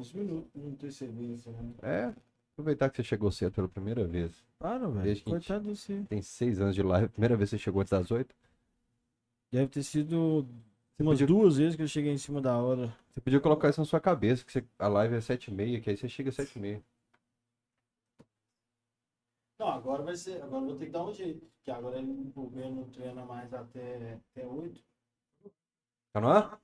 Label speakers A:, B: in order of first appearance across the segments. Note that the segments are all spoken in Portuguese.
A: Uns minutos de antecedência, né?
B: É, aproveitar que você chegou cedo pela primeira vez.
A: Para, velho. Coitado de você.
B: Tem seis anos de live, primeira vez que você chegou antes das oito.
A: Deve ter sido
B: Você
A: umas
B: podia,
A: duas vezes que eu cheguei em cima da hora.
B: você podia colocar isso na sua cabeça, que você- a live é sete e meia, que aí você chega às sete e meia.
A: Não, agora vai ser. Agora eu vou ter que dar um jeito. Porque agora ele, o Ben não treina mais até, até 8.
B: Tá no ar?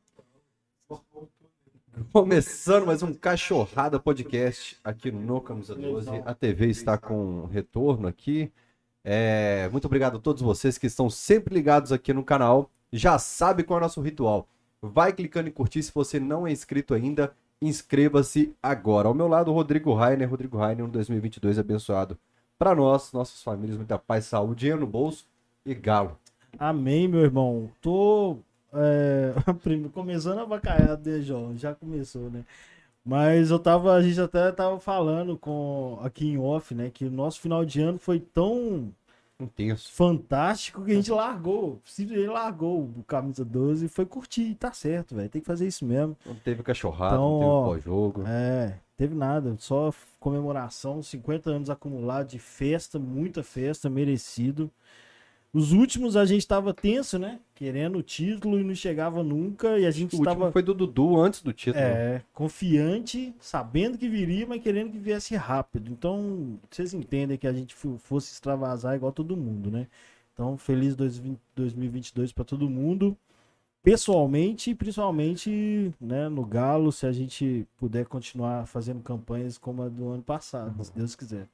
B: Começando mais um Cachorrada Podcast aqui no Camisa 12. A TV está com retorno aqui. É, muito obrigado a todos vocês que estão sempre ligados aqui no canal. Já sabe qual é o nosso ritual. Vai clicando em curtir se você não é inscrito ainda. Inscreva-se agora. Ao meu lado, Rodrigo Rainer. Rodrigo Rainer, um 2022 abençoado para nós, nossas famílias, muita paz, saúde, dinheiro no bolso e galo.
A: Amém, meu irmão. Tô é, começando a né, João? Já começou, né? Mas eu tava, a gente até tava falando com aqui em off, né? Que o nosso final de ano foi tão
B: Intenso.
A: fantástico que a gente largou. Simplesmente largou o camisa 12 e foi curtir. Tá certo, velho. Tem que fazer isso mesmo.
B: Não teve cachorrada,
A: Então,
B: não teve
A: ó,
B: pós-jogo.
A: É, teve nada, só comemoração, 50 anos acumulados de festa, muita festa, merecido. Os últimos a gente tava tenso, né? Querendo o título e não chegava nunca, e a gente
B: O último
A: tava
B: foi do Dudu antes do título.
A: é, confiante, sabendo que viria, mas querendo que viesse rápido. Então, vocês entendem que a gente fo- fosse extravasar igual todo mundo, né? Então, feliz 2020 2022 para todo mundo. Pessoalmente e principalmente né, no Galo, se a gente puder continuar fazendo campanhas como a do ano passado, se Deus quiser.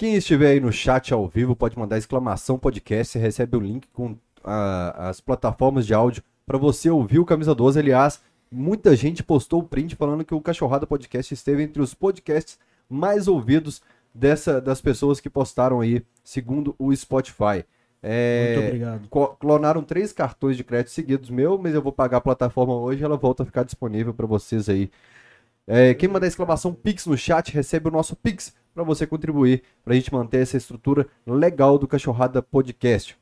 B: Quem estiver aí no chat ao vivo pode mandar exclamação podcast, recebe o link com ah, as plataformas de áudio para você ouvir o Camisa 12. Aliás, muita gente postou o print falando que o Cachorrada Podcast esteve entre os podcasts mais ouvidos dessa, das pessoas que postaram aí, segundo o Spotify. É,
A: Muito obrigado.
B: clonaram três cartões de crédito seguidos meu, mas eu vou pagar a plataforma hoje e ela volta a ficar disponível para vocês aí. É, quem mandar exclamação Pix no chat recebe o nosso Pix para você contribuir para a gente manter essa estrutura legal do Cachorrada Podcast.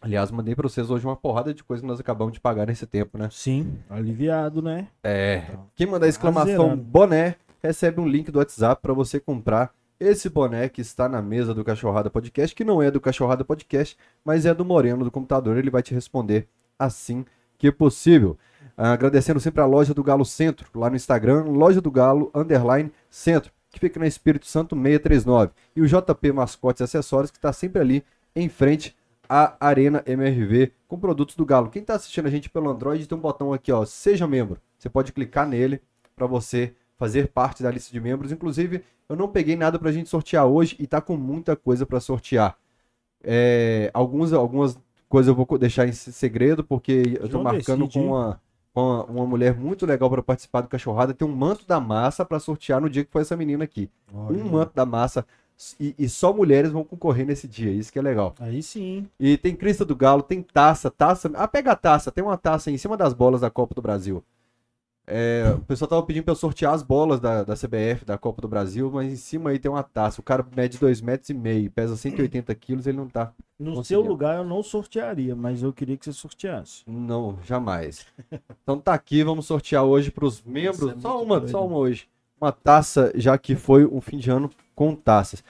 B: Aliás, mandei para vocês hoje uma porrada de coisa que nós acabamos de pagar nesse tempo, né?
A: Sim, aliviado, né?
B: É.
A: Então,
B: Quem mandar exclamação boné recebe um link do WhatsApp para você comprar esse boné que está na mesa do Cachorrada Podcast, que não é do Cachorrada Podcast, mas é do Moreno do computador. Ele vai te responder assim que possível. Ah, Agradecendo sempre a loja do Galo Centro, lá no Instagram, loja do Galo underline Centro, que fica na Espírito Santo 639. E o JP Mascotes e Acessórios, que está sempre ali em frente à Arena MRV com produtos do Galo. Quem está assistindo a gente pelo Android tem um botão aqui, ó, seja membro. Você pode clicar nele para você fazer parte da lista de membros. Inclusive, eu não peguei nada para a gente sortear hoje e tá com muita coisa para sortear. É, alguns, algumas coisas eu vou deixar em se- segredo porque eu tô
A: João
B: marcando
A: decide,
B: com uma, uma, uma mulher muito legal para participar do Cachorrada. Tem um manto da massa para sortear no dia que foi essa menina aqui. Um manto da massa e, e só mulheres vão concorrer nesse dia. Isso que é legal.
A: Aí sim.
B: E tem crista do galo, tem taça, taça. Ah, pega a taça, tem uma taça em cima das bolas da Copa do Brasil. É, o pessoal tava pedindo pra eu sortear as bolas da, da CBF, da Copa do Brasil, mas em cima aí tem uma taça. O cara mede 2 metros e meio, pesa 180 quilos, ele não tá.
A: No seu lugar eu não sortearia, mas eu queria que você sorteasse.
B: Não, jamais. Então tá aqui, vamos sortear hoje pros membros.
A: É
B: só uma,
A: doido.
B: só uma hoje. Uma taça, já que foi um fim de ano com taças.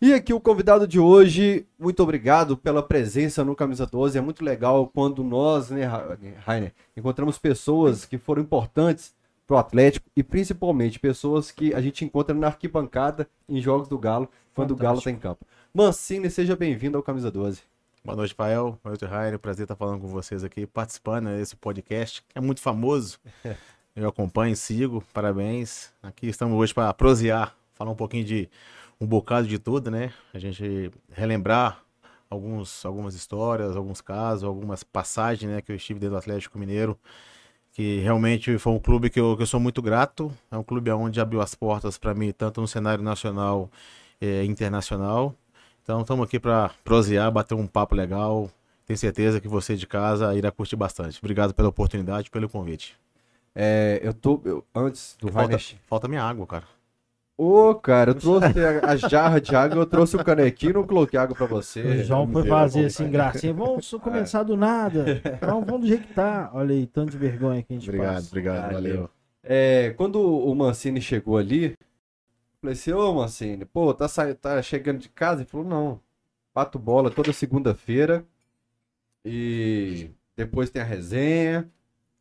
B: E aqui o convidado de hoje, muito obrigado pela presença no Camisa 12. É muito legal quando nós, né, Ra- Rainer, encontramos pessoas que foram importantes pro Atlético e principalmente pessoas que a gente encontra na arquibancada em jogos do Galo, quando o Galo tá em campo. Mancini, seja bem-vindo ao Camisa 12.
C: Boa noite, Pael. Boa noite, Rainer. Prazer estar falando com vocês aqui, participando desse podcast, que é muito famoso. Eu acompanho, sigo, parabéns. Aqui estamos hoje para prosear, falar um pouquinho de um bocado de tudo, né? A gente relembrar alguns, algumas histórias, alguns casos, algumas passagens, né, que eu estive dentro do Atlético Mineiro, que realmente foi um clube que eu, que eu sou muito grato. É um clube onde abriu as portas para mim, tanto no cenário nacional e internacional. Então estamos aqui para prosear, bater um papo legal. Tenho certeza que você de casa irá curtir bastante. Obrigado pela oportunidade pelo convite.
B: É, eu tô. eu- antes do
C: Falta,
B: Rainer
C: falta minha água, cara.
B: Ô, cara, eu trouxe a, a jarra de água, eu trouxe o canequinho e não coloquei água pra
A: O
B: você.
A: João foi fazer assim, gracinha. Vamos começar do nada. Vamos, vamos do jeito que tá. Olha aí, tanto de vergonha que a gente
C: Obrigado,
A: passa.
C: obrigado,
B: Valeu.
C: valeu.
B: É, quando o Mancini chegou ali, falei assim, ô Mancini, pô, tá, sa... tá chegando de casa? Ele falou, não, bato bola toda segunda-feira e depois tem a resenha.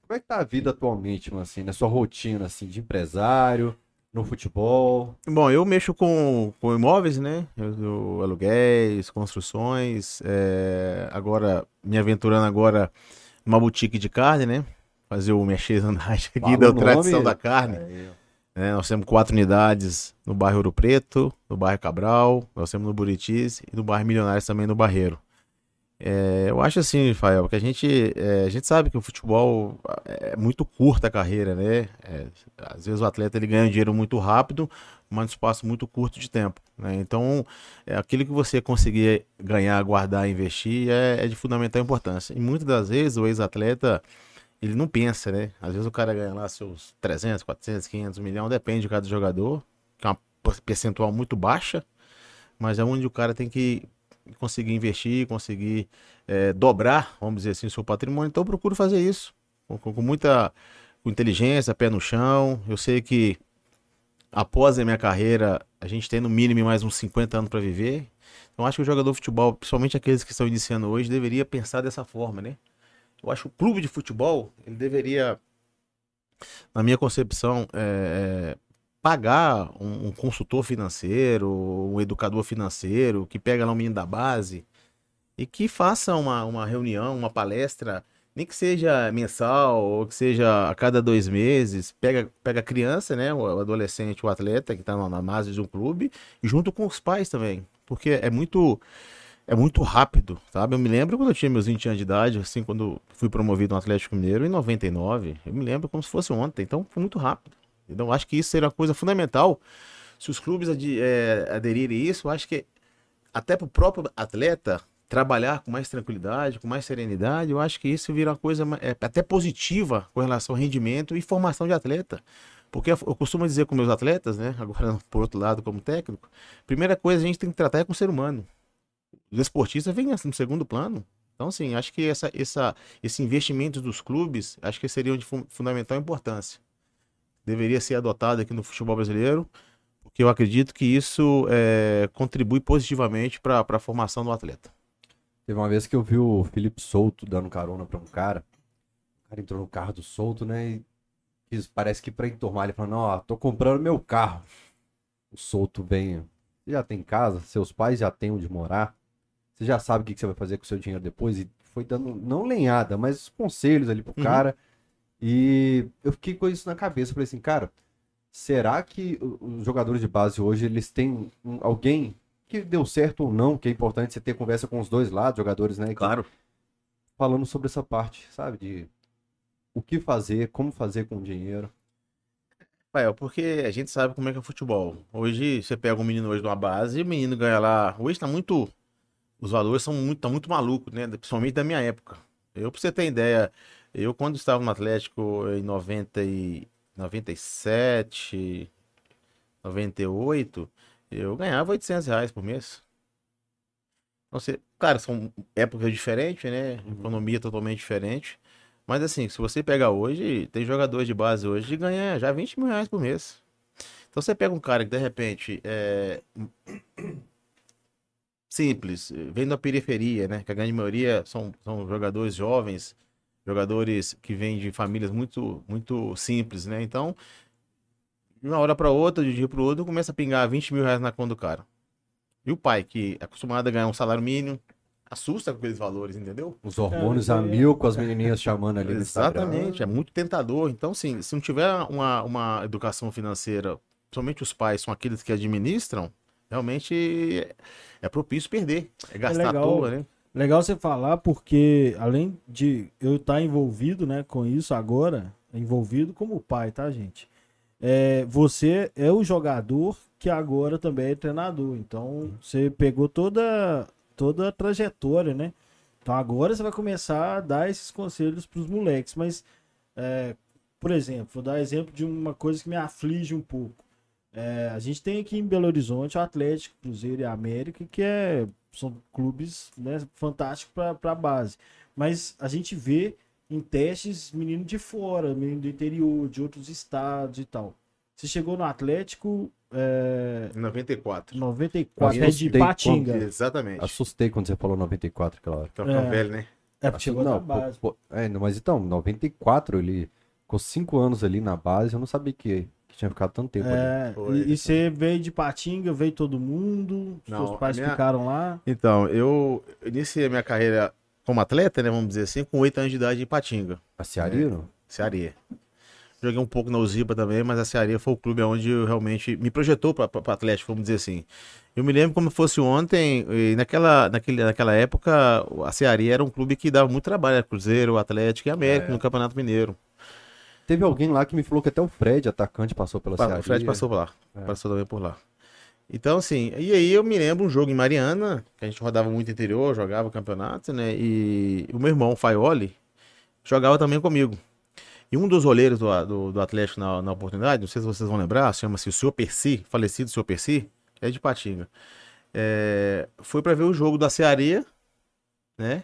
B: Como é que tá a vida atualmente, Mancini? A sua rotina, assim, de empresário, no futebol?
C: Bom, eu mexo com, com imóveis, né? Eu, eu aluguéis, construções, é, agora, me aventurando agora numa boutique de carne, né? Fazer o merchandising aqui
B: Fala
C: da tradição da carne. Né? Nós temos quatro unidades no bairro Ouro Preto, no bairro Cabral, nós temos no Buritis e no bairro Milionários também no Barreiro. É, eu acho assim, Rafael, que a gente, é, a gente sabe que o futebol é muito curta a carreira, né? É, às vezes o atleta ele ganha dinheiro muito rápido, mas num espaço muito curto de tempo, né? Então, é, aquilo que você conseguir ganhar, guardar, investir é, é de fundamental importância. E muitas das vezes o ex-atleta ele não pensa, né? Às vezes o cara ganha lá seus 300, 400, 500 milhões, depende de cada jogador, que é uma percentual muito baixa, mas é onde o cara tem que conseguir investir, conseguir é, dobrar, vamos dizer assim, o seu patrimônio. Então eu procuro fazer isso com, com muita com inteligência, pé no chão. Eu sei que após a minha carreira, a gente tem no mínimo mais uns 50 anos para viver. Então acho que o jogador de futebol, principalmente aqueles que estão iniciando hoje, deveria pensar dessa forma, né? Eu acho que o clube de futebol, ele deveria, na minha concepção, é, é, pagar um, um consultor financeiro, um educador financeiro, que pega lá um menino da base e que faça uma, uma reunião, uma palestra, nem que seja mensal ou que seja a cada dois meses, pega, pega a criança, né, o adolescente, o atleta que está na base de um clube, junto com os pais também, porque é muito é muito rápido, sabe? Eu me lembro quando eu tinha meus 20 anos de idade, assim, quando fui promovido no Atlético Mineiro em 99, eu me lembro como se fosse ontem, então foi muito rápido. Então acho que isso seria uma coisa fundamental. Se os clubes ade é, aderirem a isso, acho que até para o próprio atleta trabalhar com mais tranquilidade, com mais serenidade, eu acho que isso vira uma coisa é, até positiva com relação ao rendimento e formação de atleta. Porque eu costumo dizer com meus atletas, né? Agora, por outro lado, como técnico, primeira coisa a gente tem que tratar é com o ser humano. Os esportistas vêm no segundo plano. Então, assim, acho que essa, essa, esse investimento dos clubes, acho que seriam de fu fundamental importância. Deveria ser adotado aqui no futebol brasileiro, porque eu acredito que isso é, contribui positivamente para a formação do atleta.
B: Teve uma vez que eu vi o Felipe Souto dando carona pra um cara. O cara entrou no carro do Souto, né? E quis, parece que pra enturmar, ele falou: Não, ó, tô comprando meu carro. O Souto vem. Você já tem casa? Seus pais já têm onde morar? Você já sabe o que que você vai fazer com o seu dinheiro depois? E foi dando, não lenhada, mas conselhos ali pro
C: Uhum.
B: cara. E eu fiquei com isso na cabeça. Falei assim, cara, será que os jogadores de base hoje, eles têm alguém que deu certo ou não, que é importante você ter conversa com os dois lados, jogadores, né? que- falando sobre essa parte, sabe? De o que fazer, como fazer com o dinheiro.
C: Rafael, porque a gente sabe como é que é o futebol. Hoje você pega um menino hoje de uma base e o menino ganha lá. Hoje tá muito. Os valores são muito, tá muito malucos, né? Principalmente da minha época. Eu, pra você ter ideia, eu quando estava no Atlético em 90 e 97, 98, eu ganhava 800 reais por mês. Não sei, claro, são épocas diferentes, né? Economia totalmente diferente. Mas assim, se você pegar hoje, tem jogadores de base hoje que ganha já 20 mil reais por mês. Então você pega um cara que de repente é simples, vem da periferia, né? Que a grande maioria são, são jogadores jovens, jogadores que vêm de famílias muito, muito simples, né? Então, de uma hora para outra, de um dia para o outro, começa a pingar 20 mil reais na conta do cara. E o pai, que é acostumado a ganhar um salário mínimo, assusta com aqueles valores, entendeu?
B: Os hormônios
A: É,
B: a
A: é.
B: mil com as menininhas chamando ali.
C: Exatamente, é muito tentador. Então, assim, se não tiver uma, uma educação financeira, principalmente os pais são aqueles que administram, realmente é, é propício perder. É gastar à
A: legal.
C: toa, né?
A: Legal você falar, porque além de eu estar envolvido né, com isso agora, envolvido como pai, tá, gente? É, você é o jogador que agora também é treinador. Então, você pegou toda, toda a trajetória, né? Então, agora você vai começar a dar esses conselhos para os moleques. Mas, é, por exemplo, vou dar exemplo de uma coisa que me aflige um pouco. É, a gente tem aqui em Belo Horizonte o Atlético, Cruzeiro e América, que é, são clubes né, fantásticos para a base. Mas a gente vê em testes menino de fora, menino do interior, de outros estados e tal. Você chegou no Atlético é,
C: 94.
A: 94,
B: Eu
A: é de Patinga.
C: Exatamente.
B: Assustei quando você falou 94 aquela hora.
C: Então ficou
A: É.
C: velho, né?
A: É, porque chegou
B: não,
A: na
B: pô,
A: base.
B: pô, é, mas então, 94 ele ficou 5 anos ali na base, eu não sabia que tinha ficado tanto tempo ali.
A: É,
C: Foi.
A: e, e você veio de Patinga, veio todo mundo,
C: Não,
A: seus pais
C: minha-
A: ficaram lá.
C: Então, eu iniciei a minha carreira como atleta, né? Vamos dizer assim, com 8 anos de idade em Patinga,
B: A Cearia, não?
C: Cearia. Joguei um pouco na Uziba também, mas a Cearia foi o clube onde eu realmente me projetou para o Atlético, vamos dizer assim. Eu me lembro como fosse ontem, e naquela, naquele, naquela época, a Cearia era um clube que dava muito trabalho, era Cruzeiro, Atlético e América
B: É.
C: no Campeonato Mineiro.
B: Teve alguém lá que me falou que até o Fred, atacante, passou pela Cearia.
C: O Fred passou por lá.
B: É.
C: Passou também por lá. Então, assim, e aí eu me lembro um jogo em Mariana, que a gente rodava muito interior, jogava campeonato, né? E o meu irmão, Faioli, jogava também comigo. E um dos goleiros do, do, do Atlético na, na oportunidade, não sei se vocês vão lembrar, chama-se o Sr. Percy, falecido Sr. Percy, é de Patinga. É, foi para ver o jogo da Cearia, né?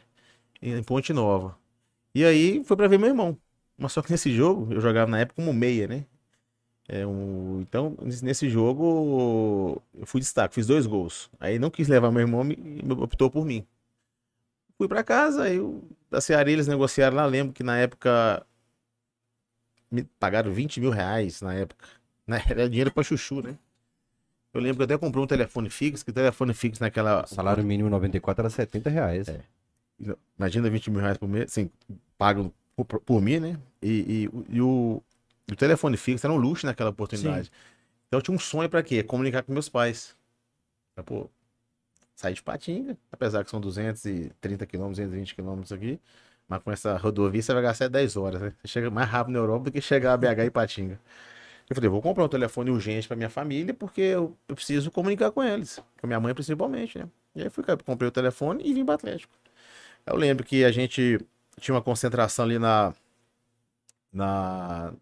C: Em Ponte Nova. E aí foi para ver meu irmão. Mas só que nesse jogo, eu jogava na época como meia, né? É um, então, nesse jogo, eu fui destaque, fiz dois gols. Aí não quis levar meu irmão e optou por mim. Fui pra casa, aí eu, da Ceará eles negociaram lá. Lembro que na época me pagaram 20 mil reais na época. Né? Era dinheiro pra chuchu, né? Eu lembro que eu até comprei um telefone fixo, que telefone fixo naquela.
B: O salário mínimo em 94 era 70 reais.
C: É. Imagina 20 mil reais por mês, assim, pago por, por mim, né? E, e, e o, o telefone fixo era um luxo naquela oportunidade. Então eu tinha um sonho pra quê? Comunicar com meus pais. Pra, pô, sair de Patinga, apesar que são 230 quilômetros, 220 quilômetros aqui, mas com essa rodovia você vai gastar 10 horas, né? Você chega mais rápido na Europa do que chegar a BH e Patinga. Eu falei, vou comprar um telefone urgente pra minha família, porque eu, eu preciso comunicar com eles, com minha mãe principalmente, né? E aí fui, comprei o telefone e vim para Atlético. Eu lembro que a gente tinha uma concentração ali na, na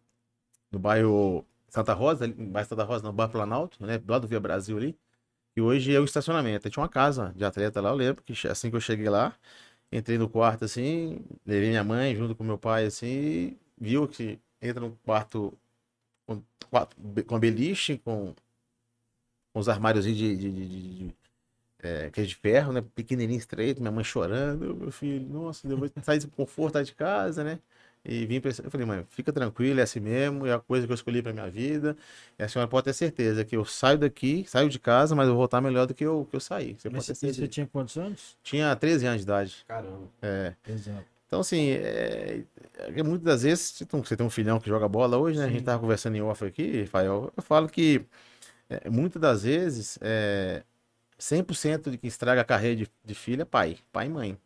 C: no bairro Santa Rosa, ali, no bairro Santa Rosa, no bairro Planalto, né? Do lado do Via Brasil ali. E hoje é o estacionamento. Tinha uma casa de atleta lá, eu lembro que assim que eu cheguei lá, entrei no quarto assim, levei minha mãe junto com meu pai assim, e viu que entra no quarto com, com a beliche, com, com os armários de, de, de- de- é, que é de ferro, né? Pequenininho, estreito, minha mãe chorando, meu filho, nossa, depois sair do conforto de casa, né? E vim pra esse... Eu falei, mãe, fica tranquila, é assim mesmo, é a coisa que eu escolhi pra minha vida. E a senhora pode ter certeza que eu saio daqui, saio de casa, mas eu vou voltar melhor do que eu, que eu saí. Você pode
A: Mas
C: ter
A: você, você
C: certeza.
A: tinha quantos anos?
C: Tinha 13 anos de idade.
B: Caramba.
C: É.
A: Exato.
C: Então, assim, é, é, muitas das vezes, você tem- um filhão que joga bola hoje, né? A gente
A: Sim.
C: tava conversando em off aqui, Rafael. Eu falo que é, muitas das vezes, é, 100% de que estraga a carreira de, de filho é pai, pai e mãe.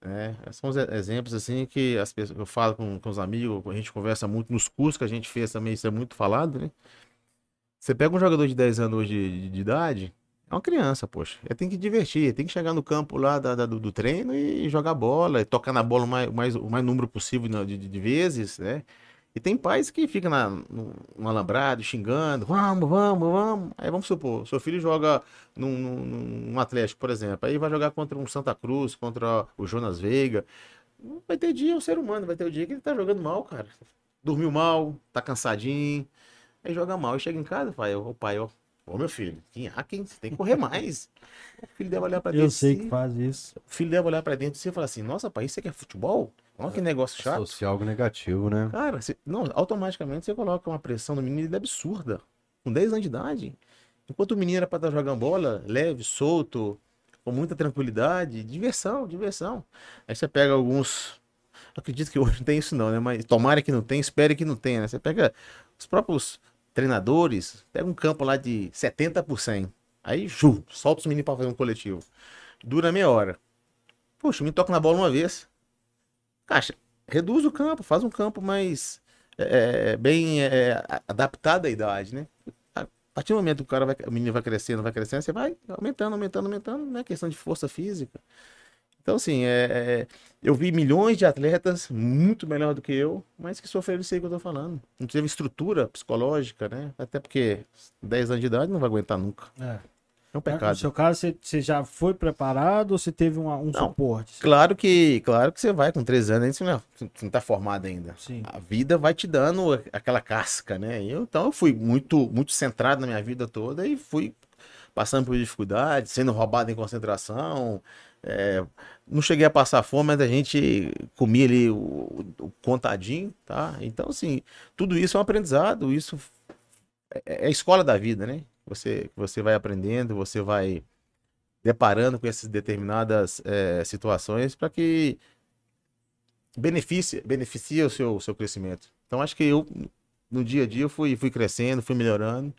C: né? são os exemplos, assim, que as pessoas, eu falo com, com os amigos, a gente conversa muito nos cursos que a gente fez também, isso é muito falado, né? Você pega um jogador de 10 anos hoje de, de- de idade, é uma criança, poxa. Ele tem que divertir, ele tem que chegar no campo lá da- da- do, do treino e jogar bola, e tocar na bola o mais, mais, o mais número possível de- de vezes, né? E tem pais que ficam na, no, no alambrado, xingando, vamos, vamos, vamos. Aí vamos supor, seu filho joga num, num, num Atlético, por exemplo, aí vai jogar contra um Santa Cruz, contra o Jonas Veiga. Vai ter dia, um ser humano, vai ter o dia que ele tá jogando mal, cara. Dormiu mal, tá cansadinho, aí joga mal. E chega em casa, pai, ô pai, ó, ô meu filho, quem há quem? Você tem que correr mais. O filho deve olhar pra dentro.
A: Eu sei que faz isso.
C: O filho deve olhar pra dentro de si e falar assim: nossa, pai, isso aqui é futebol? Olha que negócio chato.
B: Associar algo negativo, né?
C: Cara, você- não, automaticamente você coloca uma pressão no menino é absurda. Com 10 anos de idade. Enquanto o menino era pra estar jogando bola, leve, solto, com muita tranquilidade, diversão, diversão. Aí você pega alguns. Acredito que hoje não tem isso, não, né? Mas tomara que não tenha, espere que não tenha, né? Você pega os próprios treinadores, pega um campo lá de 70 por 100. Aí, ju, solta os meninos pra fazer um coletivo. Dura meia hora. O menino toca na bola uma vez. Caixa, reduz o campo, faz um campo mais é, bem é, a- adaptado à idade, né? A partir do momento que o cara vai, o menino vai crescendo, vai crescendo, você vai aumentando, aumentando, aumentando, né? Questão de força física. Então, assim, é, é, eu vi milhões de atletas muito melhor do que eu, mas que sofreram isso aí que eu tô falando. Não teve estrutura psicológica, né? Até porque 10 anos de idade não vai aguentar nunca.
A: É.
C: É um
A: No
C: pecado.
A: seu caso, você, você já foi preparado ou você teve uma- um
C: Não.
A: suporte?
C: Claro que, claro que você vai com 13 anos, você não, é- você não tá formado ainda.
A: Sim.
C: A vida vai te dando aquela casca, né? Eu, então eu fui muito, muito centrado na minha vida toda e fui passando por dificuldades, sendo roubado em concentração. É, não cheguei a passar fome, mas a gente comia ali o, o contadinho, tá? Então, assim, tudo isso é um aprendizado, isso é, é a escola da vida, né? Você, você vai aprendendo, você vai deparando com essas determinadas é, situações para que beneficie, beneficie o seu, seu crescimento. Então, acho que eu, no dia a dia, fui, fui crescendo, fui melhorando.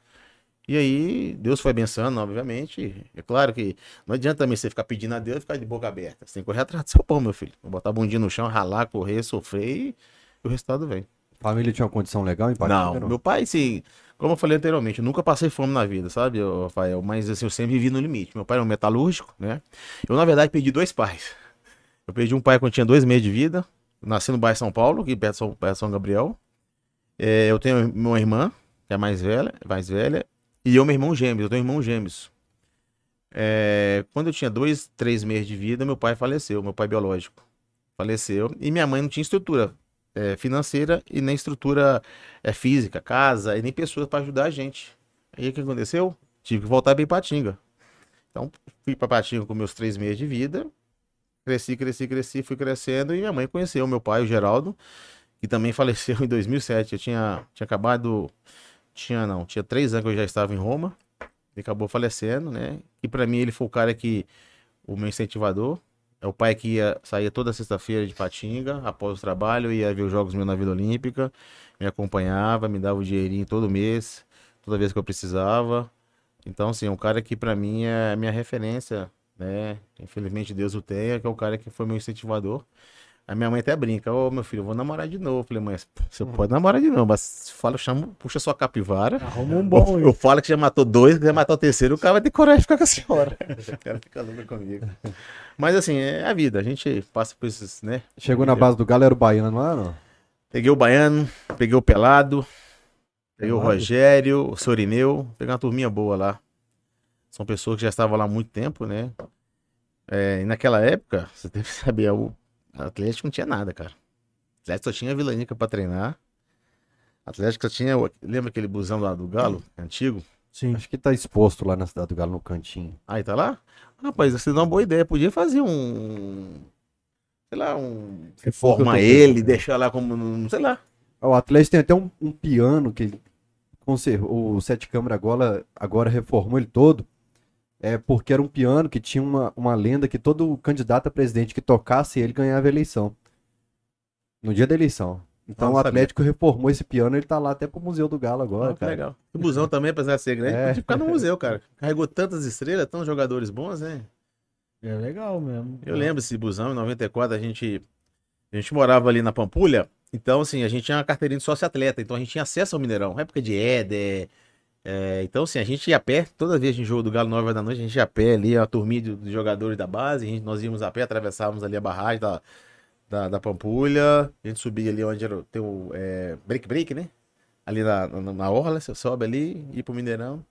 C: E aí, Deus foi abençoando, obviamente. É claro que não adianta também você ficar pedindo a Deus e ficar de boca aberta. Você tem que correr atrás do seu pão, meu filho. Botar a bundinha no chão, ralar, correr, sofrer e o resultado vem.
B: Família tinha uma condição legal em Patinga,
C: Não, meu pai, sim, como eu falei anteriormente, eu nunca passei fome na vida, sabe, Rafael? Mas assim, eu sempre vivi no limite. Meu pai era um metalúrgico, né? Eu, na verdade, perdi dois pais. Eu perdi um pai quando tinha dois meses de vida. Nasci no bairro São Paulo, aqui perto de São, perto de São Gabriel. É, eu tenho uma irmã, que é mais velha, mais velha, e eu, meu irmão gêmeos, eu tenho irmãos gêmeos. É, quando eu tinha dois, três meses de vida, meu pai faleceu, meu pai biológico. Faleceu. E minha mãe não tinha estrutura é, financeira e nem estrutura é, física, casa, e nem pessoas para ajudar a gente. Aí o que aconteceu? Tive que voltar para Ipatinga. Então, fui para Ipatinga com meus três meses de vida. Cresci, cresci, cresci, fui crescendo. E minha mãe conheceu meu pai, o Geraldo, que também faleceu em 2007. Eu tinha, tinha acabado. Tinha, não, tinha três anos que eu já estava em Roma. Ele acabou falecendo, né? E para mim ele foi o cara que. O meu incentivador. É o pai que ia, saía toda sexta-feira de Patinga, após o trabalho, ia ver os jogos meus na Vila Olímpica, me acompanhava, me dava o dinheirinho todo mês, toda vez que eu precisava. Então, assim, é um cara que pra mim é a minha referência, né? Infelizmente Deus o tenha, que é o cara que foi meu incentivador. A minha mãe até brinca, ô meu filho, eu vou namorar de novo. Eu falei, mãe, você pode namorar de novo, mas fala, chama, puxa sua capivara.
A: Arruma um bom.
C: Eu, eu falo que já matou dois, que já matar o terceiro, o cara vai ter coragem de ficar com a senhora. o cara fica louco comigo. Mas assim, é a vida, a gente passa por esses, né?
B: Chegou na base do Galo, era o Baiano, não era? não?
C: Peguei o Baiano, peguei o Pelado, peguei o
B: Pelado?
C: Rogério, o Sorineu, peguei uma turminha boa lá. São pessoas que já estavam lá há muito tempo, né? É, e naquela época, você deve saber, o Atlético não tinha nada, cara. O Atlético só tinha a Vila Nica pra treinar. O Atlético só tinha. Lembra aquele busão lá do Galo, antigo?
A: Sim.
B: Acho que tá exposto lá na cidade do Galo, no cantinho.
C: Aí tá lá? Rapaz, você dá uma boa ideia. Podia fazer um. Sei lá, um.
B: Tô
C: ele, deixar lá como. um- Sei lá.
B: O Atlético tem até um, um piano que conservou, o Sete Câmara agora, agora reformou ele todo. É porque era um piano que tinha uma, uma lenda que todo candidato a presidente que tocasse ele ganhava a eleição. No dia da eleição. Então
C: Não
B: o
C: sabia.
B: Atlético reformou esse piano, ele tá lá até pro Museu do Galo agora,
C: Ah,
B: cara.
C: legal. O busão também, apesar de ser grande,
B: É.
C: podia ficar no museu, cara. Carregou tantas estrelas, tantos jogadores bons, né?
A: É legal mesmo.
C: Eu lembro esse busão, em 94, a gente, a gente morava ali na Pampulha, então assim, a gente tinha uma carteirinha de sócio-atleta, então a gente tinha acesso ao Mineirão, época de Éder, é, então assim, a gente ia a pé, toda vez que a gente jogo do Galo 9 horas da noite, a gente ia a pé ali, a turminha de, de jogadores da base, a gente, nós íamos a pé, atravessávamos ali a barragem da, da, da Pampulha, a gente subia ali onde era, o- tem o é, break break, né? Ali na, na, na orla, você sobe ali, ia pro Mineirão.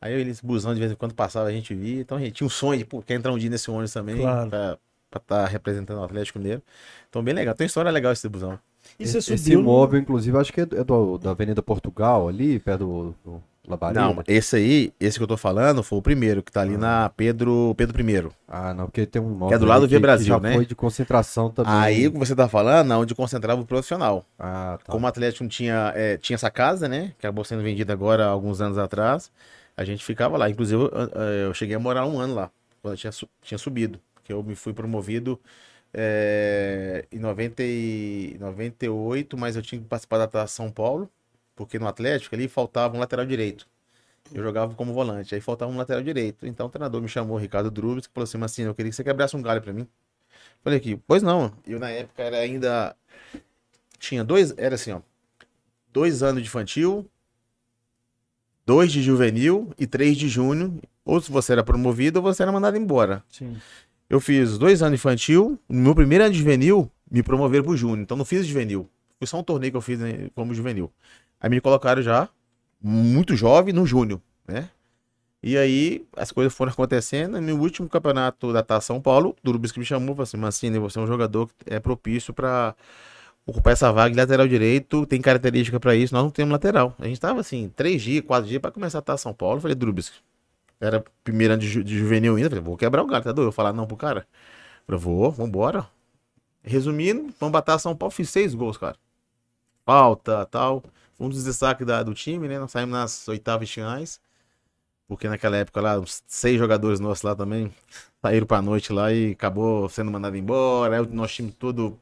C: Aí eles busão de vez em quando passava, a gente via. Então a gente tinha um sonho de, pô, quer entrar um dia nesse ônibus também,
A: Claro.
C: pra estar tá representando o Atlético Mineiro. Então bem legal, tem uma história legal esse busão.
A: E você
B: Esse
A: subiu no-
B: imóvel, inclusive, acho que é do, é do- da Avenida Portugal, ali, perto do, do Labareda.
C: Não, esse aí, esse que eu tô falando, foi o primeiro, que tá ali na Pedro, Pedro I.
B: Ah, não, porque tem um imóvel
C: Que é do lado do Via Brasil,
B: já
C: né?
B: foi de concentração também.
C: Aí o que você tá falando, onde concentrava o profissional.
B: Ah, tá.
C: Como o Atlético não tinha, é, tinha essa casa, né? Que acabou sendo vendida agora alguns anos atrás. A gente ficava lá. Inclusive, eu, eu cheguei a morar um ano lá, quando eu tinha, tinha subido. Porque eu me fui promovido é, em 90 e 98, mas eu tinha que participar da São Paulo, porque no Atlético ali faltava um lateral direito. Eu jogava como volante, aí faltava um lateral direito. Então o treinador me chamou, Ricardo Drubes, que falou assim, assim, eu queria que você quebrasse um galho pra mim. Falei aqui, pois não. Eu na época era ainda. Tinha dois. Era assim, ó. Dois anos de infantil, dois de juvenil e três de júnior. Ou se você era promovido, ou você era mandado embora.
A: Sim.
C: Eu fiz dois anos de infantil. No meu primeiro ano de juvenil, me promoveram pro júnior. Então não fiz juvenil. Foi só um torneio que eu fiz né, como juvenil. Aí me colocaram já, muito jovem, no júnior, né? E aí as coisas foram acontecendo. E no último campeonato da Taça São Paulo, o Durubis que me chamou falou assim: Mancini, você é um jogador que é propício para ocupar essa vaga de lateral direito, tem característica para isso. Nós não temos lateral. A gente tava assim, três dias, quatro dias para começar a Taça São Paulo. Eu falei, Durubis, era primeiro ano de, ju de juvenil ainda. Falei, vou quebrar o galho, tá doido? Eu falar não pro cara. Eu falei, vou, vambora. Resumindo, vamos bater São Paulo, fiz seis gols, cara. Falta, tal. Um dos destaques da, do time, né? Nós saímos nas oitavas finais. Porque naquela época lá, uns seis jogadores nossos lá também saíram pra noite lá e acabou sendo mandado embora. Aí o nosso time todo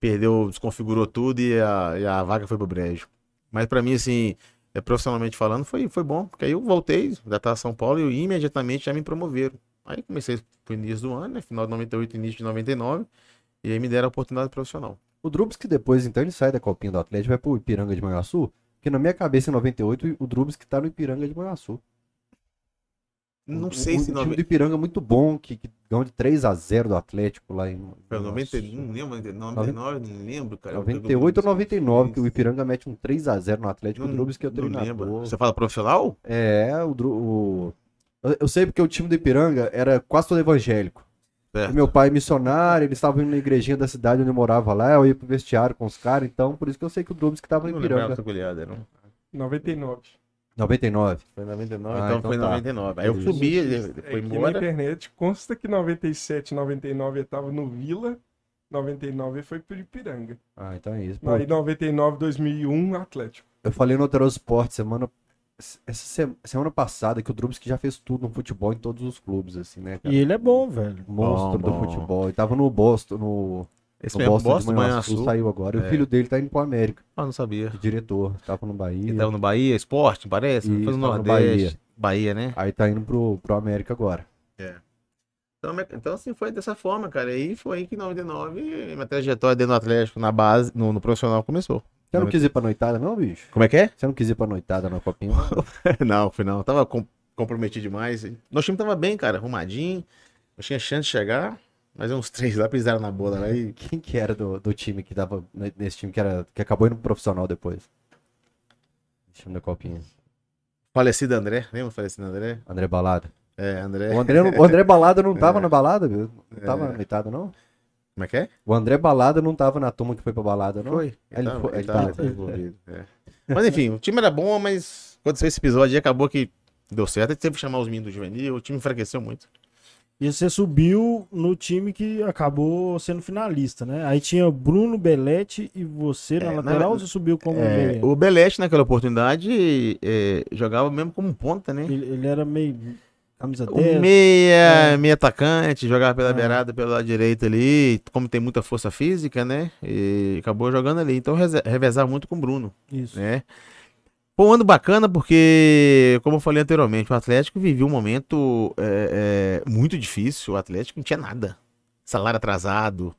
C: perdeu, desconfigurou tudo e a, e a vaga foi pro brejo. Mas pra mim, assim, é, profissionalmente falando, foi, foi bom. Porque aí eu voltei da Taça São Paulo e imediatamente já me promoveram. Aí comecei pro início do ano, né? Final de 98, início de 99. E aí me deram a oportunidade profissional.
B: O Drubs que depois, então, ele sai da copinha do Atlético vai pro Ipiranga de Manhuaçu. Porque na minha cabeça, em 98, o Drubs que tá no Ipiranga de Manhuaçu.
C: Não
B: Um-
C: sei
B: um,
C: se
B: um time do Ipiranga muito bom, que, que ganhou de 3x0 do Atlético lá em.
C: Foi
B: Manhuaçu.
C: 90, não lembro, 99, não lembro, cara.
B: 98 ou 99, que o Ipiranga mete um 3x0 no Atlético.
C: Não-
B: o Drubs que é o
C: não lembro.
B: treinador.
C: Você fala profissional?
B: É, o, o- eu- Eu sei porque o time do Ipiranga era quase todo evangélico.
C: Certo.
B: Meu pai é missionário, eles estavam indo na igrejinha da cidade onde eu morava lá, eu ia pro vestiário com os caras, então por isso que eu sei que o Drubs que tava
C: Não lembrava
B: Ipiranga.
C: essa goleada, não.
D: 99.
B: 99.
C: Foi em 99,
B: Ah,
C: então,
B: então
C: foi em
B: tá.
C: 99. Aí eu subi, ele foi
D: Aqui na
C: embora.
D: internet consta que 97, 99 ele tava no Vila, 99 ele foi pro Ipiranga.
B: Ah, então é isso. Pô,
D: Aí 99, 2001, Atlético.
B: eu falei no Otero Sport semana, essa se- semana passada que o Drubs que já fez tudo no futebol em todos os clubes, assim, né, cara?
A: E ele é bom, velho.
B: Monstro
C: Bom,
B: do
C: bom.
B: futebol. Ele tava no Boston, no,
C: Esse
B: no Boston,
C: Boston,
B: de Manhuaçu,
C: Manhuaçu.
B: saiu agora. E
C: É.
B: o filho dele tá indo pro América,
C: Ah, não sabia.
B: de diretor. Tava no Bahia.
C: Ele tava no Bahia, esporte, parece?
B: Isso,
C: foi no
B: tava no
C: Nordeste. Bahia. né?
B: Aí tá indo pro, pro América agora.
C: Então, me- então, assim, foi dessa forma, cara. E aí foi aí que em 99 minha trajetória dentro do Atlético, na base, no, no profissional, começou.
B: Você não
C: Não,
B: quis ir pra noitada, não, bicho?
C: Como é que é?
B: Você não quis ir pra noitada na copinha?
C: não, foi não. Tava com- comprometido demais. Nosso time tava bem, cara, arrumadinho. Eu tinha chance de chegar, mas uns três lá pisaram na bola. Né? E
B: Quem que era do, do time que tava ne- nesse time que, era, que acabou indo pro profissional depois? Time da copinha.
C: falecido André, lembra o falecido André?
B: André Balada.
C: É, André.
B: O André, não- o André Balada não tava
C: É.
B: na balada, viu? Não tava
C: É.
B: na noitada, não?
C: Como é que é?
B: O André Balada não tava na turma que foi pra balada, não?
C: Foi.
B: Ele
C: tava-
B: foi-
C: ele
B: ele
C: tava-
B: tava.
C: ele tava envolvido, é. Mas enfim, o time era bom, mas quando saiu esse episódio aí, acabou que deu certo. A gente teve que chamar os meninos do juvenil, o time enfraqueceu muito.
A: E você subiu no time que acabou sendo finalista, né? Aí tinha Bruno Belletti e você na
C: É,
A: lateral
C: na-
A: ou você subiu como
C: É, o Belete, naquela oportunidade, é, jogava mesmo como ponta, né?
A: Ele, ele era meio camisa
C: O
A: 10.
C: meia,
A: É.
C: meia atacante, jogava pela
A: É.
C: beirada, pelo lado direito ali, como tem muita força física, né? E acabou jogando ali. Então revezava muito com o Bruno,
A: Isso.
C: né? Foi um ano bacana porque, como eu falei anteriormente, o Atlético vivia um momento é, é, muito difícil. O Atlético não tinha nada. Salário atrasado.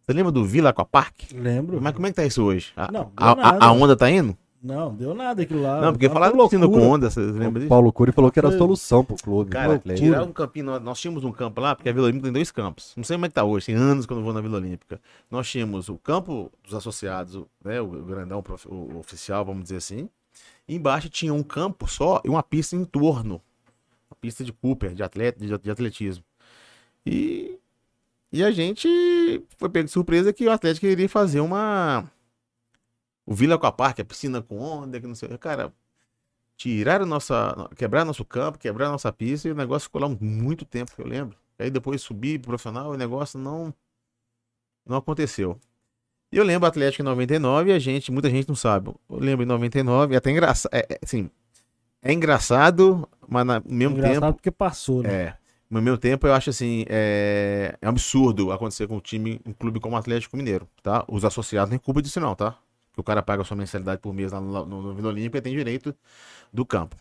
C: Você lembra do Vila Aquapark?
A: Lembro.
C: Mas como é que tá isso hoje? A,
A: Não,
C: a, a- a onda tá indo?
A: Não, deu nada aquilo lá.
C: não, porque falaram que tinha com onda, vocês lembram
B: O
C: disso?
B: Paulo Cury falou que era a solução pro clube.
C: Cara,
B: pro Atlético.
C: tirar um campinho, nós, nós tínhamos um campo lá, porque a Vila Olímpica tem dois campos. Não sei como é que tá hoje, tem anos que eu não vou na Vila Olímpica. Nós tínhamos o campo dos associados, o- né, o grandão o oficial, vamos dizer assim. E embaixo tinha um campo só e uma pista em torno. Uma pista de Cooper, de, atleta, de, de atletismo. E, e a gente foi pego de surpresa que o Atlético iria fazer uma. O Vila Aquapark, a piscina com onda, que não sei. Cara, tiraram nossa. Quebraram nosso campo, quebraram nossa pista e o negócio ficou lá muito tempo, eu lembro. Aí depois subi pro profissional e o negócio não. Não aconteceu. E eu lembro Atlético em 99 e a gente, muita gente não sabe. Eu lembro em 99, é até engraçado. É, é, assim, é engraçado, mas ao mesmo
A: Engraçado
C: tempo.
A: porque passou, né?
C: É. Ao mesmo tempo, eu acho assim, é, é um absurdo acontecer com um time, um clube como o Atlético Mineiro, tá? Os associados nem culpa disso não, tá? Que o cara paga a sua mensalidade por mês lá no, no, no Vila Olímpica e tem direito do campo.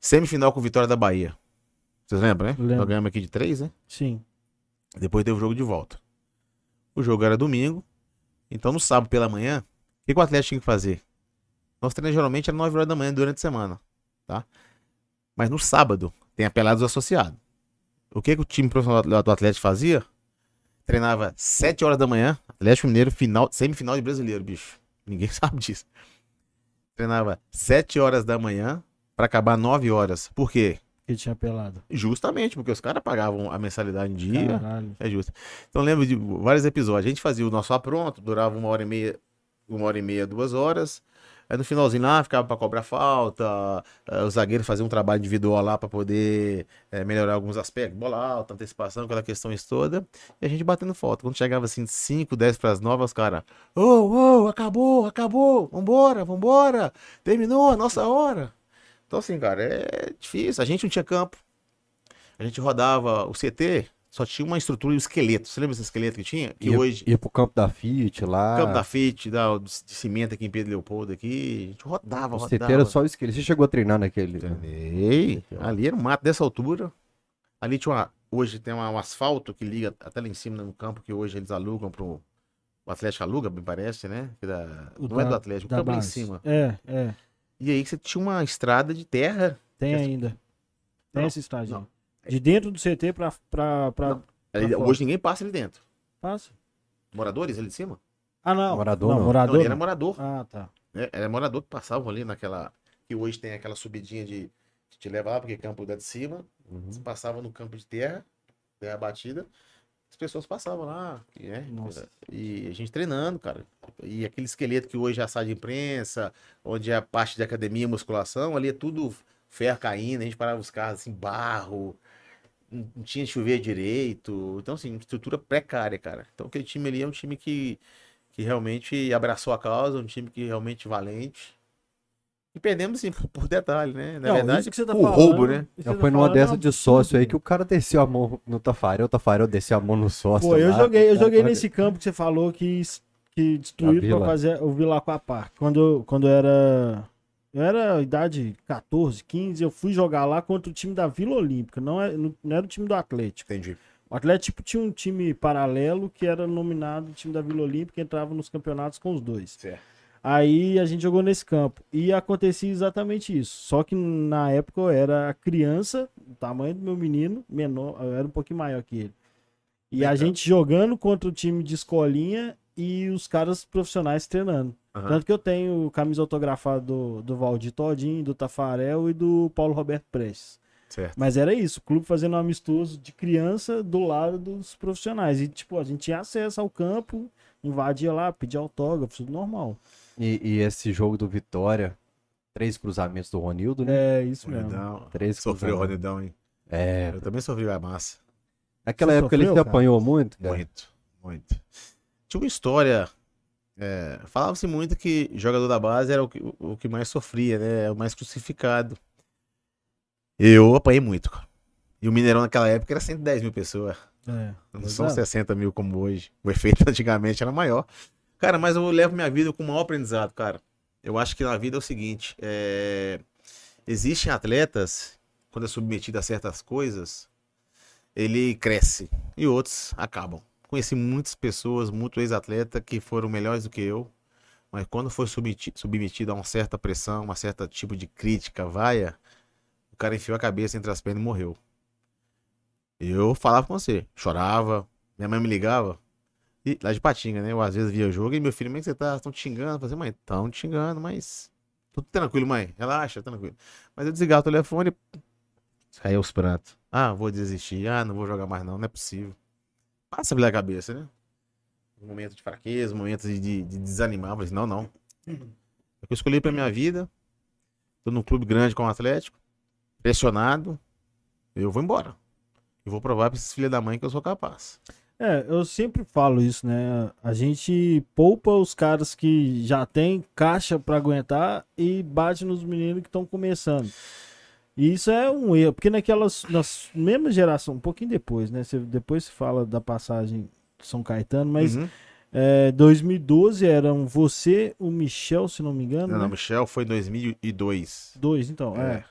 C: Semifinal com vitória da Bahia. Vocês lembram, né?
A: Lembro.
C: Nós ganhamos aqui de três, né?
A: Sim.
C: Depois teve o jogo de volta. O jogo era domingo. Então no sábado pela manhã, o que, que o Atlético tinha que fazer? Nosso treino geralmente era 9 horas da manhã durante a semana, tá? Mas no sábado tem a pelada dos associados. O que, que o time profissional do do Atlético fazia? Treinava 7 horas da manhã, Atlético Mineiro, final, semifinal de brasileiro, bicho. Ninguém sabe disso. Treinava 7 horas da manhã, pra acabar 9 horas. Por quê?
A: Que tinha pelado.
C: Justamente, porque os caras pagavam a mensalidade em dia.
A: Caralho.
C: É justo. Então lembro de vários episódios. A gente fazia o nosso apronto, durava uma hora e meia, uma hora e meia, duas horas. Aí no finalzinho lá ficava pra cobrar falta, eh, o zagueiro fazia um trabalho individual lá pra poder eh, melhorar alguns aspectos, bola alta, antecipação, aquela questão toda. E a gente batendo falta. Quando chegava assim, 5, 10 pras 9, os caras, ô, ô, acabou, acabou, vambora, vambora, terminou a nossa hora. Então assim, cara, é difícil. A gente não tinha campo. A gente rodava o CT, só tinha uma estrutura e um esqueleto. Você lembra desse esqueleto que tinha? Que
B: ia,
C: hoje.
B: ia pro campo da Fiat lá.
C: Campo da FIT, da, de cimento aqui em Pedro Leopoldo aqui. A gente rodava,
B: O
C: rodava.
B: CT era só o esqueleto. Você chegou a treinar naquele.
C: Treinei. Ali era um mato dessa altura. Ali tinha uma. Hoje tem uma- um asfalto que liga até lá em cima no campo, que hoje eles alugam pro. O Atlético aluga, me parece, né? Que da-
A: O
C: não é
A: da-
C: do Atlético, o campo lá em cima.
A: É, é.
C: E aí você tinha uma estrada de terra.
A: Tem
C: Essa-
A: ainda. Tem
C: Não,
A: esse estágio.
C: não.
A: De dentro do CT pra. pra, pra...
C: Não.
A: Pra fora.
C: hoje ninguém passa ali dentro.
A: Passa.
C: Moradores ali de cima?
A: Ah, não.
B: Morador
A: não.
B: não.
C: Não,
A: Morador.
C: ele era
A: não.
C: morador.
A: Ah, tá.
C: né? Era morador que passavam ali naquela. Que hoje tem aquela subidinha de. que te leva lá, porque campo da de cima.
B: Uhum.
C: Você passava no campo de terra, terra batida, as pessoas passavam lá, né?
A: Nossa.
C: E a gente treinando, cara. E aquele esqueleto que hoje é a sala de imprensa, onde é a parte de academia e musculação, ali é tudo ferro caindo, a gente parava os carros assim, barro, não tinha chover direito. Então, assim, estrutura precária, cara. Então aquele time ali é um time que, que realmente abraçou a causa, um time que realmente valente. E perdemos, assim, por, detalhe, né? Na
A: Não,
C: verdade,
A: isso que você tá
C: o
A: falando-
C: roubo, né?
A: você
B: foi
A: tá
B: numa
A: é
B: dessa de sócio aí que o cara desceu a mão no Tafarel, o Tafarel desceu a mão no sócio.
A: Pô, eu
B: lá,
A: joguei, eu joguei
B: cara.
A: nesse campo que você falou que, que destruíram pra fazer o Vila Park. Quando, quando era. Eu era idade 14, 15, eu fui jogar lá contra o time da Vila Olímpica. Não, é, não era o time do Atlético.
C: Entendi.
A: O Atlético tinha um time paralelo que era nominado time da Vila Olímpica e entrava nos campeonatos com os dois.
C: Certo.
A: Aí a gente jogou nesse campo. E acontecia exatamente isso. Só que na época eu era criança, o tamanho do meu menino, menor, eu era um pouquinho maior que ele. E a gente jogando contra o time de escolinha e os caras profissionais treinando. Tanto que eu tenho camisa autografada do, do Valdir Todinho, do Tafarel e do Paulo Roberto Prestes.
C: Certo.
A: Mas era isso, o clube fazendo um amistoso de criança do lado dos profissionais. E, tipo, a gente tinha acesso ao campo, invadia lá, pedia autógrafo, tudo normal.
B: E, e esse jogo do Vitória, três cruzamentos do Ronildo, né?
A: É, isso mesmo.
C: Ronidão.
B: Três
C: Sofreu o. Ronidão, hein?
B: É.
C: Eu também sofri a massa.
B: Naquela
A: Você
B: época ele
A: sofreu,
B: se
A: cara?
B: apanhou muito, cara.
C: Muito, muito. Tinha uma história. É, Falava-se muito que jogador da base era o que, o que mais sofria, né? O mais crucificado. Eu apanhei muito, cara. E o Mineirão naquela época era 110 mil pessoas.
A: É,
C: Não são
A: é.
C: 60 mil como hoje. O efeito antigamente era maior. Cara, mas eu levo minha vida com o maior aprendizado, cara. Eu acho que na vida é o seguinte: é, existem atletas, quando é submetido a certas coisas, ele cresce e outros acabam. Conheci muitas pessoas, muito ex-atleta, que foram melhores do que eu, mas quando foi submeti- submetido a uma certa pressão, uma certa tipo de crítica, vaia, o cara enfiou a cabeça entre as pernas e morreu. Eu falava com você, chorava, minha mãe me ligava, e, lá de Patinga, né? Eu às vezes via o jogo e meu filho, como é você tá? Estão te xingando? Eu falei, mãe, estão te xingando, mas tudo tranquilo, mãe, relaxa, tranquilo. Mas eu desligava o telefone, caiu os pratos. Ah, vou desistir, ah, não vou jogar mais não, não é possível. Passa pela cabeça, né? Momento de fraqueza, um momento de, de, de desanimar, eu falei, não, não. É eu escolhi pra minha vida, tô num clube grande com o Atlético, pressionado, eu vou embora. Eu vou provar pra esses filhos da mãe que eu sou capaz.
A: É, eu sempre falo isso, né? A gente poupa os caras que já tem caixa pra aguentar e bate nos meninos que estão começando. E isso é um erro, porque naquelas, nas mesma geração, um pouquinho depois, né? Você, depois se fala da passagem de São Caetano, mas
C: Uhum.
A: é, 2012 eram você, o Michel, se não me engano,
C: Não, não,
A: né?
C: Michel foi em 2002.
A: Dois, então, é.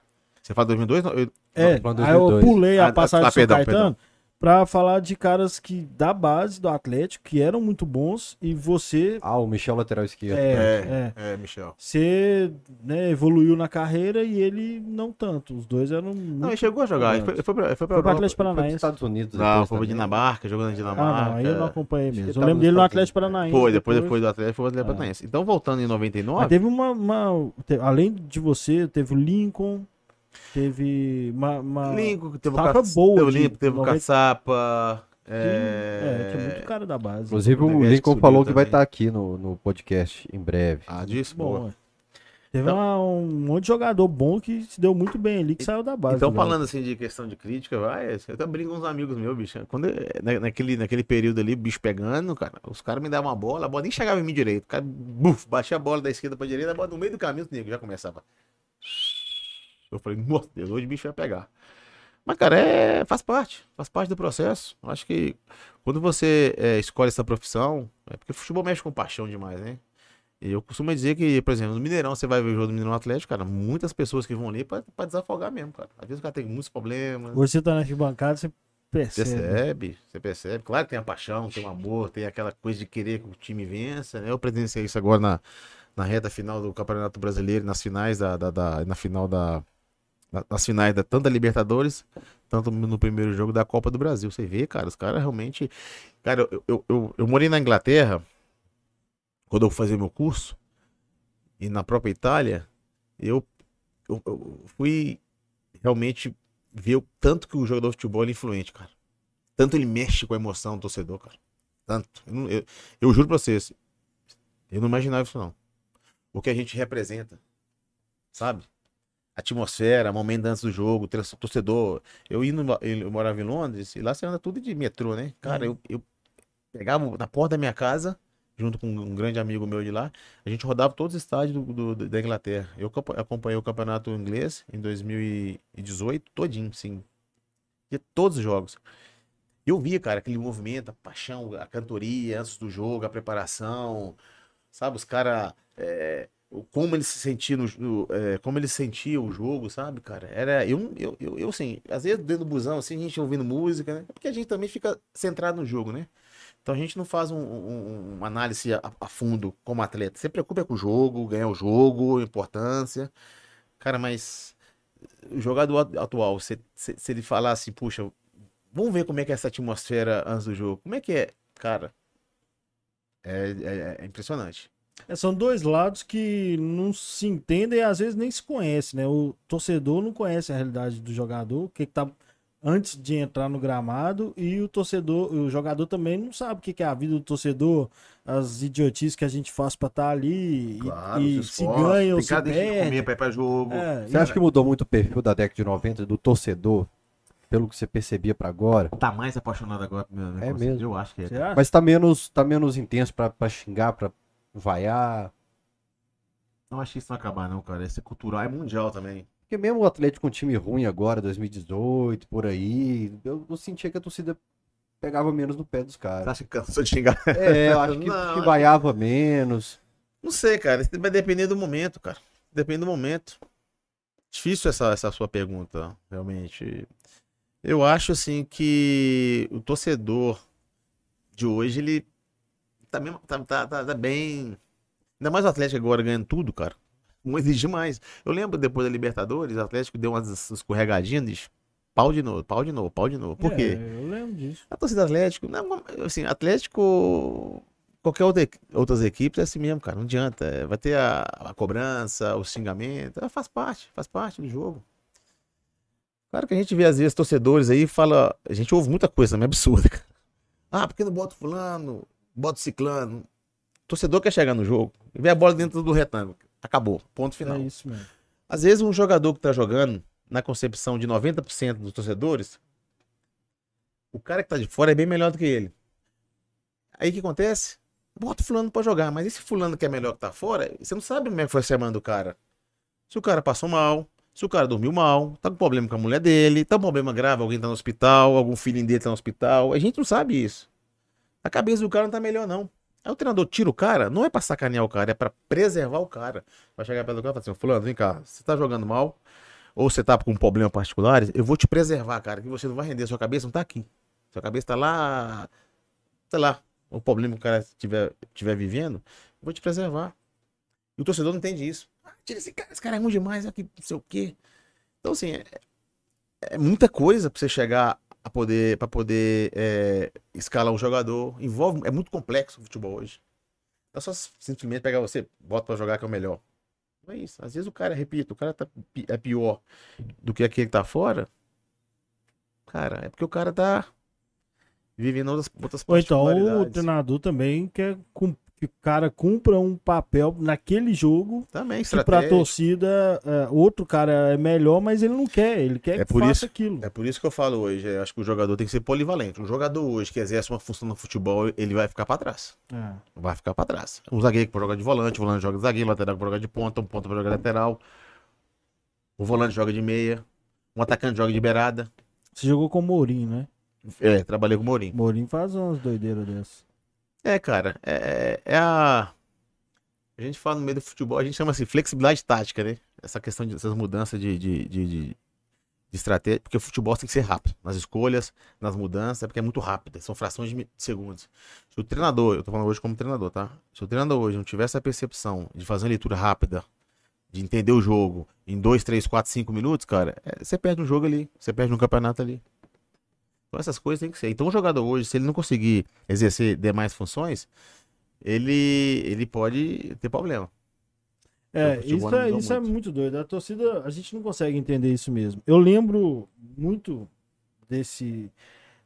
C: Você fala 2002? Não, eu-
A: É,
B: falando
A: aí eu
B: 2002.
A: pulei a
C: Ah,
A: passagem
C: ah,
A: de São
C: perdão,
A: Caetano pra falar de caras que da base do Atlético, que eram muito bons, e você
B: Ah, o Michel lateral esquerdo.
A: É, é.
C: é, Michel.
A: Você né, evoluiu na carreira e ele não tanto. Os dois eram.
C: Não, ele chegou a jogar. Ele foi, foi pra, ele foi
A: pro
C: Europa.
A: Atlético Paranaense.
B: Estados Unidos.
C: Não, foi
B: também.
C: Dinamarca, jogando na Dinamarca.
A: Ah, não, aí eu não acompanhei mesmo.
B: ele
A: Eu lembro dele no Atlético. Paranaense.
C: Foi, depois, depois do Atlético, foi o Atlético
A: Ah.
C: Paranaense. Então, voltando em 99,
A: Mas teve uma. uma- além de você, teve o Lincoln, Teve uma. uma...
C: Lincoln, teve o
A: Safra
C: Caç-
A: boa
C: teve o
A: de
C: Lincoln, teve o
A: 90.
C: Caçapa.
A: É,
C: É...
A: tinha muito cara da base.
B: Inclusive,
C: O
B: o Lincoln falou que vai
C: também.
B: estar aqui no, no podcast em breve.
C: Ah, disso,
A: Bom,
C: boa.
A: é. Teve
C: Então-
A: uma- um monte de jogador bom que se deu muito bem ali, que saiu da base.
C: Então,
A: né?
C: falando assim de questão de crítica, vai, eu até brinco com uns amigos meus, bicho. Quando, eu- na- naquele, naquele período ali, bicho pegando, cara, os caras me davam uma bola, a bola nem chegava em mim direito. O cara, buf, baixia a bola da esquerda pra direita, a bola no meio do caminho, o nego já começava. Eu falei, nossa Deus, hoje o bicho vai pegar. Mas, cara, é, faz parte, faz parte do processo. Acho que quando você é, escolhe essa profissão, é porque futebol mexe com paixão demais, né? E eu costumo dizer que, por exemplo, no Mineirão, você vai ver o jogo do Mineirão Atlético, cara, muitas pessoas que vão ali pra, pra desafogar mesmo, cara. Às vezes o cara tem muitos problemas.
A: Você tá na arquibancada, você percebe.
C: Percebe, você percebe. Claro que tem a paixão, tem o amor, tem aquela coisa de querer que o time vença, né? Eu presenciei isso agora na, na reta final do Campeonato Brasileiro, nas finais da, da, da- na final da nas finais da tanto da Libertadores, tanto no primeiro jogo da Copa do Brasil. Você vê, cara, os caras realmente, cara, eu, eu, eu, eu morei na Inglaterra quando eu fazia meu curso e na própria Itália, eu, eu, eu fui realmente ver o tanto que o jogador de futebol é influente, cara. Tanto ele mexe com a emoção do torcedor, cara. Tanto. Eu, eu- eu juro pra vocês, eu não imaginava isso, não. O que a gente representa, sabe? Atmosfera, momento antes do jogo, torcedor. Eu, indo, eu morava em Londres e lá você anda tudo de metrô, né? Cara, eu, eu pegava na porta da minha casa, junto com um grande amigo meu de lá, a gente rodava todos os estádios do- do- da Inglaterra. Eu acompa- acompanhei o campeonato inglês em 2018, todinho, sim. Via todos os jogos. Eu via, cara, aquele movimento, a paixão, a cantoria antes do jogo, a preparação, sabe? Os caras. Como eles se sentiam, no- no, é, como eles sentiam o jogo, sabe, cara? Era. Eu, eu, eu, eu, assim, às vezes dentro do busão, assim, a gente ouvindo música, né? É Porque a gente também fica centrado no jogo, né? Então a gente não faz um- um- uma análise a, a fundo como atleta. Você preocupa com o jogo, ganhar o jogo, importância. Cara, mas o jogador atu- atual, se, se, se ele falar assim, puxa, vamos ver como é que é essa atmosfera antes do jogo. Como é que é? Cara, é, é- é impressionante.
A: É, são dois lados que não se entendem e às vezes nem se conhecem, né? O torcedor não conhece a realidade do jogador, o que, que tá antes de entrar no gramado, e o torcedor, o jogador também não sabe o que, que é a vida do torcedor, as idiotices que a gente faz pra estar ali, e, e se ganha ou se perde.
C: pra ir pra jogo.
A: É,
B: Você acha que mudou muito o perfil da década de 90 do torcedor, pelo que você percebia pra agora?
C: Tá mais apaixonado agora. Meu,
B: É mesmo.
C: Eu acho que é.
B: Mas tá menos, tá menos intenso pra xingar, pra vaiar.
C: Não acho que isso vai acabar, não, cara. Esse cultural é mundial também.
B: Porque mesmo o Atlético com um time ruim agora, 2018, por aí, eu, eu sentia que a torcida pegava menos no pé dos
C: Você
B: caras.
C: acha que cansou de xingar?
B: É, eu acho que,
C: Não,
B: que vaiava menos.
C: Não sei, cara. Isso vai depender do momento, cara. Depende do momento. Difícil essa, essa sua pergunta, realmente. Eu acho, assim, que o torcedor de hoje, ele tá, mesmo, tá, tá, tá, tá bem... Ainda mais o Atlético agora ganhando tudo, cara. Não exige mais. Eu lembro, depois da Libertadores, o Atlético deu umas escorregadinhas, pau de novo, pau de novo, pau de novo. Por quê?
A: É, eu lembro disso.
C: A torcida Atlético, não, assim, Atlético, qualquer outra, outras equipes é assim mesmo, cara, não adianta. é, Vai ter a, a cobrança, o xingamento, é, faz parte, faz parte do jogo. Claro que a gente vê às vezes torcedores aí fala, a gente ouve muita coisa também absurda. cara. Ah, porque não bota fulano, bota ciclano. Torcedor quer chegar no jogo, vê a bola dentro do retângulo, acabou, ponto final.
A: É isso mesmo.
C: Às vezes um jogador que tá jogando, na concepção de 90% dos torcedores, o cara que tá de fora é bem melhor do que ele. Aí o que acontece? Bota o fulano pra jogar, mas esse fulano que é melhor que tá fora, você não sabe como é que foi a semana do cara. Se o cara passou mal, se o cara dormiu mal, tá com problema com a mulher dele, tá com problema grave, alguém tá no hospital, algum filhinho dele tá no hospital, a gente não sabe isso. A cabeça do cara não tá melhor não. Aí o treinador tira o cara, não é pra sacanear o cara, é pra preservar o cara. Vai chegar perto do cara e falar assim, fulano, vem cá, você tá jogando mal, ou você tá com um problema eu vou te preservar, cara, que você não vai render, sua cabeça não tá aqui. Sua cabeça tá lá, sei lá, o problema que o cara estiver tiver vivendo, eu vou te preservar. E o torcedor não entende isso. Ah, tira esse cara, esse cara é ruim demais, aqui, não sei o quê. Então, assim, é, é muita coisa pra você chegar a poder, para poder é, escalar um jogador. Envolve, é muito complexo o futebol hoje. Não é só simplesmente pegar você, bota pra jogar que é o melhor. Não é isso. Às vezes o cara, repito, o cara tá, é pior do que aquele que tá fora. Cara, é porque o cara tá vivendo outras, outras
A: Ou então o treinador também quer cum- que o cara cumpra um papel naquele jogo
C: Também,
A: que pra
C: estratégia.
A: torcida é, outro cara é melhor, mas ele não quer. Ele quer
C: É
A: que faça
C: isso-
A: aquilo.
C: É por isso que eu falo hoje, eu acho que o jogador tem que ser polivalente. Um jogador hoje que exerce uma função no futebol, ele vai ficar pra trás.
A: É.
C: Vai ficar pra trás. Um zagueiro que jogar de volante, o volante joga de zagueiro, lateral que jogar de ponta, um ponta pode jogar lateral. O volante joga de meia, um atacante joga de beirada.
A: Você jogou com o Mourinho, né?
C: É, trabalhei com o Mourinho.
A: Mourinho faz umas doideiras dessas.
C: É, cara, é, é a. A gente fala no meio do futebol, a gente chama assim flexibilidade tática, né? Essa questão de essas mudanças de, de, de, de- de estratégia, porque o futebol tem que ser rápido. Nas escolhas, nas mudanças, é porque é muito rápido, são frações de segundos. Se o treinador, eu tô falando hoje como treinador, tá? Se o treinador hoje não tiver essa percepção de fazer uma leitura rápida, de entender o jogo em 2, 3, 4, 5 minutos, cara, é, você perde um jogo ali, você perde um campeonato ali. Então essas coisas tem que ser. Então o jogador hoje, se ele não conseguir exercer demais funções, ele, ele pode ter problema.
A: É,
C: O futebol
A: isso, é, isso é
C: muito.
A: muito doido. A torcida, a gente não consegue entender isso mesmo. Eu lembro muito desse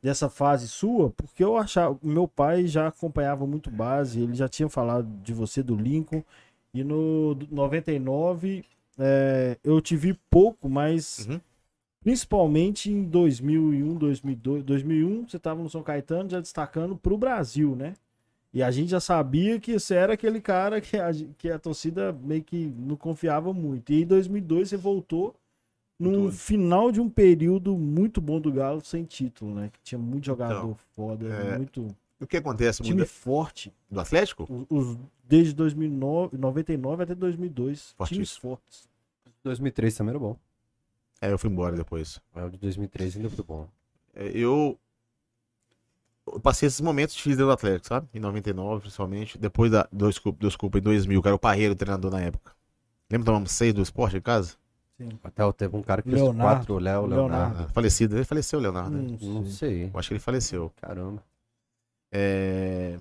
A: dessa fase sua, porque eu achava, meu pai já acompanhava muito base, ele já tinha falado de você do Lincoln e no 99 é, eu te vi pouco, mas
C: Uhum.
A: Principalmente em 2001, 2002, 2001 você estava no São Caetano já destacando para o Brasil, né? E a gente já sabia que você era aquele cara que a, que a torcida meio que não confiava muito. E em 2002 você voltou
C: Tudo.
A: final de um período muito bom do Galo sem título, né? Que tinha muito jogador
C: Então,
A: foda,
C: é,
A: muito
C: O que acontece
A: time
C: muda-
A: forte.
C: do Atlético?
A: Os, os- desde 2009, 99 até 2002,
C: Fortíssimo.
A: times fortes.
B: 2003 também era bom.
C: É, eu fui embora depois.
B: É, O de 2003 ainda foi bom.
C: É, eu, eu passei esses momentos difíceis dentro do Atlético, sabe? Em 99, principalmente. Depois da. Desculpa, desculpa, em 2000, que era o Parreiro, o treinador na época. Lembra que tomamos seis do esporte em casa?
B: Até teve um cara que fez
A: Leonardo.
B: quatro, o Léo,
A: Leonardo.
B: Leonardo.
C: Ah, falecido. Ele faleceu, Leonardo. né?
A: Hum,
B: Não sei.
C: Eu acho que ele faleceu.
B: Caramba.
C: É...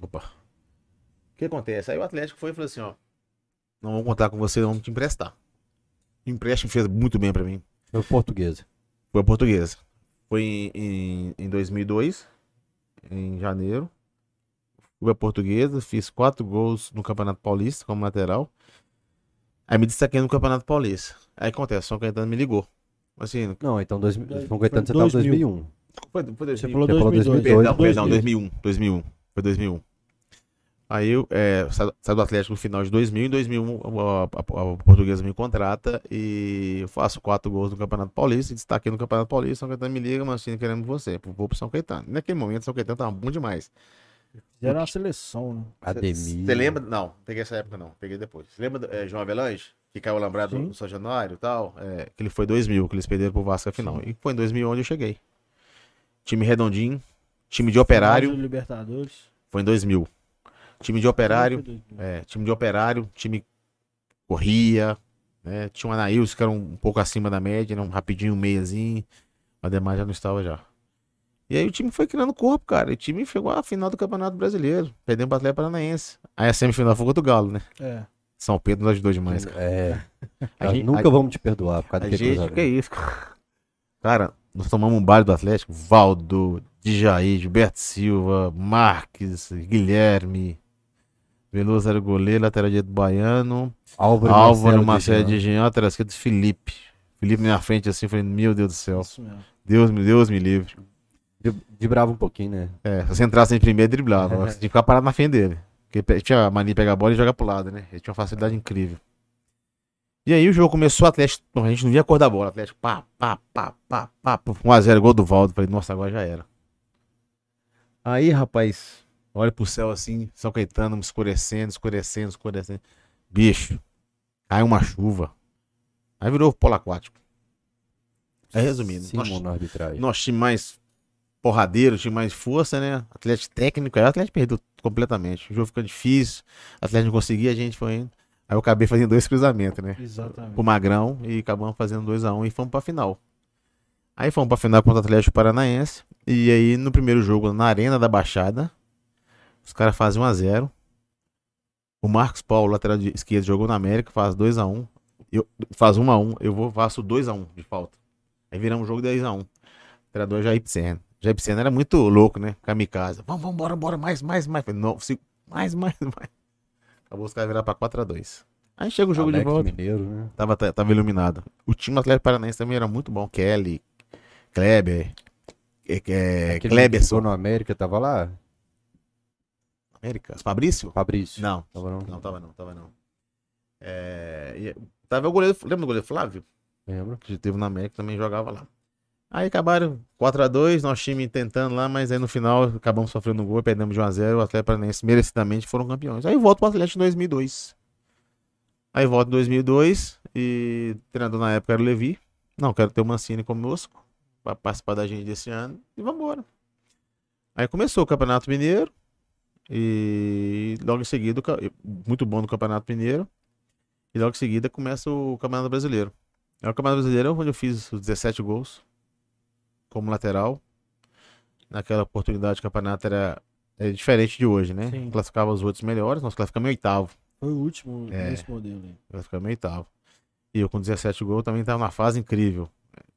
C: Opa. O que acontece? Aí o Atlético foi e falou assim, ó. Não vamos contar com você, vamos te emprestar. O empréstimo fez muito bem pra mim.
B: Foi português.
C: Foi a portuguesa. Foi em, em, em 2002, em janeiro. Fui a portuguesa, fiz quatro gols no Campeonato Paulista como lateral. Aí me destaquei no Campeonato Paulista. Aí acontece, São Caetano me ligou. Assim,
B: Não, então dois,
A: Dois-
B: São Caetano você
A: foi
B: tava em
A: 2000.
B: 2001.
C: foi, foi 2000.
A: Você falou
B: Você falou
A: 2002.
B: 2002.
C: Perdão, perdão,
A: 2000.
C: 2001. 2001. Foi 2001. Aí eu é, saí do Atlético no final de 2000. Em 2001, a, a- a portuguesa me contrata e eu faço quatro gols no Campeonato Paulista. e Destaquei no Campeonato Paulista. São Caetano me liga, mas assim, queremos você. Vou pro São Caetano. Naquele momento, São Caetano tava bom demais.
A: Fizeram uma seleção, né?
B: Ademir.
C: Você lembra? Não, peguei essa época não. Peguei depois. Você lembra do é, João Avelange? Que caiu lembrado
A: Sim.
C: no São Januário e tal? É, que ele foi 2000, que eles perderam pro Vasco a final. E foi em 2000 onde eu cheguei. Time redondinho. Time de operário.
A: Libertadores.
C: Foi em 2000. Time de operário.
A: Foi 2000.
C: É, time de operário, time corria, né? Tinha um Anaílson que era um, um pouco acima da média, era um rapidinho, um meiazinho. O Ademar já não estava já. E aí o time foi criando corpo, cara. E o time chegou à final do Campeonato Brasileiro. Perdendo para o Atlético Paranaense. Aí a semifinal foi contra o Galo, né?
A: É.
C: São Pedro nos ajudou demais, cara.
B: É.
C: A gente-
B: nunca
C: a-
B: vamos te perdoar por causa
C: A gente, que é
B: cruzamento.
C: isso, cara. Cara, nós tomamos um baile do Atlético. Valdo, Djaí, Gilberto Silva, Marques, Guilherme. Veloso era o goleiro, lateral direito baiano.
B: Álvaro,
C: Álvaro,
B: de
C: Marcelo de Jean, lateral esquerdo, Felipe. Felipe na minha frente assim, falei, meu Deus do céu.
A: Isso mesmo.
C: Deus, me- Deus me livre.
B: Bravo um pouquinho, né?
C: É, se você entrasse em primeiro, driblava. Você tinha que ficar parado na frente dele. Porque tinha a mania de pegar a bola e jogar pro lado, né? Ele tinha uma facilidade incrível. E aí o jogo começou, o Atlético, a gente não via a cor da bola. Atlético, pá, pá, pá, pá, pá, 1x0, gol do Valdo. Falei, nossa, agora já era. Aí, rapaz, olha pro céu assim, São Caetano escurecendo, escurecendo, escurecendo. Bicho, caiu uma chuva. Aí virou polo aquático. É resumindo,
B: Sim,
C: nós- nosso time mais porradeiro, time mais força, né? Atlético técnico, aí o Atlético perdeu completamente. O jogo ficou difícil, o Atlético não conseguia, a gente foi indo. Aí eu acabei fazendo dois cruzamentos, né?
A: Exatamente.
C: Pro Magrão e acabamos fazendo 2x1 e fomos pra final. Aí fomos pra final contra o Atlético Paranaense. E aí no primeiro jogo, na Arena da Baixada, os caras fazem 1x0. O Marcos Paulo, lateral de esquerda, jogou na América, faz 2x1. Eu, faz 1x1, eu vou, faço 2x1 de falta. Aí viramos o jogo 10x1. Treinador Jair Psena. Jair Psena era muito louco, né? Kamikaze. Vamos, vamos, bora, bora, mais, mais, mais. Não, se- mais, mais, mais. Acabou os caras virar pra 4x2. Aí chega o jogo
B: Alex
C: de volta.
B: Mineiro, né?
C: Tava, tava iluminado. O time do Atlético Paranaense também era muito bom. Kelly, Kleber, é, é, Kleberson.
B: no América, tava lá?
C: América? Fabrício?
B: Fabrício.
C: Não,
B: Tava não?
C: não, tava não, tava não. É, tava o goleiro, lembra do goleiro Flávio?
B: Lembro.
C: Que teve na América, também jogava lá. Aí acabaram 4x2, nosso time tentando lá, mas aí no final acabamos sofrendo um gol, perdemos de 1x0, o Atlético Paranaense merecidamente foram campeões. Aí volto pro Atlético em 2002. Aí volto em 2002 e o treinador na época era o Levi. Não, quero ter o Mancini conosco para participar da gente desse ano e vamos embora. Aí começou o Campeonato Mineiro e logo em seguida, muito bom no Campeonato Mineiro e logo em seguida começa o Campeonato Brasileiro. É o Campeonato Brasileiro onde eu fiz os 17 gols como lateral. Naquela oportunidade o campeonato era, era diferente de hoje, né?
A: Sim.
C: Classificava os outros melhores, nós classificamos em oitavo.
A: Foi o último
C: É.
A: desse modelo aí.
C: Classificamos em oitavo. E eu com 17 gols também estava na fase incrível.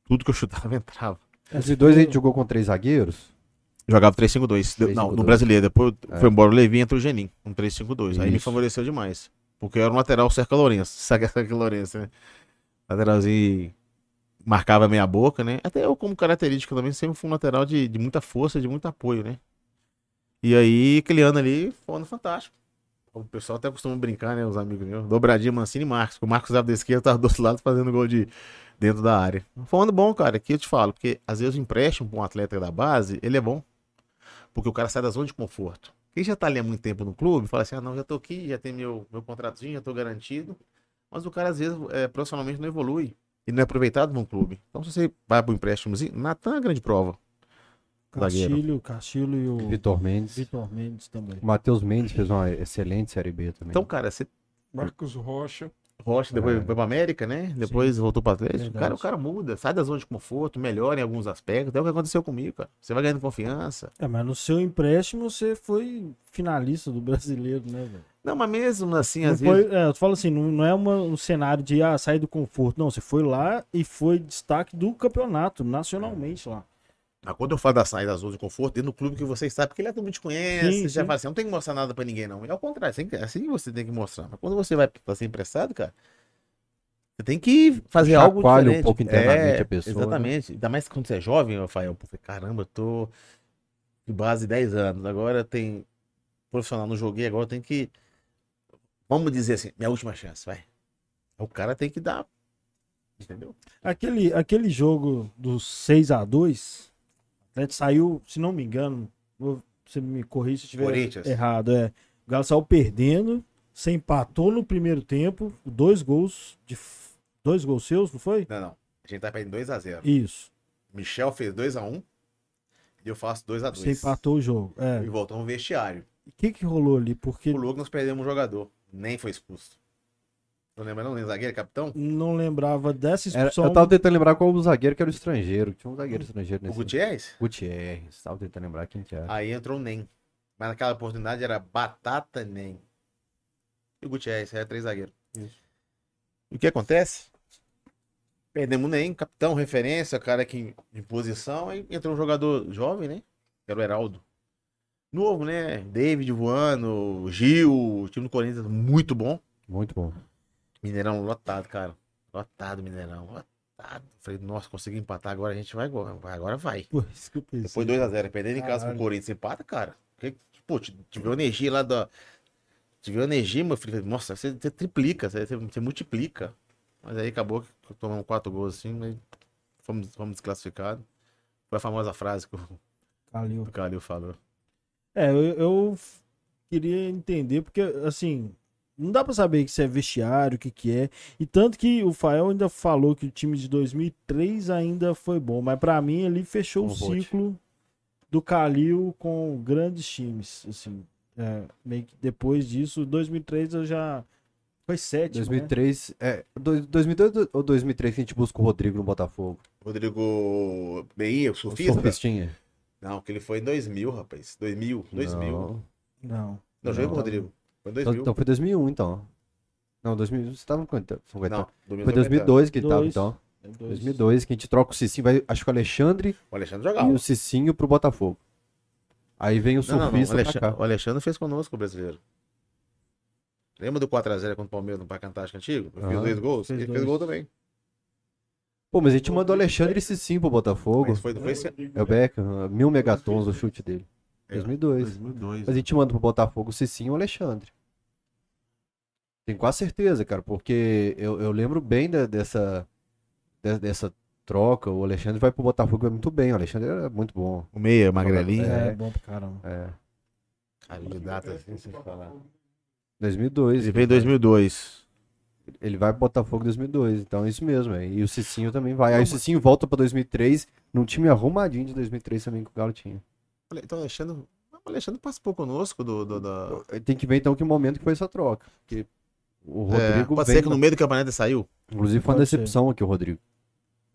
C: Tudo que eu chutava entrava.
B: Esses dois a gente jogou com três zagueiros.
C: Jogava 3-5-2. Deu- Não,
B: 3-5-2.
C: no brasileiro. Depois
B: É.
C: foi embora o Levi e entrou o Genin. Um 3-5-2. Aí me favoreceu demais. Porque era um lateral cerca Lourenço. Sabe cerca Lourenço, né? Lateralzinho marcava meia boca, né? Até eu, como característica também, sempre fui um lateral de, de muita força, de muito apoio, né? E aí, aquele ano ali, foi um ano fantástico. O pessoal até costuma brincar, né? Os amigos meus. Dobradinha, Mancini e Marcos. O Marcos estava da esquerda, tava do outro lado fazendo gol de dentro da área. Foi um ano bom, cara, que eu te falo. Porque às vezes o empréstimo para um atleta da base, ele é bom. Porque o cara sai da zona de conforto. Quem já tá ali há muito tempo no clube, fala assim, ah, não, já tô aqui, já tem meu, meu contratozinho, já tô garantido. Mas o cara, às vezes, é, profissionalmente não evolui. E não é aproveitado num clube. Então, se você vai para um empréstimozinho, Natan é uma grande prova.
A: Castilho, Castilho e o
B: Vitor Mendes.
A: Vitor Mendes também.
B: O Matheus Mendes fez uma excelente Série B também.
C: Então, cara, você
D: Marcos Rocha.
C: Rocha, depois
B: É.
C: foi pra América, né? Depois voltou pra Atlético. Cara, o cara muda, sai da zona de conforto, melhora em alguns aspectos. É o que aconteceu comigo, cara. Você vai ganhando confiança.
A: É, mas no seu empréstimo você foi finalista do brasileiro, né, velho?
C: Não, mas mesmo assim,
A: Não
C: às
A: foi,
C: vezes.
A: é, eu falo assim, não, não é uma- um cenário de ah, sair do conforto. Não, você foi lá e foi destaque do campeonato, nacionalmente lá.
C: Mas quando eu falo da saída da zona de conforto, dentro do clube que você está, porque ele é todo mundo te conhece,
A: Sim,
C: você já
A: sim.
C: fala assim, não tem que mostrar nada pra ninguém, não. É ao contrário, assim, assim você tem que mostrar. Mas quando você vai pra ser emprestado, cara, você tem que fazer algo
B: Chacoalha um
C: diferente.
B: pouco internamente
C: É,
B: a pessoa, né?
C: Exatamente. Ainda mais quando você é jovem, Rafael. Pô, caramba, eu tô de base 10 anos. Agora tem profissional, não joguei, agora tem que. Vamos dizer assim, minha última chance, vai. O cara tem que dar. Entendeu?
A: Aquele, aquele jogo dos 6 a 2 o Atlético saiu, se não me engano, você me corrija se estiver errado, é. O Galo saiu perdendo, você empatou no primeiro tempo, dois gols de dois gols seus, não foi?
C: Não, não. A gente tá perdendo 2x0.
A: Isso.
C: Michel fez 2x1 e eu faço 2x2.
A: Você empatou o jogo. É.
C: E voltamos no vestiário.
A: O que que rolou ali? Porque
C: O logo nós perdemos um jogador. Nem foi expulso. Não lembra não? Nem zagueiro, capitão?
A: não lembrava dessa
B: Era-
A: expulsão.
B: eu tava tentando lembrar qual o zagueiro que era o estrangeiro. Tinha um zagueiro estrangeiro
C: O
B: nesse.
C: Gutierrez?
B: Gutierrez. Tava tentando lembrar quem que era.
C: Aí entrou o Nem. Mas naquela oportunidade era Batata Nem. E o Gutierrez, era três zagueiros. E o que acontece? Perdemos o Nem, capitão, referência, cara que em posição. Aí entrou um jogador jovem, né? Que era o Heraldo. Novo, né? David voando, Gil, o time do Corinthians muito bom.
B: Muito bom.
C: Mineirão lotado, cara. Lotado, Mineirão. Lotado. Falei, nossa, consegui empatar agora, a gente vai agora. Vai.
A: Pô, isso que eu pensei.
C: Depois 2x0, perdendo em casa pro
A: Caralho.
C: Corinthians, empata, cara. Porque, pô, tive energia lá da. Tive energia, meu filho. Nossa, você, você triplica, você, você- multiplica. Mas aí acabou que tomamos quatro gols assim, aí fomos, fomos desclassificados. Foi a famosa frase que o,
A: Calil.
C: o Calil falou.
A: É, eu, eu queria entender, porque, assim, não dá pra saber que isso é vestiário, o que que é. E tanto que o Fael ainda falou que o time de 2003 ainda foi bom, mas pra mim ele fechou o
B: Um vote.
A: ciclo do Calil com grandes times, assim. É, meio que depois disso, 2003 eu já... Foi sétimo, né?
B: 2003. É, dois- 2002 ou 2003 que a gente busca o Rodrigo no Botafogo?
C: Rodrigo Beia, o
B: O
C: surfista?
B: surfistinha?
C: Não, que ele foi em 2000, rapaz. 2000, 2000. Não,
B: Não.
A: Não.
C: não joguei com o. Rodrigo. Foi
B: Então,
C: 2000.
B: então foi 2001, então. Não, 2000, você tava com quanto?
C: Não,
B: Foi 2002 que ele tava, então.
A: Dois.
B: 2002, que a gente troca o Cicinho, vai, acho que o Alexandre
C: O Alexandre
B: e
C: jogava.
B: o Cicinho pro Botafogo. Aí vem o
C: Não, não, não. O,
B: surfista pra
C: Alexandre,
B: cá.
C: o Alexandre fez conosco o brasileiro. Lembra do 4x0 contra o Palmeiras no Parque Antártico Antigo? Eu fiz
B: Aham.
C: dois gols.
A: Fez
C: Ele
A: dois.
C: fez gol também.
B: Pô, mas a gente mandou o Alexandre e Cicinho pro Botafogo.
C: Mas foi, foi esse...
B: É o Beckham, mil megatons o chute dele.
C: É,
B: 2002.
C: 2002.
B: Mas a gente manda pro Botafogo o Cicinho e o Alexandre. Tenho quase certeza, cara, porque eu, eu lembro bem da- dessa, de- dessa troca. O Alexandre vai pro Botafogo vai muito bem. O Alexandre era muito bom.
C: O meia, magrelinho.
A: É,
B: É.
A: bom pra caramba.
B: É.
C: Cara, de data assim, sem falar.
B: 2002.
C: Ele veio em 2002.
B: Ele vai pro Botafogo em 2002. Então é isso mesmo. É. E o Cicinho também vai. Aí o Cicinho volta pra 2003 num time arrumadinho de 2003 também que o Galo tinha.
C: Então, o Alexandre, o Alexandre participou conosco do. do, da-
B: Tem que ver então que momento que foi essa troca. Porque o
C: É,
B: Rodrigo
C: pode
B: vem
C: ser que no meio do campeonato ele saiu.
B: Inclusive foi uma
A: Pode ser.
B: decepção aqui o Rodrigo.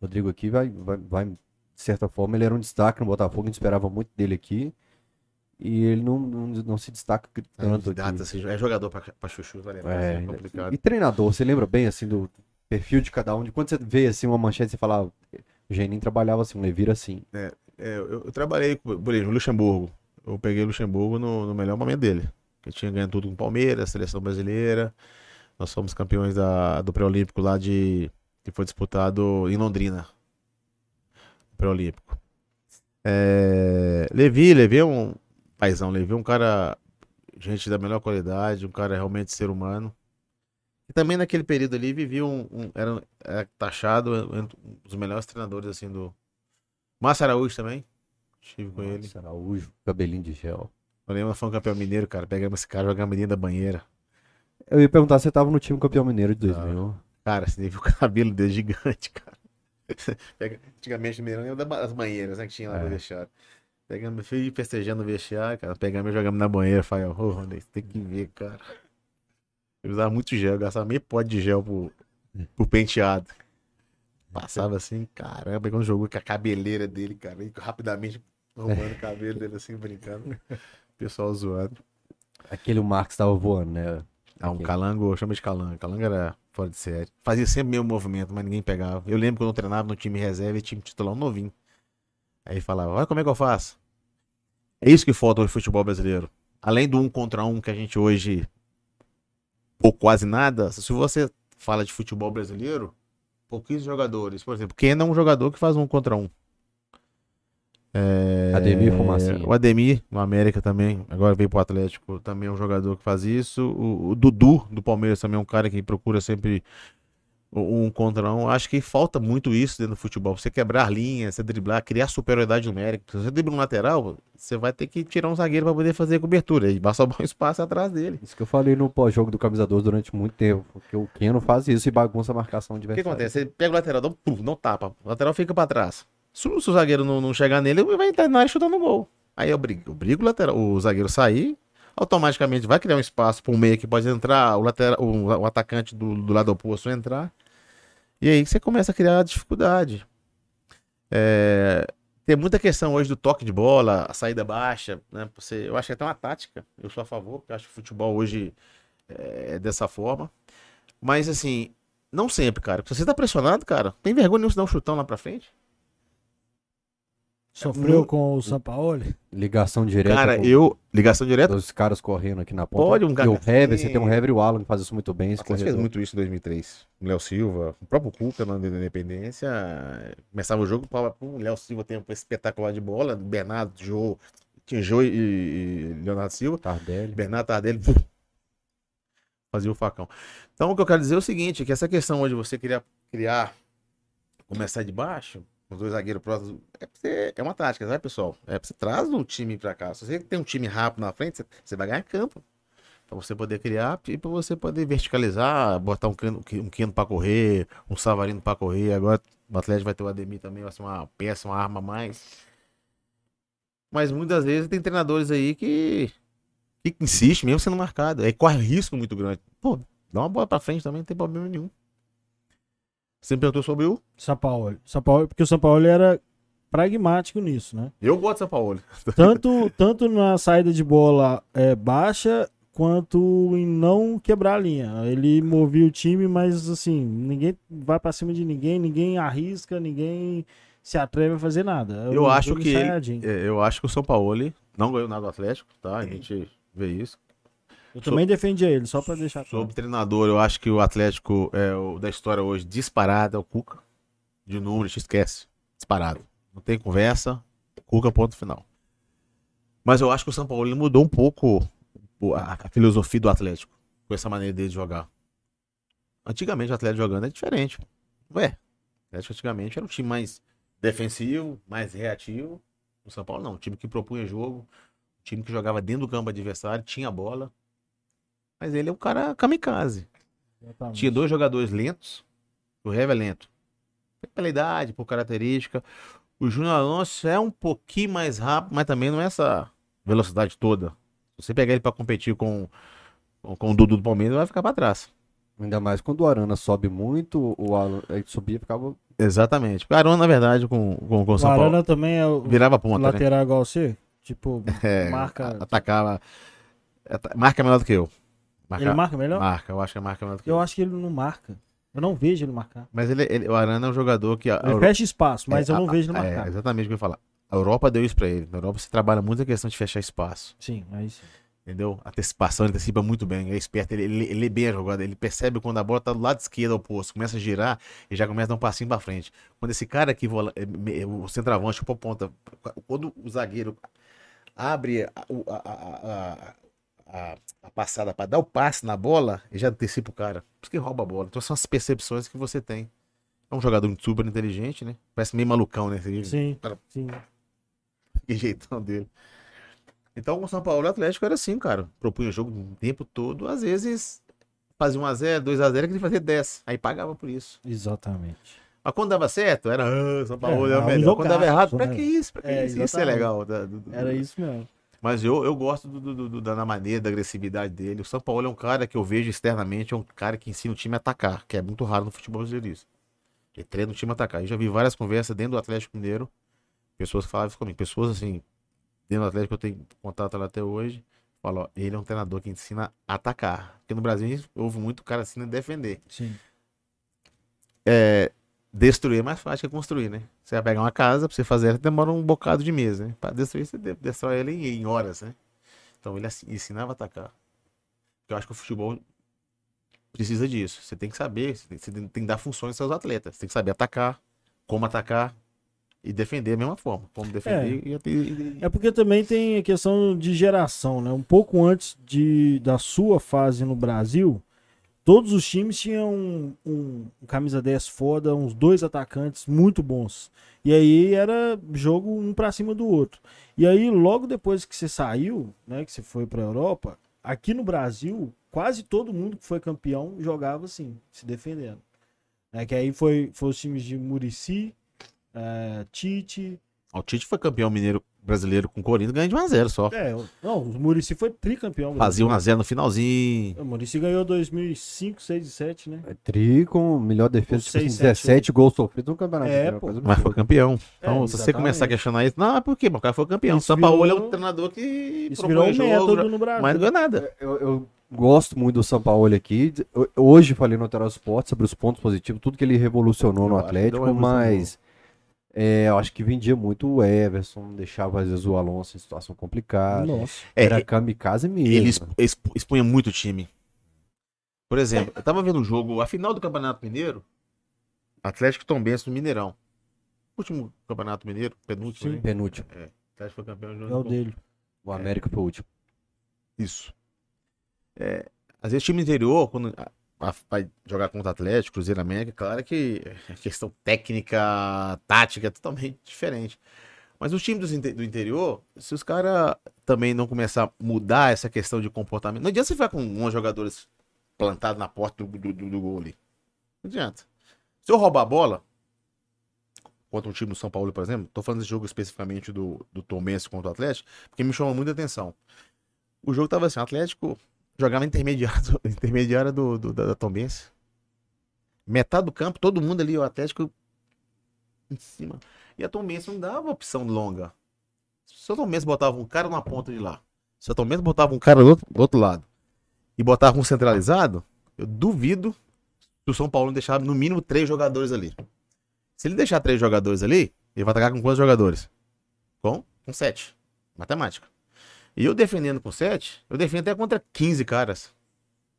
B: O Rodrigo aqui vai, vai, vai, de certa forma, ele era um destaque no Botafogo, a gente esperava muito dele aqui. E ele não, não, não se destaca tanto aqui.
C: Data, assim, é jogador pra, pra chuchu, tá lembrando?
B: É,
C: É, complicado.
B: E treinador, você lembra bem assim do perfil de cada um? De quando você vê assim uma manchete você fala, ah, o Geninho trabalhava assim, o Levira assim.
C: É, eu, eu trabalhei com o Luxemburgo. Eu peguei o Luxemburgo no, no melhor momento dele. Que tinha ganho tudo com o Palmeiras, seleção brasileira. Nós fomos campeões da, do pré-olímpico lá de. que foi disputado em Londrina. Pré-olímpico. É, Levi, Levi é um paizão, Levi é um cara, gente da melhor qualidade, um cara realmente ser humano. E também naquele período ali vivia um. um- era, era taxado um dos melhores treinadores assim do. Márcio Araújo também. Estive com ele.
B: Nossa, Araújo, cabelinho de gel.
C: Eu lembro, nós fomos campeão mineiro, cara. Pegamos esse cara, jogamos menino da banheira.
B: Eu ia perguntar se você tava no time campeão mineiro de 2000.
C: Cara, você viu o cabelo dele gigante, cara. Pega- Antigamente no Mineirão lembra das banheiras, né? Que tinha lá no
B: É.
C: vestiário. Pegamos, fui festejando no vestiário, cara. Pegamos e jogamos na banheira. Falei, ô, Rony, você tem que ver, cara. Eu usava muito gel, eu gastava meio pote de gel pro, pro penteado. Passava assim, caramba, quando jogou com a cabeleira dele, cara, e rapidamente arrumando o cabelo dele assim, brincando. O pessoal zoando.
B: Aquele o Marcos tava voando, né?
C: Ah, um
B: Ok.
C: calango, chama de calango. Calango era fora de série. Fazia sempre o mesmo movimento, mas ninguém pegava. Eu lembro quando eu treinava no time reserva e time titular um novinho. Aí falava, olha como é que eu faço. É isso que falta no futebol brasileiro. Além do um contra um que a gente hoje, ou quase nada, se você fala de futebol brasileiro, pouquíssimos jogadores. Por exemplo, quem é um jogador que faz um contra um. É...
B: Ademir Fumacinha.
C: O Ademir, no América também, agora veio pro Atlético, também é um jogador que faz isso. O, o Dudu, do Palmeiras, também é um cara que procura sempre um contra um. Acho que falta muito isso dentro do futebol. Você quebrar linhas, você driblar, criar superioridade numérica. Se você driblar um lateral, você vai ter que tirar um zagueiro para poder fazer a cobertura. E vai sobrar um espaço atrás dele.
B: Isso que eu falei no pós-jogo do Camisa 12 durante muito tempo. Porque o Keno faz isso e bagunça a marcação
C: O que acontece? Você pega o lateral, dá um pum, não tapa. O lateral fica para trás. Se, o zagueiro não, não chegar nele, ele vai entrar na área chutando no gol. Aí eu brigo, eu brigo o, lateral, o zagueiro sair, automaticamente vai criar um espaço para o meio que pode entrar, o, lateral, o, o atacante do, do lado oposto entrar. E aí você começa a criar dificuldade. É, tem muita questão hoje do toque de bola, a saída baixa. Né? Você, eu acho que é até uma tática. Eu sou a favor, porque eu acho que o futebol hoje é dessa forma. Mas assim, não sempre, cara. Se você tá pressionado, cara, tem vergonha de dar um chutão lá pra frente?
A: Sofreu com o Sampaoli?
B: Ligação direta
C: Cara,
B: com
C: eu. Ligação direta?
B: os caras correndo aqui na ponta.
C: Pode, um
B: E
C: cara-
B: o Hever, você tem um Hever e o Alan que faz isso muito bem.
C: Atlético fez muito isso em 2003. O Léo Silva, o próprio Cuca na Independência. Começava o jogo, o Léo Silva tem um espetacular de bola. Bernardo, Jô, tinha Jô e, e Leonardo Silva.
B: Tardelli.
C: Bernardo Tardelli fazia o facão. Então o que eu quero dizer é o seguinte, que essa questão hoje de você criar, criar começar de baixo, os dois zagueiros próximos, é, você- é uma tática, né, pessoal? É você traz o time pra cá. Se você tem um time rápido na frente, você, você vai ganhar campo. Pra você poder criar e pra você poder verticalizar, botar um cano, um pra correr, um savarino pra correr. Agora o Atlético vai ter o Ademir também, vai ser uma peça, uma arma a mais. Mas muitas vezes tem treinadores aí que, que insiste mesmo sendo marcado. Aí corre risco muito grande. Pô, dá uma bola pra frente também, não tem problema nenhum. Você me perguntou sobre o.
A: Sampaoli. Sampaoli, porque o Sampaoli era pragmático nisso, né?
C: Eu gosto de São Paulo.
A: Tanto, tanto na saída de bola é, baixa, quanto em não quebrar a linha. Ele movia o time, mas assim, ninguém vai pra cima de ninguém, ninguém arrisca, ninguém se atreve a fazer nada.
C: Eu
A: um
C: acho que
A: ensaiadinho.
C: É, Eu acho que o São Paulo não ganhou nada do Atlético, tá? A gente vê isso.
A: Eu também defendia ele, só pra deixar claro.
C: Sobre treinador, eu acho que o Atlético é o da história hoje disparado é o Cuca. De número, te esquece. Disparado. Não tem conversa. Cuca, ponto final. Mas eu acho que o São Paulo ele mudou um pouco a, a filosofia do Atlético com essa maneira dele de jogar. Antigamente o Atlético jogando é diferente. Ué, o Atlético antigamente era um time mais defensivo, mais reativo. O São Paulo não, um time que propunha jogo, um time que jogava dentro do campo adversário, tinha bola. Mas ele é um cara kamikaze.
A: Exatamente.
C: Tinha dois jogadores lentos. O Hever é lento. Pela idade, por característica. O Júnior Alonso é um pouquinho mais rápido, mas também não é essa velocidade toda. Se você pegar ele pra competir com, com, com o Dudu do Palmeiras, ele vai ficar pra trás.
B: Ainda mais quando o Arana sobe muito, o Alan, subia e ficava.
C: Exatamente. O Arão, na verdade, com, com, com o
A: O
C: São Paulo,
A: Arana também é o
C: virava ponta, né?
A: lateral igual você? Tipo,
C: É,
A: marca.
C: Atacava. ata- Marca melhor do que eu. Marca,
A: Ele marca melhor?
C: marca, eu acho que marca melhor do que eu.
A: Eu acho que ele não marca. Eu não vejo ele marcar.
C: Mas ele, ele- o Arana é um jogador que. a-
A: Ele
C: Euro-
A: fecha espaço, mas
C: É,
A: eu não
C: a-
A: vejo ele
C: É,
A: marcar.
C: exatamente o que eu ia falar. A Europa deu isso pra ele. Na Europa você trabalha muito a questão de fechar espaço.
A: Sim, é isso.
C: Entendeu? Antecipação, ele antecipa muito bem. Ele é esperto, ele, ele, ele lê bem a jogada. Ele percebe quando a bola tá do lado esquerdo oposto. Começa a girar e já começa a dar um passinho pra frente. Quando esse cara aqui, vola- é, o centroavante, o ponta, quando o zagueiro abre a, a- a- a- a- passada pra dar o passe na bola, ele já antecipa o cara. Por isso que rouba a bola. Então são as percepções que você tem. É um jogador super inteligente, né? Parece meio malucão, né? Você?
A: Sim,
C: Cara,
A: sim.
C: que jeitão dele. Então o São Paulo e o Atlético era assim, cara. Propunha o jogo o tempo todo. Às vezes fazia 1x0, 2x0, queria fazer 10. Aí pagava por isso.
A: Exatamente.
C: Mas quando dava certo, era ah, São Paulo
A: É,
C: é, o melhor. Quando dava
A: jogaço,
C: errado, pra
A: né?
C: que isso? Pra que
A: É,
C: isso? Isso é
A: exatamente.
C: legal. da- do- do-
A: Era isso mesmo.
C: Mas eu, eu gosto do, do- do- da, maneira, da agressividade dele. O São Paulo é um cara que eu vejo externamente, é um cara que ensina o time a atacar, que é muito raro no futebol brasileiro isso. Ele treina o time a atacar. Eu já vi várias conversas dentro do Atlético Mineiro, pessoas falavam isso comigo, pessoas assim, dentro do Atlético eu tenho contato lá até hoje, falam, ó, ele é um treinador que ensina a atacar. Porque no Brasil a gente ouve muito cara ensina a defender.
A: Sim.
C: É, destruir é mais fácil que construir, né? Você vai pegar uma casa, pra você fazer ela, demora um bocado de mês, né? Pra destruir, você de- destrói ela em, em horas, né? Então ele assi- ensinava a atacar. Eu acho que o futebol precisa disso. Você tem que saber, você tem, você tem que dar funções aos seus atletas. Você tem que saber atacar, como atacar e defender da mesma forma. Como defender e, e- e-
A: É porque também tem a questão de geração, né? Um pouco antes de, da sua fase no Brasil, todos os times tinham um, um- um camisa 10 foda, uns dois atacantes muito bons. E aí era jogo um pra cima do outro. E aí, logo depois que você saiu, né? Que você foi pra Europa, aqui no Brasil, quase todo mundo que foi campeão jogava assim, se defendendo. É que aí foi, foi os times de Murici, eh, Tite,
C: O Tite foi campeão mineiro brasileiro com o Corinthians, ganhou de 1x0 só.
A: É, o- não, o Murici foi tricampeão.
C: Fazia 1x0 no finalzinho.
A: O Murici ganhou 2005, 6 e 7, né?
B: É tri com melhor defesa,
A: Com
B: tipo assim,
A: seis, sete,
B: 17 gols sofridos no campeonato.
A: É, pô.
C: Mas foi campeão. Então,
A: É,
C: se você começar a questionar isso, não, é porque o cara foi campeão.
A: Isso
C: São Paulo é um treinador que
A: um
C: jogo,
A: método no Brasil.
C: mas não ganhou nada.
B: Eu, eu gosto muito do São Paulo aqui. Eu- hoje falei no Alterar Esporte sobre os pontos positivos, tudo que ele revolucionou no
C: Eu que
B: Atlético, mas é, eu acho que vendia muito o Everson, deixava às vezes o Alonso em situação complicada.
A: Nossa.
C: É,
B: Era kamikaze mesmo.
C: ele exp- exp- expunha muito o time. Por exemplo, eu tava vendo um jogo, a final do Campeonato Mineiro, Atlético Tombense no Mineirão. Último Campeonato Mineiro, penúltimo,
A: Sim.
C: né?
B: Penúltimo.
C: O Atlético foi campeão junto
A: É o dele.
B: O América foi o último.
C: Isso. É, às vezes time interior, quando vai jogar contra o Atlético, Cruzeiro América, claro que a questão técnica, tática é totalmente diferente. Mas os times do interior, se os caras também não começar a mudar essa questão de comportamento, não adianta você ficar com 11 jogadores plantados na porta do, do, do- do gol ali. Não adianta. Se eu roubar a bola, contra um time do São Paulo, por exemplo, tô falando desse jogo especificamente do, do Tomense contra o Atlético, porque me chama muita atenção. O jogo tava assim, o Atlético jogava intermediária, do- intermediária do, do- da, da Tombense. Metade do campo, todo mundo ali, o Atlético em cima. E a Tombense não dava opção longa. Se o Tombense botava um cara na ponta de lá, se a Tombense botava um cara do outro, do outro lado, e botava um centralizado, eu duvido se o São Paulo deixar no mínimo três jogadores ali. Se ele deixar três jogadores ali, ele vai atacar com quantos jogadores? Com? Com sete. Matemática. E eu defendendo com sete, eu defendo até contra 15 caras.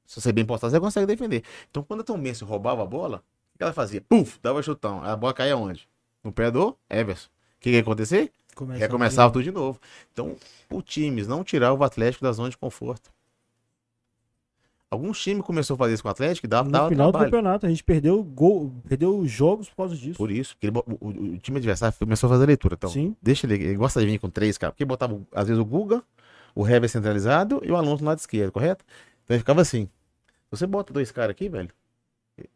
C: Se você bem postado, você consegue defender. Então, quando a Tom Messi roubava a bola, o que ela fazia? Puf, dava chutão. A bola caía onde? No pé do Everson. O que, que ia acontecer?
A: Começa
C: Ia começar tudo de novo. Então, o times não tirar o Atlético da zona de conforto. Alguns times começou a fazer isso com o Atlético e dava,
A: No
C: dava
A: final do
C: trabalho.
A: campeonato, a gente perdeu gol, perdeu jogos por causa disso.
C: Por isso, ele o- o time adversário começou a fazer a leitura. Então,
A: Sim.
C: deixa ele. Ele gosta de vir com três, cara. Porque botava, às vezes, o Guga, o Hever centralizado e o Alonso no lado esquerdo, correto? Então ele ficava assim. Você bota dois caras aqui, velho,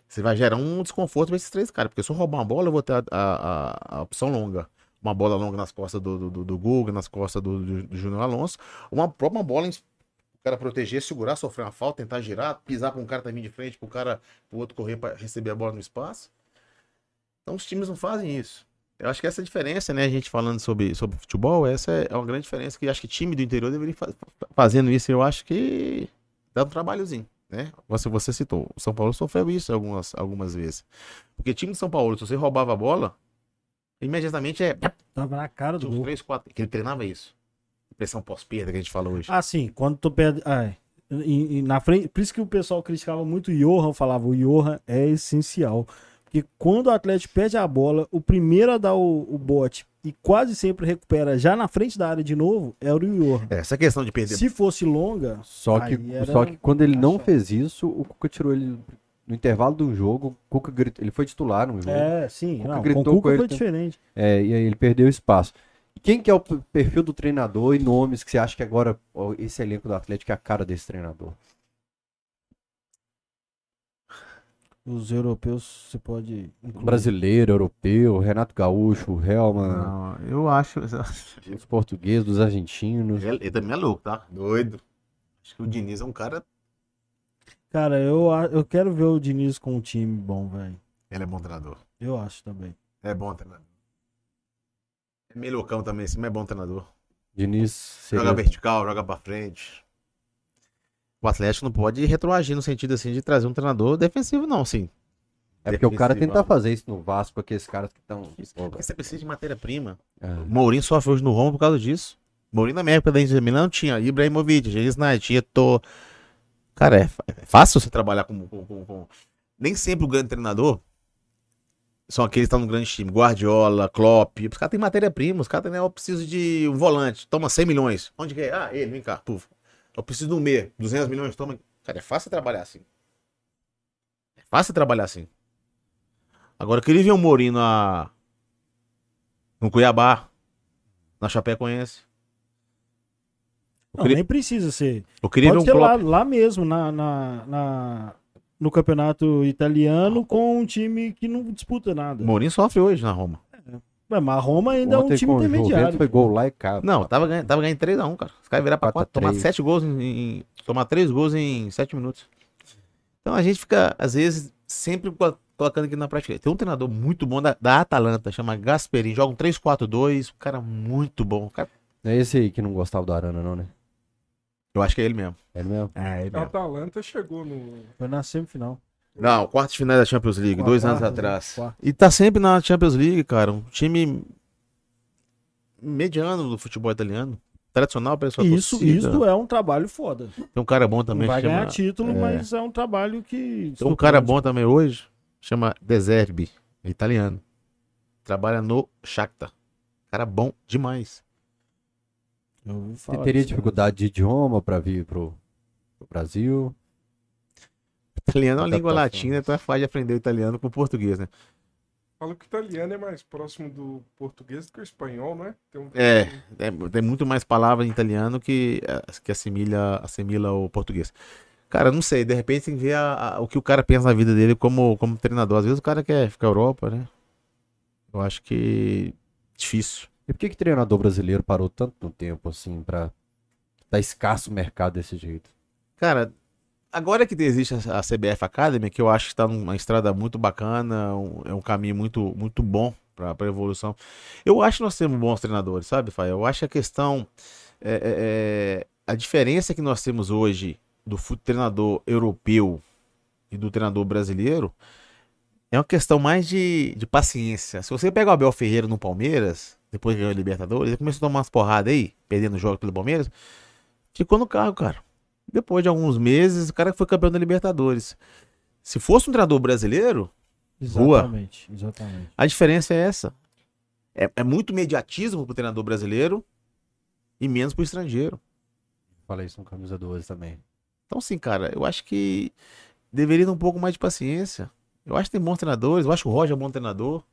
C: você vai gerar um desconforto pra esses três caras. Porque se eu roubar uma bola, eu vou ter a, a- a- opção longa. Uma bola longa nas costas do, do, do, Guga, nas costas do, do, do Júnior Alonso. Uma própria bola em- o cara proteger, segurar, sofrer uma falta, tentar girar, pisar pra um cara também de frente, pro cara, pro outro correr pra receber a bola no espaço. Então os times não fazem isso. Eu acho que essa diferença, né? A gente falando sobre, sobre futebol, essa é uma grande diferença que acho que time do interior deveria fa fazendo isso. Eu acho que dá um trabalhozinho, né? Você, você citou, o São Paulo sofreu isso algumas, algumas vezes. Porque time de São Paulo, se você roubava a bola, imediatamente é
A: Tava na cara do
C: uns
A: gol.
C: 3, 4, que ele treinava isso. Pressão pós-perda que a gente fala hoje.
A: Ah, sim, quando tu perde. Ah. E- e na frente, por isso que o pessoal criticava muito o Johan, falava o Johan é essencial. Porque quando o Atlético perde a bola, o primeiro a dar o, o bote e quase sempre recupera já na frente da área de novo era o Johan.
C: Essa questão de perder.
A: Se fosse longa,
B: Só que, só que quando ele não fez isso, o Cuca tirou ele no intervalo do jogo. O Cuca gritou, ele foi titular no jogo.
A: é, sim,
B: Cuca
A: não, com
B: gritou
A: o Cuca
B: com ele
A: foi diferente.
B: É, e aí ele perdeu espaço. E quem que é o perfil do treinador e nomes que você acha que agora esse elenco do Atlético é a cara desse treinador?
A: Os europeus você pode incluir.
B: Brasileiro, europeu, Renato Gaúcho, Helman,
C: Não, eu acho.
B: os portugueses, os argentinos.
C: Ele, ele também é louco, tá? Doido. Acho que o Diniz é um cara.
A: Cara, eu, eu quero ver o Diniz com um time bom, velho.
C: Ele é bom treinador.
A: Eu acho também.
C: É bom treinador. É meio loucão também, sim, mas é bom treinador.
B: Diniz seria...
C: Joga vertical, joga pra frente. O Atlético não pode retroagir no sentido assim de trazer um treinador defensivo, não, sim.
B: É porque o cara tentar fazer isso no Vasco aqueles caras que estão.
C: Porque você precisa de matéria-prima.
B: É.
C: O Mourinho sofre hoje no Roma por causa disso. Mourinho na minha época da Inter Milan tinha Ibrahimovic, tinha Snyder, tinha Eto'o. Cara, é, é fácil você trabalhar com, com- com- com- Nem sempre o grande treinador são aqueles que estão no grande time. Guardiola, Klopp. Os caras têm matéria-prima. Os caras têm, né, eu preciso de um volante. Toma 100 milhões. Onde que é? Ah, ele, vem cá. Puf. Eu preciso de um meia. 200 milhões, toma. Cara, é fácil trabalhar assim. É fácil trabalhar assim. Agora, eu queria ver o Mourinho na... no Cuiabá, na Chapecoense. Eu
A: Não,
C: queria,
A: nem precisa ser.
C: eu queria ver
A: Pode
C: um
A: ser lá, lá mesmo, na, na, na- no campeonato italiano, com um time que não disputa nada.
C: O Mourinho sofre hoje na Roma.
A: Mas a Roma ainda é um
B: Ontem
A: time
B: com o Juventus
A: intermediário.
B: foi gol lá e cá.
C: Não, tava ganhando, tava ganhando 3x1, cara. Os caras virar pra 4,
B: 4 a
C: tomar
B: 3.
C: 7 gols em, em- Tomar 3 gols em 7 minutos. Então a gente fica, às vezes, sempre co- colocando aqui na prática. Tem um treinador muito bom da, da Atalanta, chama Gasperini. Joga um 3-4-2, um cara muito bom. Um cara-
B: É esse aí que não gostava do Arana, não, né?
C: Eu acho que é ele mesmo.
B: É ele mesmo?
C: É, ele
D: A Atalanta chegou no.
A: Foi na semifinal.
C: Não, quarto de final da Champions League, dois anos
A: Quarto,
C: atrás.
A: quarto.
C: E tá sempre na Champions League, cara. Um time mediano do futebol italiano. Tradicional para sua
A: Isso,
C: torcida.
A: isso é um trabalho foda.
C: Tem um cara bom
A: Não
C: também
A: vai
C: que chama...
A: ganhar título,
B: É.
A: mas é um trabalho que.
C: Tem um cara bom também hoje, chama Deserbi, é italiano. Trabalha no Shakhtar. Cara bom demais.
A: Eu
B: Você teria
A: disso.
B: dificuldade de idioma pra vir pro, pro Brasil?
C: Italiano é uma língua
B: Adaptação.
C: latina, então é fácil de aprender o italiano com o português, né?
D: Falo que o italiano é mais próximo do português do que o espanhol, né? Tem um...
C: É, é, tem muito mais palavras em italiano que, eh, que assimila, assimila o português. Cara, não sei, de repente tem que ver a- a- o que o cara pensa na vida dele como, como treinador. Às vezes o cara quer ficar na Europa, né? Eu acho que difícil.
B: E por que que treinador brasileiro parou tanto no tempo, assim, pra dar escasso mercado desse jeito?
C: Cara, agora que existe a CBF Academy, que eu acho que está numa estrada muito bacana, um- é um caminho muito, muito bom para a evolução. Eu acho que nós temos bons treinadores, sabe, Fael? Eu acho que a questão, é, é, é, a diferença que nós temos hoje do treinador europeu e do treinador brasileiro é uma questão mais de, de paciência. Se você pega o Abel Ferreira no Palmeiras, depois que ganhou a Libertadores, ele começou a tomar umas porradas aí, perdendo jogos pelo Palmeiras, ficou no carro, cara. Depois de alguns meses, o cara foi campeão da Libertadores. Se fosse um treinador brasileiro, Rua.
A: Exatamente, exatamente.
C: a diferença é essa. É, é muito mediatismo pro treinador brasileiro e menos pro estrangeiro.
B: Falei isso no Camisa 12 também.
C: Então, assim, cara, eu acho que deveria ter um pouco mais de paciência. Eu acho que tem bons treinadores, eu acho que o Roger é bom treinador.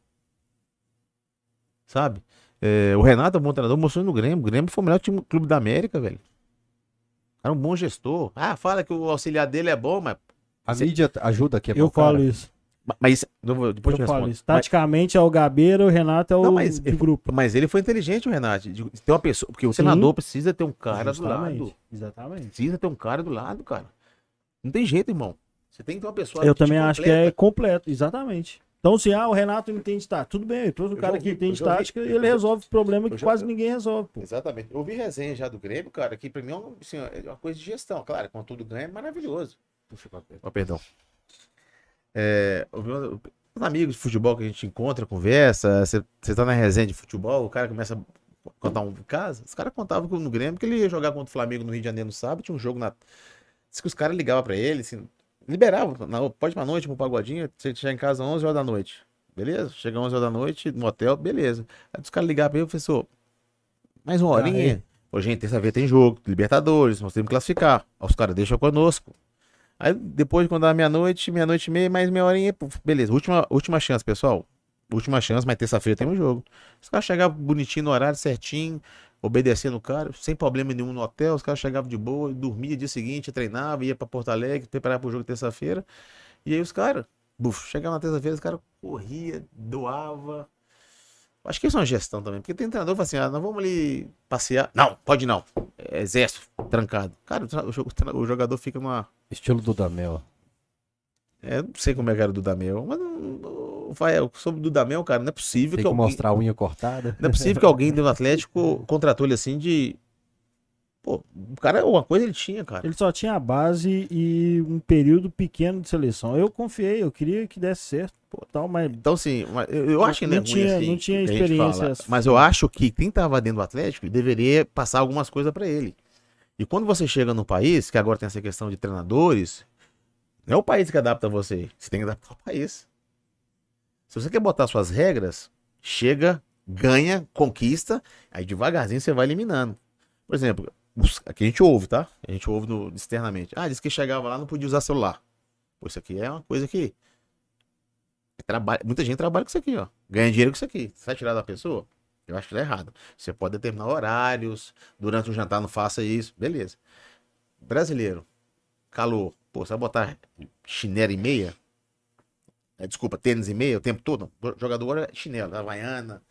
C: Sabe? É, o Renato é um bom treinador, mostrou no Grêmio. O Grêmio foi o melhor time Clube da América, velho. Era um bom gestor. Ah, fala que o auxiliar dele é bom, mas.
B: A
C: Cê-
B: mídia ajuda aqui.
A: Eu falo isso.
C: Mas. Depois eu
A: falo isso. Taticamente é o Gabeira, o Renato é o
C: Não, mas-
A: do grupo.
C: Mas ele foi inteligente, o Renato. de ter uma pessoa. Porque o
A: Sim.
C: treinador precisa ter um cara do
A: Justamente,
C: lado.
A: Exatamente.
C: Precisa ter um cara do lado, cara. Não tem jeito, irmão. Você tem que ter uma pessoa.
A: Eu também acho que é completo, exatamente. Então, se ah, o Renato não entende tática, tudo bem, um
C: Eu
A: cara que
C: ouvi-
A: entende
C: ouvi-
A: tática e
C: eu
A: ele resolve o problema que
C: já-
A: quase ninguém resolve, pô.
C: Exatamente. Eu ouvi resenha já do Grêmio, cara, que pra mim é, um, assim, é uma coisa de gestão. Claro, quando tudo ganha é maravilhoso. Puxa, oh, perdão. É, eu vi os amigos de futebol que a gente encontra, conversa, você tá na resenha de futebol, o cara começa a contar um casa. Os caras contavam que no Grêmio que ele ia jogar contra o Flamengo no Rio de Janeiro no sábado, tinha um jogo na. Diz que os caras ligavam pra ele, assim, liberavam, na- pode ir pra noite, pro pagodinho, você chegar em casa às 11 horas da noite. Beleza? Chega às 11 horas da noite, no hotel, beleza. Aí os caras ligavam pra ele e falaram assim, "Ô, mais uma horinha.
A: é.
C: Ô, gente, terça-feira tem jogo, Libertadores, nós temos que classificar. Aí os caras deixam conosco. Aí depois, quando dá meia-noite, meia-noite e meia, mais meia horinha, beleza. Última, última chance, pessoal. Última chance, mas terça-feira tem um jogo. Os caras chegavam bonitinho no horário, certinho, obedecendo o cara, sem problema nenhum no hotel. Os caras chegavam de boa, dormia dia seguinte, treinava, ia pra Porto Alegre, preparava pro jogo terça-feira. E aí os caras, buf, chegavam na terça-feira, os caras corria, doava. Acho que isso é uma gestão também, porque tem treinador que fala assim: ah, nós vamos ali passear. Não, pode não. É exército, trancado. Cara, o o jo- o jogador fica numa.
B: Estilo do Damel.
C: É, não sei como é que era o Dudamel, mas não, Rafael, sobre o Dudamel, cara, não é possível
B: Tem
C: que
B: que
C: alguém,
B: mostrar a unha cortada.
C: não é possível que alguém do Atlético contratou ele assim de Pô, o cara, uma coisa ele tinha, cara.
A: Ele só tinha a base e um período pequeno de seleção. Eu confiei, eu queria que desse certo, pô, tal, mas
C: Então, assim, mas eu, eu acho que não, é
A: tinha-
C: assim,
A: não tinha experiência.
C: Mas eu acho que quem tava dentro do Atlético deveria passar algumas coisas pra ele. E quando você chega no país, que agora tem essa questão de treinadores, não é o país que adapta você, você tem que adaptar o país. Se você quer botar suas regras, chega, ganha, conquista, aí devagarzinho você vai eliminando. Por exemplo, aqui a gente ouve, tá? A gente ouve no- externamente. Ah, disse que chegava lá não podia usar celular. Pô, isso aqui é uma coisa que Trabalha, muita gente trabalha com isso aqui, ó. Ganha dinheiro com isso aqui. Você vai tirar da pessoa? Eu acho que tá errado. Você pode determinar horários, durante o jantar não faça isso, beleza. Brasileiro, calor, pô, você vai botar chinelo e meia? É, desculpa, tênis e meia o tempo todo? Jogador é chinelo, havaiana,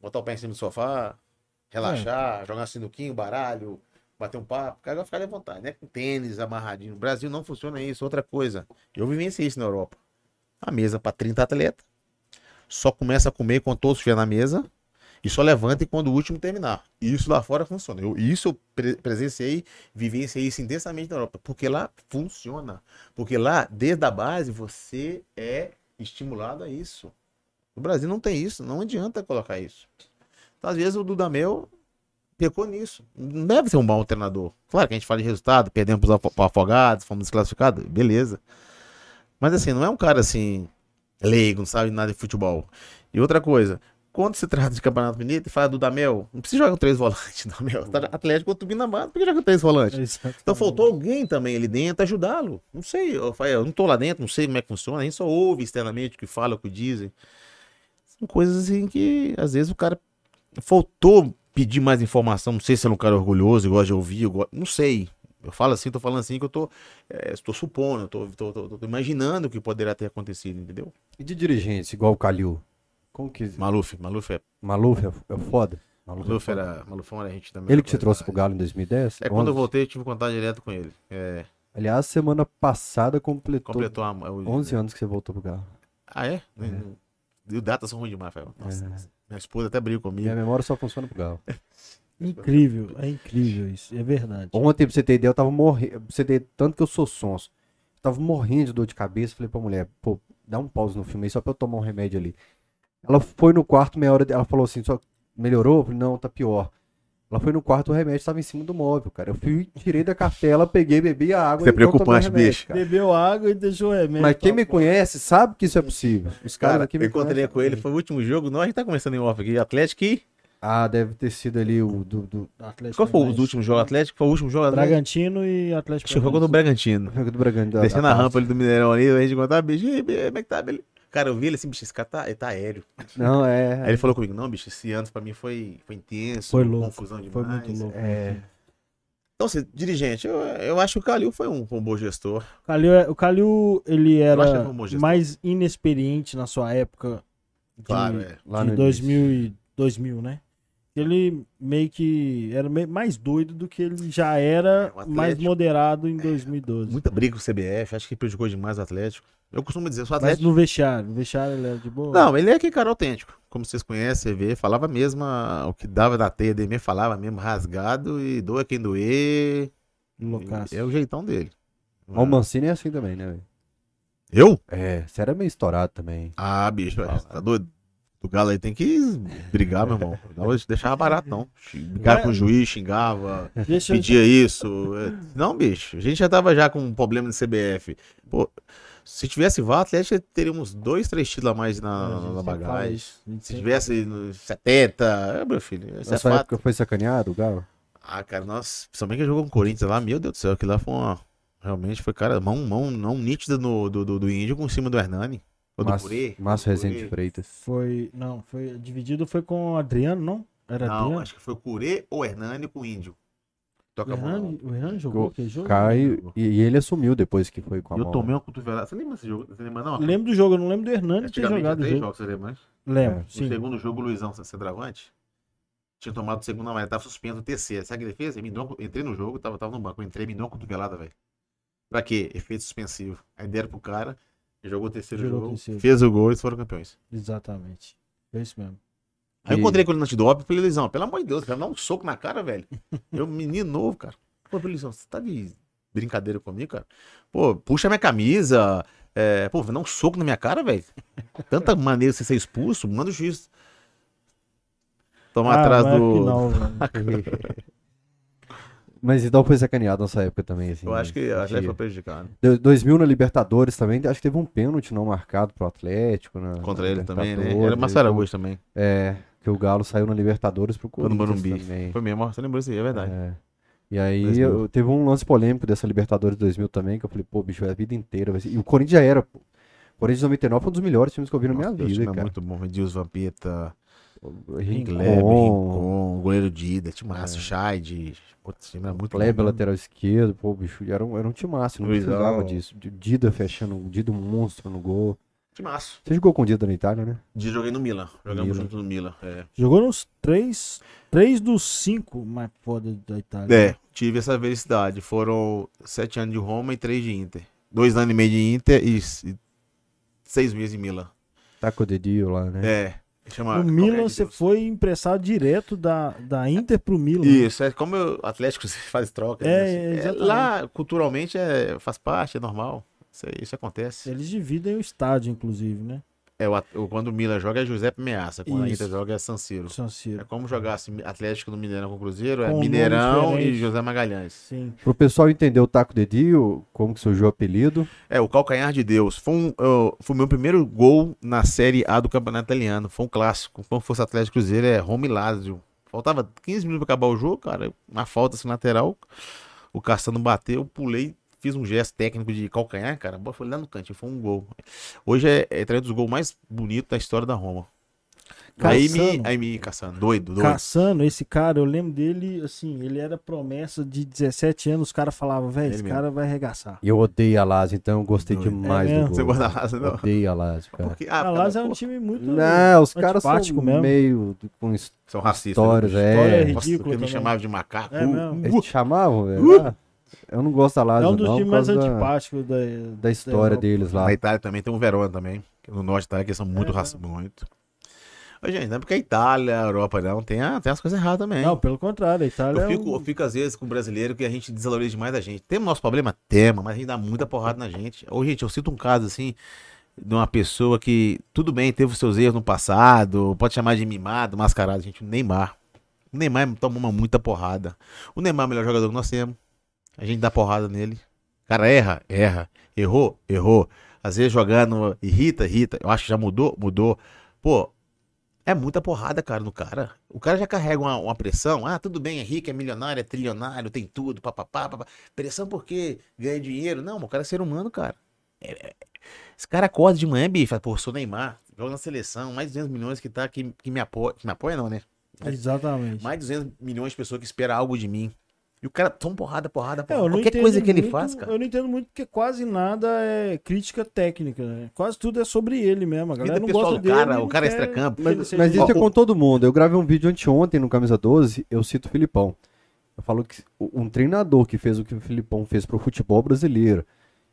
C: botar o pé em cima do sofá, relaxar, jogar um sinuquinho, baralho, bater um papo, o cara vai ficar à vontade, né? Com tênis amarradinho. No Brasil não funciona isso. Outra coisa, eu vivenciei isso na Europa a mesa para 30 atletas. Só começa a comer quando todos estiver na mesa e só levanta quando o último terminar. Isso lá fora funciona. Eu, isso eu pre presenciei, vivenciei isso intensamente na Europa, porque lá funciona. Porque lá, desde a base, você é estimulado a isso. No Brasil não tem isso, não adianta colocar isso. Então, às vezes o Dudamel pecou nisso. Não deve ser um bom treinador. Claro que a gente fala de resultado, perdemos para os afogados, fomos desclassificados, beleza. Mas assim, não é um cara assim, leigo, não sabe nada de futebol. E outra coisa, quando se trata de Campeonato Mineiro e fala do Damel, não precisa jogar com três volantes, Damel. Tá Atlético contra o Binamar, por que joga com três volantes? Então faltou alguém também ali dentro ajudá-lo. Não sei, Rafael, eu não tô lá dentro, não sei como é que funciona, a gente só ouve externamente o que fala, o que dizem. São coisas assim que às vezes o cara faltou pedir mais informação, não sei se é um cara orgulhoso, gosta de ouvir, eu gosto- não sei. Eu falo assim, tô falando assim que eu tô, é, estou supondo, eu tô, tô, tô- tô imaginando o que poderia ter acontecido, entendeu?
B: E de dirigentes, igual o Calil? Como que.
C: Maluf, Maluf é,
B: Maluf é, é foda? Maluf, é
C: Maluf era, Malufão era a gente também.
B: Ele que te trouxe pro Galo em 2010?
C: É quando eu
B: 11?
C: voltei, eu tive contato direto com ele. É,
B: Aliás, semana passada completou,
C: completou a, o,
B: 11 anos que você voltou pro Galo.
C: Ah, é? E o datas são ruins demais, Rafael. Nossa,
B: É.
C: minha esposa até briga comigo.
B: Minha memória só funciona pro Galo.
A: Incrível, é incrível isso, é verdade.
B: Ontem, pra você ter ideia, eu tava morrendo. Você ter tanto que eu sou sonso. Eu tava morrendo de dor de cabeça. Falei pra mulher, pô, dá um pause no filme aí só pra eu tomar um remédio ali. Ela foi no quarto, meia hora. Ela falou assim, só melhorou? Eu falei, não, tá pior. Ela foi no quarto, o remédio tava em cima do móvel, cara. Eu fui, tirei da cartela, peguei, bebi a água
C: Isso é
B: não
C: preocupante, bicho.
B: cara.
A: Bebeu água e deixou o remédio.
B: Mas quem
A: pra
B: me conhece sabe que isso é possível. Os caras
C: Cara,
B: aqui me
C: eu encontrei com ele, foi o último jogo. Nós a gente tá começando em off aqui. Atlético e.
B: Ah, deve ter sido ali o do, do,
A: Atlético
C: Qual foi o último jogo Atlético? Foi o último jogo Atlético?
A: Bragantino e Atlético.
C: Acho que foi contra o Bragantino.
B: do, do Bragantino.
C: Descendo a rampa ali do Mineirão ali, a gente contava, bicho, como é que tá? Beleza? Cara, eu vi ele assim, bicho, esse cara tá, ele tá aéreo.
B: Não, é.
C: Aí ele falou comigo, não, bicho, esse ano pra mim foi, foi intenso,
A: Foi louco,
C: confusão demais.
A: Foi muito louco.
B: É.
C: Então, assim, dirigente, eu, eu acho que o Calil foi um, um bom gestor.
A: O Calil, é- o Calil, ele era
C: ele foi um
A: mais inexperiente na sua época de,
C: Claro, é.
B: Lá
A: de
B: no
A: 2000, e 2000, né? Ele meio que era meio mais doido do que ele já era
C: É,
A: mais moderado em 2012.
C: Muita briga com o CBF, acho que prejudicou demais o Atlético. Eu costumo dizer, sou
A: Mas
C: Atlético.
A: no vestiário, no vestiário ele era de boa.
C: Não, ele é aquele cara autêntico. Como vocês conhecem, você vê, falava mesmo ah, o que dava da teia dele, falava mesmo rasgado e doa quem doer.
A: Loucaço.
C: É o jeitão dele.
B: Mas o Mancini é assim também, né, velho?
C: Eu?
B: É, você era meio estourado também.
C: Ah, bicho, é, tá doido? O Galo aí tem que brigar, meu irmão. Não deixava barato, não. Brigava
A: Ué?
C: com o juiz, xingava,
A: Deixa eu...
C: pedia isso. é. Não, bicho, a gente já tava já com um problema no CBF. Pô, se tivesse VAR, Atlético teria uns dois, três títulos a mais na,
A: A
C: na bagagem. Se tivesse nos 70, é, meu filho, isso
B: Na
C: é fato.
B: época foi sacaneado, o Galo?
C: Ah, cara, nossa, principalmente que jogou com o Corinthians lá, meu Deus do céu, aquilo lá foi uma. Realmente foi, cara, mão, mão não nítida no, do, do, do Índio com cima do Hernani. Ou do
B: Márcio-
C: Curê.
B: Márcio Rezende
C: Curê.
B: Freitas.
A: Foi, não, foi dividido foi com o Adriano, não? Era
C: Não,
A: Adriano?
C: acho que foi o Curê ou Hernani com o Índio.
A: O
C: Toca a bola.
A: Hernani, o Hernani jogou aquele jogo?
B: Caio, e, e ele assumiu depois que foi com a
C: eu
B: mão.
C: tomei uma cotovelada. Você lembra desse jogo? Você lembra não?
A: Lembro do jogo, eu não lembro do Hernani ter jogado o
C: três
A: jogo.
C: jogos, você lembra? né?
A: Lembro,
B: É.
C: No
A: sim.
C: segundo jogo, o Luizão centroavante tinha tomado o segundo amarelo, tava suspenso o terceiro. Sabe o que ele fez? Ele me deu uma- entrei no jogo, tava, tava no banco, eu entrei, me deu uma cotovelada, velho. Pra quê? Efeito suspensivo. Aí deram pro cara, jogou o terceiro
A: Jogou
C: jogo,
A: terceiro.
C: fez o gol e eles foram campeões.
A: Exatamente. É isso mesmo.
C: Aí eu
B: E-
C: encontrei com ele no antidoping e falei, Luizão, pelo amor de Deus, cara, dá um soco na cara, velho. Eu, menino novo, cara. Pô, Luizão, você tá de brincadeira comigo, cara? Pô, puxa minha camisa. É, pô, dá um soco na minha cara, velho. Tanta maneira de você ser expulso, manda o juiz. Tomar
A: Ah,
C: atrás
A: mas
C: do.
A: Velho.
B: Mas então foi sacaneado nessa época também, assim.
C: Eu acho que
B: né?
C: o Atlético foi prejudicado.
B: de- 2000 na Libertadores também, acho que teve um pênalti não marcado pro Atlético. Na,
C: Contra
B: na
C: ele também, né? Era Massaragosto também.
B: É, que o Galo saiu na Libertadores pro
C: Foi no
B: Corinthians
C: Morumbi.
B: também.
C: Foi mesmo, você lembrou isso aí, é verdade.
B: É. E aí
C: 2000.
B: eu- teve um lance polêmico dessa Libertadores 2000 também, que eu falei, pô, bicho, é a vida inteira. E o Corinthians já era, pô. O Corinthians 99 foi um dos melhores times que eu vi na minha
C: Nossa, o
B: vida,
C: é
B: cara.
C: muito bom. Edilson Vampeta,
B: Rincon,
C: Kleber, Rincon, goleiro Dida, Timaço,
B: É.
C: Scheid. Putz, time era muito
B: Kleber, lateral esquerdo, pô, bicho, era um, era um timaço, não
C: Luizão.
B: precisava disso. Dida fechando, um Dida monstro no gol.
C: Timaço.
B: Você jogou com o Dida na Itália, né?
C: De joguei no Milan. Jogamos
B: Milan.
C: junto no Milan. É.
A: Jogou nos três, três dos cinco mais foda da Itália.
C: É, tive essa felicidade. Foram sete anos de Roma e três de Inter. Dois anos e meio de Inter e, e seis meses em Milan.
B: Tá com o dedinho lá, né?
C: É. Chama
A: No Milan
C: de
A: você foi emprestado direto da, da Inter pro Milan.
C: Isso, é como o Atlético faz troca.
A: É,
C: né?
A: é, exatamente.
C: lá, culturalmente, é, faz parte, é normal. Isso, isso acontece.
A: Eles dividem o estádio, inclusive, né?
C: É, o, quando o Milan joga é Giuseppe Meaça, quando a
A: Isso.
C: Inter joga é San Siro.
A: San
C: É
A: Siro.
C: como jogasse Atlético no Mineirão com o Cruzeiro, é
A: Com
C: Mineirão e. José Magalhães.
A: Sim.
B: Pro pessoal entender o taco dedinho, como que surgiu o apelido.
C: É, o Calcanhar de Deus. Foi, um, eu- foi o meu primeiro gol na Série A do Campeonato Italiano. Foi um clássico. Como fosse Atlético Cruzeiro, é Roma e Lazio. Faltava 15 minutos pra acabar o jogo, cara. Uma falta assim lateral. O Cassano bateu, eu pulei, fiz um gesto técnico de calcanhar, cara. A bola foi lá no cantinho, foi um gol. Hoje é, é um dos gols mais bonitos da história da Roma. Aí me, aí me caçando, doido, doido.
A: Caçando, esse cara, eu lembro dele, assim, ele era promessa de 17 anos, os caras falavam, velho, esse
C: mesmo.
A: cara vai arregaçar.
B: E eu odeio a Lazio, então eu gostei
C: Doido.
B: demais
A: É
B: do gol.
C: Você gosta da Lazio, não?
B: Odeio a Lazio, cara.
C: Porque,
A: a
C: ah,
A: Lazio é um time muito
B: Não, os caras são
A: mesmo.
B: meio com
C: São racistas.
B: histórias,
C: né?
A: História
B: é.
A: ridícula
C: Nossa, porque me
A: também.
C: chamava de macaco.
A: É mesmo.
B: Eles te chamavam, velho? Ah, Eu não gosto da
A: É
B: Lazio,
A: um dos times mais
B: da,
A: antipáticos da,
B: da história
A: Europa.
B: deles lá.
C: Na Itália também tem um Verona também. No norte da Itália, que são muito
A: É,
C: racistas. Muito. Ô, gente, não é porque a Itália, a Europa, não, tem, a- tem as coisas erradas também.
A: Não, pelo contrário, a Itália
C: Eu
A: é
C: fico,
A: um-
C: eu fico, às vezes, com o brasileiro que a gente desvaloriza demais a gente. Temos nosso problema? Tema, mas a gente dá muita porrada na gente. Ô, gente, eu cito um caso assim de uma pessoa que, tudo bem, teve os seus erros no passado, pode chamar de mimado, mascarado, gente, o Neymar. O Neymar tomou uma muita porrada. O Neymar é o melhor jogador que nós temos. A gente dá porrada nele. O cara erra, erra. Errou, errou. Às vezes jogando, irrita, irrita. Eu acho que já mudou, mudou. Pô, é muita porrada, cara, no cara. O cara já carrega uma, uma pressão. Ah, tudo bem, é rico, é milionário, é trilionário, tem tudo, papapá, papapá. Pressão porque ganha dinheiro. Não, o cara é ser humano, cara. É- é- Esse cara acorda de manhã, bicho, fala, pô, sou Neymar, jogo na seleção, mais de 200 milhões que tá, que, que me apoia. Que me apoia não, né?
A: Exatamente.
C: Mais de 200 milhões de pessoas que esperam algo de mim. E o cara toma porrada, porrada,
A: É,
C: porrada.
A: eu não
C: Qualquer
A: entendo
C: coisa que ele
A: muito-
C: faz, cara.
A: Eu não entendo muito porque quase nada é crítica técnica, né? Quase tudo é sobre ele mesmo. A galera não
C: pessoal
A: gosta
C: do
A: dele.
C: cara, o cara é
A: quer
C: extracampo.
B: Mas,
A: seja
B: mas isso é com todo mundo. Eu gravei um vídeo anteontem no Camisa 12, eu cito o Filipão. Eu falo que um treinador que fez o que o Filipão fez pro futebol brasileiro,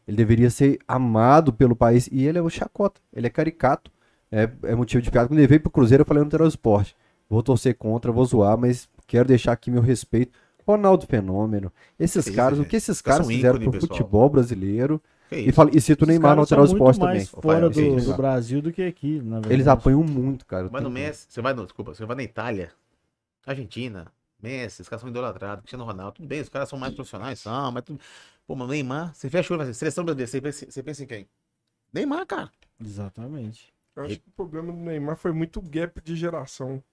B: ele deveria ser amado pelo país. E ele é o chacota, ele é caricato, é, é motivo de piada. Quando ele veio pro Cruzeiro, eu falei no Esporte. Vou torcer contra, vou zoar, mas quero deixar aqui meu respeito. Ronaldo Fenômeno. Esses caras, o
C: gente?
B: que esses
C: caras são
B: fizeram
C: ícone,
B: pro
C: pessoal.
B: futebol brasileiro. E, fala, e cito o Neymar no
A: muito
B: Esporte
A: mais
B: também.
A: fora do, do
C: não.
A: Brasil do que aqui, na verdade.
B: Eles apanham muito, cara.
C: Vai no Messi, você vai no, desculpa, você vai na Itália, Argentina, Messi, os caras são idolatrados, Cristiano Ronaldo, tudo bem, os caras são mais profissionais, são, mas tudo. Pô, mas Neymar, você fecha o olho, vai dizer, seleção brasileira, você pensa, você pensa em quem? Neymar, cara.
A: Exatamente.
D: Eu acho que o problema do Neymar foi muito gap de geração.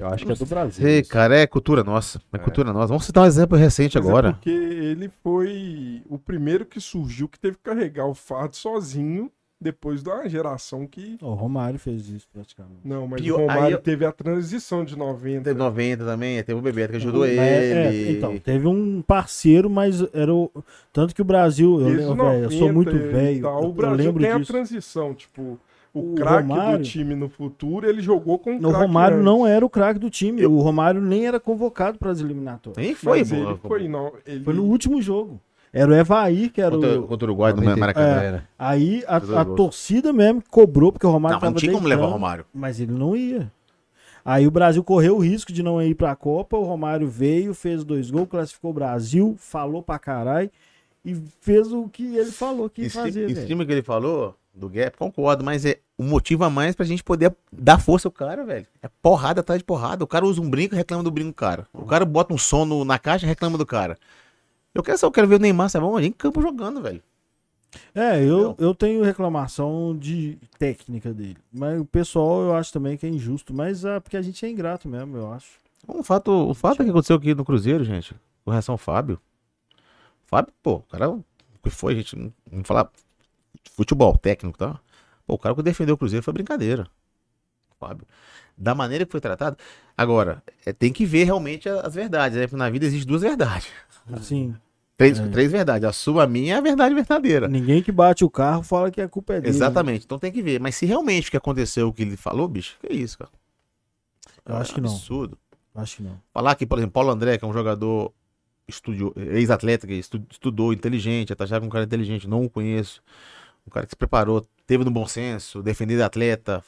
B: Eu acho que é do Brasil.
C: Sei,
B: isso.
C: cara, é cultura nossa. É,
B: É.
C: cultura nossa. Vamos citar um exemplo recente
D: Mas é
C: agora.
D: porque ele foi o primeiro que surgiu que teve que carregar o fardo sozinho depois da geração que.
A: O Romário fez isso praticamente.
D: Não, mas
C: Pior-
D: o Romário
C: eu-
D: teve a transição de 90.
C: Teve 90 também, teve o Bebeto que ajudou
A: Mas, é,
C: ele.
A: então, teve um parceiro, mas era o. Tanto que o Brasil. Eu, lembro, velho, eu sou
D: 90
A: muito velho.
D: tal,
A: eu-
D: O
A: eu
D: Brasil
A: lembro
D: tem a
A: disso.
D: transição, tipo, o,
A: O
D: craque
A: Romário-
D: do time no futuro, ele jogou com o
A: O Romário
D: antes.
A: não era o craque do time. O Romário nem era convocado para as eliminatórias.
C: Nem foi,
D: Mas ele foi, não. Ele...
A: Foi no último jogo. Era o Evair, que era
C: Contra,
A: o.
C: contra o Uruguai no
B: 90,
C: Maracanã.
B: era.
A: Aí a, a torcida mesmo cobrou, porque o Romário
C: Não, mas não tinha como levar o Romário.
A: Mas ele não ia. Aí o Brasil correu o risco de não ir pra Copa. O Romário veio, fez dois gols, classificou o Brasil, falou pra caralho e fez o que ele falou que ia fazer.
C: em cima que ele falou, do gap, concordo, mas é um motivo a mais pra gente poder dar força ao cara, velho. É porrada atrás de porrada. O cara usa um brinco, reclama do brinco, cara. O cara bota um som no- na caixa, reclama do cara. Eu quero só eu quero ver o Neymar, sabe onde? Em campo jogando, velho.
A: É, eu, eu tenho reclamação de técnica dele. Mas o pessoal eu acho também que é injusto. Mas é porque a gente é ingrato mesmo, eu acho.
C: Um fato, o fato é que aconteceu aqui no Cruzeiro, gente, com relação ao Fábio. Fábio, pô, o cara, o que foi, gente, não falar futebol, técnico, tá? Pô, o cara que defendeu o Cruzeiro foi brincadeira. Fábio. Da maneira que foi tratado. Agora, é, tem que ver realmente as verdades, né? Porque na vida existe duas verdades.
A: Sim.
C: Três,
A: É.
C: três verdades. A sua, a minha é a verdade verdadeira.
A: Ninguém que bate o carro fala que a culpa é dele.
C: Exatamente. Então tem que ver. Mas se realmente o que aconteceu, o que ele falou, bicho, que isso, cara?
A: Eu acho que não.
C: Absurdo.
A: Acho que não.
C: Falar que, por exemplo, Paulo André, que é um jogador ex-atleta, que estu- estudou, inteligente, até já um cara inteligente, não o conheço. Um cara que se preparou, teve no bom senso, defender atleta,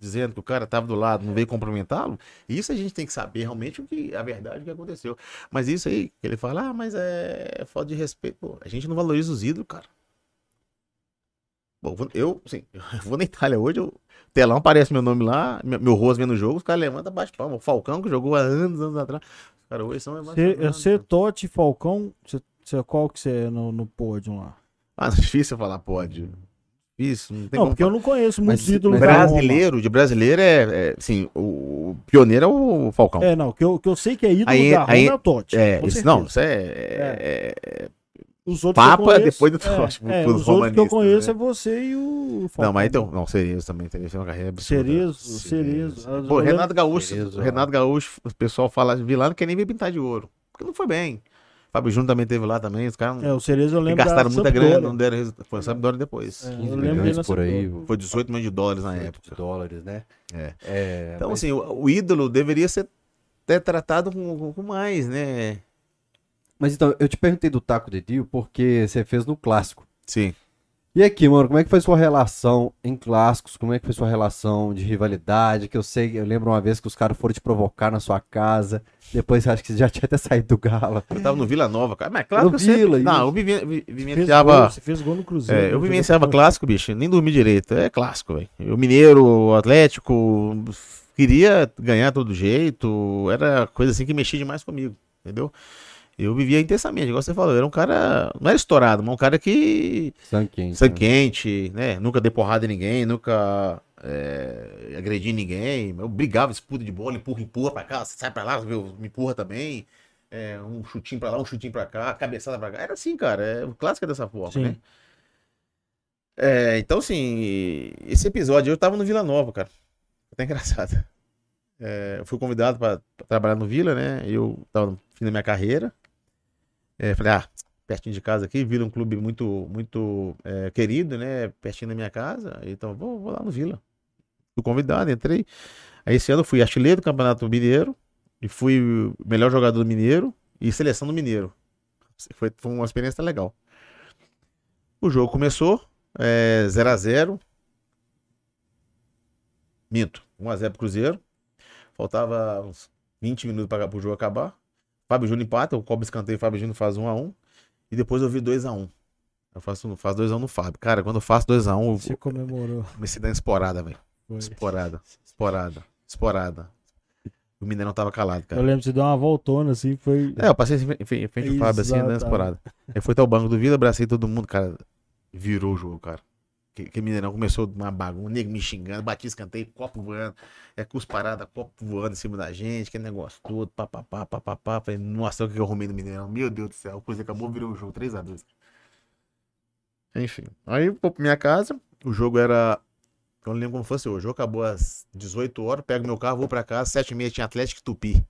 C: dizendo que o cara estava do lado, não veio cumprimentá-lo. Isso a gente tem que saber realmente o que a verdade o que aconteceu. Mas isso aí, ele fala, ah, mas é falta de respeito. Pô, a gente não valoriza os ídolos, cara. Bom, eu, sim, eu vou na Itália hoje, eu, telão aparece meu nome lá, meu, rosto vendo o jogo, os caras levantam, bate palma. O Falcão, que jogou há anos, anos atrás. Os caras hoje são
A: Você,
C: emocionados.
A: você Totti, Falcão, você, você- qual que você é no, no pódio lá?
C: Ah, difícil falar pódio. Difícil, não tem
A: Não, porque eu
C: falar.
A: não conheço muitos
B: Mas-
A: ídolos
B: mas.
C: Brasileiro, de brasileiro é, é sim, o, o pioneiro é o Falcão.
A: É, não, que eu, que eu sei que é ídolo
C: Aí-
A: da Roma
C: aí-
A: é o Totti.
C: É, isso, não, isso é, é- é-
A: Os outros que eu
C: Papa
A: conheço-
C: depois do
A: é,
C: Totti,
A: É, os outros que eu conheço
C: né?
A: é você e o Falcão.
C: Não, mas então, não, Cerezo também, teve uma carreira absurda.
A: Cerezo, Cerezo. Eu
C: Pô, Renato Gaúcho,
B: Cerezo.
C: Renato Gaúcho, o pessoal fala, vi lá, não quer nem ver pintar de ouro. Porque não foi bem. Fábio Júnior também teve lá também, os caras
A: É, o Cerezo eu lembro
C: gastaram muita
A: Sampdoria.
C: grana, não deram resultado. Foi a Sampdoria depois.
A: É, eu
B: 15
A: lembro
B: por aí.
C: Foi 18 milhões de dólares na
B: de
C: época.
B: dólares, né?
C: É.
B: É,
C: Então,
B: mas-
C: assim, o, o ídolo deveria ser até tratado com, com- com mais, né?
B: Mas então, eu te perguntei do Taco de Dio porque você fez no clássico.
C: Sim.
B: E aqui, mano, como é que foi sua relação em clássicos? Como é que foi sua relação de rivalidade? Que eu sei, eu lembro uma vez que os caras foram te provocar na sua casa. Depois acho que você já tinha até saído do Gala.
C: Eu tava no Vila Nova, cara. Mas claro
B: No
C: que eu sempre...
B: Vila,
C: Não,
B: isso.
C: eu vivenciava...
A: você fez gol no Cruzeiro.
C: É, eu vivenciava clássico, bicho. Nem dormi direito. É clássico, velho. O Mineiro, o Atlético, queria ganhar todo jeito. Era coisa assim que mexia demais comigo, entendeu? Eu vivia intensamente, igual você falou. Eu era um cara. Não era estourado, mas um cara que.
B: Sangue quente.
C: Sangue
B: né?
C: quente, né? Nunca dei porrada em ninguém, nunca é, agredi ninguém. Eu brigava, disputa de bola, empurra, empurra pra cá, sai pra lá, me empurra também. É, um chutinho pra lá, um chutinho pra cá, cabeçada pra cá. Era assim, cara. É, o clássico é dessa forma,
A: Sim.
C: né? É, então, assim, esse episódio eu tava no Vila Nova, cara. Até engraçado. É, eu fui convidado pra trabalhar no Vila, né? Eu tava no fim da minha carreira. É, falei, ah, pertinho de casa aqui, Vila é um clube muito, muito é, querido, né? Pertinho da minha casa. Então, vou, vou lá no Vila. Fui convidado, entrei. Aí esse ano fui artilheiro do Campeonato Mineiro e fui melhor jogador do Mineiro e seleção do Mineiro. Foi, foi uma experiência legal. O jogo começou, é, 0x0. Minto, 1x0 pro Cruzeiro. Faltava uns 20 minutos para o jogo acabar. Fábio Júnior empata, o Cobre escanteio, Fábio Júnior faz 1x1. E depois eu vi 2x1. Eu faço, faço 2x1 no Fábio. Cara, quando eu faço 2x1,
A: Você
C: eu
A: comemorou.
C: comecei a dar esporada, velho. Esporada, esporada, esporada. O Mineirão tava calado, cara.
A: Eu lembro você deu uma voltona assim, foi.
C: É, eu passei em frente- em frente ao Fábio, assim, dando esporada. Aí foi até o banco do Vila, abracei todo mundo, cara. Virou o jogo, cara. Que, Mineirão começou uma bagunça, nego me xingando, bati escanteio, copo voando, é cusparada, copo voando em cima da gente, que negócio todo, papapá, papapá. Falei, nossa, o que eu arrumei no Mineirão? Meu Deus do céu, o Cruzeiro acabou, virou o jogo, 3x2. Enfim, aí vou pra minha casa, o jogo era. Eu não lembro como fosse. O jogo acabou às 18 horas, pego meu carro, vou pra casa, 7h30 tinha Atlético e Tupi.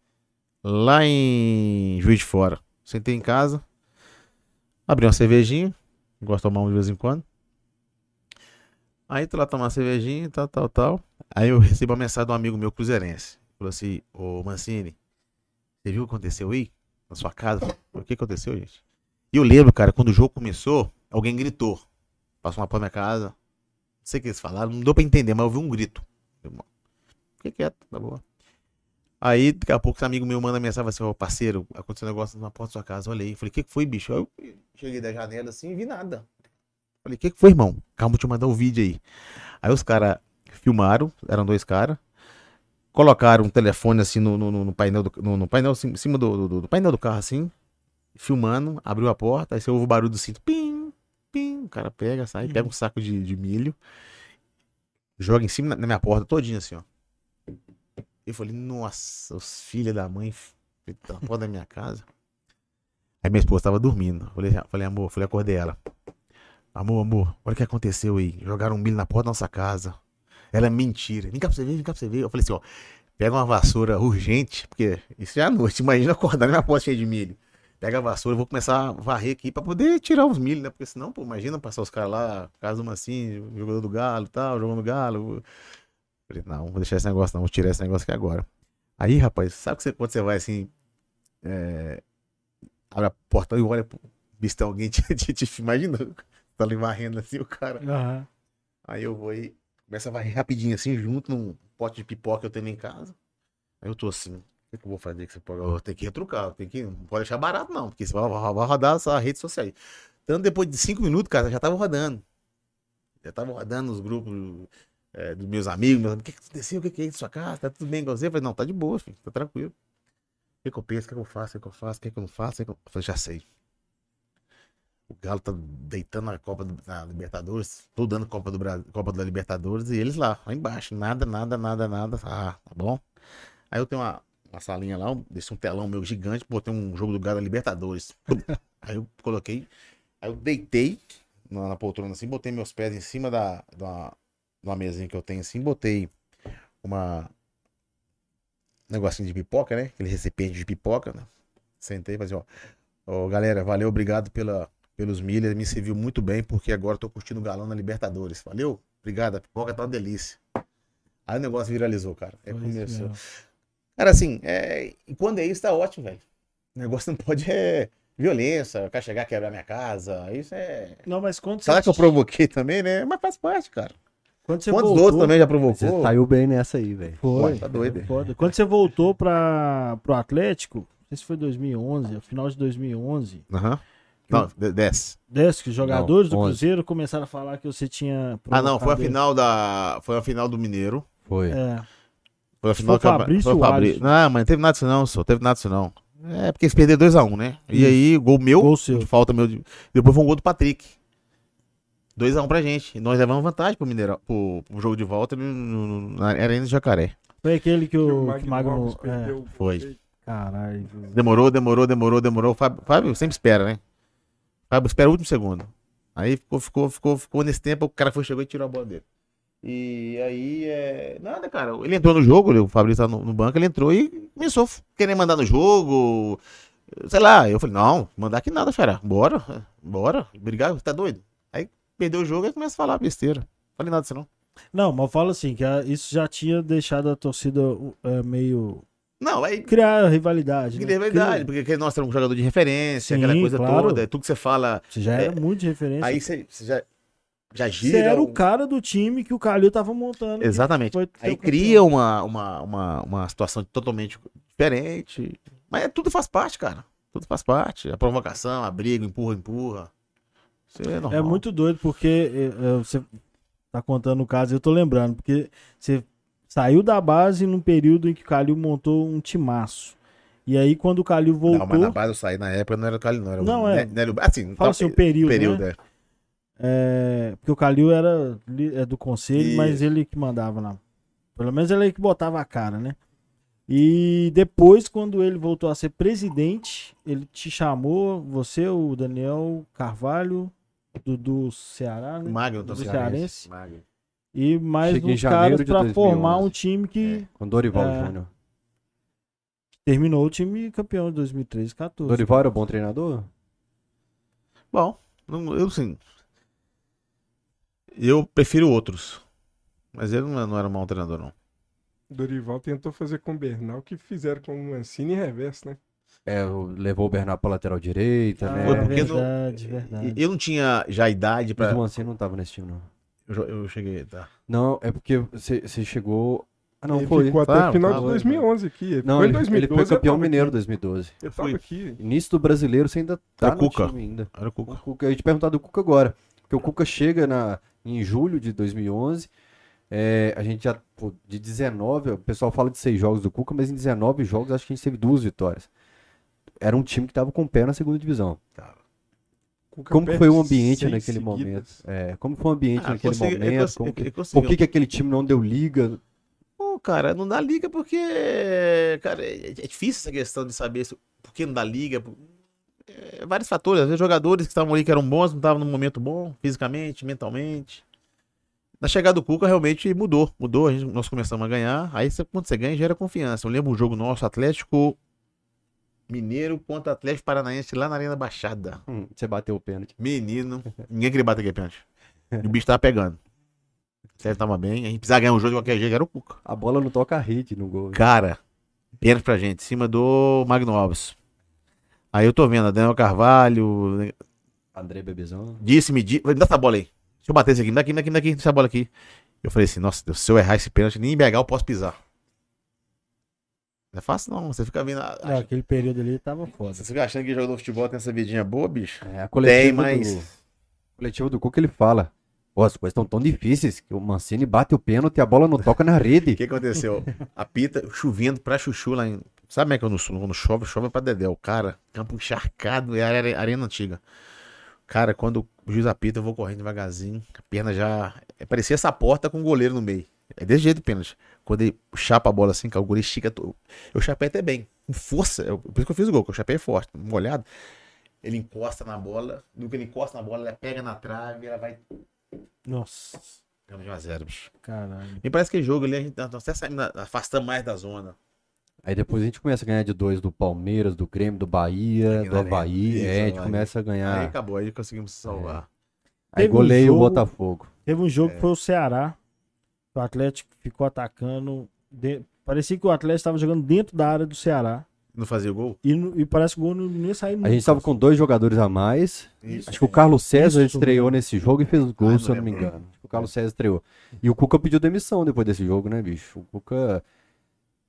C: Lá em Juiz de Fora. Sentei em casa, abri uma cervejinha, gosto de tomar um de vez em quando. Aí tô lá tomar uma cervejinha, tal, tal, tal. Aí eu recebo uma mensagem de um amigo meu cruzeirense. Falou assim, ô Mancini, você viu o que aconteceu aí? Na sua casa? O que aconteceu, gente? E eu lembro, cara, quando o jogo começou, alguém gritou. Passou uma porta na minha casa. Não sei o que eles falaram, não deu pra entender, mas eu vi um grito. Fiquei quieto, tá bom. Aí, daqui a pouco, esse amigo meu manda mensagem assim, ô parceiro, aconteceu um negócio na porta da sua casa, olha aí. Falei, o que, que foi, bicho? Aí eu cheguei da janela assim e vi nada. Falei, o que, que foi, irmão? Calma, eu mandar o vídeo aí. Aí os caras filmaram, eram dois caras, colocaram um telefone assim no, no, no painel, do, no, no painel, em cima do, do, do painel do carro, assim, filmando, abriu a porta, aí você ouve o barulho do cinto, pim, pim, o cara pega, sai, pega um saco de, de milho, joga em cima na, minha porta, todinho assim, ó. Eu falei, nossa, os filhos da mãe, na porta da minha casa. Aí minha esposa tava dormindo. Falei, falei, amor, falei, acordei ela. Amor, amor, olha o que aconteceu aí. Jogaram um milho na porta da nossa casa. É mentira. Vem cá pra você ver, vem cá pra você ver. Eu falei assim, ó, pega uma vassoura urgente, porque isso é à noite. Imagina acordar na minha porta cheia de milho. Pega a vassoura, eu vou começar a varrer aqui pra poder tirar os milho, né? Porque senão, pô, imagina passar os caras lá, casa uma assim, jogador do galo e tal, jogando galo. Falei, não, vou deixar esse negócio, não, vou tirar esse negócio aqui agora. Aí, rapaz, sabe que você, quando você vai assim, é, abre a porta e olha pro alguém te, te, te tá ali varrendo assim, o cara.
A: Aham.
C: Aí eu vou e começo a varrer rapidinho assim, junto num pote de pipoca que eu tenho em casa. Aí eu tô assim, o que, que eu vou fazer com esse pipoca? Eu tenho que retrucar, tenho que, não pode deixar barato não, porque você vai, vai, rodar essa rede social. Tanto depois de cinco minutos, cara, já tava rodando. Já tava rodando nos grupos é, dos meus amigos, meus amigos, o que, que aconteceu? O que, que é isso sua casa? Tá tudo bem com você? Eu falei, não, tá de boa, filho, tá tranquilo. O que, que eu penso? O que, que eu faço? O que, que eu faço? O que, que eu não faço? Que que eu... eu falei, já sei. O Galo tá deitando na Copa do, na Libertadores, tô dando Copa, do Copa da Libertadores e eles lá, lá embaixo. Nada, nada, nada, nada. Ah, tá bom. Aí eu tenho uma, uma salinha lá, desse um telão meu gigante, botei um jogo do Galo da Libertadores. Aí eu coloquei, aí eu deitei na, na poltrona assim, botei meus pés em cima da, da, uma mesinha que eu tenho assim, botei uma um negocinho de pipoca, né? Aquele recipiente de pipoca, né? Sentei e falei assim, ó, Ô, galera, valeu, obrigado pela, pelos milhas, me serviu muito bem, porque agora eu tô curtindo o galão na Libertadores. Valeu? Obrigado, a pipoca tá uma delícia. Aí o negócio viralizou, cara.
A: Isso
C: começou. Cara, assim, é... e quando é isso, tá ótimo, velho. O negócio não pode é, violência, quer chegar a quebrar minha casa. Isso é.
A: Não, mas quando
C: Será
A: você,
C: que eu provoquei também, né? Mas faz parte, cara.
A: quando você
C: Quantos
A: voltou,
C: outros também já
B: Você
C: provocou?
B: saiu bem nessa aí, velho.
A: Foi.
C: Ué, tá doido?
A: Foda. Quando você voltou para pro Atlético, não sei se foi 2011, final de 2011,
C: Aham. Não, de- desce.
A: desce que os jogadores
B: Não,
A: do
B: 11.
A: Cruzeiro começaram a falar que você tinha
C: Ah, não, foi a final da. Foi a final do Mineiro.
B: Foi.
A: É.
C: Foi a final
A: o Fabrício
C: foi o
A: o
C: Fabrício.
A: Alisson.
C: Não, mas não teve nada disso não, só. Teve nada disso não. É porque eles perderam 2x1, né? E aí, gol meu,
A: Gol seu.
C: de falta meu. de- Depois foi um gol do Patrick. 2x1 pra gente. E nós levamos vantagem pro Mineirão, pro, pro jogo de volta no, no, no- na Arena de Jacaré.
A: Foi aquele que o,
D: o
A: que o
D: Magno
A: É,
C: foi.
A: caralho.
C: Demorou, demorou, demorou, demorou. Fábio, Fábio sempre espera, né? Fábio espera o último segundo. Aí ficou, ficou, ficou, ficou nesse tempo, o cara foi, chegou e tirou a bola dele. E aí, é... nada, cara. Ele entrou no jogo, o Fabrício tá no, no banco, ele entrou e começou a querer mandar no jogo. Sei lá, eu falei, não, mandar aqui nada, fera. Bora, bora. Obrigado, tá doido? Aí perdeu o jogo e começa a falar besteira. Falei nada disso não.
A: Não, mas eu falo assim, que isso já tinha deixado a torcida é, meio.
C: Não, aí
A: criar rivalidade.
C: que
A: né?
C: é verdade,
A: Porque
C: nós temos um jogador de referência,
A: Sim,
C: aquela coisa
A: claro.
C: toda, tudo que você fala.
A: Você já era muito de referência.
C: Aí você, você já, já
A: você
C: gira.
A: era
C: um-
A: o cara do time que o Calil tava montando.
C: Exatamente. Aí cria uma, uma, uma, uma situação totalmente diferente. Mas é, tudo faz parte, cara. Tudo faz parte. A provocação, a briga, empurra, empurra. Isso é normal.
A: É muito doido porque é, é, você tá contando o caso, eu tô lembrando, porque você saiu da base num período em que o Calil montou um timaço. E aí quando o Calil voltou,
C: Não, mas na base eu saí na época, não era o Calil, não. Era
A: Não,
C: o,
A: é.
C: né, não era o- assim,
A: fala assim, o período,
C: período,
A: né?
C: é.
A: É, porque o Calil era é do conselho,
C: Isso.
A: mas ele que mandava lá. Pelo menos ele que botava a cara, né? E depois, quando ele voltou a ser presidente, ele te chamou, você, o Daniel Carvalho, do, do Ceará, né?
C: Magno
A: do
C: também.
A: Cearense.
C: Magno.
A: E mais
B: Chega
A: uns caras
B: 2011.
A: formar um time que
B: Com Dorival
A: É.
B: Júnior.
A: terminou o time campeão de 2013 14.
B: Dorival era bom treinador?
C: Bom, não- eu sim. Eu prefiro outros. Mas ele não, não era um mau treinador, não.
D: Dorival tentou fazer com o Bernal o que fizeram com o Mancini e reverso, né?
B: É, levou o Bernardo pra lateral direita,
A: Ah,
B: né?
C: Foi porque
A: verdade,
C: não,
A: verdade.
C: Eu não tinha já idade
B: Mas
C: pra.
B: o Mancini não tava nesse time, não.
C: Eu, eu cheguei, tá.
B: Não, é porque você chegou... Ah, não,
D: ele
B: foi.
D: ficou até o final
C: fala,
D: de 2011 aqui. Ele
B: Não, ele, ele
D: 2012,
B: foi campeão
D: tava
B: mineiro em
D: aqui.
B: 2012.
D: Eu
C: Fui.
D: tava aqui.
B: Início do brasileiro, você ainda tá
C: Era
B: no
C: Cuca.
B: time ainda.
C: Era o
B: O
C: Cuca.
B: Cuca, eu ia te perguntar do Cuca agora. Porque o Cuca chega na, em julho de 2011. é, a gente já, pô, de 19, o pessoal fala de seis jogos do Cuca, mas em 19 jogos acho que a gente teve duas vitórias. Era um time que tava com o pé na segunda divisão.
D: Cuca
B: Como foi o ambiente naquele
D: seguidas.
B: momento? É, como foi o ambiente
C: Ah,
B: naquele
C: consegui-
B: momento?
C: cons-
B: Como que-
C: consegui-
B: por que, que aquele time não deu liga?
C: Pô, cara, não dá liga porque, cara, é, é difícil essa questão de saber se, por que não dá liga. por- é, vários fatores. Às vezes jogadores que estavam ali que eram bons não estavam num momento bom, fisicamente, mentalmente. Na chegada do Cuca, realmente mudou. Mudou, a gente, nós começamos a ganhar. Aí você- quando você ganha, gera confiança. Eu lembro um jogo nosso, Atlético Mineiro contra Atlético Paranaense lá na Arena Baixada.
B: Hum, você bateu o pênalti.
C: Menino, ninguém queria bater aquele pênalti. E o bicho tava pegando. O Atlético tava bem, a gente precisava ganhar um jogo de qualquer jeito, era o Cuca.
B: A bola não toca a rede no gol.
C: Cara, pênalti pra gente, em cima do Magno Alves. Aí eu tô vendo, Daniel Carvalho,
B: André Bebezão.
C: disse, me disse, me dá essa bola aí. Deixa eu bater isso aqui, me dá aqui, me dá aqui, me dá aqui, essa bola aqui. Eu falei assim, nossa, Deus, se eu errar esse pênalti, nem em BH eu posso pisar. Não é fácil não, você fica a-
A: Não, aquele período ali tava foda.
C: você fica achando que jogador de futebol tem essa vidinha boa, bicho.
B: É, a coletiva
C: Tem,
B: do-
C: mas...
B: coletivo do Cuca ele fala: Pô, as coisas estão tão difíceis que o Mancini bate o pênalti e a bola não toca na
C: O
B: rede.
C: que aconteceu? A pita chovendo pra chuchu lá em. Sabe como é que quando, quando chove, chove pra Dedéu. Cara, campo encharcado, é are- arena antiga. Cara, quando o juiz apita, eu vou correndo devagarzinho. A perna já. é, parecia essa porta com o goleiro no meio. É desse jeito o pênalti. Quando ele chapa a bola assim, cara, o goleiro estica. to- Eu chapei até bem. Com força. Eu- por isso que eu fiz o gol, que eu chapei forte, molhado. Ele encosta na bola. No que ele encosta na bola, ela pega na trave, ela vai.
A: Nossa,
C: Ganhamos de 1 a 0, bicho.
A: caralho.
C: Me parece que jogo ali, a gente nós até saímos, da- afastamos mais da zona.
B: Aí depois a gente começa a ganhar de dois do Palmeiras, do Grêmio, do Bahia, do Havaí. É, a gente começa a
C: Aí
B: ganhar.
C: acabou, aí conseguimos salvar.
B: Aí
A: Teve um
B: goleia o
A: jogo-
B: Botafogo.
A: Teve um jogo
C: É.
A: que foi o Ceará. O Atlético ficou atacando. de- Parecia que o Atlético estava jogando dentro da área do Ceará.
C: Não fazia gol?
A: E, e parece que o gol não nem saiu
B: A gente tava com dois jogadores a mais.
C: Isso.
B: Acho que o Carlos César
A: Isso,
B: estreou nesse jogo e fez
C: Ah,
B: gol,
C: não
B: se eu não me engano. Acho que O Carlos César estreou. E o Cuca pediu demissão depois desse jogo, né, bicho? O Cuca.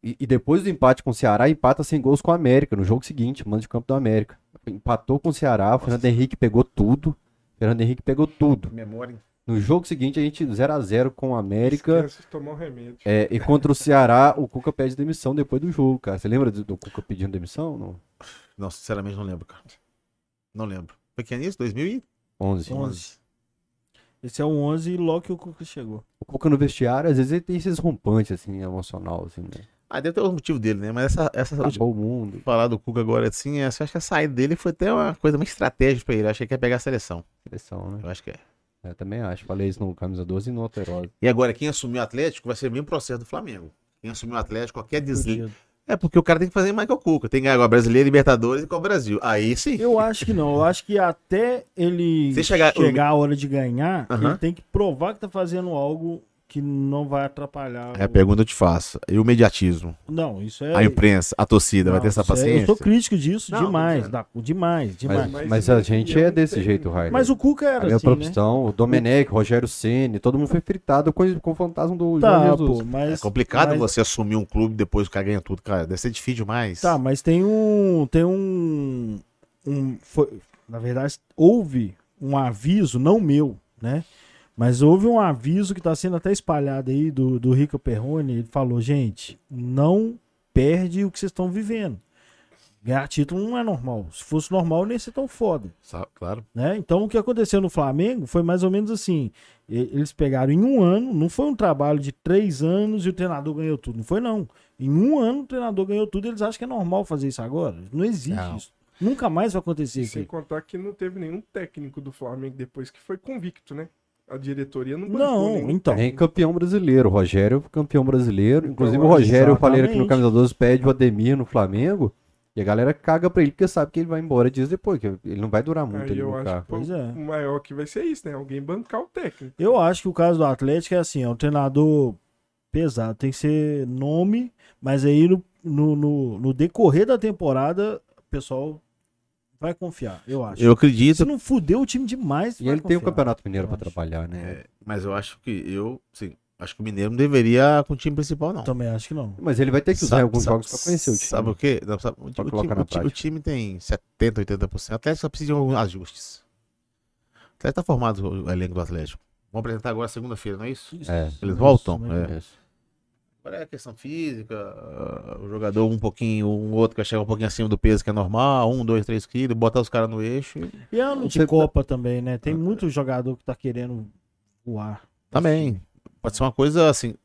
B: E, e depois do empate com o Ceará, empata sem gols com o América, no jogo seguinte, mando de campo do América. Empatou com o Ceará, o Fernando Henrique pegou tudo. O Fernando Henrique pegou tudo.
C: Memória.
B: No jogo seguinte, a gente 0x0 com o América.
D: Tomar um remédio.
B: É, e contra o Ceará, o Cuca pede demissão depois do jogo, cara. Você lembra do, do Cuca pedindo demissão? Não?
C: Não, sinceramente não lembro, cara. Não lembro. Foi que ano isso? 2011.
B: 11.
A: 11. Esse é o 11 e logo que o Cuca chegou.
B: O Cuca no vestiário, às vezes ele tem esses rompantes, assim, emocional, assim, né?
C: Ah, deve ter o motivo dele, né? Mas essa, essa
B: Acabou o mundo.
C: falar do Cuca agora, assim, essa, acho que a saída dele foi até uma coisa muito estratégica pra ele. Eu achei que ia pegar a seleção.
B: Seleção, né?
C: Eu acho que é.
B: Eu também acho. Falei isso no Camisa 12 e no Alterosa.
C: E agora, quem assumiu o Atlético vai ser o mesmo processo do Flamengo. Quem assumiu o Atlético, qualquer deslize. É porque o cara tem que fazer mais que o Cuca. Tem que ganhar agora brasileiro, Libertadores e com o Brasil. Aí sim.
A: Eu acho que não. Eu acho que até ele
C: Se chegar-
A: a hora de ganhar,
C: Aham.
A: ele tem que provar que tá fazendo algo que não vai atrapalhar.
C: É a
A: o-
C: pergunta que eu te faço. E o mediatismo?
A: Não, isso é.
C: A imprensa, a torcida, vai
A: Não,
C: ter essa
A: isso é-
C: paciência?
A: Eu sou crítico disso
C: Não,
A: demais,
C: dizendo.
A: da- demais, demais.
B: Mas,
D: Mas
B: mas a
D: ele
B: gente
D: é
B: é desse jeito, Rainer.
A: Mas o Cuca
B: A
A: era
B: minha
A: assim, né?
B: o Domenech, Rogério Ceni, todo mundo foi fritado com, com o fantasma do
A: Tá,
B: João Jesus.
A: pô, mas.
C: É complicado
A: mas-
C: você assumir um clube depois que o cara ganha tudo, cara. Deve ser difícil demais.
A: Tá, mas tem um. Tem um. um foi- na verdade, houve um aviso, não meu, né? Mas houve um aviso que está sendo até espalhado aí do, do Rico Perrone. Ele falou: gente, não perde o que vocês estão vivendo. Ganhar título não é normal. Se fosse normal, nem ia ser tão foda.
C: Claro.
A: né? Então o que aconteceu no Flamengo foi mais ou menos assim: eles pegaram em um ano, não foi um trabalho de três anos e o treinador ganhou tudo, não foi não. Em um ano o treinador ganhou tudo, eles acham que é normal fazer isso agora? Não existe
C: Não.
A: isso. Nunca mais vai acontecer
D: Sem
A: aqui.
D: contar que não teve nenhum técnico do Flamengo depois que foi convicto, né? A diretoria não bancou
A: Não, então.
B: Tem campeão brasileiro, Rogério campeão brasileiro. Inclusive o
D: Então,
B: Rogério, eu falei aqui no. Camisa 12, pede o Ademir no Flamengo. E a galera caga pra ele porque sabe que ele vai embora dias depois, que ele não vai durar muito
D: Aí eu acho
B: carro.
D: que
A: Pois
D: o
A: é.
D: o maior que vai ser isso, né? Alguém bancar o técnico.
A: Eu acho que o caso do Atlético é assim: é um treinador pesado, tem que ser nome, mas aí no, no, no- no decorrer da temporada o pessoal vai confiar, eu acho.
C: Eu acredito,
A: Se não fudeu o time demais.
B: E ele tem o
A: confiar.
B: Campeonato Mineiro
A: acho.
B: trabalhar, né?
C: é, mas eu acho que eu, sim, acho que o Mineiro não deveria com o time principal, não.
A: Também acho que não.
B: Mas ele vai ter que usar
C: Sabe-
B: alguns
C: sabe-
B: jogos pra conhecer o time.
C: Sabe o quê? Não, sabe- o,
B: Pra
C: o
B: colocar
C: time,
B: na
C: o time tem 70, 80%. O Atlético só precisa de alguns ajustes. O Atlético tá formado o elenco do Atlético. Vamos apresentar agora segunda-feira, não é isso?
B: É.
C: Eles voltam? É.
B: Isso.
C: Agora é questão física, ah, o jogador um pouquinho, um outro que vai chegar um pouquinho acima do peso que é normal, um, dois, três quilos, botar os caras no eixo. e-
A: E ano de Copa também, né? Tem muito jogador que tá querendo voar.
C: Também. Pode ser uma coisa assim.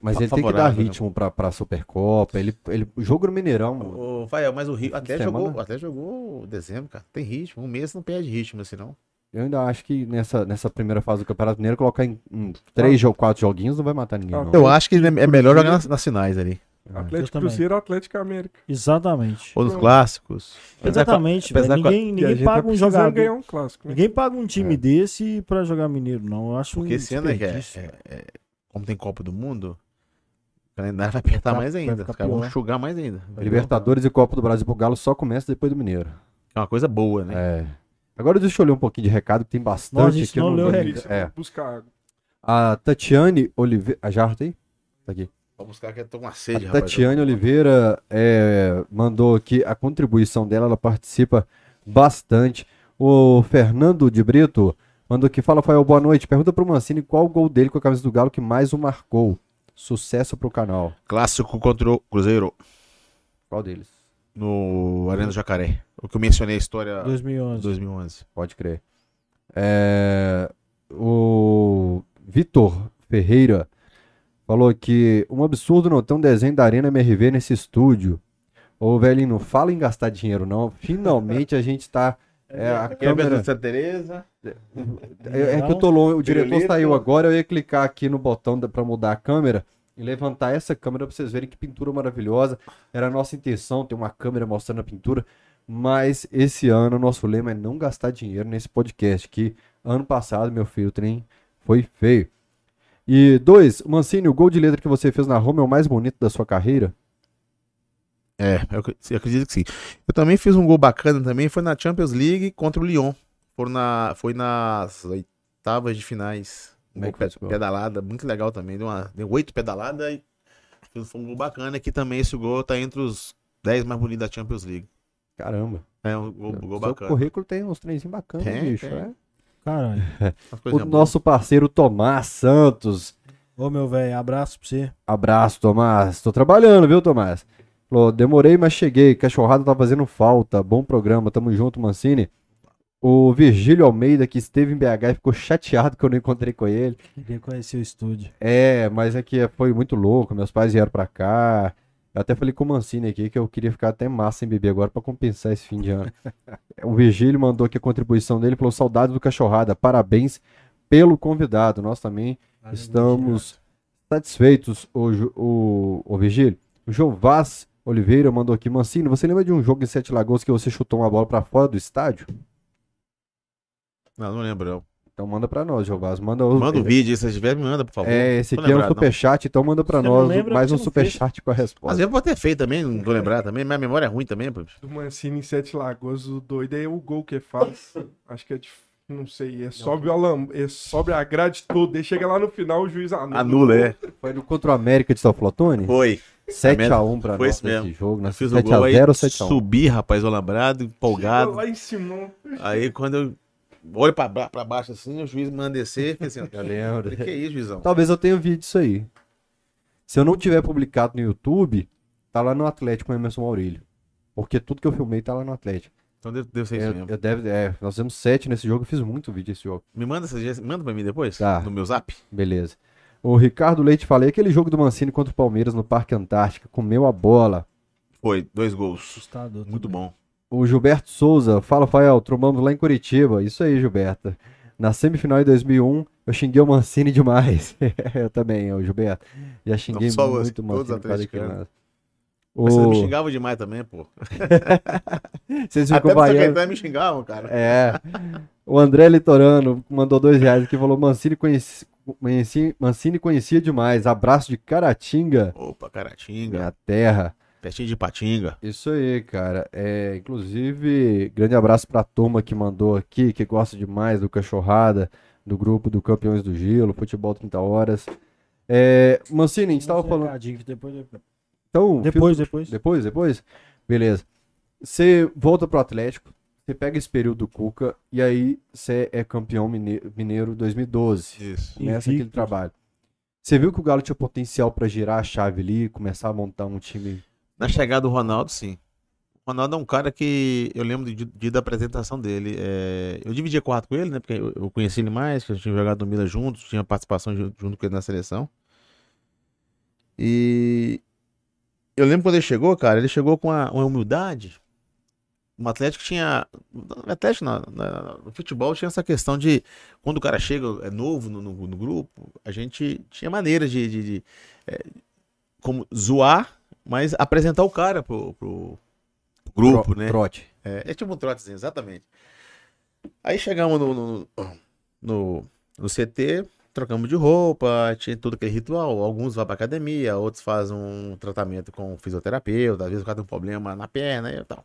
B: Mas ele tem que dar
C: né?
B: ritmo pra, pra Supercopa. Ele, ele, o jogo no Mineirão.
C: O, Fael, mas o Rio. Até jogou, até jogou dezembro, cara. Tem ritmo. Um mês não perde ritmo assim, não.
B: Eu ainda acho que nessa, nessa primeira fase do Campeonato Mineiro, colocar em, em três ou quatro joguinhos não vai matar ninguém.
D: Ah,
B: Não.
C: Eu acho que é é melhor jogar nas, nas finais ali.
B: É.
D: Atlético. Cruzeiro, Atlético América.
A: Exatamente.
C: Ou nos clássicos.
A: Exatamente,
C: apesar
A: Ninguém, ninguém
D: tá
A: paga um jogador.
D: ganhar um clássico, né?
A: Ninguém paga um time
B: É.
A: desse pra jogar mineiro, não. Eu acho
C: Porque
A: um
C: esse ano é, que é, é- é- como tem Copa do Mundo, o calendário vai apertar
A: Vai
C: mais ainda. Os caras vão enxugar mais ainda.
B: Libertadores e Copa do Brasil pro Galo só começa depois do Mineiro.
C: É uma coisa boa, né?
B: É. Agora deixa eu ler um pouquinho de recado, que tem bastante
A: Nossa, a gente
B: aqui. eu
A: não leu
B: vou-
A: recado.
B: É.
D: buscar.
B: A Tatiane Oliveira. A Jarro tem? Tá aqui.
C: Vamos buscar que eu tô com uma
B: A
C: sede, rapaz.
B: Tatiane Oliveira é, mandou aqui a contribuição dela, ela participa bastante. O Fernando de Brito mandou aqui, fala, Fael, boa noite. Pergunta pro Mancini qual o gol dele com a camisa do Galo que mais o marcou. Sucesso pro canal.
C: Clássico contra o Cruzeiro
B: Qual deles?
C: No Arena do Jacaré. O que eu mencionei a história
A: 2011.
C: 2011.
B: Pode crer. É, o Vitor Ferreira falou que um absurdo não ter um desenho da Arena MRV nesse estúdio. Ô, velhinho, não fala em gastar dinheiro, não. Finalmente a gente tá. É, a câmera.
C: Santa Teresa.
B: É, é que eu tô longe. O diretor
C: Pirulito.
B: saiu agora. Eu ia clicar aqui no botão da, pra mudar a câmera e levantar essa câmera pra vocês verem que pintura maravilhosa. Era a nossa intenção ter uma câmera mostrando a pintura. Mas esse ano o nosso lema é não gastar dinheiro nesse podcast. Que ano passado, meu filho, o trem foi feio. E dois, Mancini, o gol de letra que você fez na Roma é o mais bonito da sua carreira?
C: É, eu acredito que sim. Eu também fiz um gol bacana também, foi na Champions League contra o Lyon. Foi, na, foi nas oitavas de finais. Pedalada, muito legal também. Deu, uma, deu oito pedaladas e foi um gol bacana. Que também esse gol tá entre os 10 mais bonitos da Champions League.
B: Caramba.
C: É um gol, gol
B: Seu
C: bacana.
B: currículo tem uns trenzinhos bacanas,
C: Tem,
B: bicho.
C: tem.
B: é.
A: Caralho.
B: O
C: boas.
B: nosso parceiro Tomás Santos.
A: Ô, meu velho, abraço pra você.
B: Abraço, Tomás. Tô trabalhando, viu, Tomás? Falou, demorei, mas cheguei. Cachorrada tá fazendo falta. Bom programa, tamo junto, Mancini. O Virgílio Almeida, que esteve em BH e ficou chateado que eu não encontrei com ele.
A: Queria conhecer o estúdio.
B: É, mas é que foi muito louco. Meus pais vieram pra cá. Eu até falei com o Mancini aqui que eu queria ficar até massa sem beber agora pra compensar esse fim de ano. o Virgílio mandou aqui a contribuição dele. Falou: saudade do Cachorrada. Parabéns pelo convidado. Nós também
A: Valeu,
B: Estamos satisfeitos, o, o, o Virgílio. O João Vaz Oliveira mandou aqui. Mancini, você lembra de um jogo em Sete Lagoas que você chutou uma bola pra fora do estádio?
C: Não, não lembro. não.
B: Então manda pra nós, João Vaz. Manda, o-
C: Manda o vídeo aí, se tiverem, me manda, por favor.
B: É, esse aqui é um superchat, então manda pra
A: Você
B: nós
A: lembra
B: mais um superchat com a
C: Às
B: resposta.
C: vezes eu pode ter feito também, não vou lembrar também. Minha memória é ruim também, pô.
D: Do Mancini em Sete Lagoas, o doido é o gol que faz. Acho que é dif- Não sei, é sobe, o alam... é sobe a grade toda, aí chega lá no final o juiz anula.
C: Anula, é.
B: Foi no contra o América de São Flotone?
C: Foi.
B: 7x1 pra
C: Foi
B: nós
C: esse mesmo.
B: nesse jogo. né?
C: Eu fiz o gol aí,
B: 7x0 ou 7x1?
C: subi, rapaz, o lambrado,
D: Chega
C: empolgado.
D: lá em cima.
C: Aí quando eu olho pra, pra baixo assim, o juiz manda descer, assim,
B: Eu lembro.
C: falei, que isso, juizão?
B: Talvez eu tenha um vídeo disso aí. Se eu não tiver publicado no YouTube, tá lá no Atlético com o Emerson Maurílio. Porque tudo que eu filmei tá lá no Atlético.
C: Então deve, deve ser isso
B: Eu,
C: mesmo.
B: eu deve, é, nós fizemos sete nesse jogo, eu fiz muito vídeo desse jogo.
C: Me manda essa manda pra mim depois?
B: Tá.
C: No meu zap?
B: Beleza. O Ricardo Leite falei, aquele jogo do Mancini contra o Palmeiras no Parque Antártica, comeu a bola.
C: Foi, dois gols.
A: Assustador.
C: Muito
A: também.
C: bom.
B: O Gilberto Souza, fala, Fael, trombamos lá em Curitiba. Isso aí, Gilberto. Na semifinal de 2001, eu xinguei o Mancini demais. eu também, o Gilberto. Já xinguei
C: você,
B: muito o
C: todos
B: Mancini
C: atleticanos.
B: lance.
C: Mas vocês me
B: O...
C: xingavam demais também, pô.
B: Vocês
C: Até
B: ficam
C: pra
B: vaiando.
C: secretário me xingavam, cara.
B: É. O André Litorano mandou dois reais aqui e falou: Mancini, conheci... Mancini- Mancini conhecia demais. Abraço de Caratinga,
C: Opa, Caratinga,
B: minha terra.
C: Pertinho de Patinga.
B: Isso aí, cara. É, inclusive, grande abraço pra turma que mandou aqui, que gosta demais do Cachorrada, do grupo do Campeões do Gelo, Futebol 30 Horas. É, Mancini, a gente tava falando.
A: Depois, depois.
B: Então,
A: Depois, depois.
B: Depois, depois? Beleza. Você volta pro Atlético, você pega esse período do Cuca e aí você é campeão mine- mineiro 2012.
C: Isso.
B: Começa aquele trabalho. Você viu que o Galo tinha potencial pra girar a chave ali, começar a montar um time.
C: Na chegada do Ronaldo, sim. O Ronaldo é um cara que eu lembro de, de- da apresentação dele. É, eu dividia quarto com ele, né? Porque eu, eu conheci ele mais, que a gente tinha jogado no Milan juntos, tinha participação ju- junto com ele na seleção. E eu lembro quando ele chegou, cara, ele chegou com uma, uma humildade. O Atlético tinha. No Atlético, no futebol, tinha essa questão de. Quando o cara chega, é novo no, no- no grupo, a gente tinha maneiras de. de- de, é, como zoar, mas apresentar o cara pro, pro grupo,
B: tro-
C: né?
B: Trote.
C: É, é tipo um trotezinho, exatamente. Aí chegamos no, no, no, no CT, trocamos de roupa, tinha tudo aquele ritual. Alguns vão pra academia, outros fazem um tratamento com fisioterapeuta, às vezes o cara tem um problema na perna e tal.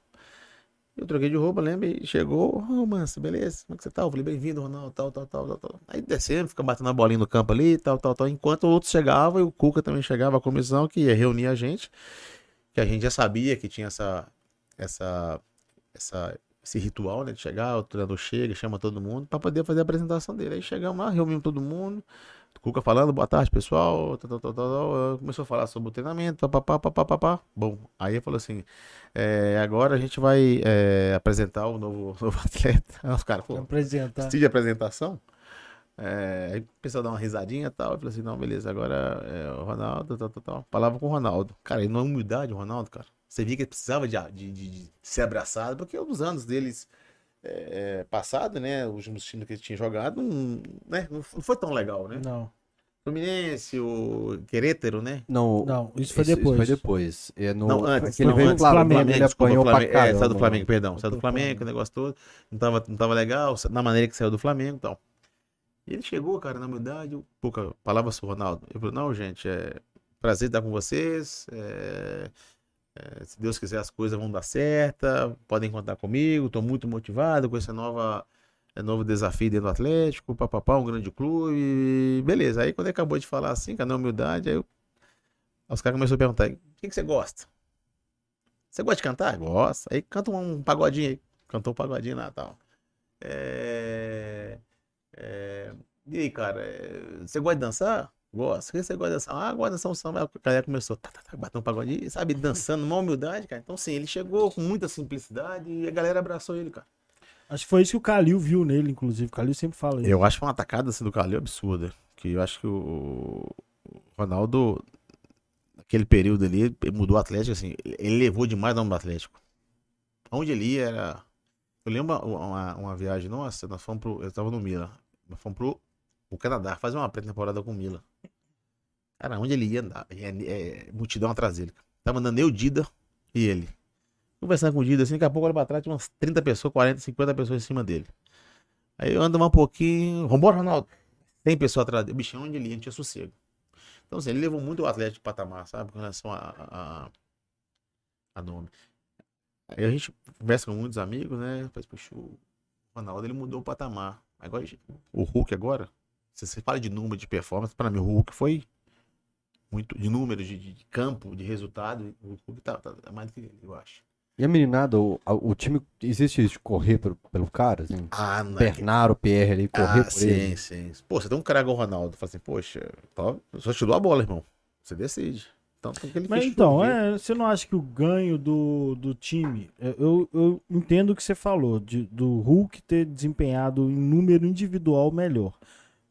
C: Eu troquei de roupa, lembra? E chegou, ô, Manso, beleza? Como é que você tá? Eu falei, bem-vindo, Ronaldo, tal, tal, tal, tal, tal. Aí descendo, fica batendo a bolinha no campo ali, tal, tal, tal. Enquanto outros chegavam, e o Cuca também chegava, a comissão que ia reunir a gente, que a gente já sabia que tinha essa, essa, essa, esse ritual, né? De chegar, o treinador chega, chama todo mundo, para poder fazer a apresentação dele. Aí chegamos lá, reunimos todo mundo, o Cuca falando, boa tarde, pessoal, tal, tal, tal. começou a falar sobre o treinamento, papapá, papapá. Bom, aí ele falou assim, é, agora a gente vai é, apresentar o novo, novo atleta. Os caras, pô,
A: Apresentar.
C: De apresentação. É, aí o pessoal dá uma risadinha e tal. Eu falei assim: não, beleza, agora é o Ronaldo, tal, tal, tal. Palavra com o Ronaldo. Cara, ele não é humildade, o Ronaldo, cara. Você via que ele precisava de, de, de- de ser abraçado, porque os anos deles é, passado, né? Os últimos times que ele tinha jogado, não, né, não foi tão legal, né?
A: Não,
C: Fluminense, o Querétaro, né?
B: Não,
A: não, isso foi depois.
B: foi depois. É no,
C: Não, antes,
B: que ele
C: não,
B: veio
C: antes,
B: pro
A: Flamengo,
B: Flamengo, ele
C: desculpa,
B: apanhou pra
C: Flamengo. É,
B: caramba.
C: saiu do Flamengo, perdão. Saiu do
A: do
C: Flamengo, o negócio todo. Não tava, não tava legal, na maneira que saiu do Flamengo e tal. E ele chegou, cara, na humildade, eu- pouca palavra sobre o Ronaldo. Eu falei, não, gente, é prazer estar com vocês. É, É, se Deus quiser, as coisas vão dar certo. Podem contar comigo. Estou muito motivado com esse nova, é, novo desafio dentro do Atlético. Papapá, um grande clube. Beleza. Aí, quando ele acabou de falar assim, com a humildade, aí, eu... os caras começaram a perguntar: o que, você gosta? Você gosta de cantar? Gosta. Aí canta um pagodinho aí. Cantou um pagodinho lá e tal. É... É... E aí, cara, é, você gosta de dançar? Gosto. O você gosta de dançar? Ah, gosta de dançar um samba. A galera começou, tá, tá, tá, batendo um pagodinho, sabe, dançando, uma humildade, cara. Então, sim, ele chegou com muita simplicidade e a galera abraçou ele, cara.
A: Acho que foi isso que o Calil viu nele, inclusive. O Calil sempre fala isso.
C: Eu acho que uma atacada assim, do Calil absurda. Que eu acho que o o Ronaldo, naquele período ali, mudou o Atlético, assim, ele levou demais o nome do Atlético. Onde ele ia era. Eu lembro uma, uma, uma viagem, nossa, nós fomos pro. Eu tava no Mila. Nós fomos pro, pro Canadá, fazer uma pré-temporada com o Mila. Cara, onde ele ia andar? É, é, multidão atrás dele. Tava andando eu, Dida e ele. Conversando com o Dida, assim, daqui a pouco olha pra trás, tinha umas 30 pessoas, 40, 50 pessoas em cima dele. Aí eu ando um pouquinho. Vambora, Ronaldo. Tem pessoa atrás dele. Bichão, onde ele ia, não tinha sossego. Então, assim, ele levou muito o Atlético patamar, sabe? Com relação a, a, a nome. Aí a gente conversa com muitos amigos, né? Faz, puxa, o Ronaldo ele mudou o patamar. Agora, o Hulk agora, se você fala de número de performance, para mim o Hulk foi muito de número, de, de campo, de resultado. O Hulk tá, tá, tá mais do que ele, eu acho.
B: E a meninada, o, o time, existe isso de correr pelo, pelo cara? Assim?
C: Ah, não
B: Pernar o PR ali, correr
C: ah,
B: por
C: sim,
B: ele.
C: sim. Pô, você tem um cara igual o Ronaldo, fala assim, poxa, tá, só te dou a bola, irmão. Você decide. Então, tem que ele
A: Mas então, é, você não acha que o ganho do, do time. é, Eu, eu entendo o que você falou, de- do Hulk ter desempenhado em número individual melhor.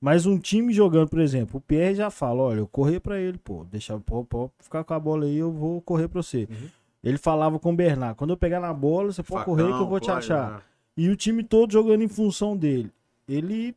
A: Mas um time jogando, por exemplo, o Pierre já fala: olha, eu correr pra ele, pô, deixa pô, pô, ficar com a bola aí, eu vou correr pra você.
C: Uhum.
A: Ele falava com o Bernard: quando eu pegar na bola, você pode correr que eu vou te achar.
C: né?
A: E o time todo jogando em função dele. Ele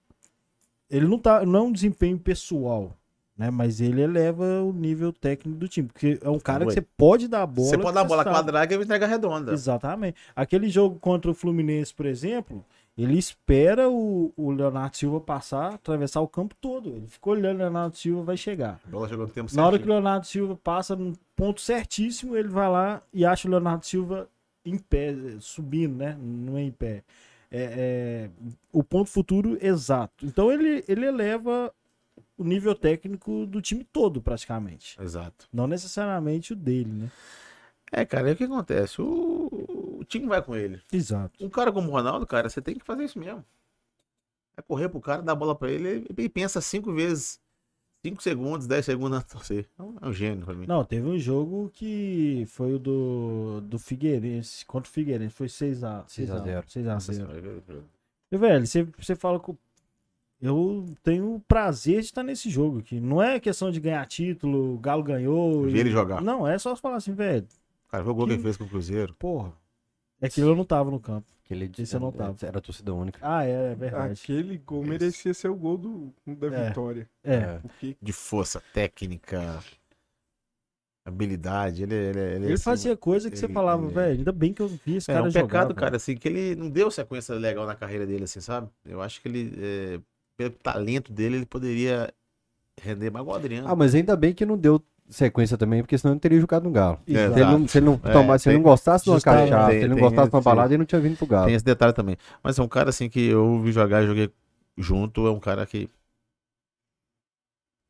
A: ele não tá não é um desempenho pessoal, né, mas ele eleva o nível técnico do time, porque é um cara que você pode dar a bola.
C: Você pode dar a bola
A: sabe.
C: quadrada ele entrega redonda.
A: Exatamente. Aquele jogo contra o Fluminense, por exemplo, ele espera o, o Leonardo Silva passar, atravessar o campo todo. Ele ficou olhando o Leonardo Silva vai chegar.
C: Bola chegou no tempo
A: Na hora que o
C: certinho.
A: Leonardo Silva passa no ponto certíssimo, ele vai lá e acha o Leonardo Silva em pé, subindo, né? Não é em pé. É, é, o ponto futuro exato. Então ele, ele eleva o nível técnico do time todo, praticamente.
C: Exato.
A: Não necessariamente o dele, né?
C: É, cara, aí o que acontece? O time vai com ele.
A: Exato.
C: Um cara como o Ronaldo, cara, você tem que fazer isso mesmo. É correr pro cara, dar a bola pra ele e pensa cinco vezes. Cinco segundos, dez segundos na torcer. É um- É um gênio pra mim.
A: Não, teve um jogo que foi o do, do Figueirense, contra o Figueirense, foi 6x0.
B: 6 a 0.
A: 6x0.
C: Nossa senhora.
A: E, velho, você, você fala com. Eu tenho o prazer de estar nesse jogo aqui. Não é questão de ganhar título, o Galo ganhou.
C: Ver
A: e-
C: ele jogar.
A: Não, é só falar assim, velho,
C: Cara, foi o gol que ele
A: Que-
C: fez com o Cruzeiro.
A: porra. É que eu não tava no campo.
B: Aquele
A: Esse eu não tava.
B: Era a torcida única.
A: Ah, é, é verdade.
D: Aquele gol merecia ser o gol do, da
A: É.
D: vitória.
A: É.
D: Porque
C: De força, técnica, habilidade. Ele, ele, ele,
A: Ele
C: assim,
A: fazia coisa que você
C: ele-
A: falava,
C: ele-
A: velho, ainda bem que eu vi esse
C: É,
A: cara
C: um
A: jogar.
C: pecado,
A: velho.
C: cara, assim, que ele não deu sequência legal na carreira dele, assim, sabe? Eu acho que ele, é, pelo talento dele, ele poderia render mais igual o Adriano.
B: Ah, mas ainda bem que não deu sequência também, porque senão ele teria jogado no Galo.
C: É,
B: Se ele não, se ele não,
C: É,
B: tomasse, se ele não gostasse de uma cachaça, se ele não gostasse de uma balada, ele não tinha vindo pro Galo.
C: Tem esse detalhe também. Mas é um cara, assim, que eu vi jogar e joguei junto, é um cara que...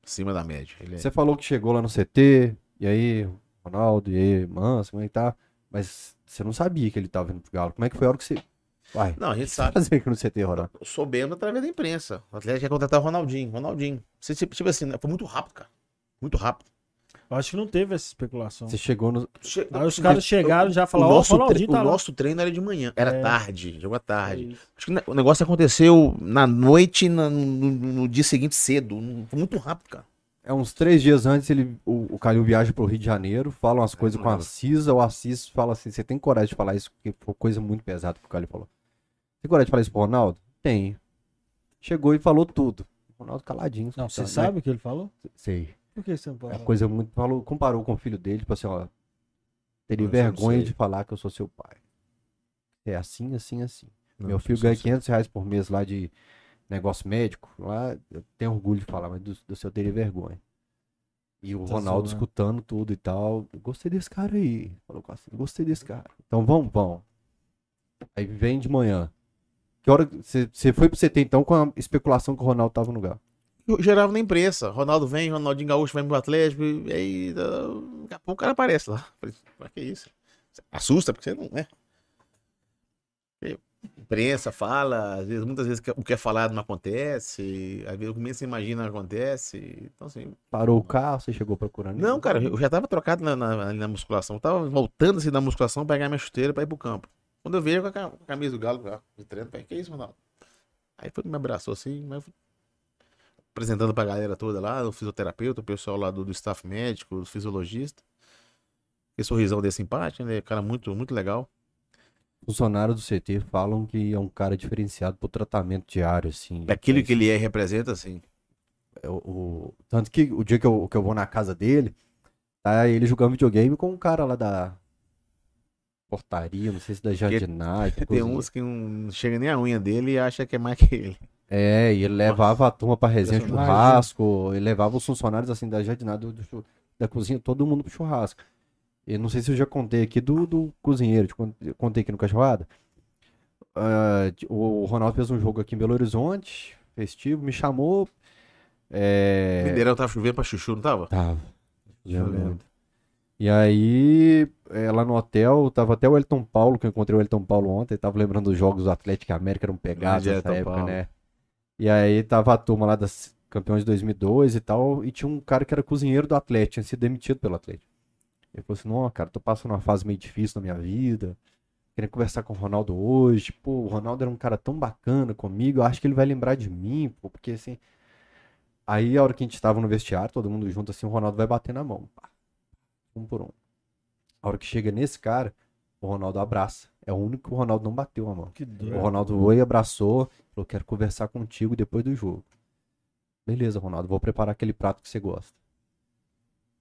C: Acima da média. É-
B: Você falou que chegou lá no CT, e aí, Ronaldo, e aí, Manso, como é que tá? Mas você não sabia que ele tava vindo pro Galo. Como é que foi a hora que você. Vai.
C: Não, a gente sabe.
B: fazer aqui no CT, Ronaldo?
C: Soubemos através da imprensa. O Atlético quer contratar o Ronaldinho. Ronaldinho. Você, tipo, tipo assim, né, foi muito rápido, cara. Muito rápido.
A: Eu acho que não teve essa especulação.
B: Você chegou no.
C: Che-
A: Aí os caras chegaram e já
C: o
A: falaram, ó, o
C: nosso, tre-
A: Ronaldinho
C: o
A: tá lá.
C: nosso treino era de manhã. Era
A: É.
C: tarde, jogou à tarde.
A: É.
C: Acho que o negócio aconteceu na noite, na- no, no dia seguinte cedo. Foi muito rápido, cara.
B: É uns três dias antes, ele, o, o Calil viaja pro Rio de Janeiro, fala umas coisas com a
C: mano.
B: Cisa, o Assis fala assim: você tem coragem de falar isso? Porque foi coisa muito pesada que o Calil falou. Tem coragem de falar isso pro Ronaldo? Tem. Chegou e falou tudo. O Ronaldo caladinho.
A: Não, você
B: escutando,
A: sabe o que ele falou?
B: né? Sei.
A: Por que você não
B: É coisa muito. Falou, comparou com o filho dele, tipo assim, ó. Teria
C: Mas
B: vergonha de falar que eu sou seu pai. É assim, assim, assim.
C: Não,
B: Meu filho
C: eu
B: ganha
C: sei.
B: 500 reais por mês lá de negócio médico. Lá eu tenho orgulho de falar, mas do, do seu teria vergonha. E o
A: Tá
B: Ronaldo
A: zoando.
B: escutando tudo e tal. "Eu Gostei desse cara aí. Falou com assim, gostei desse cara. Então vamos, vamos. Aí vem de manhã. Que hora você você foi pro CT então com a especulação que o Ronaldo tava no lugar?
C: Gerava na imprensa. Ronaldo vem, Ronaldinho Gaúcho vai pro Atlético, e aí daqui a pouco o cara aparece lá. Pra que isso? Assusta, porque você não é. Imprensa fala, às vezes, muitas vezes o que é falado não acontece, às vezes o menos você imagina não acontece. Então, assim.
B: Parou o carro, você chegou procurando?
C: Não, cara, eu já tava trocado na, na, na musculação. Eu tava voltando assim da musculação, pegar minha chuteira pra ir pro campo. Quando eu vejo com a a camisa do Galo de treino, que isso, Ronaldo? Aí foi, me abraçou assim, mas apresentando pra galera toda lá, o fisioterapeuta, o pessoal lá do, do staff médico, o fisiologista. Aquele sorrisão desse simpático, né? Cara muito, muito legal.
B: Funcionários do CT falam que é um cara diferenciado pro tratamento diário, assim.
C: Daquilo que ele é e representa, assim.
B: É o, o- tanto que o dia que eu, que eu vou na casa dele, tá ele jogando videogame com um cara lá da portaria, não sei se da jardinagem.
C: Tem uns que não chega nem a unha dele e acha que é mais que ele.
B: É, e ele levava a turma pra resenha churrasco, ele levava os funcionários assim da jardinagem do- do da cozinha, todo mundo pro churrasco. E não sei se eu já contei aqui do, do cozinheiro, te contei aqui no Cachorrada. Ah, o Ronaldo fez um jogo aqui em Belo Horizonte, festivo, me chamou. É...
C: Mineirão tava chovendo pra chuchu, não tava?
B: Tava. Muito. E aí, é, lá no hotel, tava até o Elton Paulo, que eu encontrei o Elton Paulo ontem, tava lembrando dos jogos do Atlético América, eram pegados nessa época,
C: Paulo.
B: né? E aí tava a turma lá das campeões de 2002 e tal, e tinha um cara que era cozinheiro do Atlético, tinha sido demitido pelo Atlético. Ele falou assim, não, cara, tô passando uma fase meio difícil na minha vida, queria conversar com o Ronaldo hoje, pô, o Ronaldo era um cara tão bacana comigo, eu acho que ele vai lembrar de mim, pô, porque assim... Aí, a hora que a gente tava no vestiário, todo mundo junto assim, o Ronaldo vai bater na mão. pá, Um por um. A hora que chega nesse cara, o Ronaldo abraça. É o único que o Ronaldo não bateu a mão.
A: Que
B: O. Ronaldo foi e abraçou, falou, quero conversar contigo depois do jogo. Beleza, Ronaldo, vou preparar aquele prato que você gosta.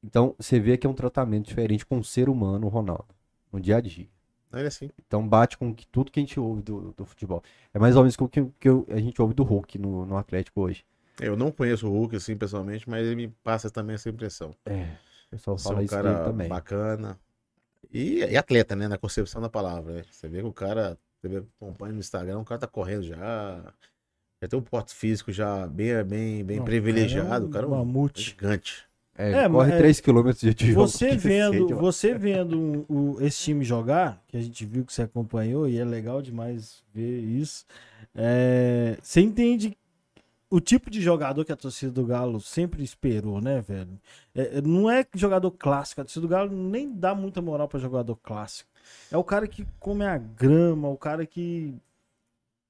B: Então, você vê que é um tratamento diferente com o ser humano, o Ronaldo, no dia a dia.
C: Olha assim.
B: Então bate com que- tudo que a gente ouve do, do futebol. É mais ou menos o que, que eu- a gente ouve do Hulk no, no Atlético hoje.
C: Eu não conheço o Hulk, assim, pessoalmente, mas ele me passa também essa impressão.
B: É. O pessoal
C: Você é
B: fala
C: um
B: isso
C: cara
B: também.
C: bacana. E, e atleta, né? Na concepção da palavra. né? Você vê que o cara, você vê, acompanha no Instagram, o cara tá correndo já. Já tem um porte físico já bem, bem, bem
A: Não,
C: privilegiado.
A: um
C: o cara é um
A: mamute.
C: gigante.
B: É,
A: É,
B: corre
A: mas-
B: 3km de de jogo.
A: Você vendo, você vendo um- o- esse time jogar, que a gente viu que você acompanhou, e é legal demais ver isso, é, você entende o tipo de jogador que a torcida do Galo sempre esperou, né, velho? É, não é jogador clássico, a torcida do Galo nem dá muita moral pra jogador clássico. É o cara que come a grama, o cara que.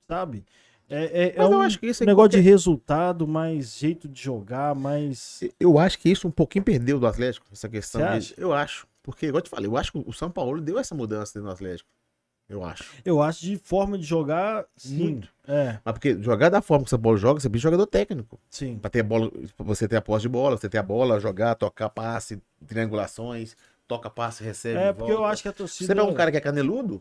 A: Sabe? É, é- é
C: Mas eu
A: um
C: acho que isso é
A: negócio de
C: qualquer-
A: resultado, mais jeito de jogar, mais.
C: Eu acho que isso um pouquinho perdeu do Atlético, essa questão. De-? Eu acho. Porque, igual eu te falei, eu acho que o São Paulo deu essa mudança dentro do Atlético. Eu acho.
A: Eu acho de forma de jogar, sim.
C: Muito.
A: É,
C: Mas porque jogar da forma que São Paulo joga, você precisa de jogador técnico.
A: sim.
C: Pra ter a bola, pra você ter a posse de bola, você ter a bola, jogar, tocar passe, triangulações, toca passe, recebe.
A: É, porque eu
C: volta.
A: acho que a torcida.
C: Você não é um cara que é caneludo?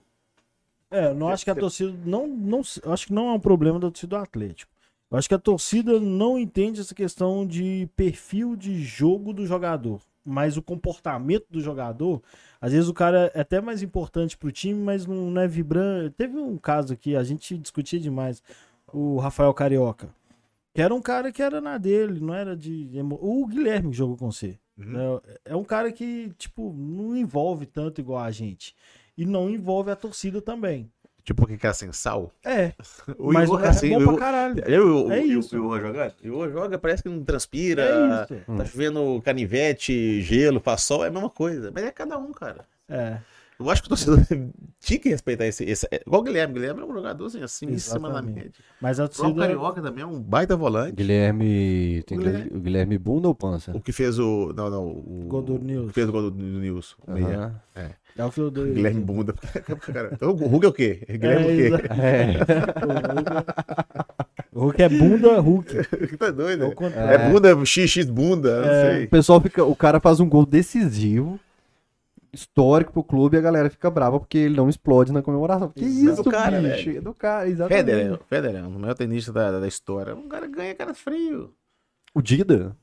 A: É, eu não acho que a torcida. Não, não, eu acho que não é um problema da torcida do Atlético. Eu acho que a torcida não entende essa questão de perfil de jogo do jogador. Mas o comportamento do jogador, às vezes o cara é até mais importante pro time, mas não, não é vibrante. Teve um caso aqui, a gente discutia demais, o Rafael Carioca. Que era um cara que era na dele, não era de. O Guilherme que jogou com você.
C: Uhum.
A: É, é um cara que, tipo, não envolve tanto igual a gente. E não envolve a torcida também.
C: Tipo que quer sem sal.
A: É,
C: O
A: mas o
C: Igor
A: cara
C: assim,
A: é bom
C: o
A: pra caralho.
C: Eu,
A: É
C: o,
A: isso.
C: O Igor joga? O Igor joga, parece que não transpira.
A: É isso.
C: Tá chovendo canivete, gelo, faz sol, é a mesma coisa. Mas é cada um, cara.
A: É,
C: Eu acho que o torcedor tinha que respeitar esse. esse é, igual o Guilherme. O Guilherme é um jogador assim, assim em cima da
A: Exatamente.
C: média.
A: mas a
C: O próprio
A: torcida.
C: Carioca também é um baita volante.
B: Guilherme. Tem
C: O Guilherme-
B: o Guilherme Bunda ou Pança?
C: O que fez o. Não, não. O
A: Gol do Nilson.
C: o que fez o gol do Nilson. o meia.
B: Aham.
A: É o eu dei.
C: Guilherme Bunda. Então, o Hulk é o quê? Guilherme
A: É,
C: o quê?
B: É.
A: O Hulk é bunda, Hulk.
C: tá doido?
A: É o
C: É, é bunda, XX bunda, não
A: É.
C: sei.
B: O pessoal fica. O cara faz um gol decisivo, histórico pro clube, e a galera fica brava porque ele não explode na comemoração. Que
C: Exato.
B: isso,
C: Do cara,
B: bicho?
C: velho.
B: É do cara, exatamente.
C: Federer, Federer, o maior tenista da, da história. Um cara ganha cara frio.
B: O Dida.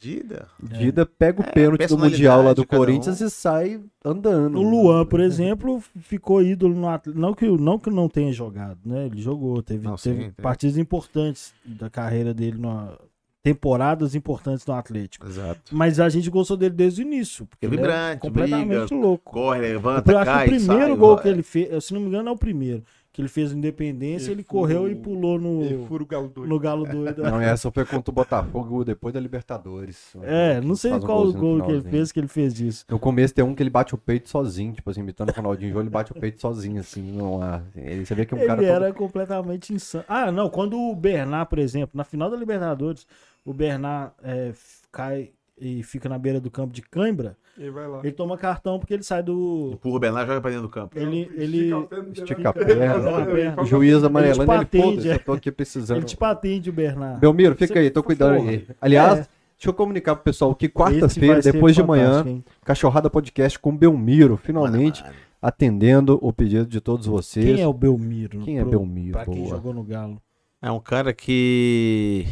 C: Dida.
B: Dida pega o
C: É,
B: pênalti do Mundial lá do
C: cada um.
B: Corinthians e sai andando.
A: O Luan, por exemplo, ficou ídolo no Atlético. Não que, não que não tenha jogado, né? Ele jogou, teve,
C: Não, sim,
A: teve
C: tem.
A: partidas importantes da carreira dele, no, temporadas importantes no Atlético.
C: Exato.
A: Mas a gente gostou dele desde o início. Porque
C: É
A: ele
C: vibrante,
A: completamente
C: briga,
A: louco.
C: Corre,
A: Eu
C: levanta,
A: acho que
C: cai,
A: o primeiro
C: sai,
A: gol
C: vai.
A: que ele fez, se não me engano, é o primeiro. Que ele fez Independência,
D: Ele
A: ele, correu
D: fura
A: e pulou no,
D: Ele o galo doido.
A: no Galo Doido.
B: Não, essa foi contra o Botafogo depois da Libertadores.
A: É, não sei
B: um
A: qual o gol que ele fez que ele fez disso.
B: No começo tem um que ele bate o peito sozinho, tipo assim, imitando o Ronaldinho Jô, ele bate o peito sozinho, assim, não há. Ele, você vê que é um cara
A: ele
B: todo-
A: era completamente insano. Ah, não, quando o Bernard, por exemplo, na final da Libertadores, o Bernard é, cai e fica na beira do campo de cãibra,
D: Ele vai lá.
A: ele toma cartão porque ele sai do.
C: Empurra o Bernardo e joga pra dentro do campo.
A: Ele, ele,
B: Estica a
D: Ele
B: perna,
D: ele faz-
B: juiz amarelando, ele,
A: patente,
B: foda-se,
A: é.
B: eu tô aqui precisando.
A: ele tipo atende o Bernard.
B: Belmiro, fica
A: Você-
B: aí, tô cuidando
A: porra.
B: aí. Aliás,
A: É.
B: deixa eu comunicar pro pessoal que quarta-feira, depois de manhã,
A: hein?
B: Cachorrada Podcast com Belmiro, finalmente
C: Mano, mano.
B: atendendo o pedido de todos vocês.
A: Quem é o Belmiro?
B: Quem é Belmiro?
A: Pra quem
B: Boa.
A: jogou no Galo.
C: É um cara que.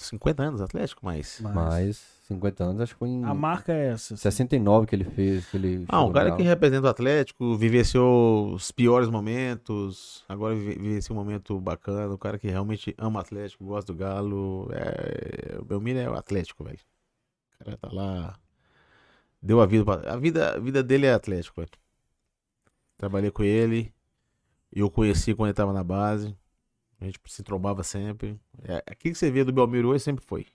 C: 50 anos, Atlético, mas.
A: Mas
B: Mais 50 anos, acho que foi em
A: A marca é essa. assim.
B: 69 que ele fez. Que ele
C: Ah, um cara que representa o Atlético, vivenciou os piores momentos, agora vive- vivencia um momento bacana, um cara que realmente ama o Atlético, gosta do Galo. É... O Belmiro é o Atlético, velho. O cara tá lá. Deu a vida pra... A vida, a vida dele é Atlético, velho. Trabalhei com ele. Eu conheci quando ele tava na base. A gente se trombava sempre. É, aquilo que você vê do Belmiro hoje sempre foi.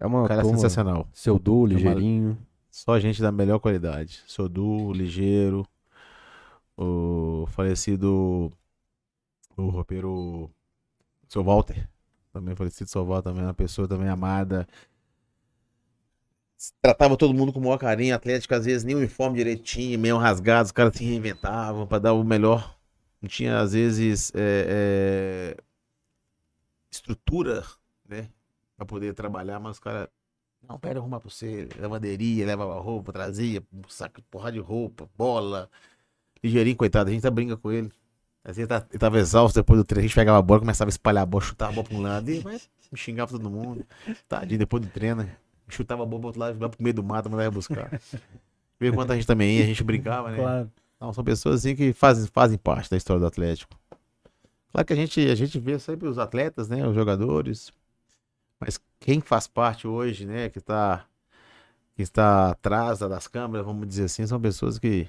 B: É uma
C: O cara é
B: turma,
C: sensacional.
B: Seu Du, ligeirinho.
C: Só gente da melhor qualidade. Sodu, ligeiro. O falecido. O roupeiro. Seu Walter. Também falecido seu Walter, também uma pessoa também amada. Tratava todo mundo com o maior carinho. Atlético, às vezes, nem uniforme direitinho, meio rasgado. Os caras se reinventavam pra dar o melhor. Não tinha, às vezes, é, é, estrutura, né? Pra poder trabalhar, mas os caras. Não, pera, arrumar pra você. Lavanderia, levava roupa, trazia, saco, porra de roupa, bola. Ligeirinho, coitado, a gente até brinca com ele. Às vezes ele tá- tava exausto depois do treino, a gente pegava a bola, começava a espalhar a bola, chutava a bola pra um lado, e me xingava todo mundo. Tadinho, depois do treino, chutava a bola pro outro lado, jogava pro meio do mato, mandava buscar. Vê quanto a gente também ia, a gente brincava, né?
A: Claro.
C: Não, são pessoas assim que fazem, fazem parte da história do Atlético. Claro que a gente, a gente vê sempre os atletas, né? Os jogadores. Mas quem faz parte hoje, né? Que está, que está atrás das câmeras, vamos dizer assim, são pessoas que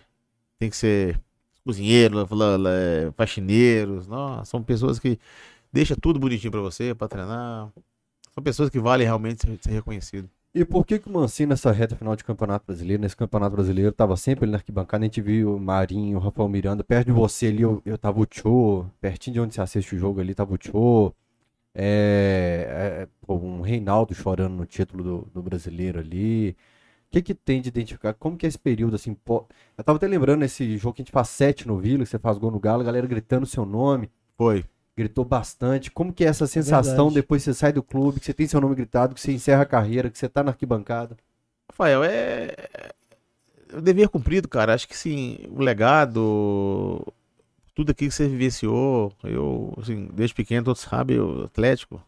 C: tem que ser cozinheiros, la- la- é, faxineiros. Não, são pessoas que deixam tudo bonitinho pra você, pra treinar. São pessoas que valem realmente ser, ser reconhecido.
B: E por que, que o Mancini, nessa reta final de Campeonato Brasileiro, nesse Campeonato Brasileiro, tava sempre ali na arquibancada, a gente viu o Marinho, o Rafael Miranda, perto de você ali, eu, eu tava o Tchô, pertinho de onde você assiste o jogo ali, tava o Tchô, é, é, um Reinaldo chorando no título do, do Brasileiro ali. O que que tem de identificar? Como que é esse período, assim, pô... Eu tava até lembrando esse jogo que a gente faz sete no Vila, que você faz gol no Galo, a galera gritando seu nome,
C: Foi.
B: Gritou bastante. Como que é essa sensação
A: verdade.
B: depois que você sai do clube, que você tem seu nome gritado, que você encerra a carreira, que você tá na arquibancada?
C: Rafael, é. O dever cumprido, cara. Acho que sim, o legado, tudo aquilo que você vivenciou. Eu, assim, desde pequeno, todos sabem, eu Atlético,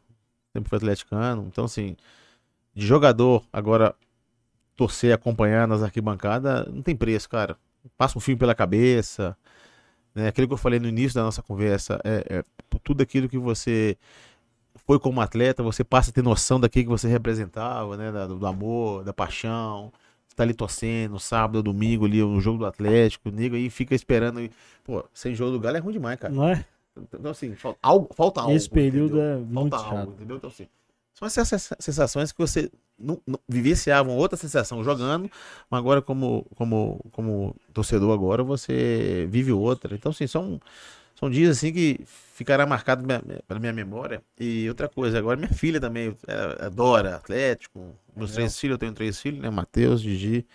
C: sempre fui atleticano. Então, assim, de jogador, agora torcer, acompanhar nas arquibancadas, não tem preço, cara. Passa um filme pela cabeça. Né? Aquilo que eu falei no início da nossa conversa, é, é tudo aquilo que você foi como atleta, você passa a ter noção daquilo que você representava, né? da- do amor, da paixão. Você tá ali torcendo, sábado ou domingo ali, um jogo do Atlético, o nego aí fica esperando. aí. Pô, sem jogo do Galo é ruim demais, cara.
A: Não é?
C: Então, assim, falta algo. Falta algo
A: Esse período
C: entendeu?
A: é
C: Falta
A: muito
C: algo,
A: chato.
C: entendeu? Então, assim, são essas sens- sensações que você não, não vivenciava outra sensação jogando, mas agora como, como, como torcedor agora você vive outra. Então, assim, são, são dias assim que ficará marcado minha- pela minha memória. E outra coisa, agora minha filha também é, adora Atlético. Meus três filhos, eu tenho três filhos, né? Matheus, Gigi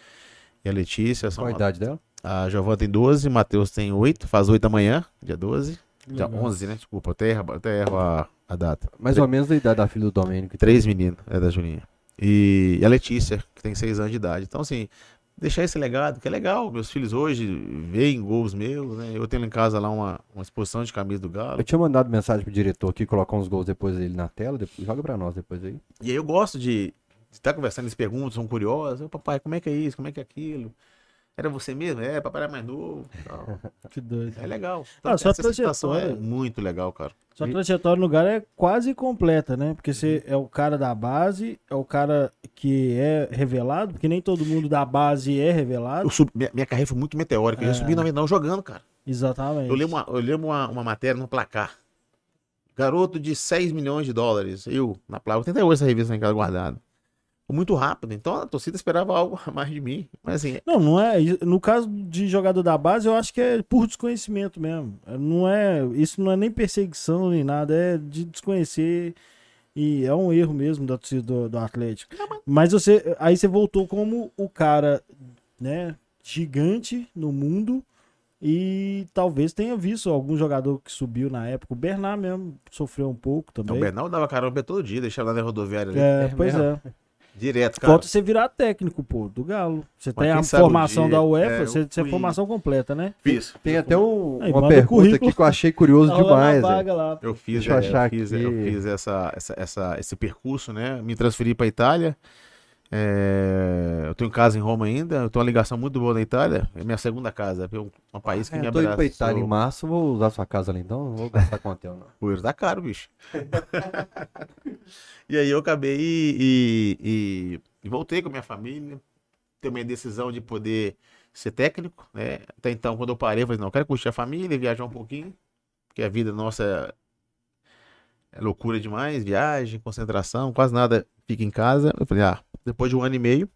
C: e a Letícia.
B: Qual a idade dela?
C: a Giovana tem 12, Matheus tem 8, faz 8 amanhã, dia 12. Dia
A: Legal.
C: 11, né? Desculpa, até erro, até erro a, a data.
B: Mais ou menos da idade da filha do Domênico.
C: Três meninos, é da Julinha. E, e a Letícia, que tem seis anos de idade. Então, assim, deixar esse legado, que é legal. Meus filhos hoje veem gols meus, né? Eu tenho em casa lá uma, uma exposição de camisa do Galo.
B: Eu tinha mandado mensagem pro diretor aqui, colocar uns gols depois dele na tela, depois, joga pra nós depois aí.
C: E aí eu gosto de estar conversando, eles perguntam, são curiosos. Papai, como é que é isso? Como é que é aquilo? Era você mesmo? É, papai era mais novo. tal.
A: Que doido.
C: É legal.
A: Ah, sua
C: essa situação é
A: trajetória-
C: muito legal, cara.
A: Sua trajetória no lugar é quase completa, né? Porque você é o cara da base, é o cara que é revelado, porque nem todo mundo da base é revelado.
C: Eu subi- minha, minha carreira foi muito meteórica. Eu
A: É.
C: subi na não jogando, cara.
A: Exatamente.
C: Eu lembro uma, eu lembro uma, uma matéria no placar. Garoto de 6 milhões de dólares. Eu, na placa. Eu tenho até hoje essa revista em casa guardada. Muito rápido. Então a torcida esperava algo a mais de mim. Mas assim,
A: Não, não é. No caso de jogador da base, eu acho que é por desconhecimento mesmo. Não é, isso não é nem perseguição nem nada, é de desconhecer e é um erro mesmo da torcida do, do Atlético. Mas você, aí você voltou como o cara, né, gigante no mundo e talvez tenha visto algum jogador que subiu na época. O Bernard mesmo sofreu um pouco
C: o
A: também.
C: Bernal dava caramba todo dia, deixava lá na rodoviária ali.
A: É,
B: É
A: pois
B: mesmo?
A: é.
C: Direto, cara.
A: Falta você virar técnico, pô, do Galo. Você
C: Mas
A: tem a formação da UEFA,
C: é, eu
A: você tem a formação completa, né?
C: Fiz.
B: Tem até um-
A: Aí,
B: uma pergunta
A: currículo.
B: aqui que eu achei curioso
A: Tá
B: demais.
A: vaga lá.
C: Eu fiz,
B: Deixa eu
C: é,
B: achar
C: fiz,
B: aqui.
C: eu fiz essa, essa, essa- esse percurso, né? Me transferi para Itália. É, eu tenho casa em Roma ainda. Eu tenho uma ligação muito boa na Itália. É minha segunda casa. É um, um país que
B: É,
C: me
B: eu tô indo pra. Itália em março, vou usar sua casa ali então, não vou gastar com hotel, não.
C: O euro tá caro, bicho. e aí eu acabei e, e- e- voltei com a minha família. Tomei a decisão de poder ser técnico, né? Até então, quando eu parei, eu falei, não, eu quero curtir a família, viajar um pouquinho. Porque a vida nossa é, é loucura demais, viagem, concentração, quase nada fica em casa. Eu falei, ah, depois de um ano e meio,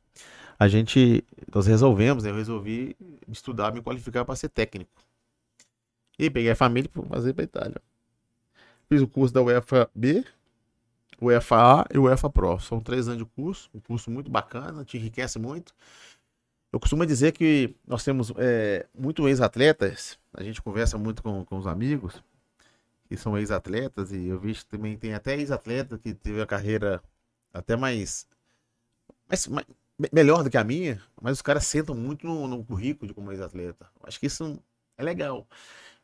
C: a gente, nós resolvemos, né? Eu resolvi estudar, me qualificar para ser técnico. E peguei a família para fazer para Itália. Fiz o curso da UEFA B, UEFA A e UEFA Pro. São três anos de curso, um curso muito bacana, te enriquece muito. Eu costumo dizer que nós temos é, muito ex-atletas, a gente conversa muito com, com os amigos que são ex-atletas, e eu vi que também tem até ex-atleta que teve a carreira até mais, mais- me- melhor do que a minha, mas os caras sentam muito no, no currículo de como ex-atleta. Acho que isso é legal.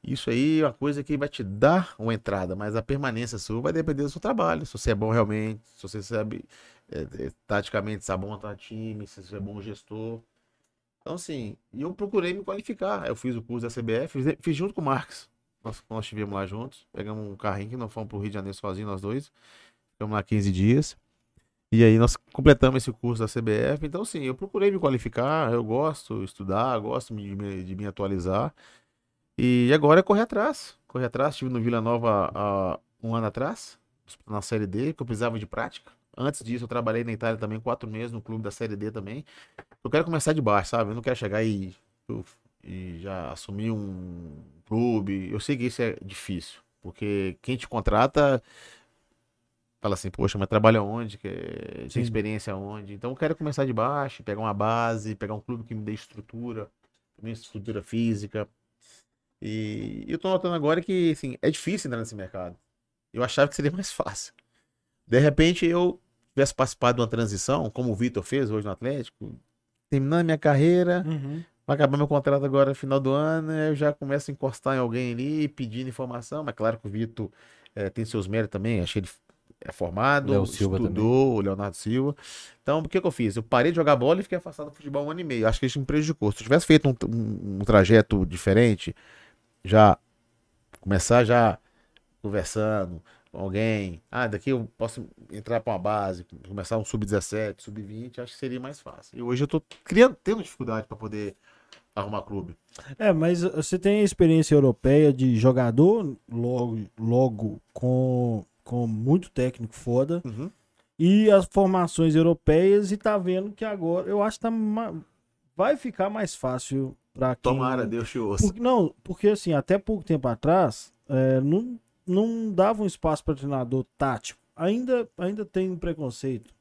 C: Isso aí é uma coisa que vai te dar uma entrada, mas a permanência sua vai depender do seu trabalho. Se você é bom realmente, se você sabe é, é, taticamente, sabe montar time, se você é bom gestor. Então, assim, eu procurei me qualificar. Eu fiz o curso da CBF, fiz, fiz junto com o Marcos. Nós, nós estivemos lá juntos, pegamos um carrinho que nós fomos pro Rio de Janeiro sozinhos, nós dois. Ficamos lá 15 dias. E aí nós completamos esse curso da CBF. Então, assim, eu procurei me qualificar, eu gosto de estudar, gosto de me, de me atualizar. E agora é correr atrás. Correr atrás. Estive no Vila Nova há um ano atrás, na Série D, que eu precisava de prática. Antes disso, eu trabalhei na Itália também, quatro meses, no clube da Série D também. Eu quero começar de baixo, sabe? Eu não quero chegar e, e já assumir um clube. Eu sei que isso é difícil, porque quem te contrata fala assim, poxa, mas trabalha onde? Tem
A: Sim.
C: experiência onde? Então eu quero começar de baixo, pegar uma base, pegar um clube que me dê estrutura, dê estrutura física. E eu tô notando agora que, assim, é difícil entrar nesse mercado. Eu achava que seria mais fácil. De repente eu tivesse participado de uma transição, como o Vitor fez hoje no Atlético, terminando minha carreira,
A: Uhum.
C: vai acabar meu contrato agora no final do ano, eu já começo a encostar em alguém ali, pedindo informação, mas claro que o Vitor eh, tem seus méritos também, achei ele é formado,
B: Silva
C: estudou, o Leonardo Silva. Então, o que, que eu fiz? Eu parei de jogar bola e fiquei afastado do futebol um ano e meio. Acho que isso me prejudicou. Se eu tivesse feito um, um- um trajeto diferente, já começar já conversando com alguém, ah, daqui eu posso entrar para uma base, começar um sub-17, sub-20, acho que seria mais fácil. E hoje eu tô criando, tendo dificuldade para poder arrumar clube.
A: É, mas você tem a experiência europeia de jogador, logo, logo com, com muito técnico foda,
C: Uhum.
A: e as formações europeias, e tá vendo que agora, eu acho que tá vai ficar mais fácil pra quem...
C: Tomara, Deus te ouça.
A: Porque, não, porque assim, até pouco tempo atrás, é, não, não dava um espaço para treinador tático. Ainda, ainda tem um preconceito.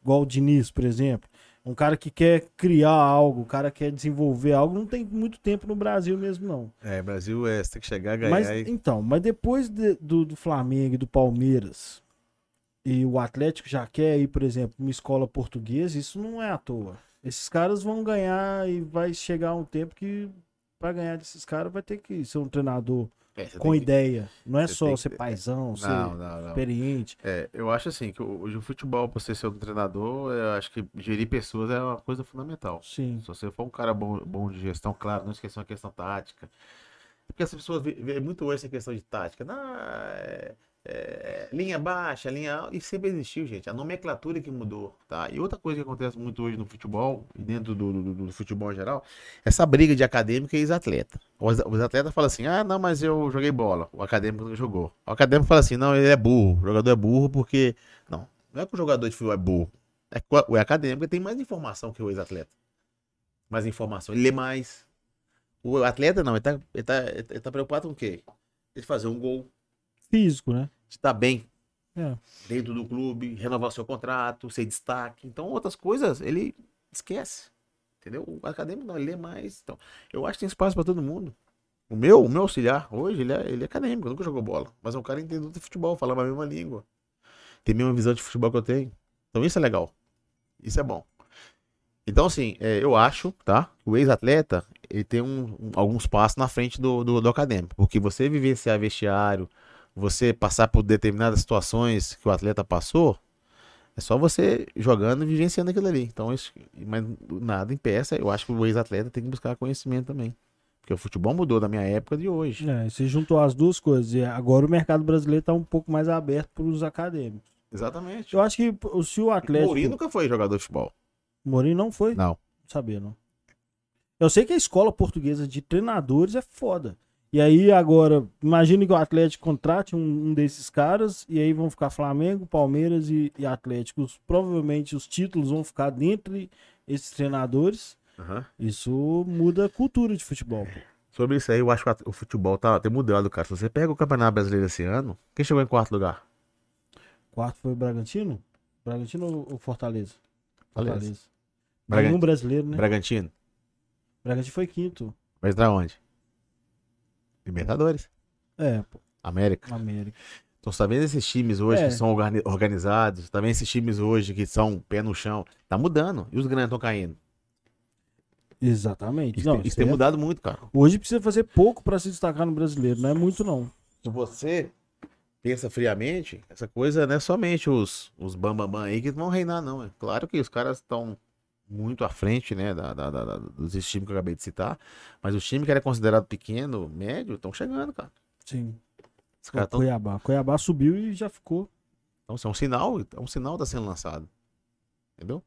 A: Igual o Diniz, por exemplo. Um cara que quer criar algo, um cara que quer desenvolver algo, não tem muito tempo no Brasil mesmo, não.
C: É, Brasil é, você tem que chegar, ganhar
A: Mas,
C: e...
A: então, mas depois de- do, do Flamengo e do Palmeiras, e o Atlético já quer ir, por exemplo, uma escola portuguesa, isso não é à toa. Esses caras vão ganhar e vai chegar um tempo que pra ganhar desses caras vai ter que ser um treinador
C: É,
A: com
C: que-
A: ideia. Não é só
C: tem que-
A: ser paizão, ser
C: Não, não,
A: experiente.
C: É, eu acho assim que hoje o futebol, pra você ser um treinador, eu acho que gerir pessoas é uma coisa fundamental.
A: Sim.
C: Se você for um cara bom, bom de gestão, claro, não esqueça uma questão tática. Porque as pessoas vê, vê muito hoje essa questão de tática. Não, é, é, linha baixa, linha alta. E sempre existiu, gente. A nomenclatura que mudou, tá? E outra coisa que acontece muito hoje no futebol, e dentro do, do- do futebol em geral, essa briga de acadêmico e ex-atleta. Os, os atletas falam assim, ah, não, mas eu joguei bola. O acadêmico não jogou. O acadêmico fala assim, não, ele é burro. O jogador é burro porque... Não, não é que o jogador de futebol é burro. É que o acadêmico tem mais informação que o ex-atleta. Mais informação. Ele lê mais. O atleta não, ele tá, ele tá, ele tá preocupado com o quê? Ele fazer um gol,
A: Físico, né?
C: Estar bem
A: É.
C: dentro do clube, renovar seu contrato, ser destaque. Então, outras coisas ele esquece. Entendeu? O acadêmico não, ele lê mais. Então, eu acho que tem espaço para todo mundo. O meu, o meu auxiliar, hoje, ele é, ele é acadêmico, nunca jogou bola. Mas é um cara entendedor de futebol, fala a mesma língua. Tem a mesma visão de futebol que eu tenho. Então, isso é legal. Isso é bom. Então, assim, é, eu acho, tá? O ex-atleta, ele tem um, um- alguns passos na frente do, do, do acadêmico. Porque você vivenciar vestiário, você passar por determinadas situações que o atleta passou, é só você jogando e vivenciando aquilo ali. Então, isso, mas nada impeça. Eu acho que o ex-atleta tem que buscar conhecimento também. Porque o futebol mudou da minha época de hoje.
A: É, você juntou as duas coisas. E agora o mercado brasileiro tá um pouco mais aberto para os acadêmicos.
C: Exatamente.
A: Eu acho que se o
C: O
A: Atlético.
C: Mourinho nunca foi jogador de futebol.
A: Mourinho não foi?
C: Não.
A: Não sabia, não. Eu sei que a escola portuguesa de treinadores é foda. E aí agora, imagine que o Atlético contrate um, um desses caras e aí vão ficar Flamengo, Palmeiras e, e Atlético. Os- provavelmente os títulos vão ficar dentre esses treinadores. Isso muda a cultura de futebol. pô.
C: Sobre isso aí, eu acho que o futebol tá, tem mudado, cara. Se você pega o Campeonato Brasileiro esse ano, quem chegou em quarto lugar?
A: Quarto foi o Bragantino? Bragantino ou Fortaleza?
C: Fortaleza.
A: Nenhum
C: Bragan-
A: brasileiro, né?
C: Bragantino.
A: Bragantino foi quinto.
C: Vai entrar onde? Libertadores.
A: É, pô,
C: América.
A: América.
C: Então, você tá vendo esses times hoje
A: É.
C: que são organi- organizados? Tá vendo esses times hoje que são pé no chão? Tá mudando. E os grandes estão caindo.
A: Exatamente.
C: Isso,
A: Não,
C: tem, isso tem
A: é-
C: mudado muito, cara.
A: Hoje precisa fazer pouco pra se destacar no brasileiro, não é muito não.
C: Se você pensa friamente, essa coisa não é somente os, os bambambam aí que vão reinar, não. É claro que os caras estão muito à frente, né, da, da- da- dos times que eu acabei de citar, mas os times que era considerado pequeno, médio, estão chegando, cara.
A: Sim.
C: Os caras estão...
A: Cuiabá. Cuiabá subiu e já ficou.
C: Então, isso é um sinal, é um sinal tá sendo lançado. Entendeu?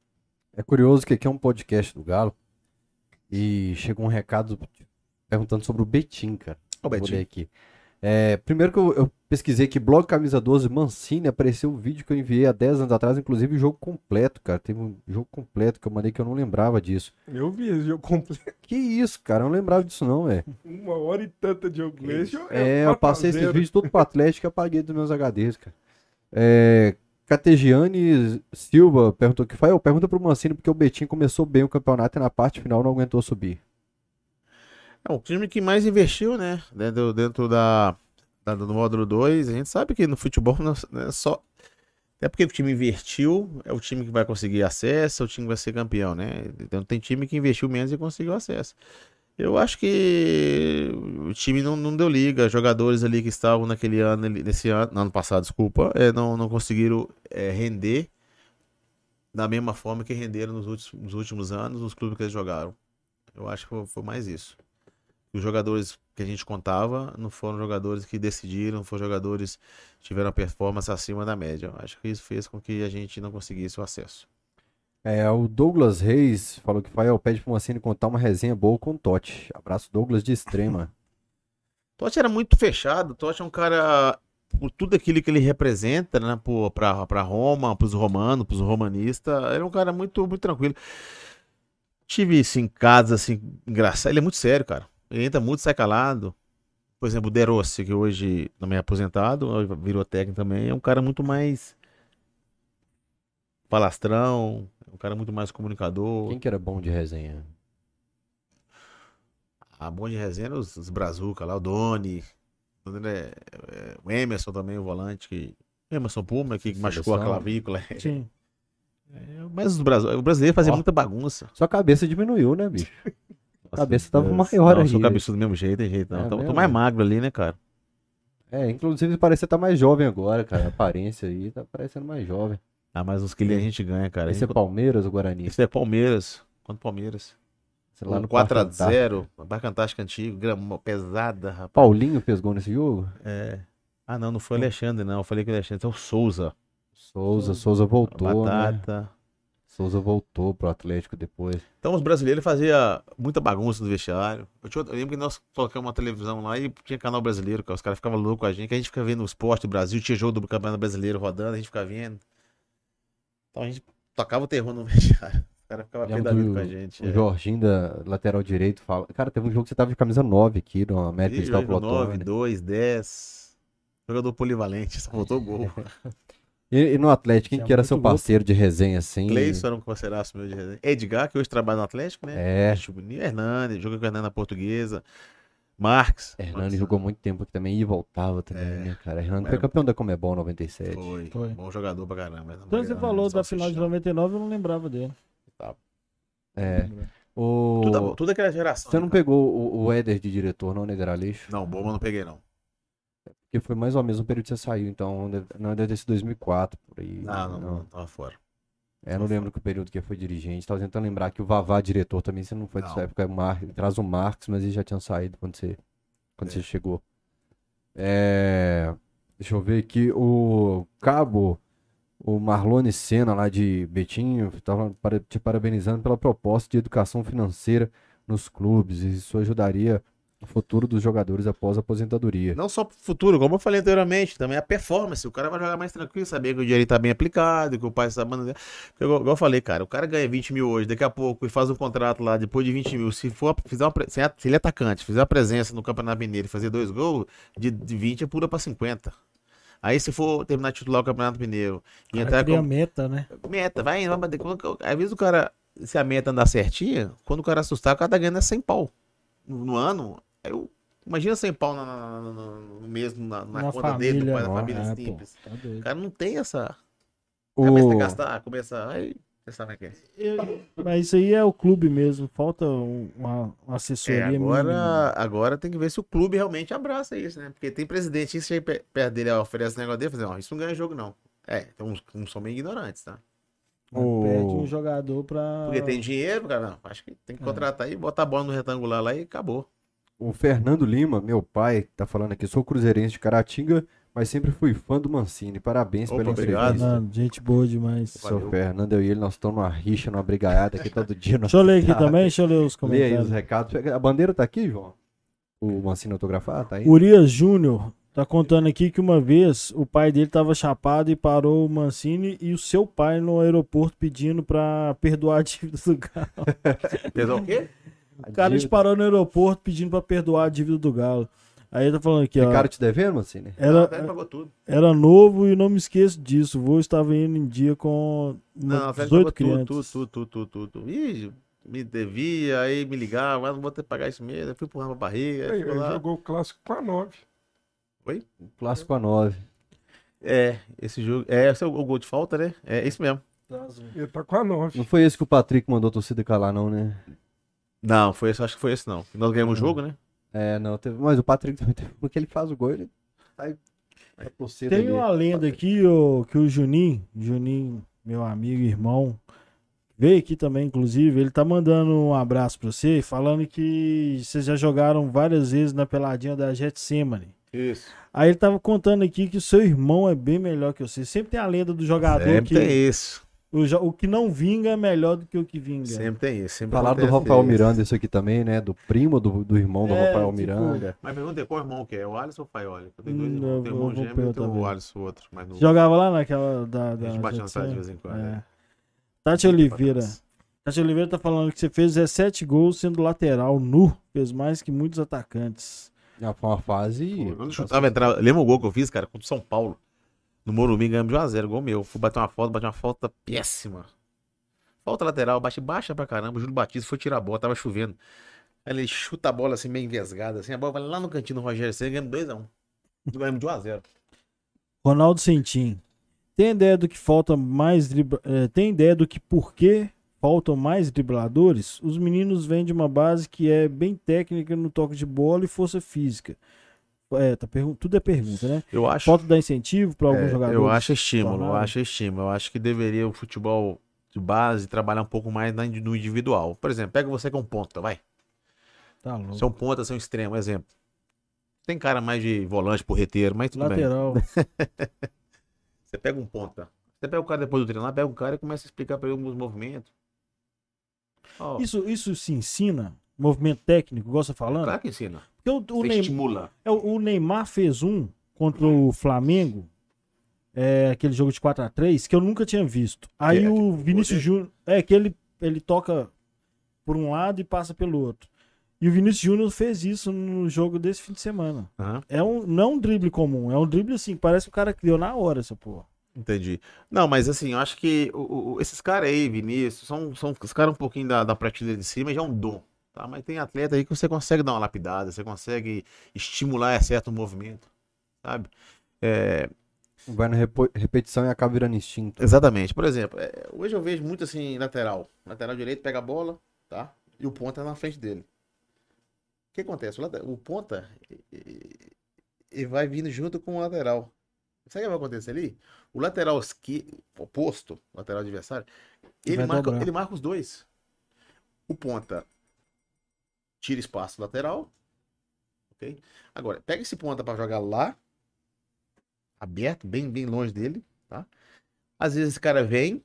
B: É curioso que aqui é um podcast do Galo e chegou um recado perguntando sobre o Betim, cara.
C: Betinho.
B: ler aqui. É, primeiro que eu, eu pesquisei que blog Camisa 12 Mancini apareceu o vídeo que eu enviei há 10 anos atrás, inclusive o jogo completo, cara. Teve um jogo completo que eu mandei que eu não lembrava disso.
D: Eu vi esse jogo completo.
B: Que isso, cara? Eu não lembrava disso não, velho.
D: Uma hora e tanta de jogo. Esse jogo
B: É, eu
D: 4 a
B: passei esses
D: 0.
B: vídeos tudo pro Atlético e apaguei dos meus HDs, cara. É, Categiane Silva perguntou que foi. Pergunta pro Mancini porque o Betinho começou bem o campeonato e na parte final não aguentou subir.
C: É o time que mais investiu, né? Dentro, dentro da, da- do módulo 2. A gente sabe que no futebol não é só. Até porque o time investiu, é o time que vai conseguir acesso, é o time que vai ser campeão, né? Então tem time que investiu menos e conseguiu acesso. Eu acho que o time não, não deu liga. Jogadores ali que estavam naquele ano, nesse ano, no ano passado, desculpa, é, não, não conseguiram é, render da mesma forma que renderam nos últimos, nos últimos anos nos clubes que eles jogaram. Eu acho que foi, foi mais isso os jogadores que a gente contava não foram jogadores que decidiram, foram jogadores que tiveram a performance acima da média. Acho que isso fez com que a gente não conseguisse o acesso.
B: É, o Douglas Reis falou que Fael pede pro Mancini contar uma resenha boa com o Totti. Abraço, Douglas de Extrema.
C: Totti era muito fechado. Totti é um cara, por tudo aquilo que ele representa, né, pô, pra, pra Roma, pros romanos, pros romanistas, ele é um cara muito, muito tranquilo. Tive isso em casa, assim, engraçado. Ele é muito sério, cara. Ele entra muito, sai calado. Por exemplo, o De Rossi, que hoje também é aposentado, virou técnico também, é um cara muito mais palastrão, é um cara muito mais comunicador.
B: Quem que era bom de resenha?
C: A bom de resenha era os, os Brazuca lá, o Doni. é- é- o Emerson também, o volante. Que, Emerson Puma, que machucou a
B: Seleção.
C: clavícula.
A: Sim.
C: É, mas o brasileiro fazia
B: Ó.
C: muita bagunça.
B: Sua cabeça diminuiu, né, bicho? A cabeça tava
C: Deus.
B: maior
C: não,
B: aí.
C: sou cabeçudo do mesmo jeito, jeito não.
B: É
C: tô, tô mais magro ali, né, cara?
B: É, inclusive parece que você tá mais jovem agora, cara. A aparência aí tá parecendo mais jovem.
C: Ah, mas uns quilinhos a gente ganha, cara.
B: Esse é Palmeiras ou Guarani?
C: Esse é Palmeiras. Quanto Palmeiras?
B: Sei lá no
C: 4x0. Barca Antártica antigo, grama pesada, rapaz.
B: Paulinho fez gol nesse jogo?
C: É. Ah, não, não foi o Alexandre, não. Eu falei que o Alexandre. Então o Souza.
B: Souza, Souza voltou, né? Souza voltou pro Atlético depois.
C: Então os brasileiros faziam muita bagunça no vestiário. Eu, tinha- eu lembro que nós colocamos uma televisão lá e tinha canal brasileiro, cara. Os caras ficavam loucos com a gente, que a gente ficava vendo o esporte do Brasil, tinha jogo do Campeonato Brasileiro rodando, a gente ficava vendo. Então a gente tocava o terror no vestiário. Os da vida
B: do-
C: com a gente.
B: O
C: é.
B: Jorginho da lateral direito fala. Cara, teve um jogo que você tava de camisa 9 aqui no América Digital
C: jogo 9,
B: Plotone.
C: 2, 10. Jogador polivalente, só faltou gol.
B: E, e no Atlético, quem
A: Tinha
B: que era
A: muito
B: seu
A: gol.
B: parceiro de resenha assim?
C: Cleison era um consideraço meu de resenha. Edgar, que hoje trabalha no Atlético, né?
B: É.
C: Acho bonito. Hernani, joga com o Hernani na portuguesa. Marques.
B: Hernani
C: Marques-
B: jogou muito tempo aqui também e voltava também,
C: É.
B: né, cara? Hernani
C: Era
B: foi campeão da Comebol 97.
C: Foi.
A: Foi.
C: Bom jogador pra caramba.
A: Então você falou da final de 99, eu não lembrava dele.
B: É. O...
C: Tudo, tudo aquela geração.
B: Você não
C: né, cara?
B: pegou o, o Éder de diretor, não, Negra Lixo?
C: Não, bomba eu não peguei, não.
B: Porque foi mais ou menos o período que você saiu, então não deve ter sido 2004, por aí.
C: Não, não, não, tava fora.
B: É, não lembro que o período que foi dirigente. Tava tentando lembrar que o Vavá, diretor, também você não foi dessa
C: Não.
B: época. é Mar... Traz o Marx, mas ele já tinha saído quando você, quando
C: É.
B: você chegou. É... Deixa eu ver aqui. O Cabo, o Marlone Senna lá de Betinho, tava te parabenizando pela proposta de educação financeira nos clubes. Isso ajudaria o futuro dos jogadores após a aposentadoria.
C: Não só pro futuro, como eu falei anteriormente, também a performance. O cara vai jogar mais tranquilo, saber que o dinheiro tá bem aplicado, que o pai está mandando. Igual, igual eu falei, cara, o cara ganha 20 mil hoje, daqui a pouco e faz um contrato lá, depois de 20 mil. Se for fizer uma, se é- ele é atacante, fizer uma presença no Campeonato Mineiro e fazer dois gols, de, de 20 é pula pra 50. Aí se for terminar de titular o Campeonato Mineiro e
A: Cara,
C: entrar
A: cria
C: com
A: meta, né?
C: meta, vai indo, vai bater. Quando- Às vezes o cara, se a meta andar certinha, quando o cara assustar, o cara tá ganhando 100 pau no ano. Eu, imagina 100 pau na, na- na- no mês na, na conta dele, do
A: família,
C: pai da
B: ó,
C: família
A: É, pô,
C: simples.
A: tá
C: O cara não tem essa.
B: O...
C: Começa a gastar, começa. Aí, o é.
A: Eu- Mas isso aí é o clube mesmo. Falta um- uma, uma assessoria
C: É,
A: mínima.
C: agora, agora tem que ver se o clube realmente abraça isso, né? Porque tem presidente que chega pe- perto dele, ó, oferece um negócio dele, fala assim, ó, isso não ganha jogo, não. É, tem uns, uns são meio ignorantes, tá?
B: O-
A: Perde um jogador pra.
C: Porque tem dinheiro, cara, não, acho que tem que
A: É.
C: contratar aí, botar a bola no retangular lá e acabou.
B: O Fernando Lima, meu pai, tá falando aqui, sou cruzeirense de Caratinga, mas sempre fui fã do Mancini. Parabéns
C: Opa,
B: pela
C: obrigado.
B: entrevista.
A: Fernando, gente boa demais.
B: Seu
C: Valeu.
B: Fernando, eu e ele, nós estamos numa rixa, numa brigaiada aqui todo dia.
A: Deixa eu ler aqui também, deixa eu ler os
B: Lê aí
A: comentários.
B: os recados. A bandeira tá aqui, João? O Mancini autografado, tá aí?
A: Urias Júnior tá contando aqui que uma vez o pai dele tava chapado e parou o Mancini e o seu pai no aeroporto pedindo pra perdoar a dívida do Galo.
C: Pesou o quê?
A: O cara te parou no aeroporto pedindo pra perdoar a dívida do Galo. Aí ele tá falando aqui, ó.
B: Ficaram te devendo?
C: Não, até
A: Era,
C: pagou tudo.
A: era novo e não me esqueço disso. O voo estava indo em dia com
C: Não,
A: uma-
C: até
A: 18
C: pagou tudo,
A: crianças.
C: tudo, tudo, tudo, tudo, tudo. Ih, me devia, aí me ligava, ah, não vou ter que pagar isso mesmo. Eu fui empurrando pra barriga, aí
D: Aí,
C: lá.
D: jogou o clássico com a 9.
B: Clássico a 9.
C: É, esse jogo. É, esse é o gol de falta, né? É isso mesmo.
D: Ele tá com a 9.
B: Não foi esse que o Patrick mandou a torcida calar, não, né?
C: Não, foi esse, acho que foi esse não. Nós ganhamos o jogo, né?
B: É, não, teve... mas o Patrick também teve. Porque ele faz o gol, ele sai. sai
A: Tem
B: ali.
A: uma lenda aqui, ô, que o Juninho, Juninho, meu amigo, irmão, veio aqui também, inclusive, ele tá mandando um abraço pra você, falando que vocês já jogaram várias vezes na peladinha da Getsemane.
C: Isso.
A: Aí ele tava contando aqui que o seu irmão é bem melhor que você. Sempre tem a lenda do jogador
C: Sempre
A: que
C: tem isso.
A: O, o que não vinga é melhor do que o que vinga.
C: Sempre tem isso. Sempre
B: Falaram do Rafael
C: isso.
B: Miranda, isso aqui também, né? Do primo do, do irmão do
A: É,
B: Rafael
A: tipo,
B: Miranda.
C: Mas pergunta qual irmão que é? O Alisson ou o Faioli? Eu tenho dois
A: Hum,
C: irmãos. Tem um irmão gêmeo e tem o. Alisson, o outro. Mas não...
A: Jogava lá naquela da. da
C: A gente bate na de vez em quando.
A: É.
C: né?
A: Tati Oliveira. Tati Oliveira tá falando que você fez 17 gols sendo lateral nu. Fez mais que muitos atacantes.
B: Já foi uma fase.
C: Pô, eu chutava, entrava. Lembra o gol que eu fiz, cara? Contra o São Paulo. No Morumbi, ganhamos de 1x0, gol meu. Fui bater uma falta, bati uma falta péssima. Falta lateral, bate baixa pra caramba. O Júlio Batista foi tirar a bola, tava chovendo. Aí ele chuta a bola assim, meio envesgada, assim. A bola vai lá no cantinho do Rogério Senna, ganhamos 2x1. Ganhamos de 1x0.
A: Ronaldo Sentim. Tem ideia do que falta mais é, tem ideia do que por que faltam mais dribladores? Os meninos vêm de uma base que é bem técnica no toque de bola e força física. É, tá pergun... tudo é pergunta, né?
C: Eu acho.
A: Falta dar incentivo para alguns
C: É,
A: jogadores.
C: eu acho estímulo, eu
A: tornarem.
C: acho estímulo. Eu acho que deveria o futebol de base trabalhar um pouco mais na- no individual. Por exemplo, pega você que é um ponta, vai.
A: Tá louco.
C: Você é um ponta, você é um extremo, exemplo. Tem cara mais de volante, porreteiro, mas tudo.
A: Lateral.
C: Você pega um ponta. Você pega o cara depois do treino lá, pega o cara e começa a explicar pra ele alguns movimentos. Ó,
A: Isso, isso se ensina? Movimento técnico, igual você falando?
C: claro que ensina.
A: Porque o, o
C: Você
A: Neymar,
C: estimula.
A: é, o Neymar fez um contra o Flamengo, é, aquele jogo de 4x3, que eu nunca tinha visto. Aí
C: É,
A: o
C: que-
A: Vinícius
C: é-
A: Júnior. É que ele, ele toca por um lado e passa pelo outro. E o Vinícius Júnior fez isso no jogo desse fim de semana.
C: Aham,
A: É um, não é um drible comum, é um drible assim, parece que o cara criou na hora essa porra.
C: entendi. Não, mas assim, eu acho que o- o- esses caras aí, Vinícius, são, são os caras um pouquinho da, da prateleira de cima, já é um dom. Tá? Mas tem atleta aí que você consegue dar uma lapidada, você consegue estimular certo movimento, sabe? É,
B: Vai na repetição e acaba virando instinto.
C: Exatamente. Por exemplo, é, hoje eu vejo muito assim, lateral. Lateral direito pega a bola, tá? E o ponta na frente dele. O que acontece? O, late- o ponta e- vai vindo junto com o lateral. Sabe o que vai acontecer ali? O lateral esqui... oposto, lateral adversário, ele marca, ele marca os dois. O ponta tira espaço lateral. Ok? Agora, pega esse ponta para jogar lá, aberto, bem, bem longe dele, tá? Às vezes esse cara vem,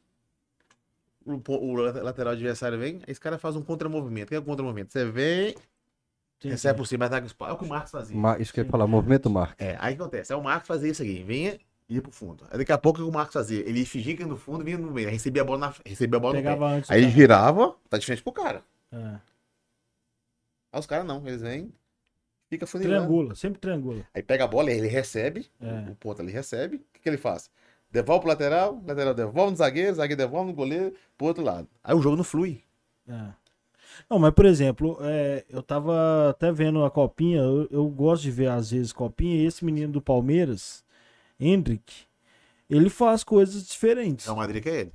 C: o, o lateral adversário vem, aí esse cara faz um contramovimento. O que é o contramovimento? Você vem,
A: Sim,
C: recebe
A: sim.
C: por cima, ataca o espaço. É o que o Marcos fazia.
B: Ma- Isso que eu ia falar, movimento marca.
C: É, aí o que acontece? É o Marcos fazer isso aqui, vinha e ia pro fundo. Aí daqui a pouco o que o Marcos fazia? Ele fingia que ia no fundo, vinha no meio, aí recebia a bola, na, recebia a bola no pé.
A: Pegava antes.
C: Aí ele
A: cara.
C: girava, tá de frente pro cara.
A: É.
C: Aí os caras não, eles vêm, fica funilando.
A: Triangula, sempre triangula.
C: Aí pega a bola, ele recebe,
A: É.
C: o ponto ali recebe, o que, que ele faz? Devolve pro lateral, lateral devolve no zagueiro, zagueiro devolve no goleiro, pro outro lado. Aí o jogo não flui.
A: É. Não, mas por exemplo, é, eu tava até vendo a copinha, eu, eu gosto de ver às vezes copinha, e esse menino do Palmeiras, Hendrick, ele faz coisas diferentes.
C: É o Madrid que é ele.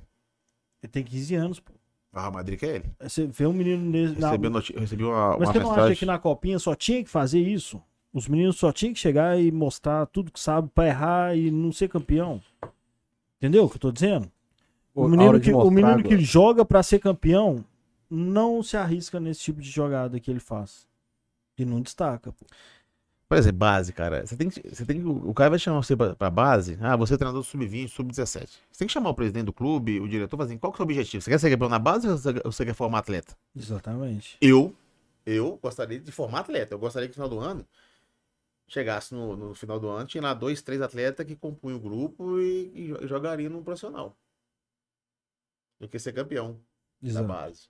A: Ele tem 15 anos, pô.
C: Ah, o Madrid que é ele.
A: Você vê um menino nesse. na-
C: Recebi, noti- recebi uma,
A: Mas
C: uma
A: você não acha
C: mensagem.
A: que na copinha só tinha que fazer isso? Os meninos só tinham que chegar e mostrar tudo que sabe pra errar e não ser campeão. Entendeu o que eu tô dizendo? O menino, que, o menino que joga pra ser campeão não se arrisca nesse tipo de jogada que ele faz. E não destaca, pô.
C: Por exemplo, base, cara. Você tem que, você tem que, o cara vai chamar você pra, pra base. Ah, você é treinador do sub-20, sub-17. Você tem que chamar o presidente do clube, o diretor, fazer assim, qual que é o seu objetivo? Você quer ser campeão na base ou você, você quer formar atleta?
A: Exatamente.
C: Eu, eu gostaria de formar atleta. Eu gostaria que no final do ano chegasse no, no final do ano, tinha lá dois, três atletas que compunham o grupo e, e jo- jogariam no profissional. Do que ser campeão da
A: Exato.
C: base.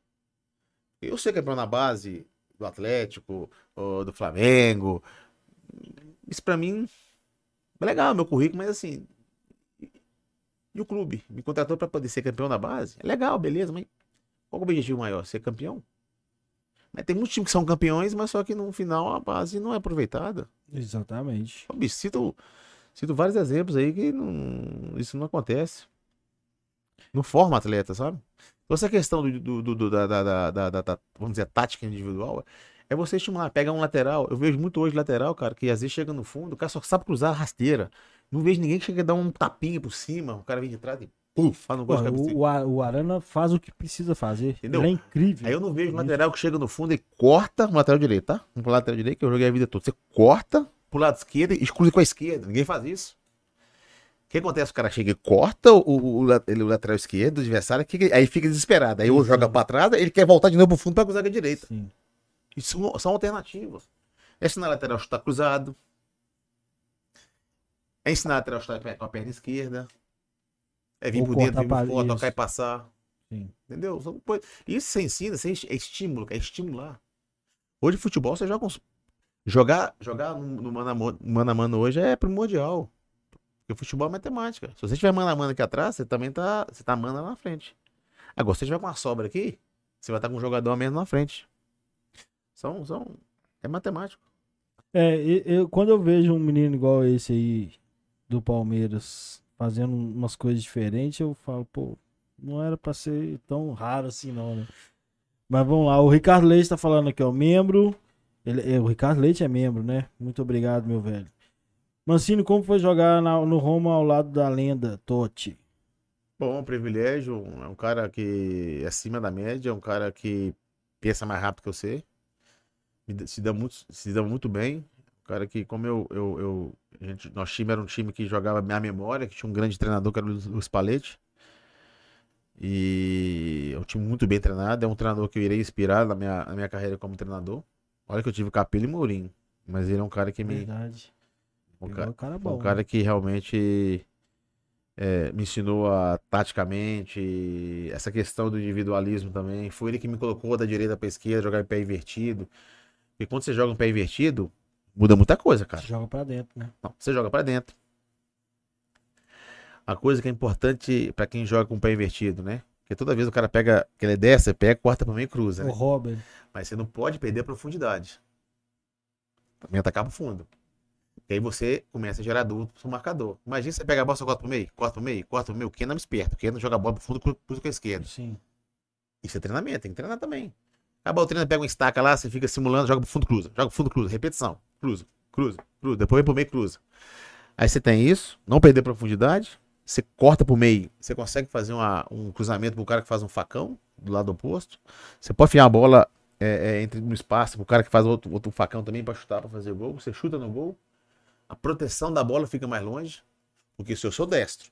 C: Eu ser campeão na base do Atlético, do Flamengo, isso pra mim é legal, meu currículo, mas assim. E o clube? Me contratou pra poder ser campeão da base? É legal, beleza, mas qual é o objetivo maior? Ser campeão? Mas tem muitos times que são campeões, mas só que no final a base não é aproveitada.
A: Exatamente.
C: Bicho, cito, cito vários exemplos aí que não, isso não acontece. Não forma atleta, sabe? Então, essa questão do, do- do- da- da- da- da- vamos dizer, tática individual, é você estimular, pega um lateral. Eu vejo muito hoje lateral, cara, que às vezes chega no fundo, o cara só sabe cruzar a rasteira. Não vejo ninguém que chega a dar um tapinha por cima, o cara vem de trás e puf, faz um
A: Pô,
C: de
A: o, o Arana faz o que precisa fazer.
C: Entendeu?
A: Ele é incrível.
C: Aí eu não vejo um lateral que chega no fundo e corta o lateral direito, tá? Pro lateral direito, que eu joguei a vida toda. Você corta pro lado esquerdo e exclui com a esquerda. Ninguém faz isso. O que acontece? O cara chega e corta o, o, o o lateral esquerdo do adversário, que, aí fica desesperado. Aí ou joga pra trás, ele quer voltar de novo pro fundo pra cruzar com a direita.
A: Sim.
C: Isso são, são alternativas. É ensinar a lateral a chutar cruzado. É ensinar a lateral a chutar com a perna esquerda. É vir
A: Ou
C: por dentro, vir por fora, tocar e passar.
A: Sim.
C: Entendeu? Isso você ensina, você é estímulo, é estimular. Hoje futebol você joga com... Jogar, jogar no, no mano, a mano, mano a mano hoje é primordial. Porque futebol é matemática. Se você tiver mano a mano aqui atrás, você também tá. Você tá mano lá na frente. Agora, se você tiver com uma sobra aqui, você vai estar com um jogador a menos na frente. São. são é matemático.
A: É, e- eu, quando eu vejo um menino igual esse aí do Palmeiras fazendo umas coisas diferentes, eu falo, pô, não era pra ser tão raro assim não, né? Mas vamos lá, o Ricardo Leite tá falando aqui, ó, membro. Ele, é, o Ricardo Leite é membro, né? Muito obrigado, meu velho. Mancini, como foi jogar na- no Roma ao lado da lenda Totti?
C: Bom, um privilégio. É um cara que é acima da média, é um cara que pensa mais rápido que eu sei. Me dá- se dá muito, se dá muito bem. Um cara que, como eu, eu, eu a gente, nosso time era um time que jogava minha memória, que tinha um grande treinador que era o Luiz- Palete. E é um time muito bem treinado. É um treinador que eu irei inspirar na minha, na minha carreira como treinador. Olha que eu tive Capelo e Mourinho. Mas ele é um cara que me.
A: Verdade.
C: Um
A: Pegou
C: cara,
A: o cara
C: um
A: bom.
C: cara que realmente é, me ensinou a taticamente, essa questão do individualismo também. Foi ele que me colocou da direita para esquerda, jogar em pé invertido. Porque quando você joga em pé invertido, muda muita coisa, cara.
A: Você joga pra dentro, né?
C: Não, você joga para dentro. A coisa que é importante para quem joga com o pé invertido, né? Porque toda vez o cara pega, que ele desce, pega, corta para meio e cruza,
A: O
C: né?
A: Robert.
C: Mas você não pode perder a profundidade. Também atacar pro fundo. E aí você começa a gerar dúvida pro marcador. Imagina você pega a bola, só corta pro meio, corta pro meio, corta pro meio. Quem não é esperto, quem não joga a bola pro fundo, cruza com a esquerda.
A: Sim.
C: Isso é treinamento, tem que treinar também. Acaba o treino, pega uma estaca lá, você fica simulando, joga pro fundo, cruza. Joga pro fundo, cruza. Repetição. Cruza, cruza, cruza. Depois vem pro meio, cruza. Aí você tem isso, não perder profundidade. Você corta pro meio, você consegue fazer uma- um cruzamento pro cara que faz um facão do lado oposto. Você pode enfiar a bola é, é, entre no espaço pro cara que faz outro, outro facão também pra chutar, pra fazer gol. Você chuta no gol. A proteção da bola fica mais longe. Porque se eu sou destro,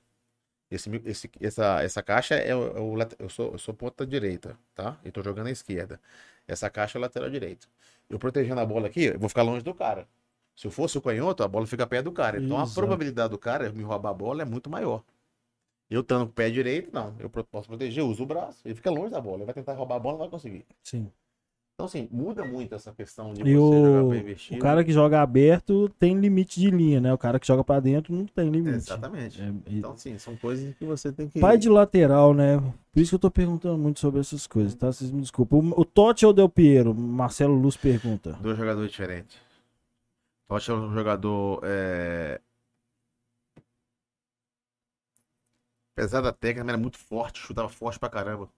C: esse, esse- essa, essa caixa é o, é eu, sou, eu sou ponta direita, tá? E tô jogando à esquerda. Essa caixa é lateral direito. Eu protegendo a bola aqui, eu vou ficar longe do cara. Se eu fosse o canhoto, a bola fica perto do cara. Então a
A: Exato.
C: probabilidade do cara me roubar a bola é muito maior. Eu estando com o pé direito, não. Eu posso proteger, eu uso o braço. Ele fica longe da bola. Ele vai tentar roubar a bola, não vai conseguir.
A: Sim.
C: Então, assim, muda muito essa questão de
A: E
C: você jogar
A: o, o cara que joga aberto tem limite de linha, né? O cara que joga pra dentro não tem limite.
C: Exatamente.
A: É,
C: Então, sim, são coisas que você tem que.
A: Pai de lateral, né? Por isso que eu tô perguntando muito sobre essas coisas, tá? Vocês me desculpem. O, o Totti ou o Del Piero? Marcelo Luz pergunta.
C: Dois jogadores diferentes. Totti é um jogador. É... Apesar da técnica, mas era muito forte, chutava forte pra caramba.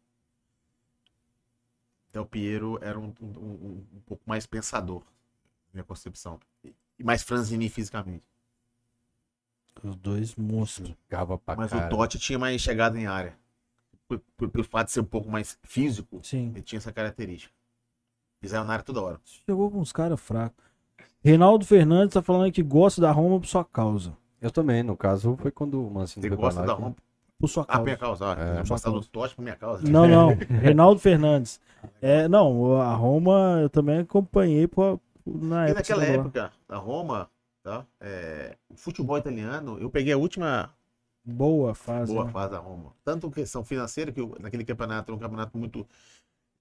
C: Del Piero era um, um- um- um pouco mais pensador, na minha concepção. E mais franzini fisicamente.
A: Os dois monstros.
B: Pra
C: Mas
B: cara.
C: o Totti tinha mais chegada em área. Pelo fato de ser um pouco mais físico,
A: Sim.
C: ele tinha essa característica. Pisava na área toda hora.
A: Jogou com uns caras fracos. Reinaldo Fernandes tá falando que gosta da Roma por sua causa.
B: Eu também, no caso, foi quando o Mancini
C: Você gosta da Roma?
A: Por sua
C: Ah,
A: causa.
C: minha causa. Ah,
B: É.
C: eu Totti por minha causa.
A: Não, não. Reinaldo Fernandes. É, não, a Roma eu também acompanhei por, na
C: E
A: época. que
C: naquela época, a Roma, tá? É, o futebol italiano, eu peguei a última
A: Boa fase.
C: boa
A: né?
C: fase da Roma. Tanto questão financeira, que o- naquele campeonato era um campeonato muito.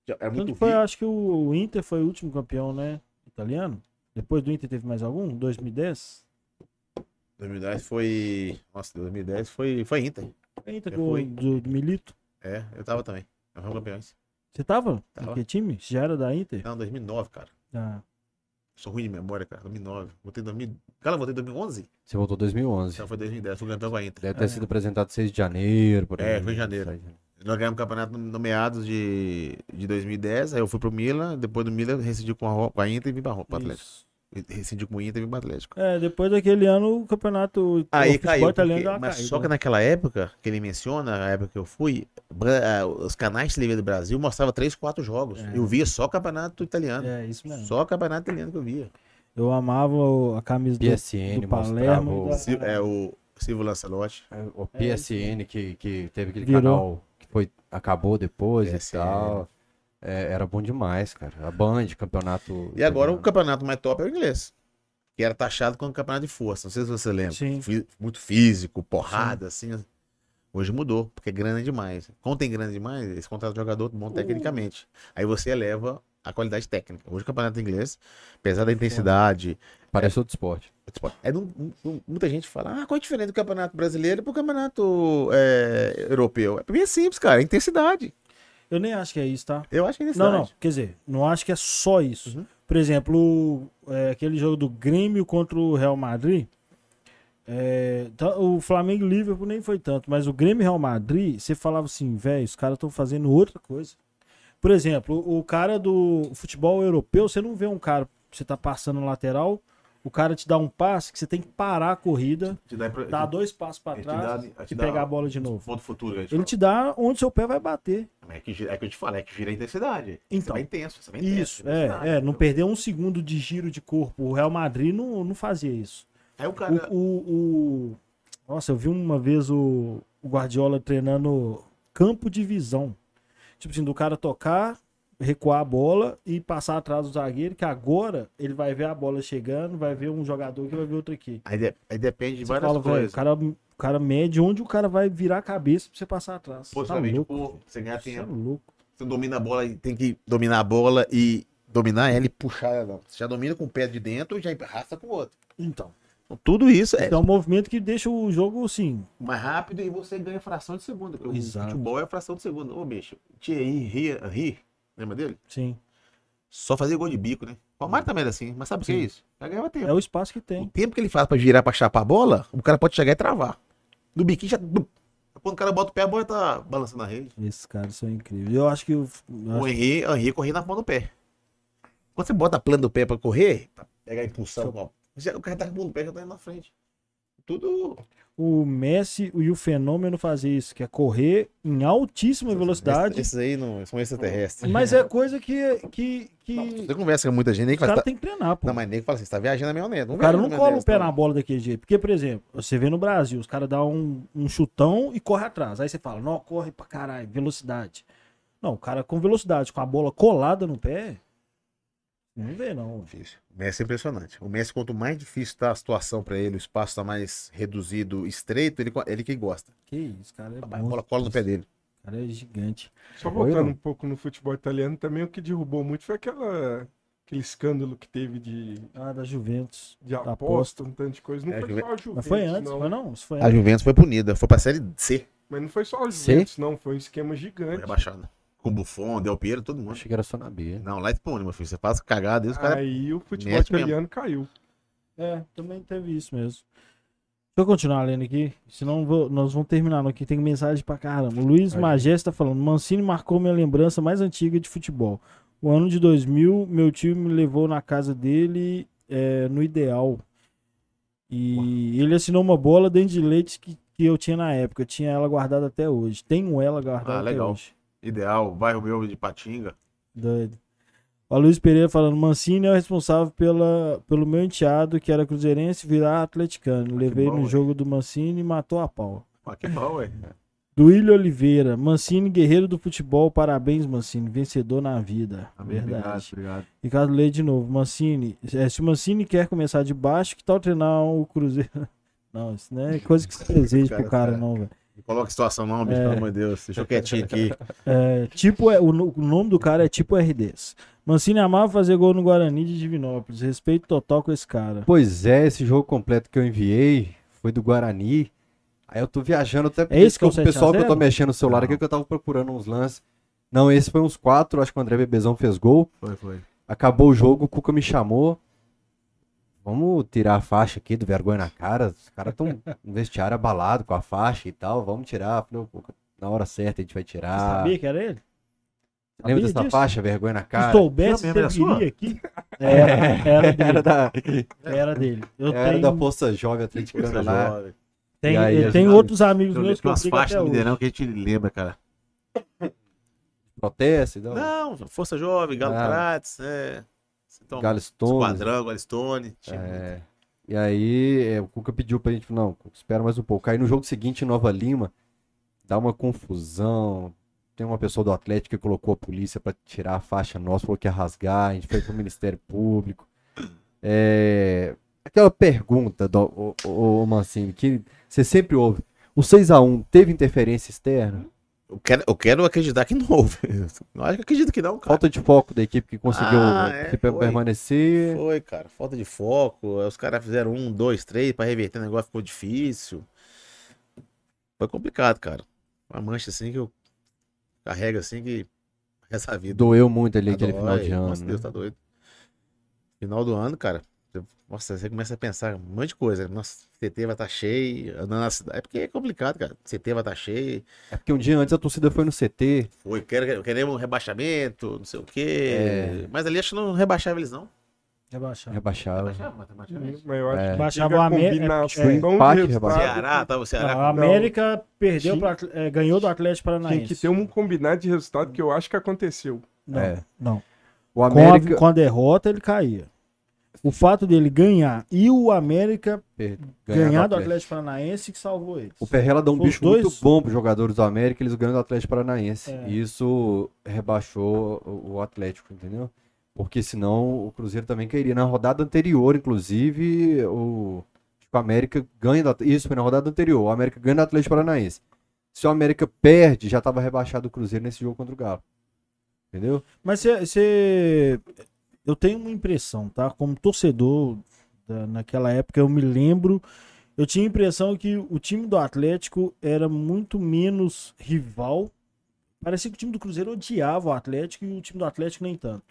A: Tanto
C: muito
A: que foi,
C: rico.
A: acho que o Inter foi o último campeão, né? Italiano. Depois do Inter teve mais algum? 2010?
C: 2010 foi. Nossa, 2010 foi, foi Inter.
A: Inter
C: Eu
A: com o
C: fui.
A: do, do Milito.
C: É, eu tava também. Nós fomos campeões.
A: Você tava?
C: Tava.
A: Em que time? Você já era da Inter?
C: Não, 2009, cara.
A: Ah,
C: Sou ruim de memória, cara. 2009. Votei em 2000. Cara, eu votei em 2011.
B: Você voltou em 2011.
C: Então foi 2010. Fui campeão com a Inter.
B: Deve ter
A: É.
B: sido apresentado 6 de janeiro, por
C: É,
B: aí.
C: foi em janeiro. Nós ganhamos o campeonato no meados de, de 2010. Aí eu fui pro Milan. Depois do Milan, rescindi com a, com a Inter e vim pra pro Atlético.
A: Isso.
C: Rescindi com o Inter e vim pro Atlético.
A: É, depois daquele ano o campeonato.
C: Aí
A: o
C: caiu.
A: italiano
C: porque- mas
A: caída,
C: só que
A: né?
C: naquela época, que ele menciona, a época que eu fui, ah, os canais de TV do Brasil mostravam 3, 4 jogos.
A: É.
C: Eu via só campeonato italiano.
A: É, isso mesmo.
C: Só campeonato italiano que eu via.
A: Eu amava o- a camisa do,
B: PSN
A: do
B: mostrava
A: Palermo.
B: o,
A: da-
C: É o Silvio Lancelotti.
B: o PSN que, que teve aquele
A: Virou.
B: canal que foi, acabou depois
C: PSN.
B: e tal. É, era bom demais, cara. A Band, campeonato.
C: E agora o campeonato mais top é o inglês. Que era taxado como campeonato de força. Não sei se você lembra.
A: Sim.
C: Fí- Muito físico, porrada, assim. Hoje mudou, porque é grana demais. Quando tem grana demais, eles contratam jogador bom tecnicamente. Aí você eleva a qualidade técnica. Hoje o campeonato inglês, apesar da intensidade,
B: Parece outro esporte.
C: é, não- não- muita gente fala, ah, qual é a diferença do campeonato brasileiro pro campeonato é, europeu? É, é simples, cara, é intensidade.
A: Eu nem acho que é isso, tá?
C: Eu acho que é
A: Não,
C: intensidade.
A: não. Quer dizer, não acho que é só isso.
C: Uhum.
A: Por exemplo, o- é, aquele jogo do Grêmio contra o Real Madrid. é, tá- o Flamengo e Liverpool nem foi tanto, mas o Grêmio e Real Madrid, você falava assim, velho, os caras estão fazendo outra coisa. Por exemplo, o cara do futebol europeu, você não vê um cara, você tá passando lateral, o cara te dá um passe que você tem que parar a corrida,
C: Te dá, pra-
A: dar dois passos
C: te
A: trás
C: dá-
A: e pegar a bola de novo.
C: Ponto futuro, gente
A: Ele
C: fala.
A: te dá onde seu pé vai bater.
C: É que, é que eu te falo, é que gira a intensidade. Você
A: Então.
C: intenso, você intenso.
A: Isso,
C: intensidade,
A: é, é, não perder um segundo de giro de corpo. O Real Madrid não, não fazia isso.
C: Aí o cara.
A: O, o- o- Nossa, eu vi uma vez o, o Guardiola treinando campo de visão. Tipo assim, do cara tocar, recuar a bola e passar atrás do zagueiro, que agora ele vai ver a bola chegando, vai ver um jogador que vai ver outro aqui.
C: Aí, de- aí depende de
A: Você
C: várias
A: fala,
C: coisas.
A: o cara, o cara mede onde o cara vai virar a cabeça pra você passar atrás. Tá louco.
C: corpo, você ganhar
A: Você é
C: tempo.
A: louco.
C: Você domina a bola e tem que dominar a bola e dominar ela e puxar ela. Você já domina com o pé de dentro e já arrasta pro outro.
A: Então,
C: Então, tudo isso é
A: é um movimento que deixa o jogo assim.
C: mais rápido e você ganha fração de segundo.
A: Exato.
C: O futebol é fração de segundo. Ô, bicho, Thierry Henry, lembra dele?
A: Sim.
C: Só fazia gol de bico, né? O Amar também era assim, mas sabe o que é isso? Já ganhava tempo.
A: É o espaço que
C: O
A: tem.
C: tempo que ele faz pra girar, pra chapar a bola, o cara pode chegar e travar. No biquinho já. Quando o cara bota o pé, a bola tá balançando a rede.
A: Esses caras são incríveis. Eu acho que o.
C: O Henry, o Henry corria na ponta do pé. Quando você bota a plana do pé pra correr, pra pegar a impulsão, ó, o cara tá com a do pé já tá indo na frente. Tudo.
A: O Messi e o Fenômeno fazem isso, que é correr em altíssima velocidade.
C: Esses aí não são extraterrestres.
A: Mas é coisa que, que, que
C: Não, você conversa com muita gente nem que fala.
A: caras
C: tá...
A: têm que treinar, pô.
C: Não, mas nem que fala assim, você tá viajando na maionese.
A: O cara não cola o pé na bola daquele jeito. Porque, por exemplo, você vê no Brasil, os caras dão um, um chutão e corre atrás. Aí você fala, não, corre pra caralho, velocidade. Não, o cara com velocidade, com a bola colada no pé, não vê, não.
C: Difícil. O Messi é impressionante. O Messi, quanto mais difícil tá a situação pra ele, o espaço tá mais reduzido, estreito, ele, ele que gosta.
A: Que isso, cara. É
C: A
A: bom.
C: bola cola no pé dele.
A: O cara é gigante.
D: Só
B: Foi,
D: voltando
B: não?
D: um pouco no futebol italiano, também o que derrubou muito foi aquela, aquele escândalo que teve de,
A: Ah, da Juventus.
D: de
A: aposta.
D: aposta, um tanto de coisa. Não
C: É,
D: foi
C: Juve-
D: só a Juventus,
A: Mas foi antes,
D: não.
A: foi não? Isso foi
C: A
A: antes.
C: Juventus foi punida, foi pra série C.
D: Mas não foi só a. Juventus, não. Foi um esquema
C: Foi
D: gigante.
C: rebaixada. Com o Buffon, Del Piero, todo mundo.
B: Achei que era só na B.
C: Não, lá é pune, meu filho. Você faz cagada e os caras.
D: Aí o futebol
C: mete mesmo.
D: italiano caiu.
A: É, também teve isso mesmo. Deixa eu continuar lendo aqui, senão vou- nós vamos terminar aqui. Tem mensagem pra caramba. O Luiz. Magés tá falando: Mancini marcou minha lembrança mais antiga de futebol. O ano de 2000, meu time me levou na casa dele é, no ideal. E ele assinou uma bola dentro de leite que, que eu tinha na época. Eu tinha ela guardada até hoje. Tenho ela guardada
C: Ah,
A: até
C: legal.
A: hoje.
C: Ideal, bairro meu de Patinga.
A: Doido. O Luiz Pereira falando, Mancini é o responsável pela, pelo meu enteado, que era cruzeirense, virar atleticano. Levei
C: bom,
A: no
C: ué.
A: jogo do Mancini e matou a pau.
C: Ah, que bom, ué.
A: Duílio Oliveira, Mancini, guerreiro do futebol, parabéns, Mancini, vencedor na vida.
C: Obrigado,
A: Verdade.
C: obrigado.
A: Ricardo Leite de novo, Mancini, é, se o Mancini quer começar de baixo, que tal treinar o Cruzeiro? Não, isso não é coisa que se deseja pro cara,
C: Cara,
A: não, velho.
C: Não coloca situação não, bicho,
A: É.
C: pelo amor de Deus. Deixa eu quietinho aqui.
A: É, tipo, é, o, no- o nome do cara é tipo RDs. Mancini amava fazer gol no Guarani de Divinópolis. Respeito total com esse cara.
B: Pois é, esse jogo completo que eu enviei foi do Guarani. Aí eu tô viajando até porque
A: É esse que é o
B: pessoal que eu tô
A: 7x0?
B: mexendo no celular
C: Não.
B: aqui que eu tava procurando uns lances. Não, esse foi uns quatro, acho que o André Bebezão fez gol.
C: Foi, foi.
B: Acabou o jogo, o Cuca me chamou. Vamos tirar a faixa aqui do vergonha na cara. Os caras estão no vestiário abalado com a faixa e tal. Vamos tirar. Falei, "Ô, Cuca, na hora certa a gente vai
A: Você
B: tirar.
A: sabia que era ele?
B: Lembra
A: Sabia
B: dessa
A: disso?
B: faixa, vergonha na
A: Se
B: cara?
A: soubesse,
C: Não,
A: você
C: era sua?
A: viria aqui. Era, era dele.
B: Era da,
A: Era dele. Eu
B: era
A: tenho,
B: da Força Jovem Atleticana lá.
C: jovem.
A: tem,
B: aí,
A: eu tenho
B: gente-
A: outros amigos
C: Eu
A: meus que eu
C: umas faixas
A: até
C: do Mineirão
A: hoje.
C: que a gente lembra, cara.
B: Protesto e tal.
C: Não, Força Jovem, Galo
B: Ah.
C: Prates, é.
B: Galo Stones.
C: Esquadrão, Galistone.
B: É. E aí é, o Cuca pediu pra gente, não, espera mais um pouco. Aí no jogo seguinte, em Nova Lima, dá uma confusão. Tem uma pessoa do Atlético que colocou a polícia pra tirar a faixa nossa, falou que ia rasgar, a gente foi pro Ministério Público. É, Aquela pergunta, do, o, o, o Mancini, que você sempre ouve. O 6x1 teve interferência externa?
C: Eu quero, eu quero acreditar que não houve. Eu acho que acredito que não, cara.
B: Falta de foco da equipe que conseguiu
C: Ah, é, foi.
B: permanecer.
C: Foi, cara. Falta de foco. Os caras fizeram um, dois, três pra reverter o negócio, ficou difícil. Foi complicado, cara. Uma mancha assim que eu carrego assim que essa vida.
B: Doeu muito ali
C: Tá
B: aquele final
C: dói.
B: de ano.
C: Nossa
B: né?
C: Deus, tá doido. Final do ano, cara. Nossa, você começa a pensar um monte de coisa. Nossa, CT vai estar cheio, andando na cidade. É porque é complicado, cara. CT vai estar cheio.
B: É porque um dia antes a torcida foi no CT.
C: Foi, quer- queremos um rebaixamento, não sei o quê.
B: É.
C: Mas ali acho que não rebaixava eles, não.
B: Rebaixava.
C: Rebaixava, mas rebaixava.
D: Mas eu acho
B: É.
D: que
A: Baixava o América- é.
C: Ceará, tava o Ceará.
A: A
C: com-
A: América perdeu
D: Tinha-
A: pro Atl- é, ganhou do Atlético Paranaense.
D: Tinha que ter um combinado de resultado que eu acho que aconteceu.
A: Não,
B: É.
A: não.
B: O
A: Com,
B: América.
A: a, com a derrota, ele caía. O fato dele ganhar e o América ganhar,
B: ganhar
A: do Atlético Paranaense que salvou eles.
B: O Perrela dá um
A: Foi os
B: bicho
A: dois-
B: muito bom pros jogadores do América, eles ganham do Atlético Paranaense.
A: É.
B: E isso rebaixou o Atlético, entendeu? Porque senão o Cruzeiro também queria. Na rodada anterior, inclusive, o, que o América ganha. Do, isso, foi na rodada anterior. O América ganha do Atlético Paranaense. Se o América perde, já estava rebaixado o Cruzeiro nesse jogo contra o Galo. Entendeu?
A: Mas você. Eu tenho uma impressão, tá? Como torcedor, da- naquela época, eu me lembro. Eu tinha a impressão que o time do Atlético era muito menos rival. Parecia que o time do Cruzeiro odiava o Atlético e o time do Atlético nem tanto.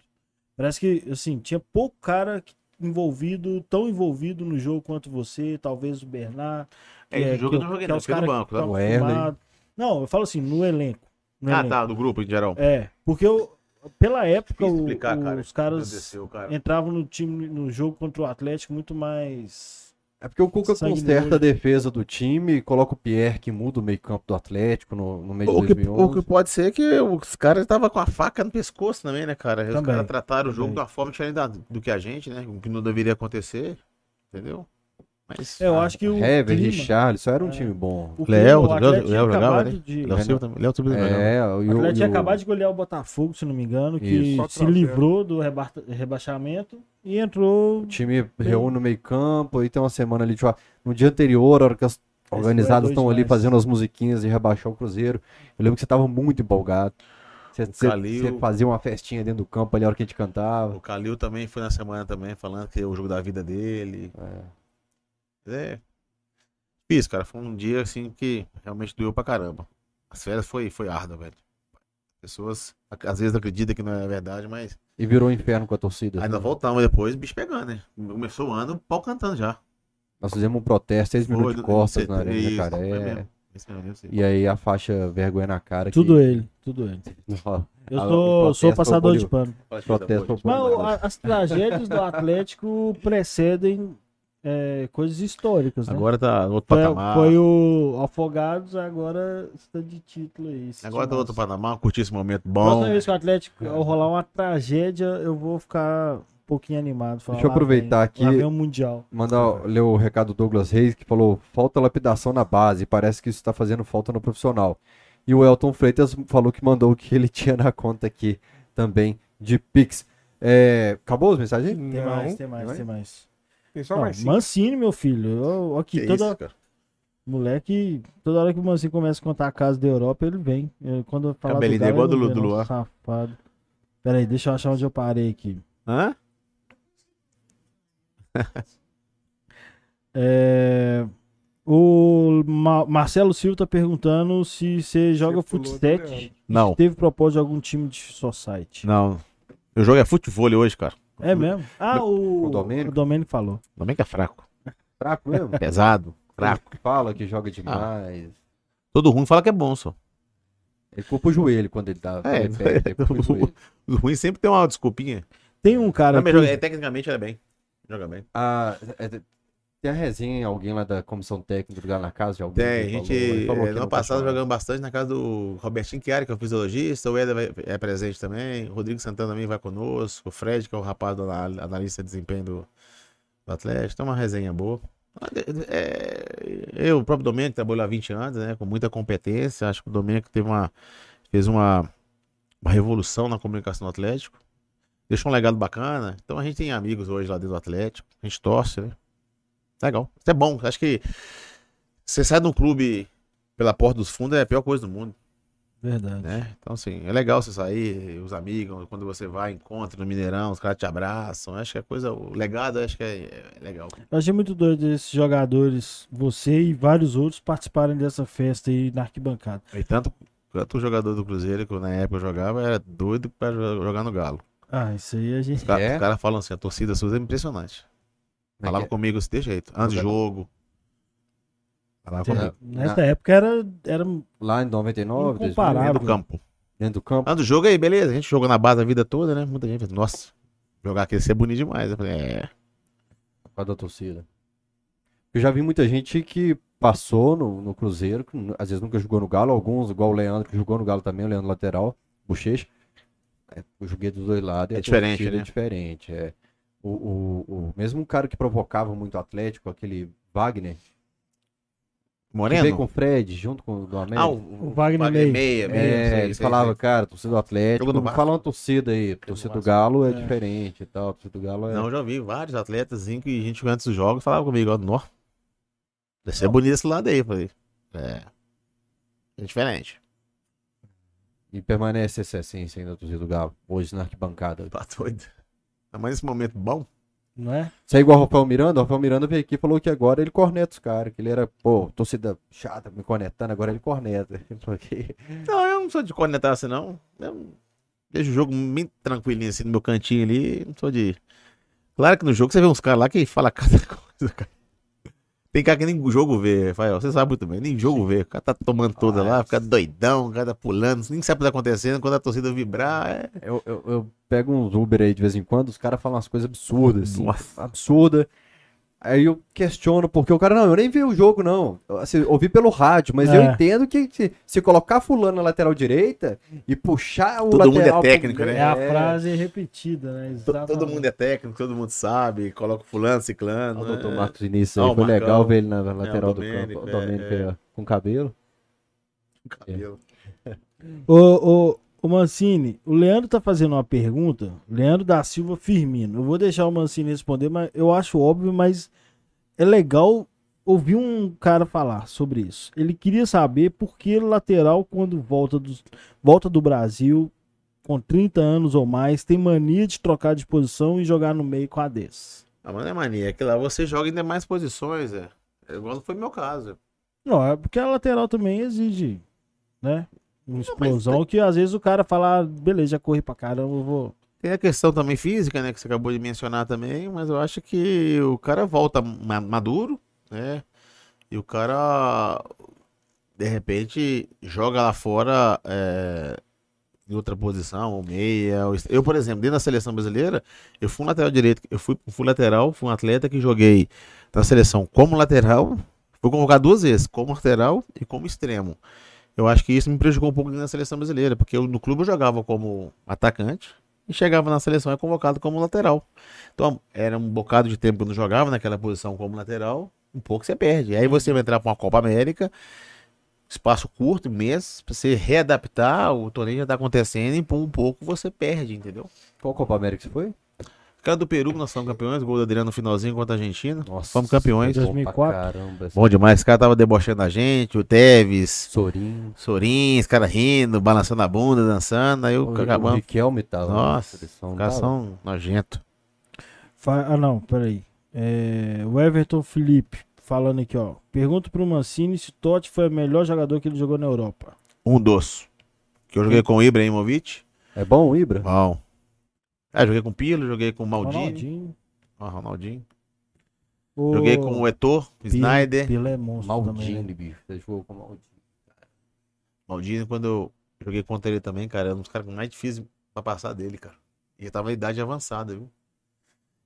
A: Parece que, assim, tinha pouco cara que- envolvido, tão envolvido no jogo quanto você, talvez o Bernard.
C: É,
A: que
C: esse jogo eu não
A: que-
C: joguei
A: que é
C: não,
A: os
C: no
A: cara
C: banco,
A: que
C: tá?
B: O.
A: Não, eu falo assim, no elenco. no
C: Ah,
A: elenco.
C: tá, do grupo em geral.
A: É, porque eu, pela época,
C: Difícil
A: o-
C: explicar, cara.
A: os caras
C: cara.
A: entravam no time no jogo contra o Atlético muito mais.
B: É porque o Cuca conserta a defesa do time, coloca o Pierre que muda o meio-campo do Atlético no, no meio
C: O
B: de
C: que,
B: 2011.
C: o que pode ser é que os caras estavam com a faca no pescoço também, né, cara? Os
A: Também,
C: caras trataram o jogo
A: também.
C: de uma forma diferente da- do que a gente, né? O que não deveria acontecer, entendeu? Mas.
A: Eu
C: ah,
A: acho que o.
B: Hever,
A: clima-
B: Richarlison, era um
A: É.
B: time bom.
A: o
C: Léo, Léo- Léo jogava, né?
A: de-
C: Léo Silva também. Léo.
B: É, e
A: O
B: o,
A: Atlético
B: e
A: tinha acabado de golear o Botafogo, se não me engano, que.
D: Só
A: se livrou do reba- rebaixamento e entrou.
B: o time reúne no meio campo, aí tem uma semana ali, tipo, no dia anterior, a hora que as organizadas estão ali fazendo as musiquinhas de rebaixar o Cruzeiro. Eu lembro que você tava muito empolgado. Você, você-
C: Calil.
B: você fazia uma festinha dentro do campo ali a hora que a gente cantava.
C: O Calil também foi na semana também, falando que é o jogo da vida dele. É. Fiz, cara. Foi um dia assim que realmente doeu pra caramba. As férias foi, foi árdua, velho. Pessoas às vezes acreditam que não é verdade, mas.
B: E virou um inferno com a torcida.
C: Ainda
B: assim.
C: voltamos depois, bicho pegando, né? Começou o ano, pau cantando já.
B: Nós fizemos um protesto, seis minutos de costas na Arena
C: isso,
B: Jacaré.
C: esse.
B: E aí a faixa vergonha na cara. que-
A: Tudo ele, tudo ele. Eu sou,
B: protesto
A: sou passador de pano.
B: protesto
A: Mas as tragédias do Atlético precedem é, coisas históricas, né?
C: Agora tá no outro
A: Foi,
C: patamar.
A: foi o Afogados, agora está de título aí.
C: Agora tá outro patamar, curti esse momento
A: Próxima
C: bom.
A: vez que o Atlético ao rolar uma tragédia, eu vou ficar um pouquinho animado. Falar,
B: Deixa eu
A: lá
B: aproveitar
A: vem,
B: aqui-
A: Lá vem o Mundial.
B: Mandar ler o recado do Douglas Reis, que falou: falta lapidação na base, parece que isso está fazendo falta no profissional. E o Elton Freitas falou que mandou o que ele tinha na conta aqui também de Pix. É, acabou as mensagens?
A: Tem
D: Não,
A: mais, tem mais,
B: vai?
A: tem mais.
D: Tem só
A: Não,
D: mais cinco.
A: Mancini, meu filho. Eu, aqui,
C: Que
A: toda,
C: isso, cara?
A: moleque, toda hora que o Mancini começa a contar a casa da Europa, ele vem. Eu- quando eu falar
C: Cabelinho
A: do
C: igual
A: ele
C: do do Luan.
A: Safado. Pera aí, deixa eu achar onde eu parei aqui.
C: Hã?
A: É, o Ma- Marcelo Silva tá perguntando se você joga futsal.
C: Não,
A: Teve propósito de algum time de society.
C: não. Eu jogo é futebol hoje, cara.
A: É mesmo? Ah, o,
B: O Domênico?
A: o Domênico falou.
C: Também que é fraco.
B: Fraco mesmo?
C: Pesado, fraco.
B: Fala que joga demais.
C: Todo ruim fala que é bom, só.
B: Ele culpa o joelho quando ele dá.
C: É,
B: ele perde, ele o.
C: O ruim sempre tem uma desculpinha.
A: Tem um cara
C: Não, mas
A: que-
C: joga- é, tecnicamente ele é bem. Joga bem.
B: Ah, é, tem a resenha, alguém lá da comissão técnica do Galo na casa de alguém?
C: Tem, a gente.
B: falou, falou
C: é,
B: aqui
C: no
B: no
C: passado jogamos bastante na casa do Robertinho Chiari, que é o fisiologista. O Eder vai- é presente também. O Rodrigo Santana também vai conosco. O Fred, que é o rapaz do anal- analista de desempenho do, do Atlético. Tem uma resenha boa. É, eu, o próprio Domênico, trabalhou há 20 anos, né? Com muita competência. Acho que o Domênico teve uma, fez uma, uma revolução na comunicação do Atlético. Deixou um legado bacana. Então a gente tem amigos hoje lá dentro do Atlético. A gente torce, né? Legal. Isso é bom. Acho que você sai de um clube pela porta dos fundos é a pior coisa do mundo,
A: Verdade.
C: né? Então, assim, é legal você sair, os amigos, quando você vai, encontra no Mineirão, os caras te abraçam. Acho que é coisa. O legado acho que é, é legal.
A: Eu achei muito doido esses jogadores, você e vários outros, participarem dessa festa aí na arquibancada.
C: E tanto, tanto o jogador do Cruzeiro, que na época eu jogava, era doido pra jo- jogar no Galo.
A: Ah, isso aí a gente.
C: Os caras
B: É?
C: os caras falam assim, a torcida sua é impressionante. Falava
B: é?
C: comigo desse jeito. Antes do jogo. Falava comigo.
A: Nessa época era, era
B: Lá em 99, 2000,
A: Incomparável.
C: Dentro do campo.
B: dentro do campo.
C: Antes do jogo aí, beleza. A gente jogou na base a vida toda, né? Muita gente nossa, jogar aqui ia ser bonito demais. Eu falei, é.
B: Por causa da torcida. Eu já vi muita gente que passou no, no Cruzeiro, que às vezes nunca jogou no Galo, alguns, igual o Leandro, que jogou no Galo também, o Leandro lateral, Bochecha. É, eu joguei dos dois lados. e
C: É diferente,
B: torcida
C: né?
B: É diferente, é. O, o, o, mesmo um cara que provocava muito o Atlético, aquele Wagner, que
C: Moreno?
B: veio com o Fred, junto com o do América.
C: Ah, o,
A: O Wagner Meia.
C: Meia, meia,
B: É,
C: sei,
B: ele
C: sei,
B: falava,
C: sei.
B: cara, torcida do Atlético,
C: no Vasco.
B: falando torcida aí, torcida do. Galo é,
A: É.
B: diferente e tal, torcida do Galo é...
C: Não, já vi vários atletas assim, que a gente antes dos jogos falava comigo, ó, nó. Deve ser
B: Não.
C: bonito esse lado aí. Falei, é. É diferente.
B: E permanece essa essência ainda da torcida do Galo, hoje na arquibancada.
C: Tá doido. Mas nesse momento bom,
A: não é?
B: Isso é igual o Rafael Miranda, o Rafael Miranda veio aqui e falou que agora ele corneta os caras, que ele era, pô, torcida chata me cornetando, agora ele corneta. Porque...
C: Não, eu não sou de cornetar assim, não. Eu deixo o jogo bem tranquilinho assim no meu cantinho ali. Não sou de. Claro que no jogo você vê uns caras lá que fala cada coisa, cara. Tem cara que nem jogo vê, Rafael. Você sabe muito bem, nem jogo vê. O cara tá tomando toda
B: Ah,
C: lá, fica doidão, o cara tá pulando, nem sabe o que tá acontecendo. Quando a torcida vibrar, é.
B: Eu, eu, eu pego uns Uber aí de vez em quando, os caras falam umas coisas absurdas, assim,
C: Nossa.
B: absurda. Aí eu questiono, porque o cara, não, eu nem vi o jogo, não. Eu, Assim, ouvi pelo rádio, mas eu
A: É.
B: entendo que se, se colocar fulano na lateral direita e puxar o
C: Todo mundo é
B: lateral... pro
C: técnico, né?
A: É a frase repetida, né?
C: To- Todo
A: Exatamente.
C: mundo é técnico, todo mundo sabe, coloca fulano, ciclano.
B: Olha o doutor
C: é.
B: Marcos Início aí,
C: o
B: foi
C: Marcão.
B: legal ver ele na lateral
C: o
B: do
C: Domênico,
B: campo. O
C: é,
B: Domênico
C: é.
B: aí, ó, com cabelo.
C: Cabelo.
A: Ô, ô, ô Mancini, o Leandro tá fazendo uma pergunta. Leandro da Silva Firmino. Eu vou deixar o Mancini responder, mas eu acho óbvio, mas é legal ouvir um cara falar sobre isso. Ele queria saber por que lateral, quando volta, dos, volta do Brasil, com 30 anos ou mais, tem mania de trocar de posição e jogar no meio com a 10.
C: Ah, mas não é mania, é que lá você joga em demais posições, é. É Igual foi meu caso.
A: Não, é porque a lateral também exige, né? Uma explosão que às vezes o cara fala, ah, beleza, já corri pra caramba, eu vou.
C: Tem a questão também física, né, que você acabou de mencionar também, mas eu acho que o cara volta ma- maduro, né? E o cara, de repente, joga lá fora é, em outra posição, ou meia. ou Eu, por exemplo, dentro da seleção brasileira, eu fui um lateral direito, eu fui, fui lateral, fui um atleta que joguei na seleção como lateral, fui convocado duas vezes, como lateral e como extremo. Eu acho que isso me prejudicou um pouco da seleção brasileira, porque eu, no clube eu jogava como atacante, e chegava na seleção e convocado como lateral. Então, era um bocado de tempo que eu não jogava naquela posição como lateral, um pouco você perde. Aí você vai entrar para uma Copa América, espaço curto, mês, pra você readaptar, o torneio já tá acontecendo e por um pouco você perde, entendeu?
B: Qual Copa América você foi?
C: Aquela do Peru nós fomos campeões, gol do Adriano no finalzinho contra a Argentina.
B: Nossa,
C: fomos campeões.
B: bom pra
A: 2004.
B: Caramba,
C: Bom demais, esse cara tava debochando a gente, o Teves,
B: Sorin.
C: Sorin, os caras rindo, balançando a bunda, dançando, aí
B: O,
C: o
B: o. Riquelme tava.
C: Nossa, caras são nojentos.
A: Fa- Ah, não, peraí. É, o Everton Felipe falando aqui, ó. Pergunta pro Mancini se Totti foi o melhor jogador que ele jogou na Europa.
C: Um doce. Que eu joguei com o Ibrahimovic.
B: É bom o Ibra?
C: Bom. É, joguei com o Pilo, joguei com o Maldini.
A: Ronaldinho.
C: Ó, Ronaldinho.
A: O...
C: Joguei com o Etor,
A: Pilo-
C: Snyder.
A: Pilo é monstro também.
B: Maldini,
A: né?
B: bicho. Você jogou com o Maldini.
C: Maldini, quando eu joguei contra ele também, cara, era um dos caras mais difíceis pra passar dele, cara. E ele tava em idade avançada, viu?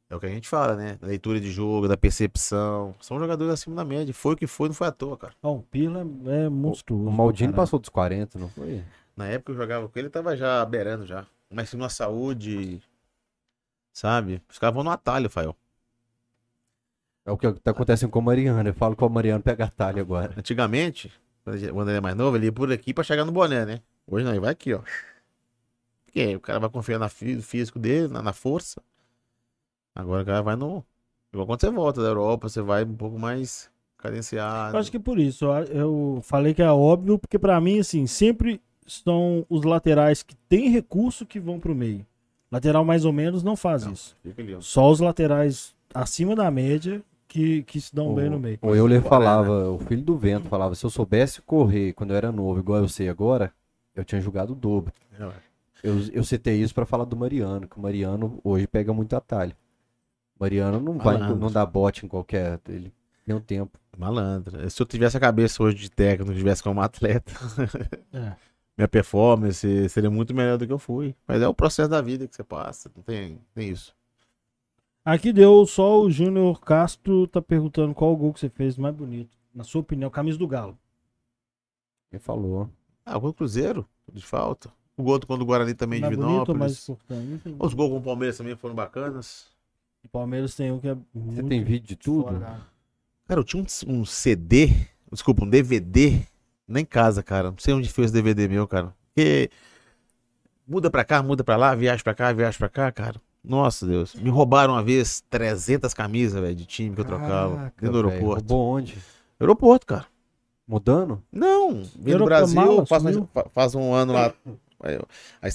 C: É o que a gente fala, né? Da leitura de jogo, da percepção. São jogadores acima da média. Foi o que foi, não foi à toa, cara.
A: Ó, o Pilo é, é monstruoso.
B: O Maldini
A: caralho.
B: passou dos 40, não foi?
C: Na época que eu jogava com ele, ele tava já beirando já. Mas na saúde, sabe? Os caras vão no atalho, Fael.
B: É o que tá acontecendo com o Mariano. Eu falo que o Mariano pega atalho agora.
C: Antigamente, quando ele é mais novo, ele ia por aqui pra chegar no boné, né? Hoje não, ele vai aqui, ó. Porque aí o cara vai confiar no físico dele, na, na força. Agora o cara vai no. Igual quando você volta da Europa, você vai um pouco mais cadenciado.
A: Eu acho que por isso. eu- falei que é óbvio, porque pra mim, assim, sempre são os laterais que têm recurso que vão pro meio. Lateral mais ou menos não faz
C: Não.
A: isso. Só os laterais acima da média que, que se dão bem no meio.
B: O Euler falava, o filho do vento falava, se eu soubesse correr quando eu era novo, igual eu sei agora, eu tinha jogado o dobro.
C: É.
B: Eu, eu citei isso pra falar do Mariano, que o Mariano hoje pega muito atalho. Mariano não vai,
C: Malandro.
B: não dá bote em qualquer. Ele tem um tempo.
C: Malandro. Se eu tivesse a cabeça hoje de técnico, tivesse como atleta,
A: É.
C: minha performance seria muito melhor do que eu fui. Mas é o processo da vida que você passa. Não tem, tem isso.
A: Aqui deu só o Júnior Castro tá perguntando qual o gol que você fez mais bonito. Na sua opinião, camisa do Galo.
B: Ele falou.
C: Ah, o gol do Cruzeiro, de falta. O gol contra o Guarani também de
A: bonito
C: Vinópolis. Os gols com o Palmeiras também foram bacanas.
A: O Palmeiras tem um que é
B: Você tem vídeo de tudo?
A: fora.
C: Cara, eu tinha um, um CD, desculpa, um DVD, nem em casa, cara. Não sei onde foi esse DVD meu, cara. Porque muda pra cá, muda pra lá, viaja pra cá, viaja pra cá, cara. Nossa Deus. Me roubaram uma vez 300 camisas, velho, de time que eu trocava.
B: Caraca,
C: Dentro do aeroporto.
B: Roubou onde?
C: Aeroporto, cara.
B: Mudando?
C: Não, vim do Brasil,
A: mala,
C: faz, fa- faz um ano lá.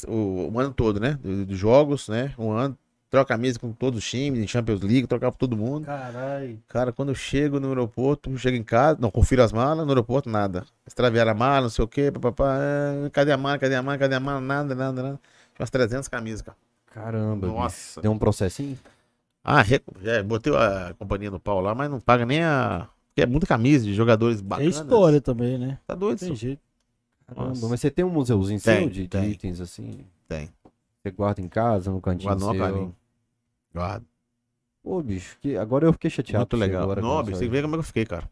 C: O, o ano todo, né? de- Dos jogos, né? Um ano. Troca camisa com todos os times, em Champions League, trocava com todo mundo.
A: Caralho.
C: Cara, quando eu chego no aeroporto, chego em casa, não, confiro as malas, no aeroporto nada. Extraviaram a mala, não sei o quê, papapá, ah, cadê a mala, cadê a mala, cadê a mala, nada, nada, nada. Tinha umas 300 camisas, cara.
B: Caramba.
C: Nossa.
B: Deu um processinho?
C: Ah, re- já botei a companhia no pau lá, mas não paga nem a... Porque é muita camisa de jogadores
A: É
C: bacanas.
A: história também, né?
C: Tá doido,
A: Tem
C: isso.
A: jeito.
B: Caramba,
C: Nossa.
B: mas você tem um museuzinho
C: Tem,
B: seu de, de
C: tem.
B: itens assim?
C: Tem.
B: Você guarda em casa, no cantinho
C: Guarda no
B: seu?
C: Guarda.
B: Pô, bicho, que... agora eu fiquei chateado.
C: Muito
B: você
C: legal.
B: Agora,
C: que
B: aí.
C: ver como é que eu fiquei, cara.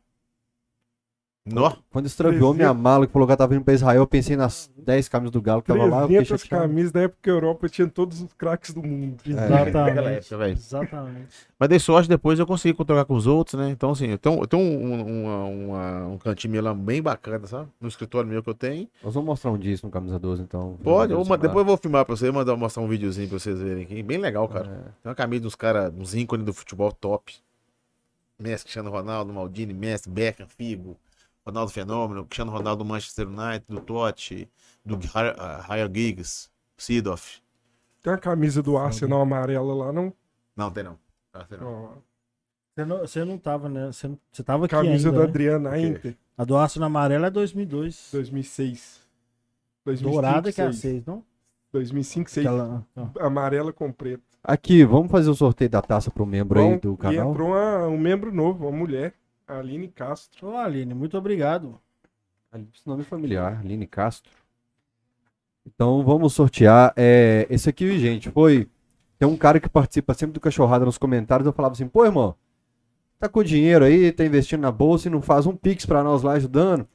C: Nó.
B: Quando extraviou minha mala, que falou que ela tava indo pra Israel, eu pensei nas 10 camisas do Galo que tava lá. Eu fiquei
D: 300
B: chateado.
D: camisas da época que a Europa tinha todos os craques do mundo.
C: Naquela
A: Exatamente.
C: época.
A: Exatamente.
C: Mas dei sorte, depois eu consegui trocar com os outros, né? Então, assim, eu tenho, eu tenho um, um, uma- uma- um cantinho meu lá bem bacana, sabe? No escritório meu que eu tenho.
B: Nós vamos mostrar um dia isso no Camisa 12, então.
C: Pode, eu, depois eu vou filmar pra você, mandar mostrar um videozinho pra vocês verem aqui. Bem legal, cara.
B: É.
C: Tem uma camisa dos caras, uns ícones do futebol top. Messi, Cristiano Ronaldo, Maldini, Messi, Beckham, Figo, Ronaldo Fenômeno, Cristiano Ronaldo do Manchester United, do Totti, do Higher Giggs, Seedorf.
D: Tem uma camisa do Arsenal amarela lá, não?
C: Não, tem não. Ah,
A: Você não, você não tava, né? Você, não- você tava aqui
D: camisa
A: ainda,
D: do
A: né?
D: Adriano, a
C: Ok.
D: Inter,
A: A do Arsenal amarela é 2002.
D: 2006. 2005,
A: Dourada que é a
D: 6.
A: 6, não?
D: 2005, 6.
A: Aquela...
D: Amarela com preto.
B: Aqui, vamos fazer o sorteio da taça pro membro aí
D: Bom,
B: do
D: E
B: canal.
D: entrou uma- um membro novo, uma mulher, a Aline Castro.
A: Ô, Aline, muito obrigado.
B: Esse nome é familiar, Aline Castro. Então vamos sortear. É, esse aqui, gente, foi. Tem um cara que participa sempre do Cachorrada nos comentários. Eu falava assim: pô, irmão, tá com dinheiro aí, tá investindo na bolsa e não faz um pix pra nós lá ajudando.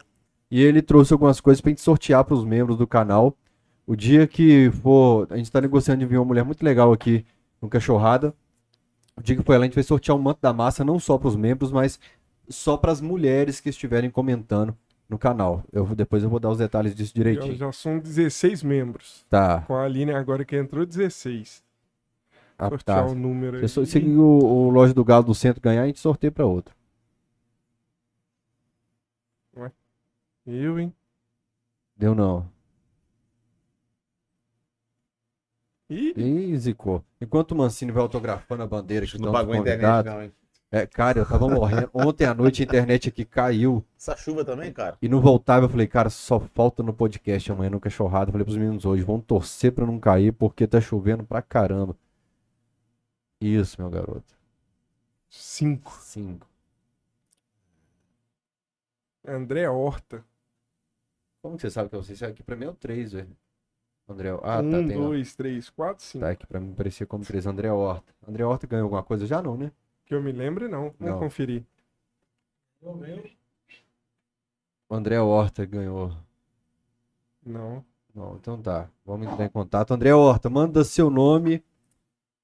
B: E ele trouxe algumas coisas pra gente sortear pros membros do canal. O dia que for. A gente tá negociando de vir uma mulher muito legal aqui no Cachorrada. O dia que for ela, a gente vai sortear um manto da massa, não só pros membros, mas só pras mulheres que estiverem comentando no canal. Eu, depois eu vou dar os detalhes disso
D: Já,
B: direitinho.
D: já são 16 membros.
B: Tá.
D: Com a Aline agora que entrou, 16.
B: Ah,
D: Sortear
B: tá.
D: o número aí.
B: Se o, o Loja do Galo do Centro ganhar, a gente sorteia pra outro.
D: Eu, hein?
B: Deu não.
D: Ih,
B: Ih, zicou. Enquanto o Mancini vai autografando a bandeira que
C: Não
B: estão
C: pagou a internet,
B: convidados.
C: não, hein?
B: É, cara, eu tava morrendo. Ontem à noite a internet aqui caiu
C: Essa chuva também, cara.
B: e não voltava. Eu falei, cara, só falta no podcast amanhã no Cachorrada. Eu falei pros meninos hoje, vão torcer pra não cair porque tá chovendo pra caramba. Isso, meu garoto.
D: 5.
B: Cinco.
D: André Horta.
B: Como que você sabe que é você? Isso aqui pra mim é o três, velho. André. Ah, tá.
D: um,
B: Tem, ó.
D: dois, três, quatro, cinco.
B: Tá aqui pra mim parecia como três. André Horta. André Horta ganhou alguma coisa já não, né?
D: Que eu me lembre, não. Vamos
B: Não.
D: conferir.
B: O André Horta ganhou.
D: Não.
B: Não, então tá. Vamos entrar em contato. André Horta, manda seu nome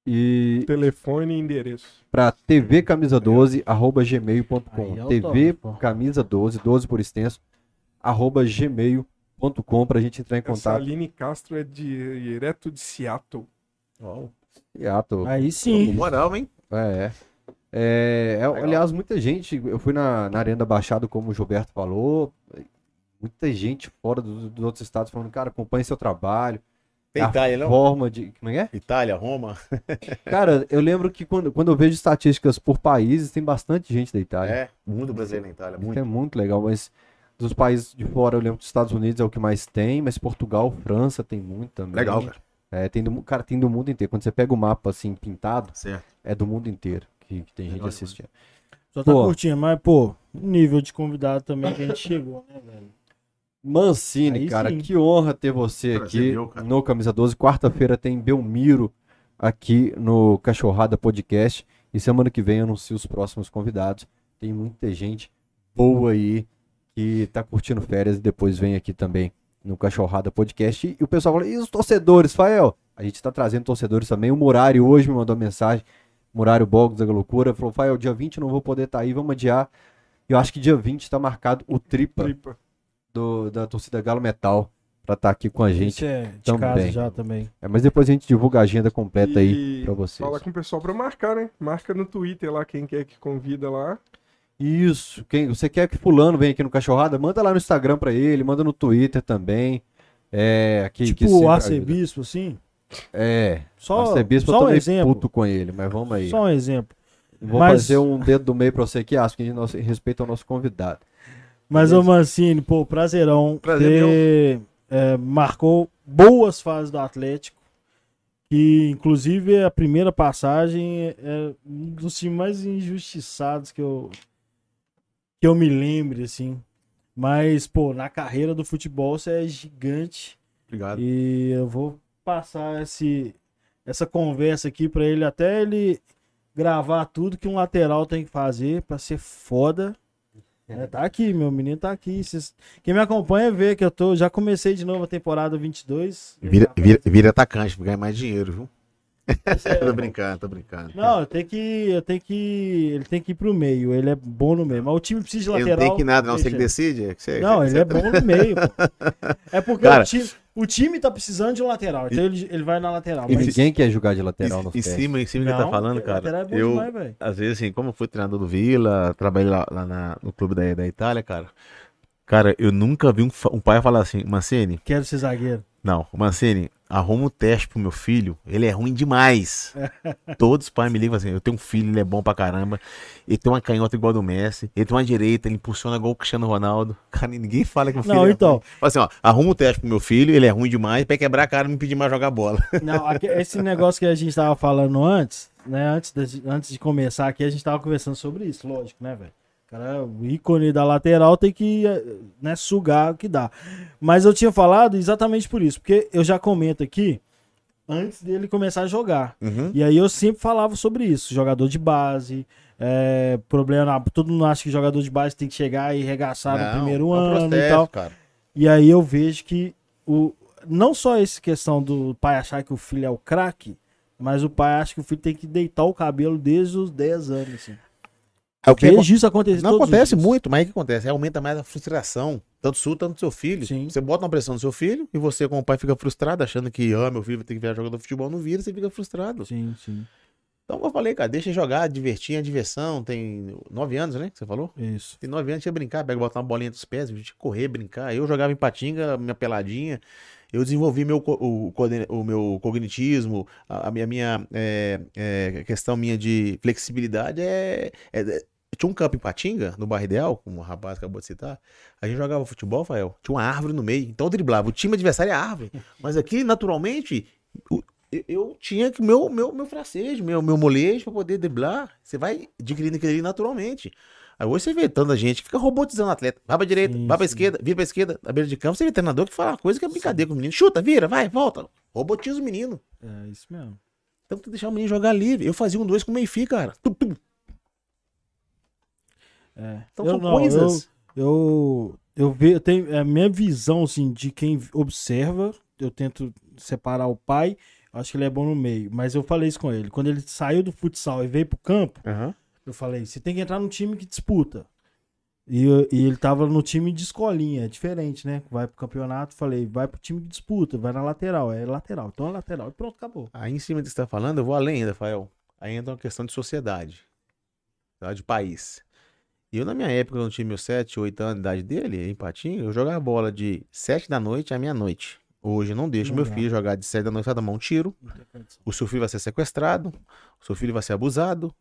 B: e
D: Telefone e endereço.
B: para tvcamisa12 arroba gmail.com.
A: Aí é
B: TV
A: autógrafo.
B: camisa 12, 12 por extenso, arroba gmail.com pra gente entrar em
D: Essa
B: contato.
D: Aline Castro é de, direto de Seattle.
B: E, ah, tô-
A: Aí
C: Com
A: sim.
C: moral, hein?
B: É, é. É, é, aliás, muita gente. Eu fui na, na Arena da Baixada, como o Gilberto falou. Muita gente fora do- dos outros estados falando, cara, acompanhe seu trabalho.
C: Tem
B: a
C: Itália, não?
B: Forma de. Como é é?
C: Itália, Roma.
B: Cara, eu lembro que quando, quando eu vejo estatísticas por países, tem bastante gente da Itália.
C: É, mundo brasileiro na Itália,
B: Isso
C: muito.
B: é muito legal, mas dos países de fora, eu lembro que os Estados Unidos é o que mais tem, mas Portugal, França tem muito também.
C: Legal, cara.
B: É, tem do, cara, tem do mundo inteiro. Quando você pega o mapa assim, pintado,
C: Certo.
B: é do mundo inteiro que, que tem gente assistindo.
A: Só tá
B: Pô.
A: curtindo, mas, pô, nível de convidado também que a gente chegou, né, velho?
B: Mancini,
A: Aí
B: cara,
A: sim.
B: que honra ter você
C: Prazer
B: aqui no Camisa 12. Quarta-feira tem Belmiro aqui no Cachorrada Podcast. E semana que vem eu anuncio os próximos convidados. Tem muita gente boa aí que tá curtindo férias e depois vem aqui também no Cachorrada Podcast. E, o pessoal fala, e os torcedores, Fael? A gente tá trazendo torcedores também. O Murari hoje me mandou mensagem. Murário Bogos da Loucura falou: Fael, dia 20 eu não vou poder estar aí, vamos adiar. Eu acho que dia 20 tá marcado o Tripa
D: Tripa.
B: do- da torcida Galo Metal pra estar aqui com a gente.
A: Isso é de
B: também.
A: casa já também.
B: É, mas depois a gente divulga a agenda completa aí
D: E
B: pra vocês.
D: Fala com o pessoal pra marcar, né? Marca no Twitter lá quem quer que convida lá.
B: Isso. Quem, você quer que fulano venha aqui no Cachorrada? Manda lá no Instagram pra ele, manda no Twitter também. É, que,
A: tipo
B: que
A: o arcebispo, assim.
B: É.
A: Só,
B: Arcebispo
A: só um exemplo.
B: puto com ele, mas vamos aí.
A: Só um exemplo.
B: Vou
A: Mas-
B: fazer um dedo do meio pra você aqui, acho que a gente nosso, respeito ao nosso convidado.
A: Mas, ô Mancini, pô, prazerão.
C: Prazer
A: ter, é, marcou boas fases do Atlético. Que, inclusive, a primeira passagem é um dos times mais injustiçados que eu, que eu me lembre, assim. Mas, pô, na carreira do futebol você é gigante.
C: Obrigado.
A: E eu vou passar esse, essa conversa aqui pra ele, até ele gravar tudo que um lateral tem que fazer pra ser foda. É, tá aqui, meu menino tá aqui. Cês- Quem me acompanha vê que eu tô, já comecei de novo a temporada 22.
C: Vira, vira, vira atacante pra ganhar mais dinheiro, viu?
A: É-
C: tô brincando, tô brincando.
A: Não, eu tenho que, eu tenho que, ele tem que ir pro meio. Ele é bom no meio, mas o time precisa de
C: Ele
A: lateral.
C: não tem que nada, não. Você que
A: ele.
C: decide. é que você-
A: Não,
C: você-
A: ele é bom no meio. pô. É porque
C: Cara-
A: o, time, o time tá precisando de um lateral, então ele, ele vai na lateral.
B: E
A: Mas...
B: ninguém quer jogar de lateral no
C: Em, cima, em cima que ele tá falando, cara.
A: é bom
C: eu,
A: demais,
C: às vezes, assim, como eu fui treinador do Vila, trabalhei lá, lá na- no clube da, da Itália, cara. Cara, eu nunca vi um, um pai falar assim, Mancini,
A: Quero ser zagueiro.
C: não, Mancini, arruma um teste pro meu filho, ele é ruim demais. Todos os pais me ligam assim, eu tenho um filho, ele é bom pra caramba, ele tem uma canhota igual do Messi, ele tem uma direita, ele impulsiona igual o Cristiano Ronaldo. Cara, ninguém fala que o filho
A: Não,
C: é
A: então.
C: ruim. Fala assim, ó, arruma um teste pro meu filho, ele é ruim demais, pra quebrar a cara e me pedir mais jogar bola.
A: Não, esse negócio que a gente tava falando antes, né? Antes de, antes de começar aqui, a gente tava conversando sobre isso, lógico, né, velho? Cara, o ícone da lateral tem que eh, né, sugar o que dá. Mas eu tinha falado exatamente por isso, porque eu já comento aqui antes dele começar a jogar.
C: Uhum.
A: E aí eu sempre falava sobre isso, jogador de base, é, problema, todo mundo acha que jogador de base tem que chegar e regaçar no
C: Não,
A: primeiro
C: é
A: ano e
C: processo,
A: tal.
C: cara.
A: E aí eu vejo que o, não só essa questão do pai achar que o filho é o craque, mas o pai acha que o filho tem que deitar o cabelo desde os 10 anos. Assim.
C: É o que
A: Vejo isso acontecer
C: Não acontece muito, mas o que acontece? Aumenta mais a frustração, tanto sua, tanto do seu filho.
A: Sim.
C: Você bota uma pressão no seu filho e você, como pai, fica frustrado, achando que, ah, meu filho vai ter que virar jogador de futebol, não vira, você fica frustrado.
A: Sim, sim.
C: Então, eu falei, cara, deixa jogar, divertir, é diversão. Tem nove anos, né? Que você falou?
A: Isso.
C: Tem nove anos, tinha brincar, pega, botar uma bolinha dos pés, a gente correr, brincar. Eu jogava em patinga, minha peladinha. Eu desenvolvi meu, o, o meu cognitismo, a, a minha, minha é, é, questão minha de flexibilidade é, é- Tinha um campo em Patinga, no bairro Ideal, como o rapaz acabou de citar. A gente jogava futebol, Fael, tinha uma árvore no meio. Então eu driblava. O time adversário é árvore. Mas aqui, naturalmente, o- eu tinha que meu meu meu frasejo, meu meu molejo para poder driblar. Você vai adquirindo aquilo ali naturalmente. Aí hoje você vê tanta gente que fica robotizando o atleta. Vai pra direita,
A: Sim,
C: vai pra
A: sim.
C: esquerda, vira pra esquerda, na beira de campo. Você vê treinador que fala uma coisa que é brincadeira com o menino. Chuta, vira, vai, volta. Robotiza o menino.
A: É isso mesmo.
C: Então tem que deixar o menino jogar livre. Eu fazia um dois com meio fio, cara. Tum, tum.
A: É.
C: Então
A: eu,
C: são
A: não,
C: coisas.
A: Eu, eu, eu vejo, tenho a minha visão assim, de quem observa. Eu tento separar o pai. Acho que ele é bom no meio. Mas eu falei isso com ele. Quando ele saiu do futsal e veio pro campo,
C: Aham.
A: Eu falei, você tem que entrar no time que disputa. E, e ele tava no time de escolinha, é diferente, né? Vai pro campeonato, falei, vai pro time que disputa, vai na lateral, é lateral. Então é lateral. E pronto, acabou.
C: Aí em cima do que você tá falando, eu vou além, Rafael. Aí entra uma questão de sociedade. tá? De país. E eu, na minha época, quando tinha meus 7, 8 anos de idade dele, em Patinho, eu jogava bola de 7 da noite à meia-noite. Hoje eu não deixo
A: Não
C: meu filho jogar de 7 da noite, vai tomar um tiro. O seu filho vai ser sequestrado. O seu filho vai ser abusado.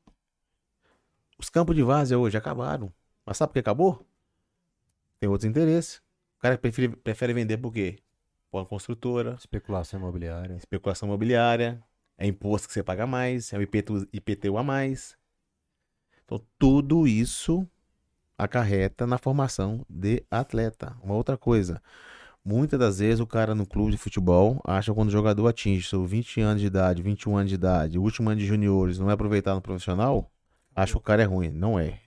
C: Os campos de várzea hoje acabaram. Mas sabe por que acabou? Tem outros interesses. O cara prefere, prefere vender por quê? Pô, construtora,
B: Especulação imobiliária.
C: especulação imobiliária, é imposto que você paga mais, é o IPTU, IPTU a mais. Então, tudo isso acarreta na formação de atleta. Uma outra coisa, muitas das vezes o cara no clube de futebol acha que quando o jogador atinge seus 20 anos de idade, 21 anos de idade, o último ano de juniores, não é aproveitado no profissional, acha que o cara é ruim. Não é.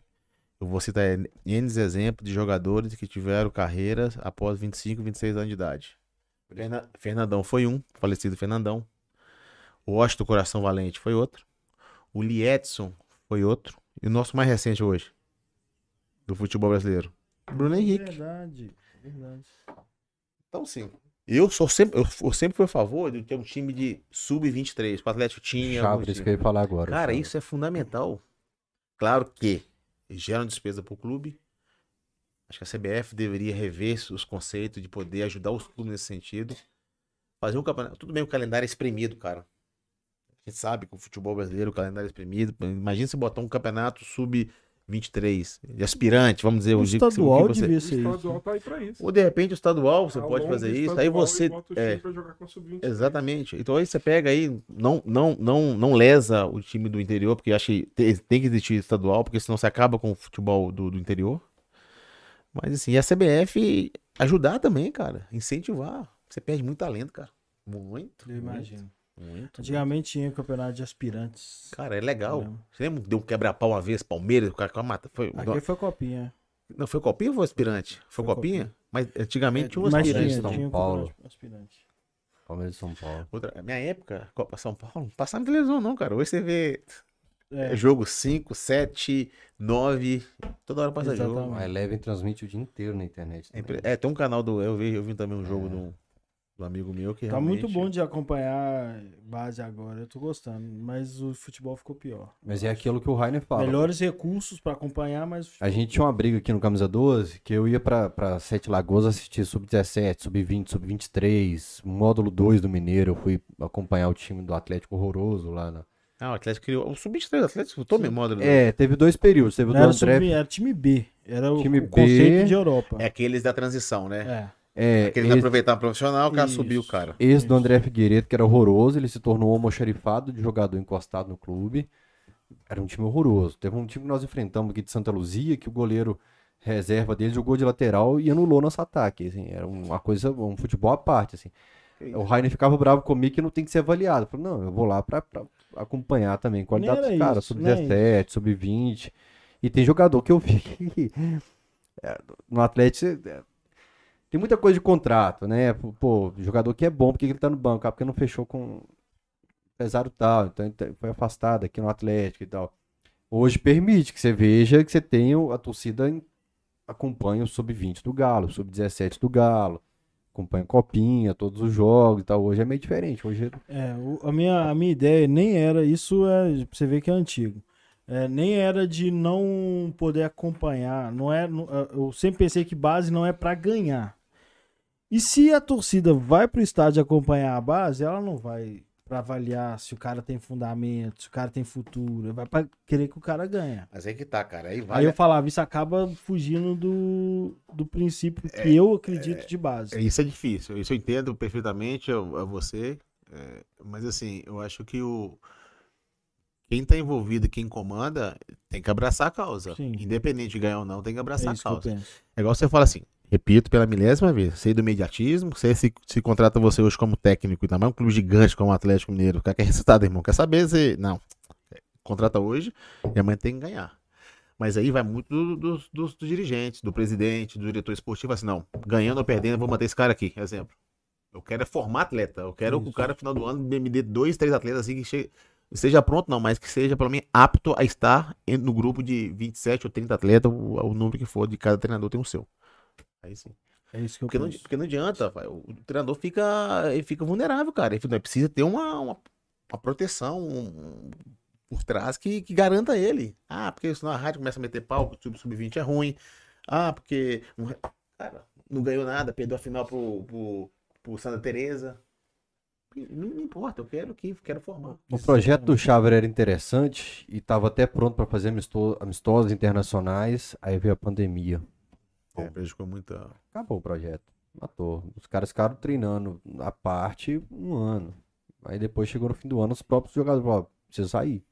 C: Eu vou citar N exemplos de jogadores que tiveram carreiras após 25, 26 anos de idade. Ferna- Fernandão foi um, falecido Fernandão. O Washington Coração Valente foi outro. O Liedson foi outro. E o nosso mais recente hoje, do futebol brasileiro, Bruno Henrique.
A: Verdade, verdade.
C: Então, sim. Eu sou sempre, eu, eu sempre fui a favor de ter um time de sub-23. O Atlético tinha.
B: Chaves, que eu ia falar agora.
C: Cara, isso é fundamental. Claro que gera despesa para o clube. Acho que a CBF deveria rever os conceitos de poder ajudar os clubes nesse sentido. Fazer um campeonato. Tudo bem, o calendário é espremido, cara. A gente sabe que o futebol brasileiro, o calendário é espremido. Imagina se botar um campeonato sub-23, de aspirante, vamos dizer.
A: O
C: o jeito que- o
A: estadual
C: você-
A: devia
D: O
A: ser
D: estadual
A: isso.
D: tá aí pra isso.
C: Ou de repente o estadual, você pode
D: Alonga
C: fazer
D: o
C: isso. Aí
D: estadual
C: você.
D: e o
C: É,
D: time pra jogar com sub-23.
C: Exatamente. Então aí você pega aí, não, não, não, não lesa o time do interior, porque acho que tem, tem que existir estadual, porque senão você acaba com o futebol do, do interior. Mas assim, e a CBF ajudar também, cara. Incentivar. Você perde muito talento, cara. Muito.
A: Eu imagino.
C: Muito. Muito.
A: Antigamente tinha campeonato de aspirantes.
C: Cara, é legal. Você lembra? Deu um quebra-pau uma vez, Palmeiras, o cara com a mata. Foi,
A: Aqui foi copinha.
C: não, foi copinha ou foi aspirante? Foi,
A: Foi
C: copinha? Mas antigamente tinha um aspirante.
A: tinha,
B: São
A: tinha
B: Paulo.
A: de aspirante.
B: Palmeiras de São Paulo.
C: Outra, na minha época, Copa São Paulo, não passava na televisão, não, cara. Hoje você vê
A: É,
C: jogo 5, 7, 9, toda hora passa jogo.
A: Exatamente.
B: A Eleven transmite o dia inteiro na internet.
C: É,
B: também.
C: é, tem um canal do. Eu vi, eu vi também um jogo do, do amigo meu que
A: tá
C: realmente.
A: muito bom de acompanhar base agora. Eu tô gostando. Mas o futebol ficou pior.
B: Mas é aquilo que o Rainer fala.
A: Melhores recursos pra acompanhar, mas o
B: A gente tinha uma briga aqui no Camisa 12 que eu ia pra, pra Sete Lagoas assistir Sub-17, Sub-20, Sub-23, módulo 2 do Mineiro. Eu fui acompanhar o time do Atlético horroroso lá. Na...
C: Ah, o Atlético criou. O Sub-23 do Atlético tomou módulo.
B: É, teve dois períodos. Teve o
A: Não
B: do
A: era,
B: André.
A: sub- era time B. Era o,
B: Time
A: o
B: B.
A: conceito de Europa.
C: É aqueles da transição, né?
A: É.
B: É,
C: Aqueles
B: esse,
C: aproveitar profissional, o cara
A: Isso.
C: subiu o cara.
B: esse do. André Figueiredo, que era horroroso. Ele se tornou homoxerifado de jogador encostado no clube. Era um time horroroso. Teve um time que nós enfrentamos aqui de Santa Luzia, que o goleiro reserva dele jogou de lateral e anulou nosso ataque. Assim, era uma coisa, um futebol à parte. Assim. O Rainer ficava bravo comigo que não tem que ser avaliado. Eu falei, não, eu vou lá pra, pra acompanhar também. Qualidade dos caras,
A: isso, nem
B: sub-17, sub-20. E tem jogador que eu vi que é, no Atlético é, tem muita coisa de contrato, né? Pô, jogador que é bom, por que ele tá no banco? Ah, porque não fechou com empresário tal, então tá- foi afastado aqui no Atlético e tal. Hoje permite que você veja que você o- a torcida acompanha o sub-20 do Galo, o sub-17 do Galo, acompanha Copinha, todos os jogos e tal. Hoje é meio diferente. Hoje
A: É, o- a, minha, a minha ideia nem era, isso é, você ver que é antigo, É, nem era de não poder acompanhar, não é, eu sempre pensei que base não é pra ganhar. E se a torcida vai pro estádio acompanhar a base, ela não vai pra avaliar se o cara tem fundamento, se o cara tem futuro, vai pra querer que o cara ganha.
C: Mas aí que tá, cara. Aí
A: Aí
C: vale.
A: eu falava, isso acaba fugindo do, do princípio que eu acredito de base.
C: Isso é difícil. Isso eu entendo perfeitamente a, a você. é, mas assim, eu acho que o. Quem tá envolvido, quem comanda, tem que abraçar a causa.
A: Sim.
C: Independente de ganhar ou não, tem que
A: É
C: abraçar
A: isso
C: a causa. É igual você fala assim, repito pela milésima vez, sei do mediatismo, você se, se contrata você hoje como técnico, e também um clube gigante como o Atlético Mineiro, o cara quer resultado, irmão, quer saber se... Não, contrata hoje e amanhã tem que ganhar. Mas aí vai muito do- dos, dos- dos dirigentes, do presidente, do diretor esportivo, assim, não, ganhando ou perdendo, eu vou manter esse cara aqui, exemplo. Eu quero é formar atleta, eu quero que o
A: Isso.
C: cara, no final do ano, me dê dois, três atletas assim que chegue... Esteja pronto, não, mas que seja, pelo menos, apto a estar no grupo de 27 ou 30 atletas, o, o número que for, de cada treinador tem o seu. Aí sim.
A: É isso que eu
C: Porque não, porque não adianta, o treinador fica, ele fica vulnerável, cara. Ele precisa ter uma, uma, uma proteção um- por trás que, que garanta ele. Ah, porque senão a rádio começa a meter pau, o sub-20 é ruim. Ah, porque. Cara, não ganhou nada, perdeu a final pro, pro, pro Santa Teresa. Não me importa, eu quero que quero formar.
B: O projeto do Cháver era interessante e estava até pronto para fazer amisto- amistosos internacionais. Aí veio a pandemia.
C: É, prejudicou muito.
B: Acabou o projeto. Matou. Os caras ficaram treinando a parte um ano. Aí depois chegou no fim do ano, os próprios jogadores falaram, precisa sair.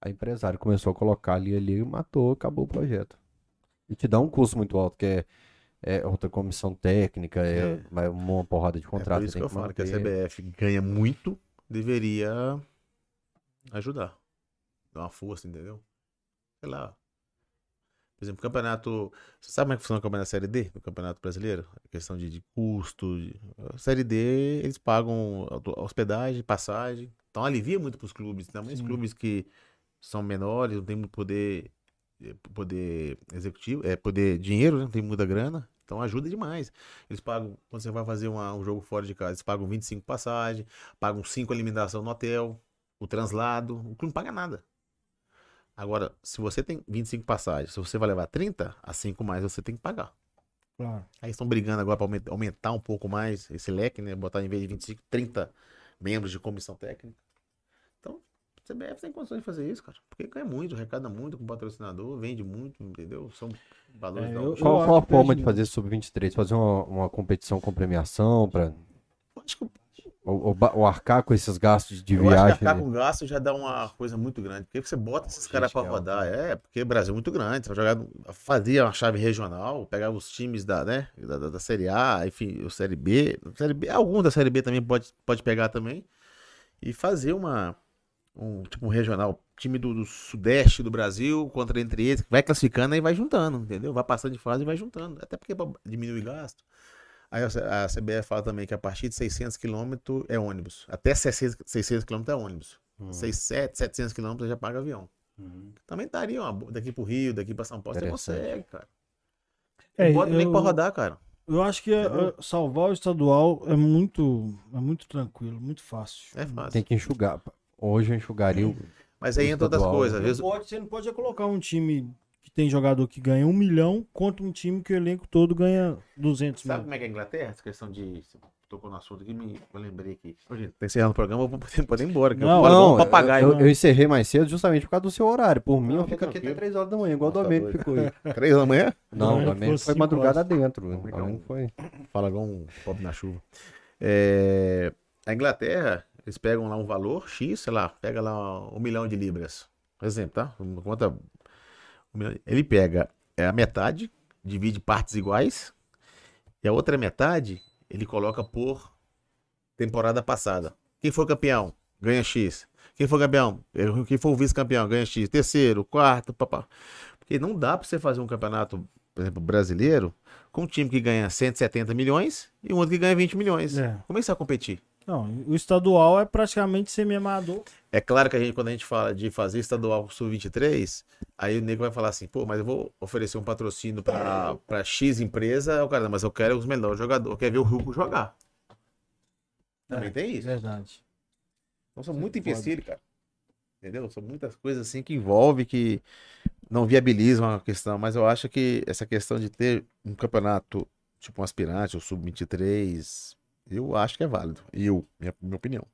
B: A empresário começou a colocar ali ali, matou, acabou o projeto. E te dá um custo muito alto, que é, é outra comissão técnica, é,
C: É.
B: uma porrada de
C: É
B: contrato.
C: por isso que eu falo que a. CBF ganha muito, deveria ajudar. Dar uma força, entendeu? Sei lá. Por exemplo, campeonato. Você sabe como é que funciona o campeonato Série D? No Campeonato Brasileiro? A questão de, de custo. de- Série D, eles pagam hospedagem, passagem. Então alivia muito para os clubes. Também os
A: Sim.
C: clubes que são menores, não tem muito poder, eh, poder executivo, é poder dinheiro, né? não tem muita grana. Então ajuda demais. Eles pagam, quando você vai fazer uma- um jogo fora de casa, eles pagam 25 passagem, pagam 5 alimentação no hotel, o translado, o clube não paga nada. Agora, se você tem 25 passagens, se você vai levar 30, a 5 mais você tem que pagar.
A: Claro.
C: Aí estão brigando agora para aumentar um pouco mais esse leque, né? Botar em vez de 25, 30 membros de comissão técnica. Então, a CBF tem condições de fazer isso, cara. Porque ganha muito, arrecada muito com patrocinador, vende muito, entendeu? São valores
A: É,
C: da
A: eu-.
B: Qual, qual a forma de fazer sub-23? Fazer uma, uma competição com premiação para
C: Eu acho que
B: ou, ou ba- ou arcar com esses gastos de
C: Eu acho
B: viagem?
C: que arcar
B: né?
C: com gasto já dá uma coisa muito grande. Porque você bota esses caras pra
B: Logística
C: rodar. É, porque o Brasil é muito grande. Você vai jogar, fazia uma chave regional, pegava os times da, né, da, da- da Série A, enfim, o Série B. Série B alguns da Série B também pode, pode pegar também. E fazer uma. Um, tipo um regional, time do, do sudeste do Brasil contra entre eles, vai classificando e vai juntando, entendeu? Vai passando de fase e vai juntando. Até porque pra diminuir gasto. Aí a CBF fala também que a partir de 600 quilômetros é ônibus. Até 600, 600 quilômetros é ônibus.
B: Hum.
C: 600, 700 quilômetros já paga avião. Também daria uma, daqui pro Rio, daqui pra São Paulo, você consegue, cara.
A: É,
C: Bota nem
A: eu-
C: pra rodar, cara.
A: Eu acho que é, é, salvar o estadual é muito, é muito tranquilo, muito fácil.
C: É fácil.
B: Tem que enxugar. Hoje eu enxugaria o.
C: Mas aí entra outras coisas. Às
A: Não
C: vezes,
A: pode, você não pode é colocar um time que tem jogador que ganha um milhão contra um time que o elenco todo ganha 200
C: sabe
A: mil.
C: como é que é a Inglaterra? Essa questão de. Você tocou no assunto aqui, me, eu lembrei aqui. Gente, tá encerrando o programa, eu vou poder, poder ir embora. Que eu
A: Não,
C: um
B: eu,
C: papagaio.
B: eu, eu encerrei mais cedo justamente por causa do seu horário. Por mim,
C: Não,
B: eu fico aqui até 3 horas da manhã, igual o
C: Não,
B: Domênico ficou aí.
C: Três da manhã?
B: Não,
A: Domênico ficou
B: foi madrugada
A: horas.
B: dentro.
C: É um-
B: Domênico foi.
C: Fala igual um pobre na chuva. É, a Inglaterra, eles pegam lá um valor X, sei lá, pega lá um milhão de libras. Por exemplo, tá? Uma Conta, ele pega é, a metade, divide partes iguais, e a outra metade ele coloca por temporada passada. Quem foi campeão ganha X. Quem foi campeão? Quem foi o vice-campeão ganha X. Terceiro, quarto, papá. Porque não dá pra você fazer um campeonato, por exemplo, brasileiro, com um time que ganha 170 milhões e um outro que ganha 20 milhões.
A: É.
C: Como é que você vai competir?
A: Não, o estadual é praticamente semi-amador.
C: É claro que a gente, quando a gente fala de fazer estadual sub-23, aí o nego vai falar assim, pô, mas eu vou oferecer um patrocínio pra, pra X empresa, o cara, mas eu quero os melhores jogadores, eu quero ver o Hugo jogar. Também tem isso.
A: Verdade.
C: Então são muito
A: Foda.
C: empecilhos, cara. Entendeu? São muitas coisas assim que envolve que não viabilizam a questão, mas eu acho que essa questão de ter um campeonato tipo um aspirante ou sub-23, eu acho que é válido. E eu, minha, minha opinião.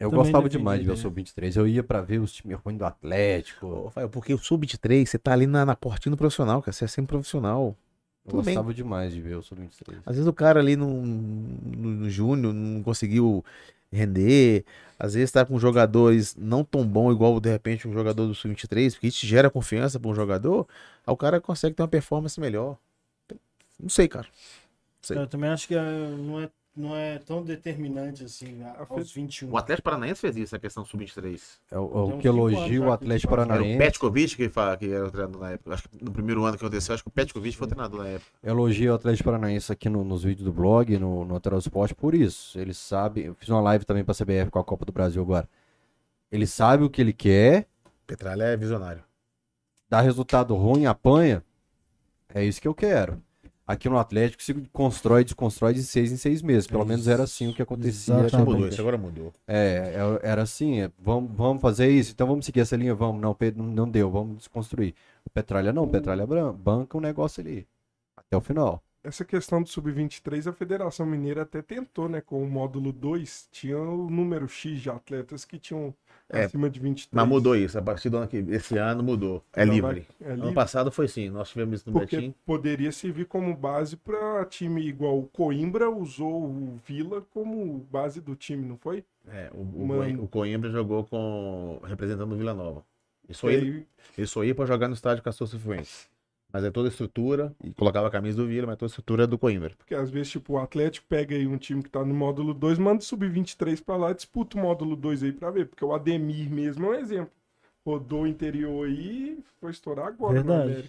B: Eu
A: Também
B: gostava
A: defendi
B: demais de ver o
A: a ideia.
B: Sub-23. Eu ia pra ver os times ruins do Atlético.
C: Ô, Rafael, porque o sub-23, você tá ali na, na portinha do profissional, cara. Você é sempre profissional.
B: Eu
C: tudo bem.
B: gostava demais de ver o Sub-23.
C: Às vezes o cara ali no, no, no júnior não conseguiu render. Às vezes tá com jogadores não tão bom igual de repente um jogador do sub-23, porque isso gera confiança para um jogador, aí o cara consegue ter uma performance melhor. Não sei, cara. Sei.
A: Eu também acho que é, não, é, não é tão determinante assim a-
D: A
A: aos 21.
C: O Atlético Paranaense fez isso, a questão sub-23.
B: É o, é o que elogia o Atlético
A: faz.
C: Era o
B: Paranaense.
C: Petkovic que, fa- que era o treinador na época. Acho que no primeiro ano que aconteceu, acho que o Petkovic foi o treinador na época.
B: Elogia o Atlético Paranaense aqui no- nos vídeos do blog, no, no Lateral Esporte, por isso. Ele sabe. Eu fiz uma live também pra CBF com a Copa do Brasil agora. Ele sabe o que ele quer,
C: Petralha é visionário.
B: dá resultado ruim, apanha. É isso que eu quero. Aqui no Atlético se constrói e desconstrói de seis em seis meses. Pelo menos era assim o que acontecia.
A: Exatamente.
B: antigamente.
C: Mudou, isso agora mudou.
B: É, é- era assim, é, vamos, vamos fazer isso, então vamos seguir essa linha, vamos, não, Pedro, não, deu, vamos desconstruir. O Petralha não, o Petralha bran- banca um negócio ali, até o final.
D: essa questão do Sub-23, a Federação Mineira até tentou, né? Com o módulo 2, tinha o número X de atletas que tinham
C: É,
D: acima de 23.
C: Mas mudou isso. A partir do ano que esse ano mudou. É
D: Não,
C: livre.
D: vai- é
C: Ano
D: livre.
C: passado foi sim. Nós tivemos isso no
D: Porque
C: Betim.
D: poderia servir como base para time igual o Coimbra usou o Vila como base do time, não foi?
C: É, o, o, Coimbra jogou com representando o Vila Nova. Isso aí,
D: aí,
C: isso aí para jogar no estádio Castor Cifuentes. Mas é toda a estrutura, e colocava a camisa do Vila, mas toda a estrutura é do Coimbra.
D: porque às vezes, tipo, o Atlético pega aí um time que tá no módulo 2, manda o Sub-23 pra lá, disputa o módulo 2 aí pra ver, porque o Ademir mesmo é um exemplo. Rodou o interior aí e foi estourar agora
A: Verdade.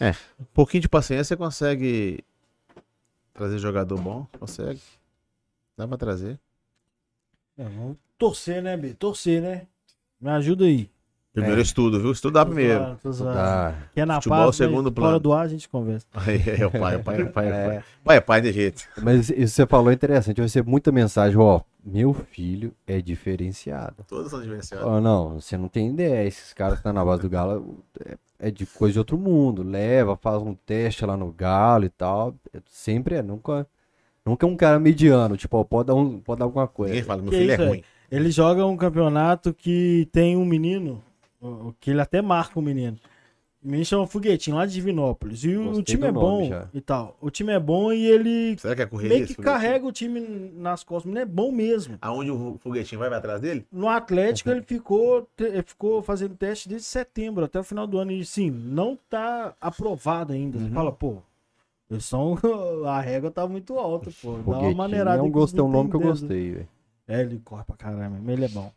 D: América.
C: Um pouquinho de paciência você consegue trazer jogador bom, consegue. Dá pra trazer.
A: É, vamos torcer, né, B? Torcer, né? Me ajuda aí.
C: Primeiro estudo, viu? Estudar primeiro.
A: Tô zoando, tô zoando.
B: Tá.
A: Que é na
C: Futebol
A: paz,
C: segundo
A: mas
C: plano.
A: fora do ar a gente conversa.
C: Aí, é o pai, o pai, o pai, o
B: É.
C: pai. Pai é pai de jeito.
B: Mas isso que você falou é interessante. Eu recebo muita mensagem, ó. Meu filho é diferenciado.
C: Todos são diferenciados.
B: Ó, não, você não tem ideia. Esses caras que estão na base do Galo é, é de coisa de outro mundo. Leva, faz um teste lá no Galo e tal. É- sempre é, nunca. Nunca é um cara mediano. Tipo, ó, pode dar, um, pode dar alguma coisa.
C: Ninguém fala, meu
A: Que
C: filho é
A: é?
C: ruim.
A: Ele joga um campeonato que tem um menino, que ele até marca o menino. O menino chama Foguetinho, lá de Divinópolis. E o,
B: Gostei
A: time é bom
B: já.
A: e tal. O time é bom e ele
C: Será que é correria?
A: meio que carrega o time nas costas. O menino é bom mesmo.
C: Aonde o foguetinho vai, vai atrás dele?
A: No Atlético ele ficou, ele ficou fazendo teste desde setembro até o final do ano. E sim, não tá aprovado ainda. Você
B: Uhum.
A: fala, pô, eles são. A régua tá muito alta, pô. Dá uma maneirada.
B: é um,
A: eles
B: gostei, um
A: não
B: nome que eu gostei, velho.
A: É, ele corre pra caramba, mas ele é bom.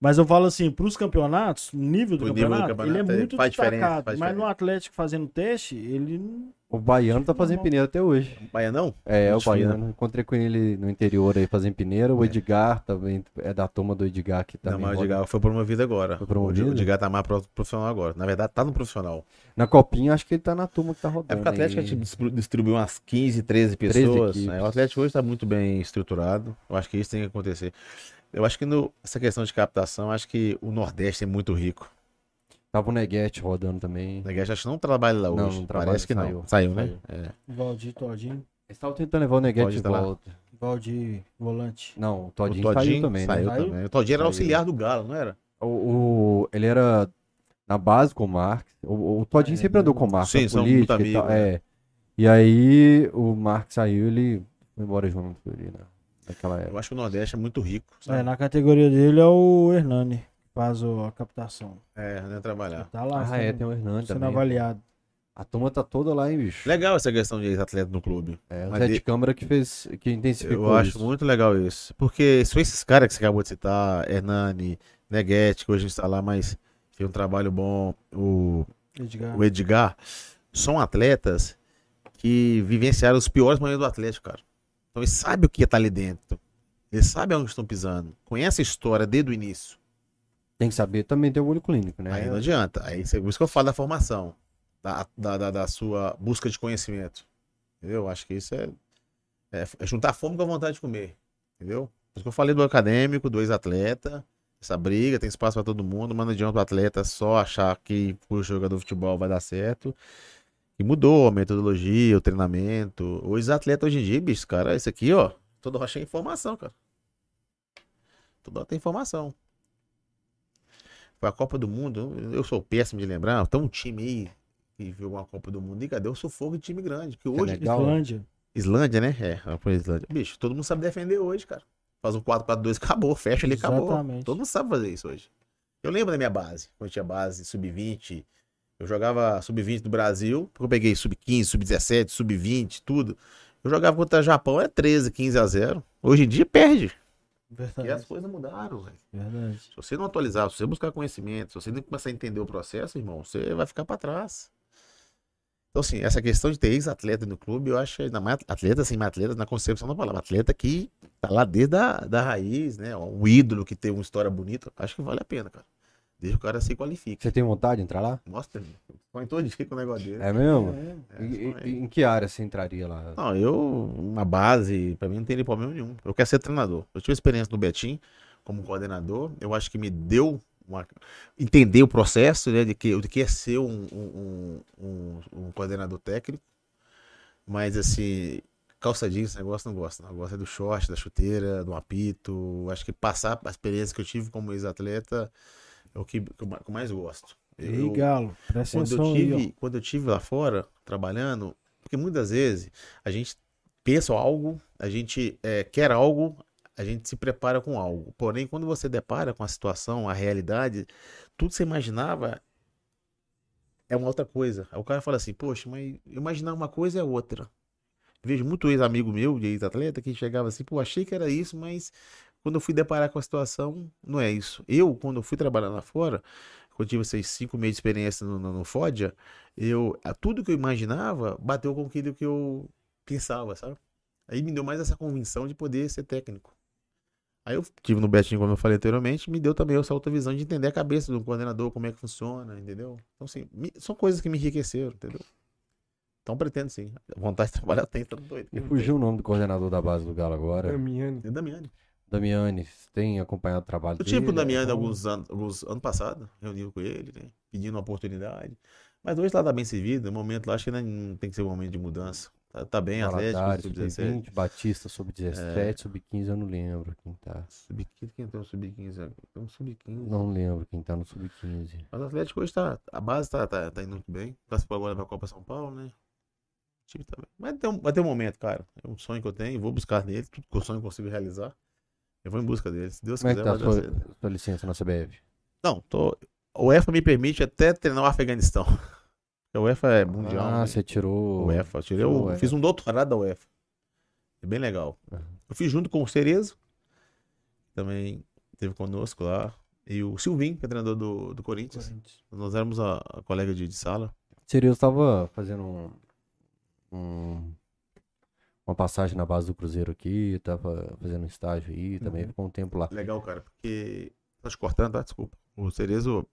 A: Mas eu falo assim, pros campeonatos, o nível do,
C: O nível do
A: campeonato,
C: campeonato
A: ele é
C: é-
A: muito
C: faz diferença,
A: destacado.
C: faz
A: mas no. Atlético fazendo teste, ele não-
B: O Baiano tá fazendo
A: Normal.
B: peneira até hoje.
C: Baianão?
B: É,
C: Muito
B: o Baiano. Encontrei com ele no interior aí fazendo peneira. O
C: É.
B: Edgar também é da turma do Edgar que
C: Não,
B: também.
C: mas o. Edgar foi promovido agora.
B: Foi promovido?
C: O Edgar tá mais pro- profissional agora. Na verdade, tá no profissional.
B: Na copinha, acho que ele tá na turma que tá
C: É
B: rodando.
C: porque o Atlético
B: aí.
C: a gente distribu- distribuiu umas 15, 13
B: 13
C: pessoas.
B: equipes.
C: né? O Atlético hoje está muito bem estruturado. Eu acho que isso tem que acontecer. Eu acho que no, essa questão de captação, acho que o Nordeste é muito rico.
B: Tava o Neguete rodando também.
C: O Neguete acho que não trabalha lá
B: Não,
C: hoje.
B: não trabalha,
C: Parece que
B: saiu.
C: não. Saiu, né?
B: Saiu.
C: É.
A: Valdir, Todinho,
B: Eles estavam tentando levar o Neguete de
C: tá
B: volta.
A: Valdir, volante.
B: Não, o
C: O
B: Todinho, saiu também, né?
C: saiu
A: Saiu?
C: também. O Todinho era
B: Saiu.
C: auxiliar do Galo, não era?
B: O, o- ele era na base com o Marques. O, o Todinho
A: É,
B: sempre andou com o Marques.
C: Sim, são muito
B: e tal,
C: amigos, né?
B: é. E aí o Marques saiu ele foi embora junto ele, né? Naquela época.
C: Eu acho que o Nordeste é muito rico. Sabe?
A: É, na categoria dele é o Hernani, que faz o- a captação.
C: É, não é trabalhar.
A: Tá lá
B: Ah, é,
A: sendo,
B: tem o Hernani
A: sendo
B: também.
A: avaliado.
B: A turma tá toda lá, hein, bicho?
C: Legal essa questão de ex-atleta no clube.
B: É, o Zé de Câmara que fez, que intensificou
C: Eu acho
B: isso.
C: muito legal isso. Porque são esses caras que você acabou de citar, Hernani, Neguete, que hoje está lá, mas fez um trabalho bom, o,
A: Edgar.
C: o Edgar, são atletas que vivenciaram os piores momentos do Atlético, cara. Então eles sabem o que é estar ali dentro. Eles sabem onde estão pisando. Conhecem a história desde o início.
B: Tem que saber também ter o olho clínico, né?
C: Aí não adianta. Aí por isso que eu falo da formação, da, da, da, da sua busca de conhecimento. Entendeu? Eu Acho que isso é, é, é juntar fome com a vontade de comer. Entendeu? Por isso que eu falei do acadêmico, do ex-atleta, essa briga, tem espaço para todo mundo, mas não adianta o atleta só achar que por jogador de futebol vai dar certo. E mudou a metodologia, o treinamento. Os atletas hoje em dia, bicho, cara, isso aqui, ó, toda hora é informação, cara. Toda tem informação. Foi a Copa do Mundo, eu sou péssimo de lembrar. Tem um time aí que viu uma Copa do Mundo e cadê o sufoco de time grande? Que hoje.
B: legal.
A: Islândia.
C: Islândia, né? É, Islândia. Bicho, todo mundo sabe defender hoje, cara. Faz um 4-4-2, acabou, fecha ali, acabou.
A: Exatamente.
C: Todo mundo sabe fazer isso hoje. Eu lembro da minha base, quando tinha base sub-20. Eu jogava sub-20 do Brasil, porque eu peguei sub-15, sub-17, sub-20, tudo. Eu jogava contra o Japão, é 13, 15 a 0. Hoje em dia perde.
A: Verdade.
C: as coisas mudaram, velho.
A: Verdade.
C: Se você não atualizar, se você buscar conhecimento, se você não começar a entender o processo, irmão, você vai ficar pra trás. Então, assim, essa questão de ter ex-atleta no clube, eu acho, ainda mais atleta, assim, mais atleta na concepção da palavra. Atleta que tá lá desde a da raiz, né? Um ídolo que tem uma história bonita, acho que vale a pena, cara. Que o cara se qualifique.
B: Você tem vontade de entrar lá?
C: Mostra, põe todo dia com o negócio dele.
B: É mesmo?
A: É.
C: É,
B: E- em que área você entraria lá?
C: Não, eu, uma base, pra mim não teria problema nenhum. Eu quero ser treinador. Eu tive experiência no Betim como coordenador. Eu acho que me deu uma, entender o processo, né, de que, de que é ser um, um, um, um- coordenador técnico. Mas assim, calça jeans, esse negócio não gosto. Não. Eu gosto é do short, da chuteira, do apito. Acho que passar a experiência que eu tive como ex-atleta é o que, que eu eu mais gosto. Eu- eu-
A: Galo, presta
C: quando eu
A: atenção aí,
C: tive, quando eu tive lá fora trabalhando, porque muitas vezes a gente pensa algo, a gente é, quer algo, a gente se prepara com algo. Porém, quando você depara com a situação, a realidade, tudo que você imaginava é uma outra coisa. Aí o cara fala assim, poxa, mas imaginar uma coisa é outra. Vejo muito ex-amigo meu, de ex-atleta, que chegava assim, pô, achei que era isso, mas quando eu fui deparar com a situação, não é isso. Eu, quando eu fui trabalhar lá fora, quando eu tive esses cinco meses de experiência no, no, no FODIA, eu, a- tudo que eu imaginava bateu com aquilo que eu pensava, sabe? Aí me deu mais essa convicção de poder ser técnico. Aí eu tive no Betinho, como eu falei anteriormente, me deu também essa outra visão de entender a cabeça do coordenador, como é que funciona, entendeu? Então, assim, me- são coisas que me enriqueceram, entendeu? Então pretendo sim. A vontade de trabalhar tem, tá doido.
B: Me fugiu o nome do coordenador da base do Galo agora.
D: Damiani.
C: É Damiani.
B: Damiani, você tem acompanhado o trabalho
C: Eu
B: dele?
C: tive com o Damiani
B: É,
C: alguns anos, alguns ano passado, reunido com ele, né? Pedindo uma oportunidade. Mas hoje lá tá bem servido, no momento lá acho que não tem que ser um momento de mudança. Tá, tá bem, Atlético,
B: Valadares,
C: sub-17.
B: sub-20, Batista, sub-17, sub-15, eu não lembro quem tá.
C: Sub-15, quem tem um sub-15? Tem um sub-15.
B: Não lembro quem tá no sub-15.
C: Mas o Atlético hoje tá. A base tá, tá, tá indo muito bem. Participou agora da Copa São Paulo, né? O time tá bem. Vai ter, um, vai ter um momento, cara. É um sonho que eu tenho, vou buscar nele. Tudo que eu sonho eu consigo realizar. Eu vou em busca dele. Se Deus
B: Como é que
C: quiser,
B: tá a sua, sua licença na CBF?
C: Não, tô. O UEFA me permite até treinar o Afeganistão. O UEFA é mundial.
B: ah,
C: né?
B: você tirou.
C: O UEFA. Eu tirei
B: tirou UEFA.
C: Fiz um doutorado da UEFA. É bem legal.
B: Uhum.
C: Eu fiz junto com o Cerezo. Também esteve conosco lá. E o Silvinho, que é treinador do, do Corinthians. Nós éramos a, a colega de, de sala.
B: Eu estava fazendo um, um- uma passagem na base do Cruzeiro aqui, tava fazendo um estágio aí, também
C: Uhum.
B: ficou um tempo lá.
C: Legal, cara, porque. Tá te cortando, tá? Desculpa. O Cerezo.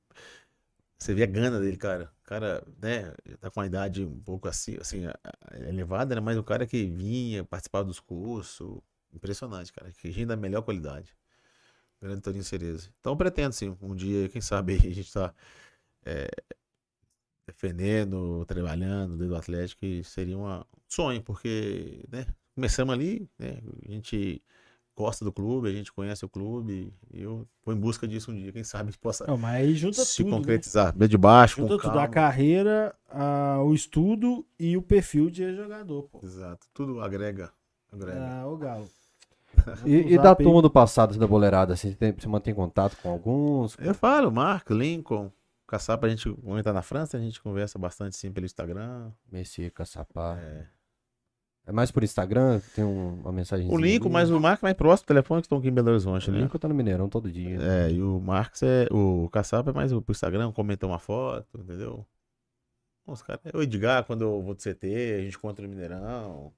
C: Você vê a gana dele, cara. O cara, né, tá com uma idade um pouco assim, assim, a- a- elevada, né? Mas o cara que vinha, participava dos cursos. Impressionante, cara. Que gente da melhor qualidade. Grande Toninho Cerezo. Então eu pretendo, sim, um dia, quem sabe, a gente tá é, defendendo, trabalhando dentro do Atlético, e seria uma- um sonho, porque, né, começamos ali, né, a gente gosta do clube, a gente conhece o clube, e eu vou em busca disso um dia, quem sabe que possa
A: Não, mas aí junta
C: se
A: tudo, né?
C: concretizar. Bem de baixo,
A: Junta
C: com
A: tudo, a
C: calma.
A: carreira, a- o estudo e o perfil de jogador, pô.
C: Exato, tudo agrega. agrega.
A: Ah, o Galo.
B: E, e da turma do passado da boleirada, assim, você, tem- você mantém contato com alguns?
C: Eu falo, Marco, Lincoln, Caçapa, a gente, quando tá na França, a gente conversa bastante sim pelo Instagram.
B: Messi, Caçapá.
C: É.
B: É mais por Instagram? Tem um- uma mensagem.
C: O Lincoln, mas o Marco é mais próximo, o telefone que estão aqui em Belo Horizonte,
B: O
C: né?
B: Lincoln tá no Mineirão todo dia.
C: É, e o Marcos é. O Caçapa é mais pro Instagram, comenta uma foto, entendeu? Os caras. O Edgar, quando eu vou do CT, a gente contra o Mineirão.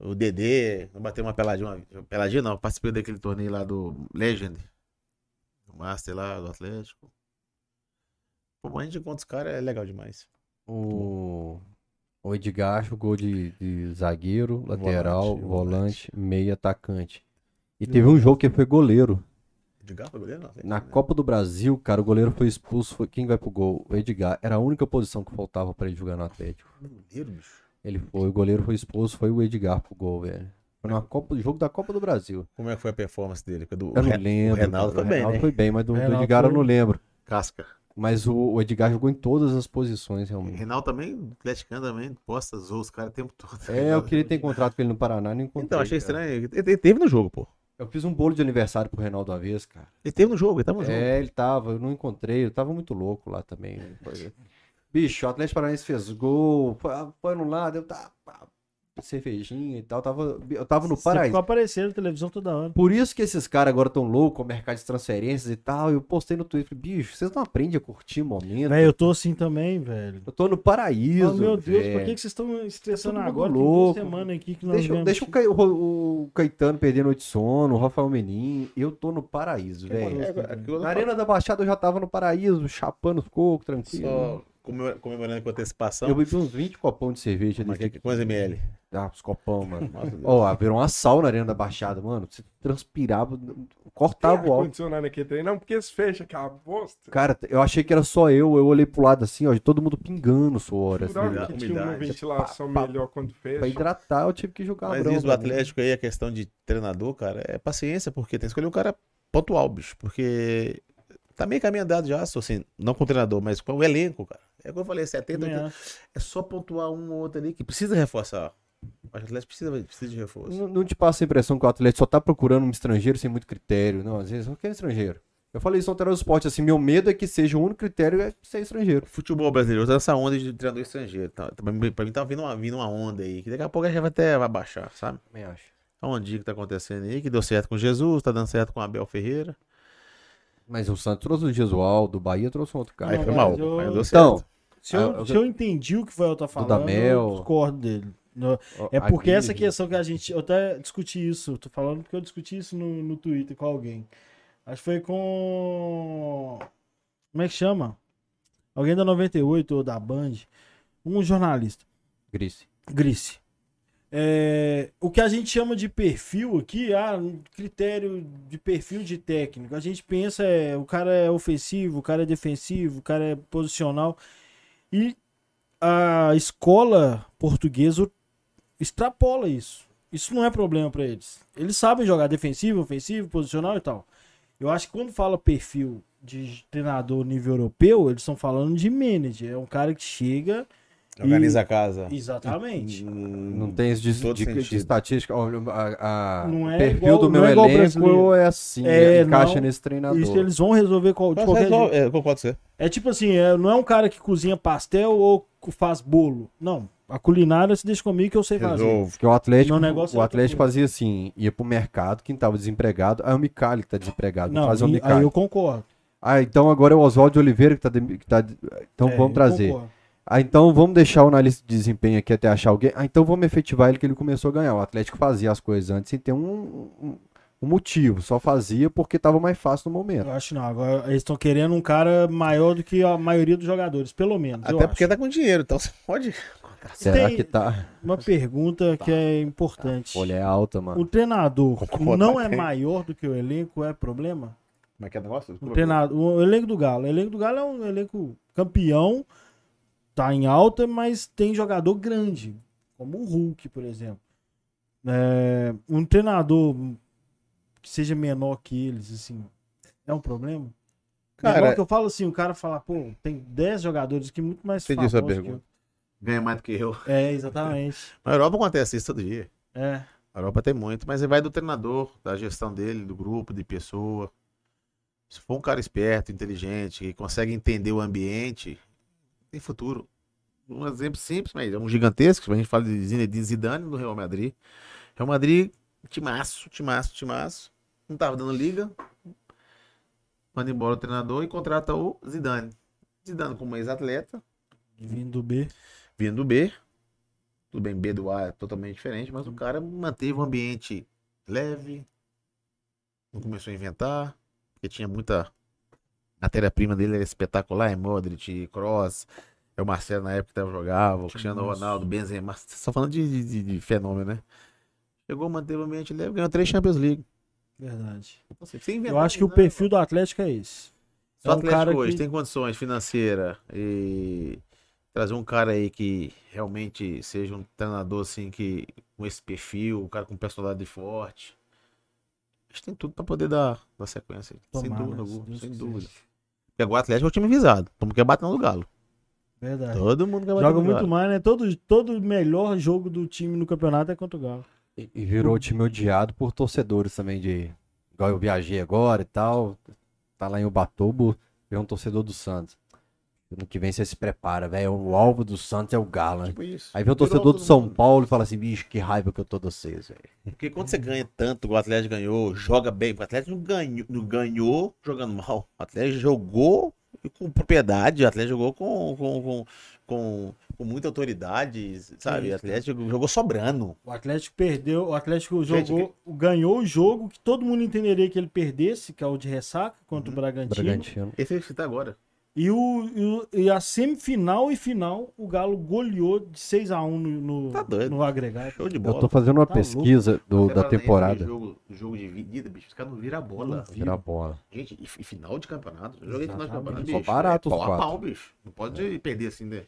C: O Dedê, eu bateu uma peladinha. Uma, peladinha não, participei daquele torneio lá do Legend. O Master lá do Atlético. Pô, a gente encontra os caras, é legal demais.
B: O, o Edgar jogou de, de zagueiro, lateral,
C: Volante,
B: volante, meia, atacante. E teve um jogo que foi goleiro.
C: Edgar foi goleiro, não?
B: Na Copa do Brasil, cara, o goleiro foi expulso. Foi quem vai pro gol? O Edgar. Era a única posição que faltava pra ele jogar no Atlético.
C: Goleiro, bicho.
B: Ele foi, o goleiro foi expulso, foi o Edgar pro gol, velho. Foi na Copa, jogo da Copa do Brasil.
C: Como é que foi a performance dele? Do,
B: Eu não lembro.
C: O Reinaldo foi bem, né?
B: foi bem, mas do, do Edgar eu
A: foi-
B: não lembro.
C: Casca.
B: Mas o, o Edgar jogou em todas as posições,
C: O
B: realmente.
C: Reinaldo também, atleticano também, posta, zoa os caras o tempo todo.
B: É, eu queria ter encontrado com ele no Paraná, não encontrei.
C: Então, achei
B: cara.
C: estranho. Ele, teve no jogo, pô.
B: Eu fiz um bolo de aniversário pro Reinaldo uma vez, cara.
C: Ele teve no jogo, ele tava no jogo.
B: É, ele tava, eu não encontrei, eu tava muito louco lá também. Foi- Bicho, o Atlético Paranaense fez gol, foi, foi no lado, eu tava. Cervejinha e tal, tava, eu tava no
A: Você
B: paraíso.
A: ficou aparecendo na televisão toda hora.
B: Por isso que esses caras agora tão loucos com o mercado de transferências e tal. Eu postei no Twitter, bicho, vocês não aprendem a curtir o momento.
A: Velho, eu tô assim também, velho.
B: Eu tô no paraíso.
A: Oh, meu Deus,
B: velho.
A: por que, que vocês estão estressando agora? Tem
B: louco.
A: duas semanas aqui que nós
B: Deixa, deixa o, o, o Caetano perder noite de sono, o Rafael Menin. Eu tô no paraíso, velho.
C: É,
B: Na Arena da Baixada eu já tava no paraíso, chapando os cocos, tranquilo.
C: Só comemorando com antecipação.
B: Eu bebi uns 20 copão de cerveja
C: Mas que- quantos ml?
B: Ah, os copão, mano. Ó, virou uma sauna na arena da Baixada, mano. Você transpirava,
D: Tem
B: cortava o álcool.
D: ar-condicionado naquele trem, não, porque eles fecham aquela bosta.
B: Cara, eu achei que era só eu. Eu olhei pro lado assim, ó, de todo mundo pingando suor. Assim,
C: né?
D: que tinha uma ventilação
B: Pá, pá.
D: melhor quando
B: pra
D: fecha.
B: hidratar, eu tive que jogar
C: Mas isso do? Atlético aí, a questão de treinador, cara, é paciência, porque tem que escolher um cara pontual, bicho. Porque tá meio caminho andado já, assim, não com o treinador, mas com o elenco, cara. É como eu falei, 70,
A: Também
C: 80,
A: acho.
C: é só pontuar um ou outro ali que precisa reforçar. O Atlético precisa, precisa de reforço.
B: Não, não te passa a impressão que o atleta só tá procurando um estrangeiro sem muito critério. Não, às vezes não quer estrangeiro. Eu falei isso ontem no esporte, assim, meu medo é que seja o único critério é ser estrangeiro.
C: Futebol brasileiro tá nessa onda de treinador estrangeiro. Tá, pra mim- pra mim tá vindo uma, vindo uma onda aí, que daqui a pouco a gente vai até vai baixar, sabe?
B: Também acho.
C: É uma dica que tá acontecendo aí, que deu certo com Jesus, tá dando certo com Abel Ferreira.
B: Mas o Santos trouxe o Gesualdo, o Bahia trouxe um outro cara.
C: Aí foi
A: mas
C: mal,
A: eu-
C: mas deu
B: Então.
A: Se eu,
B: Ah, eu-
A: se eu entendi o que o Fael tá falando,
B: Dudamel.
A: eu discordo dele. É porque
B: aqui,
A: essa questão que a gente. Eu até discuti isso. Tô falando porque eu discuti isso no, no Twitter com alguém. Acho que foi com. Como é que chama? Alguém da 98 ou da Band. Um jornalista.
B: Grice.
A: Grice. É, o que a gente chama de perfil aqui, ah, um critério de perfil de técnico. A gente pensa é o cara é ofensivo, o cara é defensivo, o cara é posicional. E a escola portuguesa extrapola isso. Isso não é problema pra eles. Eles sabem jogar defensivo, ofensivo, posicional e tal. Eu acho que quando fala perfil de treinador nível europeu, eles estão falando de manager. É um cara que chega.
C: Organiza a casa.
A: Exatamente.
B: Não tem isso de, de- de estatística. ó, A, a-
A: Não
B: o
A: é
B: perfil
A: igual-
B: do
A: não
B: meu
A: é
B: elenco
A: brasileiro.
B: é assim,
A: É,
B: encaixa
A: não.
B: nesse treinador.
A: Isso eles vão resolver qual- de
C: Mas
A: qualquer
C: resolve-
A: jeito.
C: é, com você.
A: É tipo assim, é, não é um cara que cozinha pastel ou faz bolo. Não. A culinária se deixa comigo que eu sei fazer.
C: Resolve.
B: Porque o Atlético,
A: é
B: o Atlético fazia assim, ia pro mercado, quem tava desempregado, aí o Micali que tá desempregado,
A: Não,
B: fazia o
A: e-
B: Micali.
A: aí eu concordo.
B: Ah, então agora é o Oswaldo de Oliveira que tá, de- que tá então
A: É,
B: vamos trazer.
A: concordo.
B: Ah, então vamos deixar o analista de desempenho aqui até achar alguém. Ah, então vamos efetivar ele que ele começou a ganhar. O Atlético fazia as coisas antes sem ter um, um, um motivo, só fazia porque tava mais fácil no momento.
A: Eu acho não. Agora eles estão querendo um cara maior do que a maioria dos jogadores, pelo menos. eu
C: Até porque
A: acho.
C: tá com dinheiro, então você pode.
B: Será
A: Tem-
B: que tá?
A: Uma pergunta que é importante.
B: A folha é alta, mano.
A: O treinador não é maior do que o elenco, é problema?
C: Como é que é o negócio?
A: O, treinador, o elenco do Galo. O elenco do Galo é um elenco campeão, tá em alta, mas tem jogador grande, como o Hulk, por exemplo. É, um treinador que seja menor que eles, assim, é um problema?
C: Cara-
A: menor que eu falo assim, o cara fala, pô, tem 10 jogadores que muito mais
C: Entendi
A: famosos que
C: pergunta. Ganha mais do que eu.
A: É, exatamente.
C: Na Europa acontece isso todo dia.
A: É.
C: A Europa tem muito, mas vai do treinador, da gestão dele, do grupo, de pessoa. Se for um cara esperto, inteligente, que consegue entender o ambiente, tem futuro. Um exemplo simples, mas é um gigantesco. A gente fala de Zinedine Zidane do Real Madrid. Real Madrid, timaço, timaço, timaço. Não tava dando liga. Manda embora o treinador e contrata o Zidane. Zidane como ex-atleta,
A: Vindo do B.
C: vindo do B. Tudo bem, B do A é totalmente diferente, mas o cara manteve o ambiente leve, não começou a inventar, porque tinha muita. A matéria-prima dele era espetacular, é Modric, Cross, é o Marcelo na época que jogava, o Cristiano
A: Nossa.
C: Ronaldo, Benzema, só falando de, de, de fenômeno, né? Chegou, manteve o ambiente leve, ganhou três Champions League.
A: Verdade.
C: Então, assim, sem
A: Eu acho que o perfil do Atlético é esse.
C: se
A: É um
C: Atlético
A: cara
C: hoje
A: que-
C: tem condições financeiras e trazer um cara aí que realmente seja um treinador assim que com esse perfil, um cara com personalidade forte. A gente tem tudo pra poder dar, dar sequência. sem dúvida,
A: Deus
C: sem dúvida. Porque o Atlético é o time visado. Todo mundo quer bater no Galo.
A: Verdade.
C: Todo mundo quer bater
A: Joga
C: no
A: muito
C: Galo.
A: mais, né? Todo, todo melhor jogo do time no campeonato é contra o Galo.
B: E e virou time odiado por torcedores também de. Igual eu viajei agora e tal. Tá lá em Ubatuba, vê um torcedor do Santos. Ano que vem você se prepara, velho. O alvo do Santos é o Galo, né?
C: Tipo isso.
B: Aí vem o torcedor do São
C: mundo.
B: Paulo e fala assim, bicho, que raiva que eu tô de vocês, velho.
C: Porque quando você ganha tanto, o Atlético ganhou, joga bem. O Atlético não ganhou, não ganhou jogando mal. O Atlético jogou com propriedade, o Atlético jogou com, com, com, com, com muita autoridade, sabe? O
A: Isso.
C: Atlético jogou sobrando.
A: O Atlético perdeu, o Atlético
C: Gente,
A: jogou, ganhou o jogo que todo mundo entenderia que ele perdesse, que é o de ressaca contra o Bragantino.
B: Bragantino.
C: Esse é que você tá agora.
A: E, o, e, o- e a semifinal e final, o Galo goleou de 6x1 no, no,
C: Tá doido.
A: no agregado.
C: Show de
B: Eu
C: bola.
B: tô fazendo uma
A: Tá
B: pesquisa do- da
C: né,
B: temporada.
C: Jogo, jogo de vida, bicho, os caras não viram a bola.
A: Não vi.
B: Virar bola.
C: Gente, e, e final de campeonato. Eu joguei final de campeonato,
B: Só
C: bicho.
B: barato
C: é
B: os
C: pau a
B: quatro.
C: pau, bicho. Não pode perder assim, né?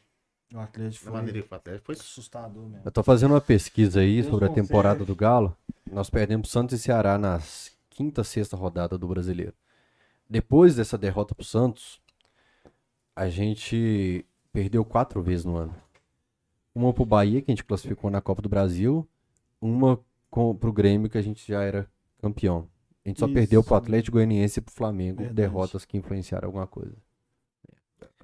A: O Atlético foi
C: maneira o Atlético foi
A: assustador mesmo.
B: Eu tô fazendo uma pesquisa aí
A: Deus
B: sobre a temporada do Galo. Nós perdemos Santos e Ceará nas quinta, sexta rodada do Brasileiro. Depois dessa derrota pro Santos, a gente perdeu quatro vezes no ano. Uma pro Bahia, que a gente classificou na Copa do Brasil. Uma com, pro Grêmio, que a gente já era campeão. A gente só
A: Isso.
B: perdeu pro Atlético Goianiense e pro Flamengo.
A: Verdade.
B: Derrotas que influenciaram alguma coisa.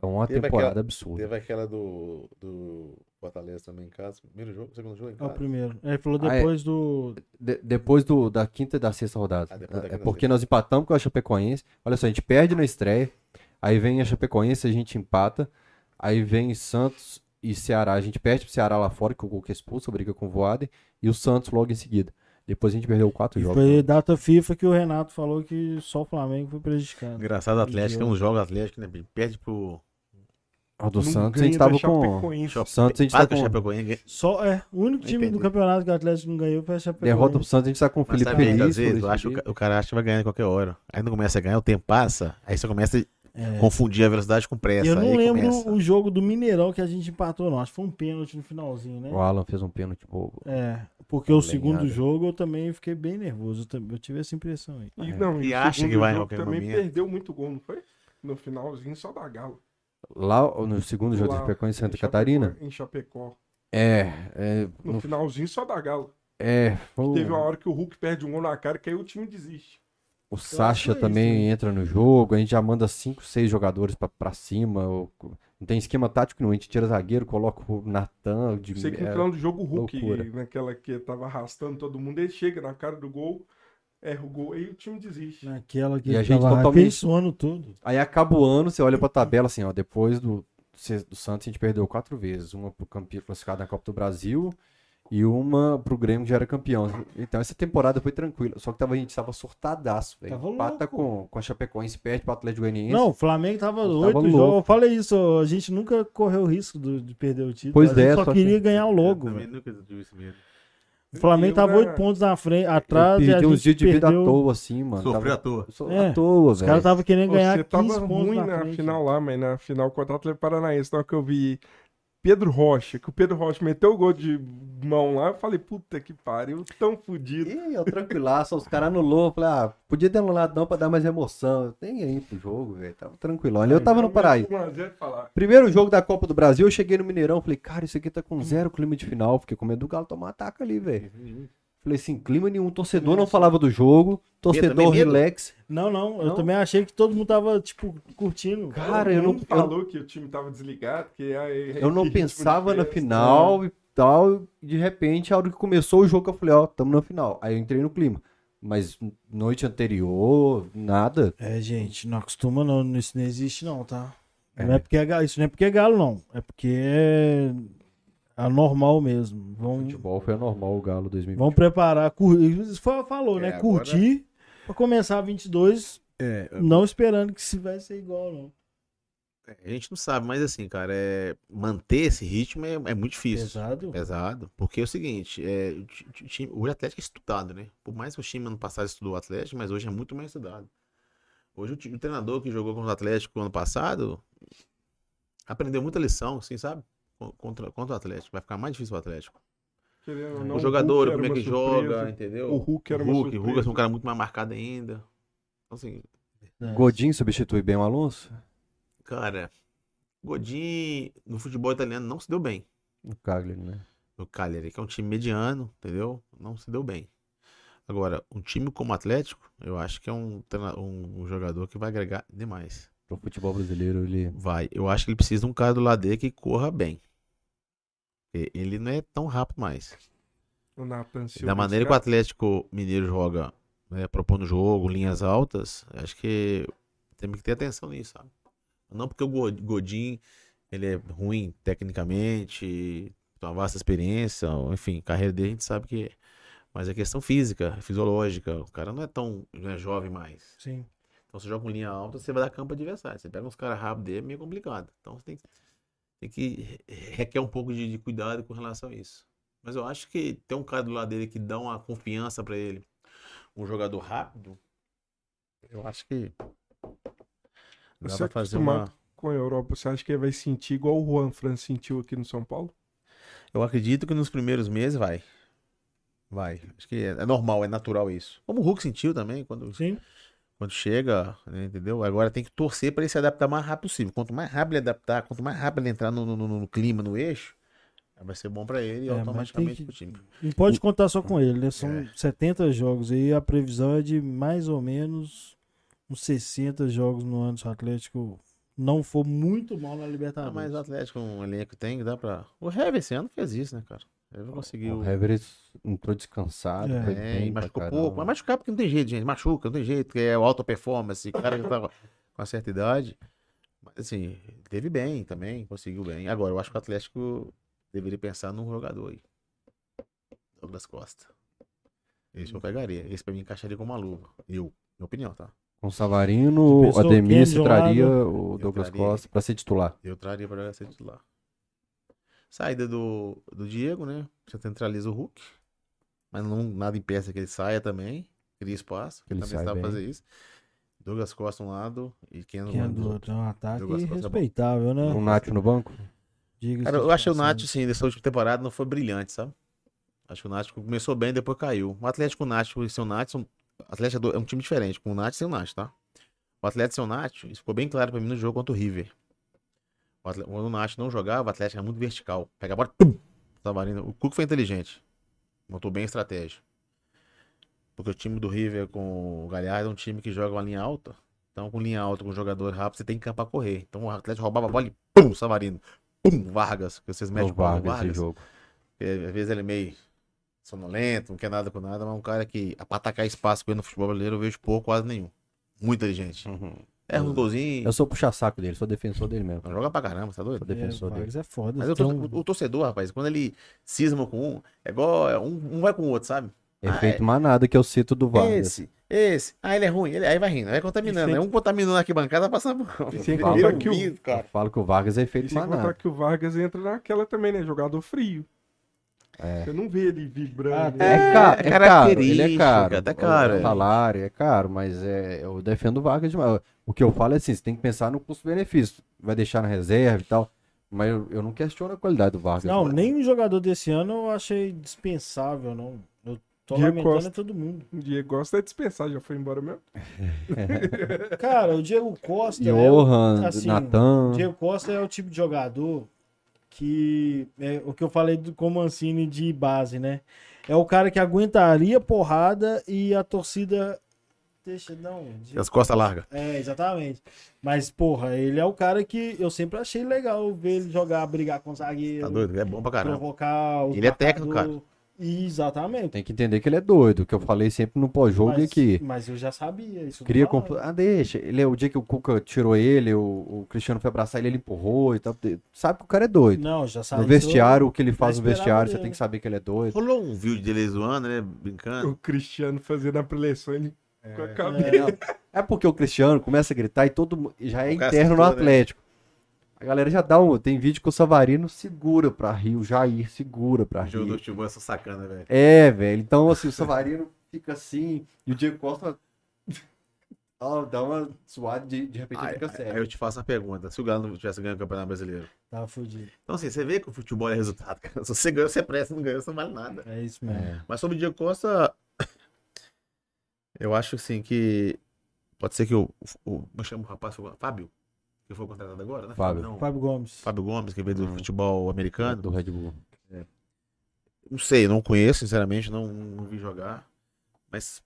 B: É uma
C: Teve
B: temporada
C: aquela-
B: absurda.
C: Teve aquela do, do Fortaleza também em casa. Primeiro jogo, segundo jogo em
A: É o
C: casa.
A: primeiro. Ele falou
B: Ah, é.
A: depois do.
B: De- depois do- da quinta e da sexta rodada.
C: Ah, depois da
B: é porque nós empatamos com a Chapecoense. Olha só, a gente perde na estreia. Aí vem a Chapecoense, a gente empata. Aí vem Santos e Ceará. A gente perde pro Ceará lá fora, que o Gol que é expulso, briga com o Voaden. E o Santos logo em seguida. Depois a gente perdeu quatro
A: E
B: jogos.
A: foi data FIFA que o Renato falou que só o Flamengo foi prejudicado.
C: Engraçado o Atlético, tem
A: Idiota.
C: uns jogos Atlético, né? Perde pro
B: O do
D: Não
B: Santos a gente tava com. Santos a gente tá
C: o
B: com.
C: Chapecoense.
A: Só é. O único time do
C: perdi.
A: campeonato que o Atlético não ganhou foi a Chapecoense.
B: Derrota pro Santos, a gente tá com o
C: Mas
B: Felipe
C: sabe,
B: Feliz.
C: às vezes, eu acho que o cara acha que vai ganhar a qualquer hora. Aí não começa a ganhar, o tempo passa, aí você começa a
A: É.
C: confundir a velocidade com pressa.
A: Eu não
C: aí
A: lembro
C: começa.
A: o jogo do Mineirão que a gente empatou, não. Acho que foi um pênalti no finalzinho, né?
B: O Alan fez um pênalti bobo.
A: É. Porque o segundo jogo eu também fiquei bem nervoso. Eu tam- Eu tive essa impressão aí.
D: E, não,
C: E acha
D: segundo
C: que vai
D: jogo
C: qualquer
D: também
C: momento.
D: perdeu muito gol, não foi? No finalzinho só da Galo.
B: Lá no segundo jogo
D: Lá
B: da Chapecoense em Santa
D: em Chapecó-
B: Catarina.
D: Em Chapecó.
B: É, é,
D: No,
B: no-
D: finalzinho só da Galo.
B: é, foi
D: Teve uma hora que o Hulk perde um gol na cara que aí o time desiste.
B: O
A: é
B: também
A: isso, né?
B: entra no jogo, a gente já manda 5, 6 jogadores pra, pra cima. o- não tem esquema tático não, a gente tira zagueiro, coloca o Natan. De,
D: Sei que no
B: é,
D: final do jogo o Hulk,
B: loucura.
D: naquela que tava arrastando todo mundo, ele chega na cara do gol, erra o gol, aí o time desiste.
A: Naquela que
B: E a gente
A: tava
B: totalmente-
A: tudo.
B: Aí acaba o ano, você olha pra tabela assim, ó, depois do, do Santos a gente perdeu quatro vezes. Uma pro campeão classificado na Copa do Brasil e uma pro Grêmio que já era campeão. Então essa temporada foi tranquila, só que tava, a gente tava surtadaço, velho.
A: Tava
B: Empata com, com a Chapecoense, perde pro Atlético Goianiense.
A: Não, o Flamengo tava
B: Tava
A: oito jogos. Eu falei isso, a gente nunca correu o risco do- de perder o título.
B: Pois
A: a gente
B: é,
A: só
B: só que-
A: queria ganhar o
C: Eu
A: logo.
C: também
A: velho.
C: nunca tive isso mesmo.
A: O Flamengo
D: Eu
A: tava oito pontos na frente,
B: Eu
A: atrás e a
B: perdi uns dias de vida à
A: perdeu.
B: toa, assim, mano.
C: Sofreu
B: Tava-
C: à toa.
A: É.
B: à toa,
A: Os caras estavam querendo ganhar
D: Você
A: 15
D: tava
A: pontos
D: ruim
A: na,
D: na
A: frente.
D: final lá, mas na final contra o Atlético Paranaense, na hora que eu vi Pedro Rocha, que o Pedro Rocha meteu o gol de mão lá, eu falei, puta que pariu, tão fudido.
B: Ih, eu tranquilaço, os caras anulou. Falei, ah, podia ter anulado não pra dar mais emoção. Tem aí pro jogo, velho. Tava tranquilo. Olha, eu tava no Paraíso.
D: 1 a 0 falar.
B: Primeiro jogo da Copa do Brasil, eu cheguei no Mineirão. Falei, cara, isso aqui tá com zero clima de final. Fiquei com medo do Galo tomar ataque ali, velho. Falei assim, clima nenhum. Torcedor não falava do jogo. Torcedor relax.
A: Não, não, eu
B: Não?
A: também achei que todo mundo tava, tipo, curtindo.
B: Cara, eu
D: Todo
B: não,
D: mundo
B: eu,
D: falou que o time tava desligado, que aí-
B: eu não pensava na final e tal. e De repente, a hora que começou o jogo, eu falei, ó, tamo na final. Aí eu entrei no clima. Mas noite anterior, nada.
A: É, gente, não acostuma não, isso não existe não, tá?
B: É.
A: Não é porque é galo, isso não é porque é galo não, é porque é anormal mesmo. Vão,
B: Futebol foi anormal o Galo 2020.
A: vão preparar, cur... isso foi, falou,
C: É,
A: né?
C: agora-
A: Curtir pra começar 22,
C: É,
A: não esperando que se vai ser igual não.
C: a gente não sabe, mas assim, cara, é... manter esse ritmo é, é muito difícil.
A: Pesado.
C: Pesado. Porque é o seguinte, é, o, ti- o Atlético é estudado, né? Por mais que o time ano passado estudou o Atlético, mas hoje é muito mais estudado. Hoje o, o treinador que jogou contra o Atlético ano passado aprendeu muita lição, assim, sabe? Con- Contra, contra o Atlético. Vai ficar mais difícil o Atlético.
D: Querendo não,
C: o jogador,
D: Hulk
C: como é que
D: uma
C: joga,
D: surpresa.
C: entendeu?
D: O Hulk era uma
C: Hulk,
D: surpresa.
C: Hulk é um cara muito mais marcado ainda. Então, assim,
A: É.
B: Godinho substitui bem o Alonso?
C: cara, Godin no futebol italiano não se deu bem.
B: O Cagliari, né?
C: o Cagliari, que é um time mediano, entendeu? Não se deu bem. Agora, um time como o Atlético, eu acho que é um, um, um jogador que vai agregar demais.
B: Pro futebol brasileiro, ele.
C: Vai. Eu acho que ele precisa de um cara do lado dele que corra bem. Ele não é tão rápido mais.
D: O Nathan Silva,
C: da maneira que o Atlético Mineiro joga, né, propondo jogo, linhas altas, acho que temos que ter atenção nisso, sabe? Não porque o Go- Godin ele é ruim tecnicamente, tem uma vasta experiência, enfim, carreira dele a gente sabe que é. Mas é questão física, fisiológica. O cara não é tão não é jovem mais.
A: Sim.
C: Então você joga com linha alta, você vai dar campo adversário. Você pega uns caras rápidos é meio complicado. Então você tem que, tem que requer um pouco de, de cuidado com relação a isso. Mas eu acho que tem um cara do lado dele que dá uma confiança para ele, um jogador rápido. Eu acho que dá
D: Você
C: pra
D: é
C: fazer uma.
D: com a Europa, você acha que ele vai sentir igual o Juan Fran sentiu aqui no São Paulo?
C: Eu acredito que nos primeiros meses vai. Vai. Acho que é, é normal, é natural isso. Como o Hulk sentiu também quando,
A: Sim.
C: Quando chega, né, entendeu? Agora tem que torcer para ele se adaptar o mais rápido possível. Quanto mais rápido ele adaptar, quanto mais rápido ele entrar no, no- no- no clima, no eixo, vai ser bom para ele e
A: É,
C: automaticamente pro time.
A: Não pode contar só com ele, né? São
C: É.
A: 70 jogos aí, a previsão é de mais ou menos uns 60 jogos no ano se o Atlético não for muito mal na
C: Ah,
A: Libertadores.
C: mas o Atlético, um elenco tem, dá pra. O Hever esse ano fez isso, né, cara? Ele conseguiu.
B: O Hever entrou descansado,
A: É.
C: É,
B: bem pra
C: machucou pouco. Mas machucar porque não tem jeito, gente. Machuca, não tem jeito, que é o alta performance, o cara já tá com uma certa idade. Mas assim, teve bem também, conseguiu bem. Agora, eu acho que o Atlético deveria pensar num jogador aí. Douglas Costa. Esse eu pegaria. Esse pra mim encaixaria com uma luva. Eu, minha opinião, tá?
B: Com o Savarino, o Ademir se traria o
C: Eu
B: Douglas
C: traria.
B: Costa pra ser titular.
C: Eu traria para ser titular. Saída do, do Diego, né? Já centraliza o Hulk. Mas não, nada impeça que ele saia também. Cria espaço.
B: Que ele
C: também sabe fazer isso. Douglas Costa um lado e
A: Quem é
C: lado
A: do outro? É um ataque
C: Douglas bom.
A: respeitável, né?
B: O Nacho no banco?
A: Diga-se
C: Cara, eu achei o. Nath, sim, nessa última temporada não foi brilhante, sabe? Acho que o Nath começou bem, depois caiu. O Atlético, o Nath e o seu Nath são... O Atlético é um time diferente, com o Nath e sem o Nath, tá? O Atlético sem o Nath, isso ficou bem claro pra mim no jogo contra o River. O Atle- Quando o Nath não jogava, o Atlético era muito vertical. Pega a bola, pum! Savarino. O Cuco foi inteligente. Montou bem a estratégia. Porque o time do River com o Galhardo é um time que joga uma linha alta. Então, com linha alta, com jogador rápido, você tem campo pra correr. Então, o Atlético roubava a bola e pum, Savarino. Pum, Vargas. Que vocês mexem com o
B: Vargas
C: Vargas.
B: jogo.
C: Porque, às vezes ele é meio sonolento, não quer nada com nada, mas é um cara que, pra atacar espaço com ele no futebol brasileiro, eu vejo pouco, quase nenhum. Muito inteligente. É um golzinho.
B: Eu sou puxa-saco dele, sou defensor dele mesmo.
C: Não joga pra caramba, tá doido?
B: Sou defensor
A: é, o
B: dele.
A: Vargas é foda.
C: Mas o,
A: tem
C: tor-
A: um-
C: o torcedor, rapaz, quando ele cisma com um, é igual. é Um, um vai com o outro, sabe?
B: Efeito
C: Ah,
B: manada que eu cito do Vargas.
C: Esse, esse. Ah, ele é ruim. Ele, aí vai rindo, vai contaminando. É um contaminando aqui bancada, passando
D: sem
C: Vira
D: contar
C: um
D: que o-
C: vidro,
B: Eu
C: cara.
B: falo que o Vargas é efeito
D: sem contar
B: manada.
D: que o Vargas entra naquela também, né? Jogador frio.
B: É.
D: Você não vê ele vibrando.
A: Ah,
D: né?
B: É, ca-
C: é
B: é caro, ele é
C: característica,
B: caro.
C: até caro,
B: O
C: é.
B: salário é caro, mas é, eu defendo o Vargas demais. O que eu falo é assim, você tem que pensar no custo-benefício. Vai deixar na reserva e tal. Mas eu, eu não questiono a qualidade do Vargas.
A: Não, nem o jogador desse ano eu achei dispensável, não. Eu tô
D: Diego
A: lamentando
D: Costa.
A: é todo mundo.
D: O Diego gosta de dispensar, já foi embora mesmo.
A: Cara, o Diego Costa é o,
B: Johan,
A: assim,
B: Natan.
A: o Diego Costa é o tipo de jogador que é o que eu falei do com o Mancini de base, né? É o cara que aguentaria porrada e a torcida deixa não. Diego
C: As costas largas.
A: É, exatamente. Mas, porra, ele é o cara que eu sempre achei legal ver ele jogar, brigar com o zagueiro,
C: Tá doido? É bom pra caramba.
A: provocar o
C: Ele é técnico,
A: marcador. Exatamente.
B: Tem que entender que ele é doido. O que eu falei sempre no pós-jogo é
A: mas, eu já sabia isso.
B: queria
A: não
B: compl- Ah, deixa. Ele é o dia que o Cuca tirou ele, o, o Cristiano foi abraçar ele, ele empurrou e tal. Sabe que o cara é doido.
A: Não, já sabia.
B: No vestiário, o que ele faz no vestiário, você tem que saber que ele é doido.
C: Rolou um vídeo dele zoando, né? Brincando.
D: O Cristiano fazendo a preleção, ele com a cabeça.
B: Não, É porque o Cristiano começa a gritar e todo mundo já é interno no
C: assustou, né?
B: A galera já dá um. Tem vídeo que o Savarino segura pra rir, o Jair segura pra
C: O jogo do
B: rir.
C: futebol é só sacana, velho.
B: É, velho. Então, assim, o Savarino fica assim e o Diego Costa ó, dá uma suada de, de repente
C: Aí,
B: fica
C: aí
B: sério.
C: eu te faço uma pergunta. Se o Galo não tivesse ganho o Campeonato Brasileiro.
A: Tá fudido.
C: Então, assim, você vê que o futebol é resultado, cara. Se você ganhou, você presta. Se não ganhou, você não vale nada.
A: É isso mesmo.
B: É.
C: Mas sobre o Diego Costa, eu acho assim que pode ser que o. o como chama o rapaz? O Fábio? Que foi contratado agora, né?
B: Fábio.
C: Não.
A: Fábio Gomes.
C: Fábio Gomes, que veio do futebol americano.
B: do Red Bull.
C: Não sei, não conheço, sinceramente, não, não vi jogar. Mas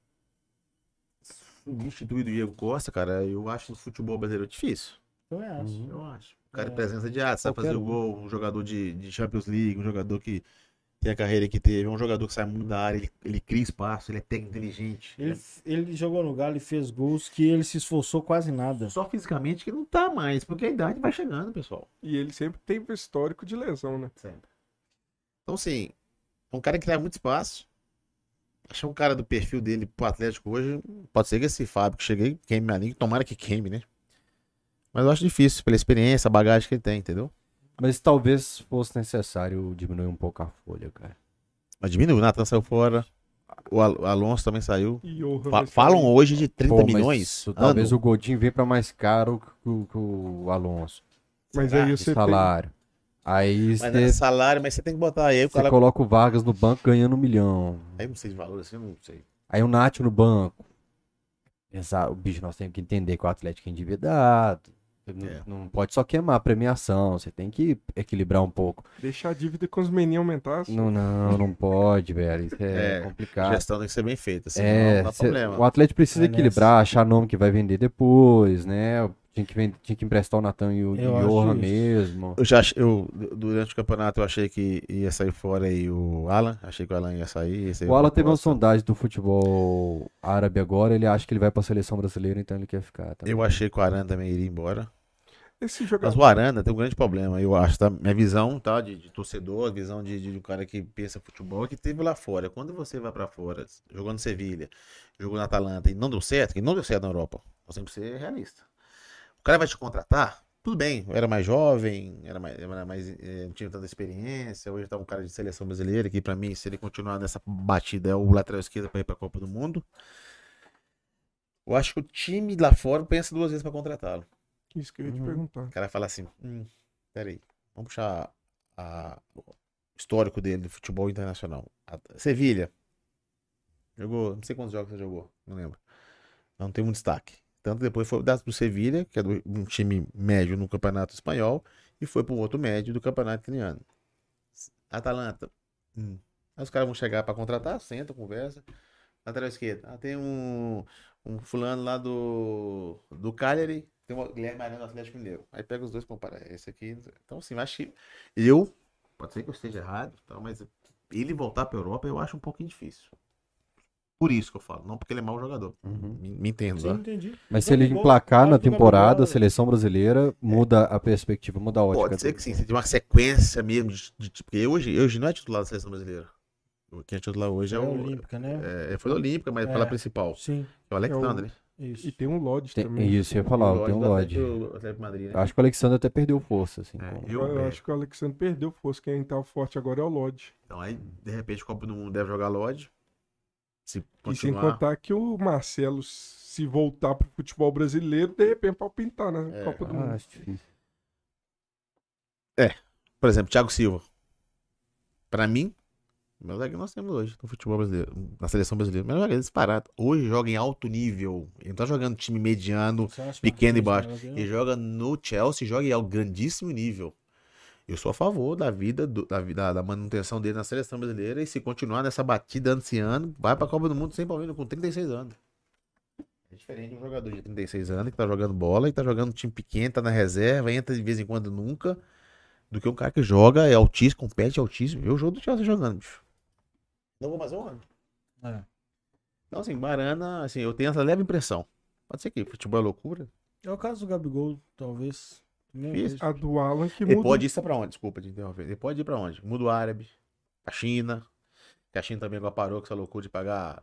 C: substituir o Diego Costa, cara, eu acho o futebol brasileiro difícil.
A: Eu acho.
B: Uhum.
C: Eu acho. O cara é
A: É.
C: presença de arte, sabe
B: Qualquer
C: fazer o gol, um jogador de, de Champions League, um jogador que tem a carreira que teve, um jogador que sai muito da área, ele, ele cria espaço, ele é técnico inteligente.
A: Ele, ele jogou no Galo e fez gols que ele se esforçou quase nada.
C: Só fisicamente que não tá mais, porque a idade vai chegando, pessoal.
D: E ele sempre teve histórico de lesão, né?
C: Sempre. Então, assim, é um cara que cria muito espaço. Achar um cara do perfil dele pro Atlético hoje, pode ser que esse Fábio que cheguei queime a língua, tomara que queime, né? Mas eu acho difícil, pela experiência, a bagagem que ele tem, entendeu?
B: Mas talvez fosse necessário diminuir um pouco a folha, cara.
C: Mas diminuiu, o Natan saiu fora, o Al- o Alonso também saiu. Fa- falam
D: sair.
C: hoje de 30
B: Pô,
C: milhões.
B: Talvez
C: ano.
B: o Godinho venha pra mais caro que o, que o Alonso.
D: Mas
C: Será?
D: aí
B: de
D: você tem...
B: salário. Aí
C: Mas
B: você
C: é salário, mas você tem que botar aí.
B: Você
C: cara...
B: coloca o Vargas no banco ganhando um milhão.
C: Aí eu não sei de valor assim, eu não sei.
B: Aí o Nath no banco. Exato, o bicho, nós temos que entender que o Atlético é endividado. Não-
C: É.
B: Não pode só queimar a premiação, você tem que equilibrar um pouco.
D: Deixar a dívida com os meninos aumentar.
B: Não, não, não pode, velho. Isso é,
C: É, A
B: complicado.
C: gestão tem que ser bem feita, senão
B: É,
C: não dá
B: cê-
C: problema.
B: o Atlético precisa
A: Vai nessa.
B: equilibrar, achar nome que vai vender depois, né? Tinha que, vend- tinha que emprestar o Natan e o Johan mesmo.
C: Eu já eu, durante o campeonato eu achei que ia sair fora aí o Alan. Achei que o Alan ia sair. ia sair
B: O Alan teve uma sondagem do futebol árabe agora, ele acha que ele vai pra seleção brasileira, então ele quer ficar. também.
C: Eu achei que o Arana também iria embora.
D: Esse
C: Mas
D: jogador.
C: o Arana tem um grande problema, eu acho, tá? Minha visão, tá? De, de torcedor, a visão de, de um cara que pensa futebol, é que teve lá fora. Quando você vai pra fora, jogou no Sevilha, jogou na Atalanta e não deu certo, que não deu certo na Europa, nós temos que ser realista. O cara vai te contratar, tudo bem, eu era mais jovem, era mais, era mais eh, não tinha tanta experiência, hoje tá um cara de seleção brasileira, que pra mim, se ele continuar nessa batida, é o lateral esquerdo pra ir pra Copa do Mundo. Eu acho que o time lá fora pensa duas vezes pra contratá-lo.
D: Isso que eu ia te
B: Uhum.
D: perguntar.
C: O cara fala assim, hum, peraí, vamos puxar a- o histórico dele de futebol internacional. A- Sevilha. Jogou, não sei quantos jogos você jogou, não lembro. Não tem um destaque. Tanto depois foi dado pro Sevilha, que é um time médio no campeonato espanhol, e foi para um outro médio do campeonato italiano. Atalanta. Hum. Aí os caras vão chegar para contratar, senta, conversa. Lateral esquerda. Ah, tem um, um fulano lá do, do Cagliari, tem o Guilherme Arana do Atlético Mineiro. Aí pega os dois e compara. Esse aqui. Então, assim, acho que eu, pode ser que eu esteja errado, então, mas ele voltar para Europa eu acho um pouquinho difícil. Por isso que eu falo, não porque ele é mau jogador.
B: Uhum.
C: Me, me entendo,
A: Sim,
C: tá?
A: entendi.
B: Mas se ele emplacar na temporada, a
A: Gabigol-
B: seleção brasileira muda a perspectiva, muda a ótica.
C: Pode ser que sim, você tem uma sequência mesmo de, de, de- porque hoje, hoje não é titular da seleção brasileira. Quem é titular hoje
A: É
C: é o.
A: olímpica, né?
C: É, foi da Olímpica, mas
A: É.
C: pela principal.
A: Sim,
C: É o Alexandre.
A: isso.
D: E tem um Lodge
B: Tem,
D: também.
B: isso, eu ia falar, tem um Lodge.
C: Né?
B: Eu Acho que o Alexandre até perdeu força, assim.
C: É, eu-
D: Eu, acho que o Alexandre perdeu força. Quem tá forte agora é o Lodge.
C: Então aí, de repente, o Copa do Mundo deve jogar Lodge. Se
D: E sem
C: continuar.
D: contar que o Marcelo, se voltar pro futebol brasileiro, de repente pode pintar na
C: É.
D: Copa do
B: Ah,
D: Mundo.
B: acho difícil.
C: Por exemplo, Thiago Silva. Pra mim, o melhor que nós temos hoje no futebol brasileiro, na seleção brasileira. O melhor zagueiro disparado. Hoje joga em alto nível. Ele não tá jogando time mediano, pequeno e
A: que é
C: baixo.
A: Marquinhos
C: Ele joga no Chelsea, joga em grandíssimo nível. Eu sou a favor da vida, do- da, vida- da manutenção dele na seleção brasileira e se continuar nessa batida anciano, vai pra Copa do Mundo sem problema, com 36 anos. É diferente de um jogador de 36 anos que tá jogando bola e tá jogando time pequeno, tá na reserva, entra de vez em quando nunca, do que um cara que joga, é altíssimo, compete altíssimo. Eu jogo do Chelsea jogando, bicho. Não vou mais um ano.
A: É.
C: Então, assim, Barana, assim, eu tenho essa leve impressão. Pode ser que futebol é loucura.
A: É o caso do Gabigol, talvez.
D: A do Alan que
C: Ele
D: muda.
C: pode ir pra onde? Desculpa te interromper. Ele pode ir pra onde? Mundo árabe, a China. Que a China também agora parou com essa loucura de pagar.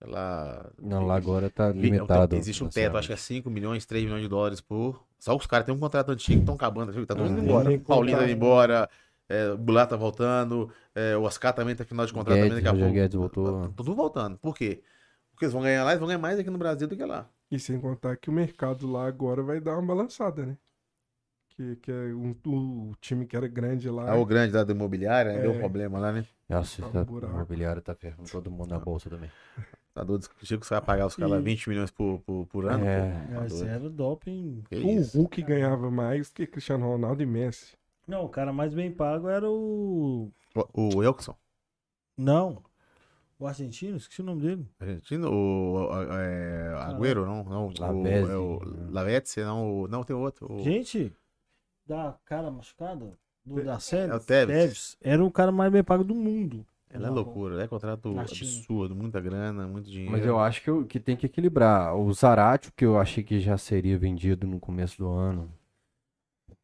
C: Lá.
B: Não, lá agora tá
C: vi-
B: limitado.
C: Existe um teto, acho que é 5 milhões, 3 milhões de dólares por. Só os caras têm um contrato antigo que estão acabando. Tá todo mundo
B: Ah,
C: embora.
D: tem
C: Paulinho tá indo embora. É, o Bulat tá voltando. é, o Oscar também tá final de contrato
B: Guedes,
C: também daqui a pouco.
B: Guedes voltou.
C: Tá tudo voltando. Por quê? Porque eles vão ganhar lá, eles vão ganhar mais aqui no Brasil do que lá.
D: E sem contar que o mercado lá agora vai dar uma balançada, né? Que, que é um, o time que era grande lá.
C: Ah, o grande lá do imobiliário, né?
D: É.
C: deu um problema lá, né?
B: Nossa,
D: Tá um buraco.
B: imobiliária tá ferrando todo mundo na bolsa também.
C: Tá doido. Que você vai pagar os caras
D: E-
C: 20 milhões por, por, por ano,
B: É.
C: pô. Tá
A: Mas
C: doido.
A: era doping.
C: Que
D: o
C: isso?
D: Hulk ganhava mais que Cristiano Ronaldo e Messi.
A: Não, o cara mais bem pago era o.
C: O, o Elkson.
A: Não. O argentino, esqueci o nome dele.
C: Argentino, o, o- é, Agüero, não, não, o,
B: Lavezzi,
C: é o
B: né?
C: Lavezzi, não, o- não tem outro. o-
A: Gente, da cara machucada, do, da série.
C: É o Tevez.
A: Era o cara mais bem pago do mundo.
C: Ela é loucura, é contrato absurdo, muita grana, muito dinheiro.
B: Mas eu acho que, eu- que tem que equilibrar. O Zarate, que eu achei que já seria vendido no começo do ano.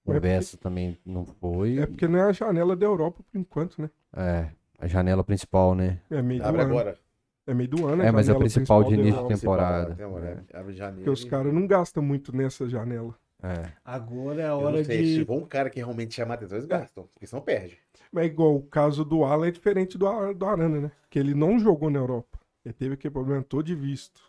B: O
D: É
B: Bessa também não foi.
D: É porque não é a janela da Europa por enquanto, né?
B: É, a janela principal, né?
D: É meio do
C: Abre
D: ano.
C: agora.
D: É meio do ano,
B: É, mas é o
D: janela
B: principal de início de temporada.
C: temporada. Janeiro.
D: Porque os caras não gastam muito nessa janela.
B: É.
A: Agora é a
C: Eu
A: hora
C: não sei, se
A: de.
C: for um cara que realmente chama atenção, eles gastam, porque senão perde.
D: Mas igual o caso do Alan é diferente do, do Arana, né? Que ele não jogou na Europa. Ele teve aquele problema todo de visto.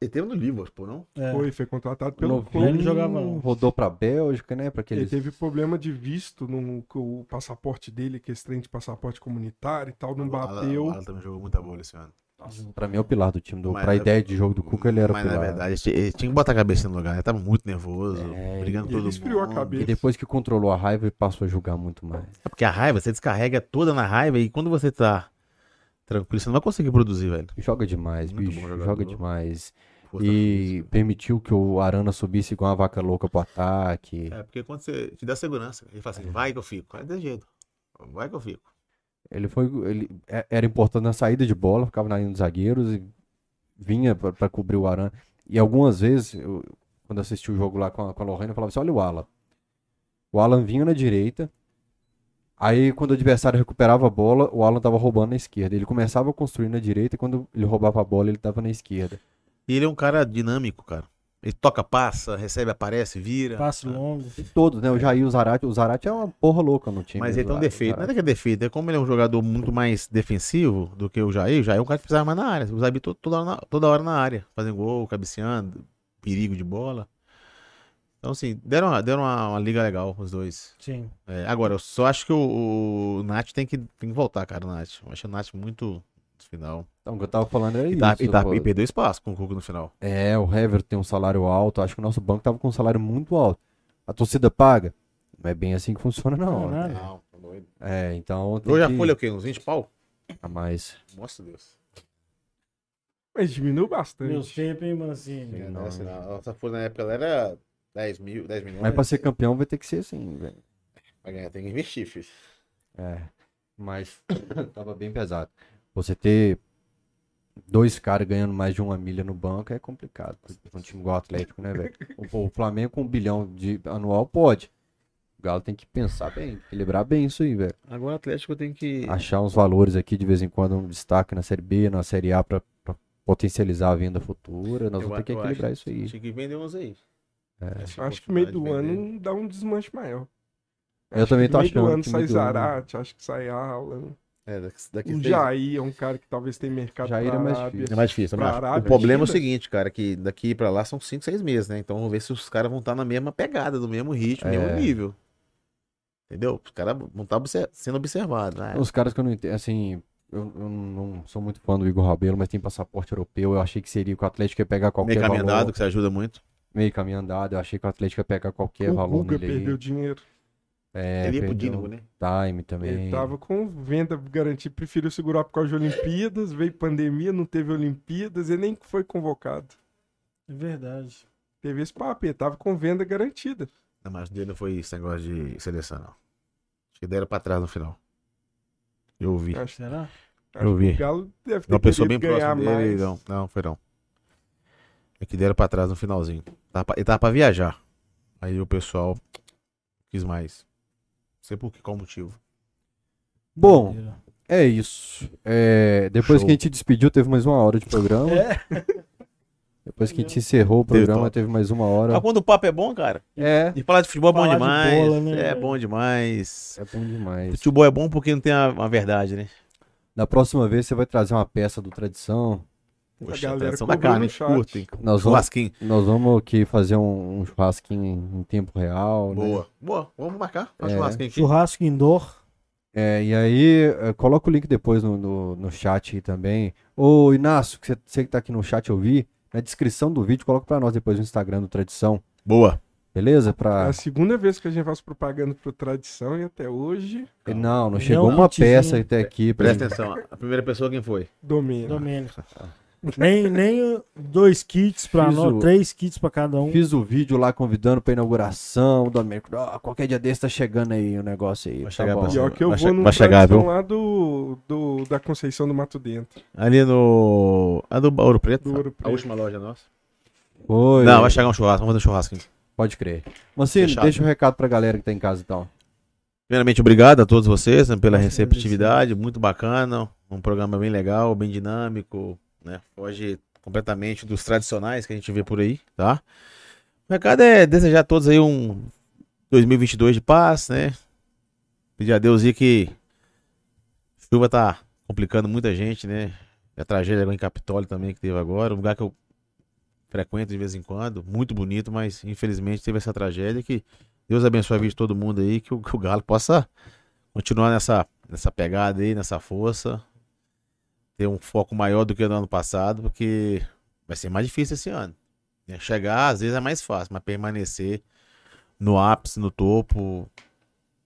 C: Ele teve no Liverpool, não?
A: É.
D: Foi, foi contratado pelo
B: Novinho,
D: clube.
A: ele jogava.
B: Rodou pra Bélgica, né? Pra
D: Ele
B: aqueles...
D: teve problema de visto no com o passaporte dele, que é esse trem de passaporte comunitário e tal, não bateu.
C: O Alan também jogou muita bola esse ano.
B: Pra mim é o pilar do time. Do...
C: Mas
B: pra
C: é-
B: ideia de jogo do Cuca, ele era o
C: Mas
B: pilar.
C: na verdade, ele tinha que botar a cabeça no lugar. Ele tava muito nervoso,
B: É,
C: brigando
D: ele
C: com todo
D: esfriou a
C: mundo.
D: cabeça.
B: E depois que controlou a raiva, ele passou a julgar muito mais.
C: É porque a raiva, você descarrega toda na raiva e quando você tá tranquilo, você não vai conseguir produzir, velho.
B: Joga demais,
C: Muito
B: bicho. Joga demais.
C: Força
B: E
C: física.
B: permitiu que o Arana subisse igual uma vaca louca pro ataque.
C: É, porque quando você te dá segurança, ele fala assim, vai que eu fico. É desse jeito. Vai que eu fico.
B: Ele foi. Ele é- era importante na saída de bola, ficava na linha dos zagueiros e vinha pra cobrir o Arana. E algumas vezes, eu- quando assisti o jogo lá com a, com a Lorraine, eu falava assim: olha o Alan. O Alan vinha na direita. Aí, quando o adversário recuperava a bola, o Alan tava roubando na esquerda. Ele começava a construir na direita e quando ele roubava a bola, ele tava na esquerda.
C: E ele é um cara dinâmico, cara. Ele toca, passa, recebe, aparece, vira.
A: Passe longo.
B: E todos, né? O Jair, o Zarate. O Zarate é uma porra louca no time.
C: Mas ele tem um defeito. Não é que é defeito, é como ele é um jogador muito mais defensivo do que o Jair. O Jair é um cara que precisava mais na área. O Zabi to- toda, hora na- toda hora na área, fazendo gol, cabeceando, perigo de bola. Então, assim, deram, uma, deram uma, uma liga legal, os dois.
A: Sim.
C: É, agora, eu só acho que o, o Nath tem que, tem que voltar, cara, o Nath. Eu acho o Nath muito no final.
B: Então, o que eu tava falando era
C: E,
B: isso.
C: tá, e, tá, e perdeu espaço com o Cuco no final.
B: É, o Hever tem um salário alto. Acho que o nosso banco tava com um salário muito alto. A torcida paga. Não é bem assim que funciona, não.
A: Não,
B: né?
C: Não, tá doido.
B: É, então
C: Hoje a
B: que...
C: folha é o quê? Uns 20 pau?
B: a mais.
C: Nossa Deus.
D: Mas diminuiu bastante.
A: Meus tempos, hein, Mancini?
B: Sim. Não,
C: nossa, não. Nossa folha na época ela era 10 mil, 10 milhões.
B: Mas pra ser campeão vai ter que ser assim, velho.
C: Pra ganhar tem que investir, filho.
B: É. Mas tava bem pesado. Você ter dois caras ganhando mais de uma milha no banco é complicado. Um time igual o Atlético, né, velho? O, o Flamengo com um bilhão de anual pode. O Galo tem que pensar bem, equilibrar bem isso aí, velho.
C: Agora o Atlético tem que.
B: Achar uns valores aqui de vez em quando, um destaque na Série B, na Série A pra, pra potencializar a venda futura. Nós
C: Eu
B: vamos ter que
C: acho-
B: equilibrar isso aí.
C: Tinha que vender uns aí.
B: É.
D: Acho que no meio do ano dá um desmanche maior.
B: Eu também tô
D: no meio
B: achando
D: do ano
B: que
D: sai Zarate, acho que sai Alan.
C: É, daqui, daqui
D: O
C: seis-
D: Jair é um cara que talvez tenha mercado
B: Jair
D: pra
B: é mais
D: Arábia.
B: difícil.
C: É mais difícil, acho.
D: Arábia,
C: O problema é o
D: China.
C: seguinte, cara, que daqui pra lá são 5, 6 meses, né? Então vamos ver se os caras vão estar na mesma pegada, no mesmo ritmo, no
B: É.
C: mesmo nível. Entendeu? Os caras vão estar obser- sendo observados. Né?
B: Os caras que eu não entendo, assim, eu, eu não sou muito fã do Igor Rabelo, mas tem passaporte europeu. Eu achei que seria que o Atlético ia pegar qualquer
C: Meio caminho
B: valor.
C: andado, que você ajuda muito.
B: Meio caminho andado. Eu achei que o Atlético ia pegar qualquer
D: O
B: valor
D: Guga
B: nele
D: perdeu
B: aí.
D: dinheiro.
B: É,
C: Ele ia pro Dinamo, né?
B: Time também.
D: Ele tava com venda garantida, preferiu segurar por causa de Olimpíadas, veio pandemia, não teve Olimpíadas, ele nem foi convocado.
A: É verdade.
D: Teve esse papo, ele tava com venda garantida.
C: Não, mas dele não foi esse negócio de seleção, não. Acho que deram pra trás no final. Eu ouvi.
D: Acho,
A: Será?
C: Eu vi.
D: que o Galo deve ter
C: Uma pessoa bem próxima dele.
D: mais.
C: Não, não, foi não. É que deram pra trás no finalzinho. Tava pra- Ele tava pra viajar. Aí o pessoal quis mais. Não sei por que, qual motivo.
B: Bom, é isso. É, depois
C: Show.
B: que a gente despediu, teve mais uma hora de programa.
A: É.
B: Depois que a gente encerrou o
C: Teve
B: programa,
C: top.
B: teve mais uma hora.
C: Ah, quando o papo é bom, cara.
B: É.
C: E falar de futebol é bom
A: Falar de
C: demais.
A: bola, né?
C: É bom demais.
B: É bom demais.
C: Futebol é bom porque não tem a, a verdade, né?
B: Da próxima vez você vai trazer uma peça do Tradição.
C: Poxa,
D: galera
C: atenção da carne, curtem.
B: Nós vamos,
C: Churrasquinho.
B: nós vamos aqui fazer um, um churrasquinho em, em tempo real. né?
C: Boa. Boa. Vamos marcar. Faz
B: É.
C: churrasquinho aqui.
A: Churrasco indoor.
B: É, e aí, é, coloca o link depois no, no, no chat aí também. Ô, Inácio, que você, você que tá aqui no chat, eu vi. Na descrição do vídeo, coloca pra nós depois no Instagram do Tradição.
C: Boa.
B: Beleza?
D: É
B: Pra...
D: a segunda vez que a gente faz propaganda pro Tradição e até hoje,
B: Não, não chegou
A: Não,
B: uma peça até aqui.
C: Presta atenção. A primeira pessoa quem foi?
D: domina.
A: Domênico. Nem, nem dois kits pra
B: Fiz
A: nós,
B: o-
A: três kits pra cada um.
B: Fiz o vídeo lá convidando pra inauguração do Américo. Ah, qualquer dia desse tá chegando aí o negócio aí.
C: Vai
B: tá
C: chegar
B: bom.
C: pra
D: Pior que eu
C: Vai
D: vou no
C: vai chegar, viu?
D: lá do, do, da Conceição do Mato Dentro.
C: Ali no. A do Ouro Preto?
D: Do Ouro
C: A
D: Preto.
C: última loja nossa.
B: Foi.
C: Não, vai chegar um churrasco. Vamos fazer um churrasco.
B: Pode crer. Mancini,
C: Fechado.
B: deixa um recado pra galera que tá em casa então.
C: Primeiramente, obrigado a todos vocês né, pela receptividade. Muito bacana. Um programa bem legal, bem dinâmico. Né? Foge completamente dos tradicionais que a gente vê por aí, tá? O recado é desejar a todos aí um 2022 de paz, né? Pedir a Deus aí que chuva tá complicando muita gente, né? A tragédia em Capitólio também que teve agora, um lugar que eu frequento de vez em quando, muito bonito, mas infelizmente teve essa tragédia que Deus abençoe a vida de todo mundo aí, que o, que o Galo possa continuar nessa, nessa pegada aí, nessa força, ter um foco maior do que no ano passado, porque vai ser mais difícil esse ano. né? Chegar, às vezes, é mais fácil, mas permanecer no ápice, no topo,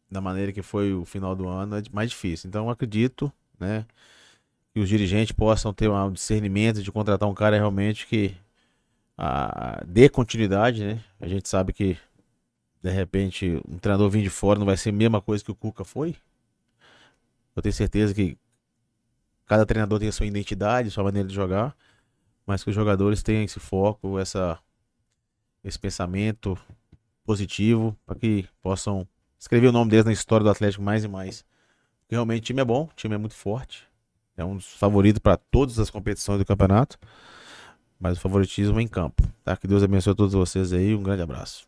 C: da maneira que foi o final do ano, é mais difícil. Então, acredito, né, que os dirigentes possam ter um discernimento de contratar um cara realmente que ah, dê continuidade, né? A gente sabe que, de repente, um treinador vindo de fora não vai ser a mesma coisa que o Cuca foi. Eu tenho certeza que cada treinador tem a sua identidade, sua maneira de jogar, mas que os jogadores tenham esse foco, essa, esse pensamento positivo, para que possam escrever o nome deles na história do Atlético mais e mais. Porque realmente o time é bom, o time é muito forte, é um dos favoritos para todas as competições do campeonato, mas o favoritismo é em campo. Tá? Que Deus abençoe a todos vocês aí, um grande abraço.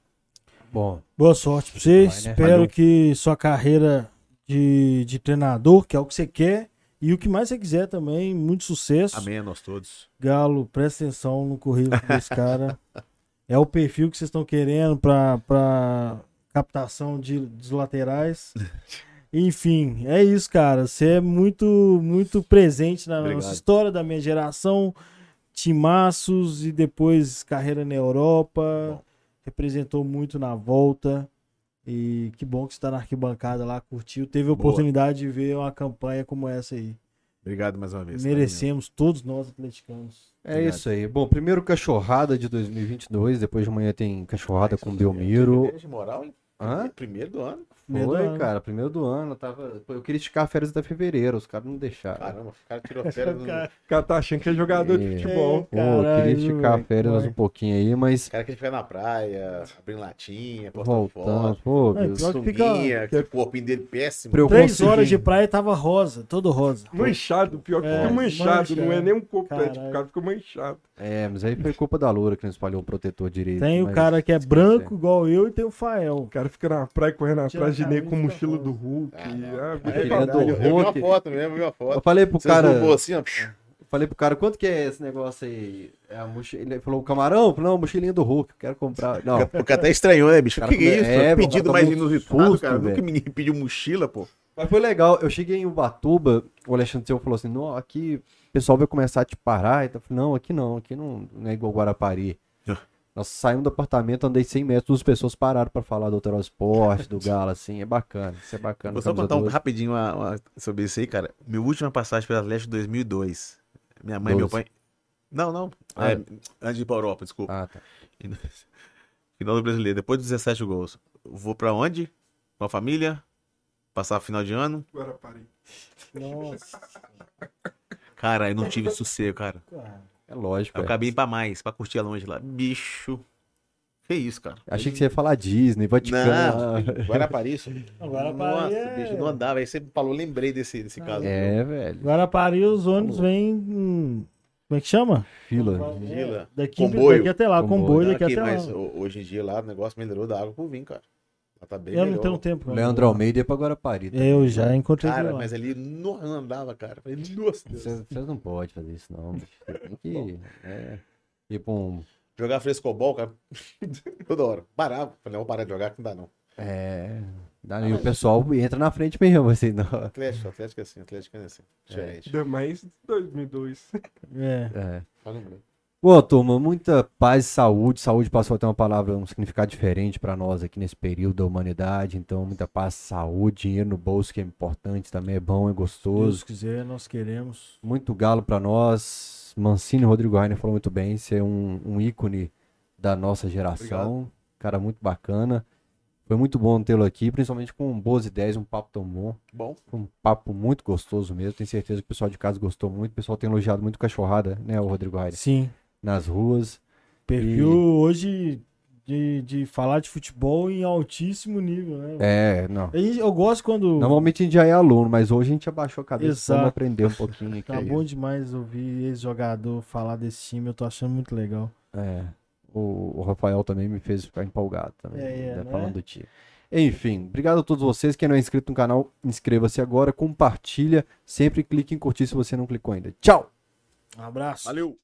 B: Bom,
A: Boa sorte pra você.
B: Vai, né?
A: Espero
B: Valeu.
A: que sua carreira de, de treinador, que é o que você quer, e o que mais você quiser também, muito sucesso.
C: Amém a nós todos.
A: Galo, presta atenção no currículo desse cara. É o perfil que vocês estão querendo pra captação de, dos laterais. Enfim, é isso, cara. Você é muito, muito presente na
C: Obrigado.
A: nossa história da minha geração. Timaços e depois carreira na Europa.
C: Bom.
A: Representou muito na volta. E que bom que você tá na arquibancada lá, curtiu. Teve a oportunidade de ver uma campanha como essa aí.
C: Obrigado mais uma vez. tá,
A: Merecemos, todos nós atleticanos.
B: é
C: Obrigado.
B: isso aí. Bom, primeiro cachorrada de 2022, depois de amanhã tem cachorrada com
C: menino?
B: Belmiro.
C: Primeiro de moral, hein?
B: Hã?
C: Primeiro do ano.
A: Primeiro
B: Foi, cara, primeiro do ano. Eu, tava... Eu queria esticar férias até fevereiro, os caras não deixaram.
C: Caramba, o cara tirou férias.
D: O cara tá achando que é jogador de
B: É.
D: futebol.
B: Pô, eu
A: Caralho,
B: queria esticar férias um pouquinho aí, mas
C: O cara quer ficar na praia, abrindo latinha, postando
B: voltando.
C: foto.
B: Pô,
A: É,
B: Deus.
A: pior que fica-
C: Sunguinha, que o corpinho dele péssimo.
B: Pra eu
A: Três
B: conseguir.
A: horas de praia tava rosa, todo rosa.
D: Manchado, pior que
A: É,
D: fica manchado, não é nem um completo,
A: Caralho.
D: o cara fica manchado.
B: É, mas aí foi culpa da Loura que não espalhou o protetor direito.
A: Tem o cara que é branco igual eu e tem o Fael.
D: O cara fica na praia correndo atrás Ney com
A: camisa,
D: mochila
A: fica
D: do Hulk.
C: Ah,
D: ah, pra
B: né, do
D: caralho.
C: eu vi uma
B: Hulk.
C: foto mesmo, eu vi uma foto.
B: Eu falei pro
C: Você
B: cara.
C: assim, ó.
B: Eu falei pro cara, quanto que é esse negócio aí? É a mochila... Ele falou, o camarão? Falei, não, mochilinha do Hulk, eu quero comprar. Não,
C: O cara até estranhou, né, bicho? O que, que é isso?
B: é,
C: pedido mais inusitado,
B: susto,
C: cara. Nunca
B: velho.
C: me pediu mochila, pô.
B: mas foi legal. Eu cheguei em Ubatuba, o Alexandre Silva falou assim, não, aqui o pessoal vai começar a te parar. Então, eu falei, não, aqui não, aqui não, não é igual Guarapari. Nós saímos do apartamento, andei 100 metros, duas pessoas pararam pra falar do Alterosporte, Esporte, do Galo, assim, é bacana, isso é bacana.
C: Vou só contar um,
B: 12.
C: rapidinho uma- uma- sobre isso aí, cara. Minha última passagem pelo Atlético 2002. Minha mãe e meu
B: 12.
C: pai... Não, não.
B: Ah.
C: É, antes de ir pra Europa, desculpa.
B: Ah, tá.
C: Final do brasileiro, depois dos 17 gols. Vou pra onde? Com a família? Passar final de ano?
D: Guarapari.
A: Nossa.
C: Cara, eu não tive sossego, cara.
B: É lógico,
C: Eu
B: é.
C: acabei pra mais, pra curtir a longe lá. Bicho. Que isso, cara.
B: Achei que você ia falar Disney, Vaticano.
C: Não, Guarapari isso.
A: Guarapari
C: Nossa,
A: é-
C: bicho, não andava. Aí você falou, lembrei desse, desse caso.
B: É, velho.
A: Guarapari, os ônibus vêm. Como é que chama?
B: Fila.
C: Fila.
A: Daqui,
C: Comboio.
A: daqui até lá,
B: Comboio.
A: comboio,
C: Não,
A: daqui
C: aqui,
A: até
C: mas
A: lá.
C: ho- hoje em dia lá o negócio melhorou da água pro vinho, cara. Tá bem
A: Eu não
C: melhor.
A: tenho tempo. Não.
B: Leandro Almeida ia pra Guarapari. também.
A: Eu já encontrei
C: Cara, mas ali não não andava, cara. Falei, nossa Deus.
B: Vocês vocês não podem fazer isso, não. Tem que. É, ir pra um.
C: Jogar frescobol, cara. Toda hora. Parava. Falei, não, vou parar de jogar que não dá não.
B: É. dá- E o pessoal entra na frente mesmo, assim. Não.
C: Atlético, Atlético é assim, Atlético é assim. Diferente.
D: Ainda mais 2002.
A: É.
B: É.
C: Só lembrei.
B: Bom, turma, muita paz e saúde. Saúde passou a ter uma palavra, um significado diferente pra nós aqui nesse período da humanidade. Então, muita paz, saúde, dinheiro no bolso, que é importante também, é bom, é
A: Deus
B: gostoso.
A: quiser, nós queremos.
B: Muito galo pra nós. Mancini Rodrigo Rainer falou muito bem. Você é um, um ícone da nossa geração. Cara muito bacana. Foi muito bom tê-lo aqui, principalmente com boas ideias, um papo tão bom.
C: Bom,
B: Foi um papo muito gostoso mesmo. Tenho certeza que o pessoal de casa gostou muito. O pessoal tem elogiado muito cachorrada, né, o Rodrigo Rainer?
A: Sim.
B: Nas ruas.
A: Perfil hoje de, de falar de futebol em altíssimo nível, né?
B: É, não.
A: Eu gosto quando.
B: Normalmente a gente já é aluno, mas hoje a gente abaixou a cabeça
A: Exato.
B: vamos aprender um pouquinho.
A: Tá
B: é
A: bom
B: isso.
A: demais ouvir esse jogador falar desse time, eu tô achando muito legal.
B: É. O, o Rafael também me fez ficar empolgado também,
A: É, é,
B: né,
A: né?
B: falando do time. Enfim, obrigado a todos vocês. Quem não é inscrito no canal, inscreva-se agora, compartilha, sempre clique em curtir se você não clicou ainda. Tchau!
A: Um abraço.
C: Valeu!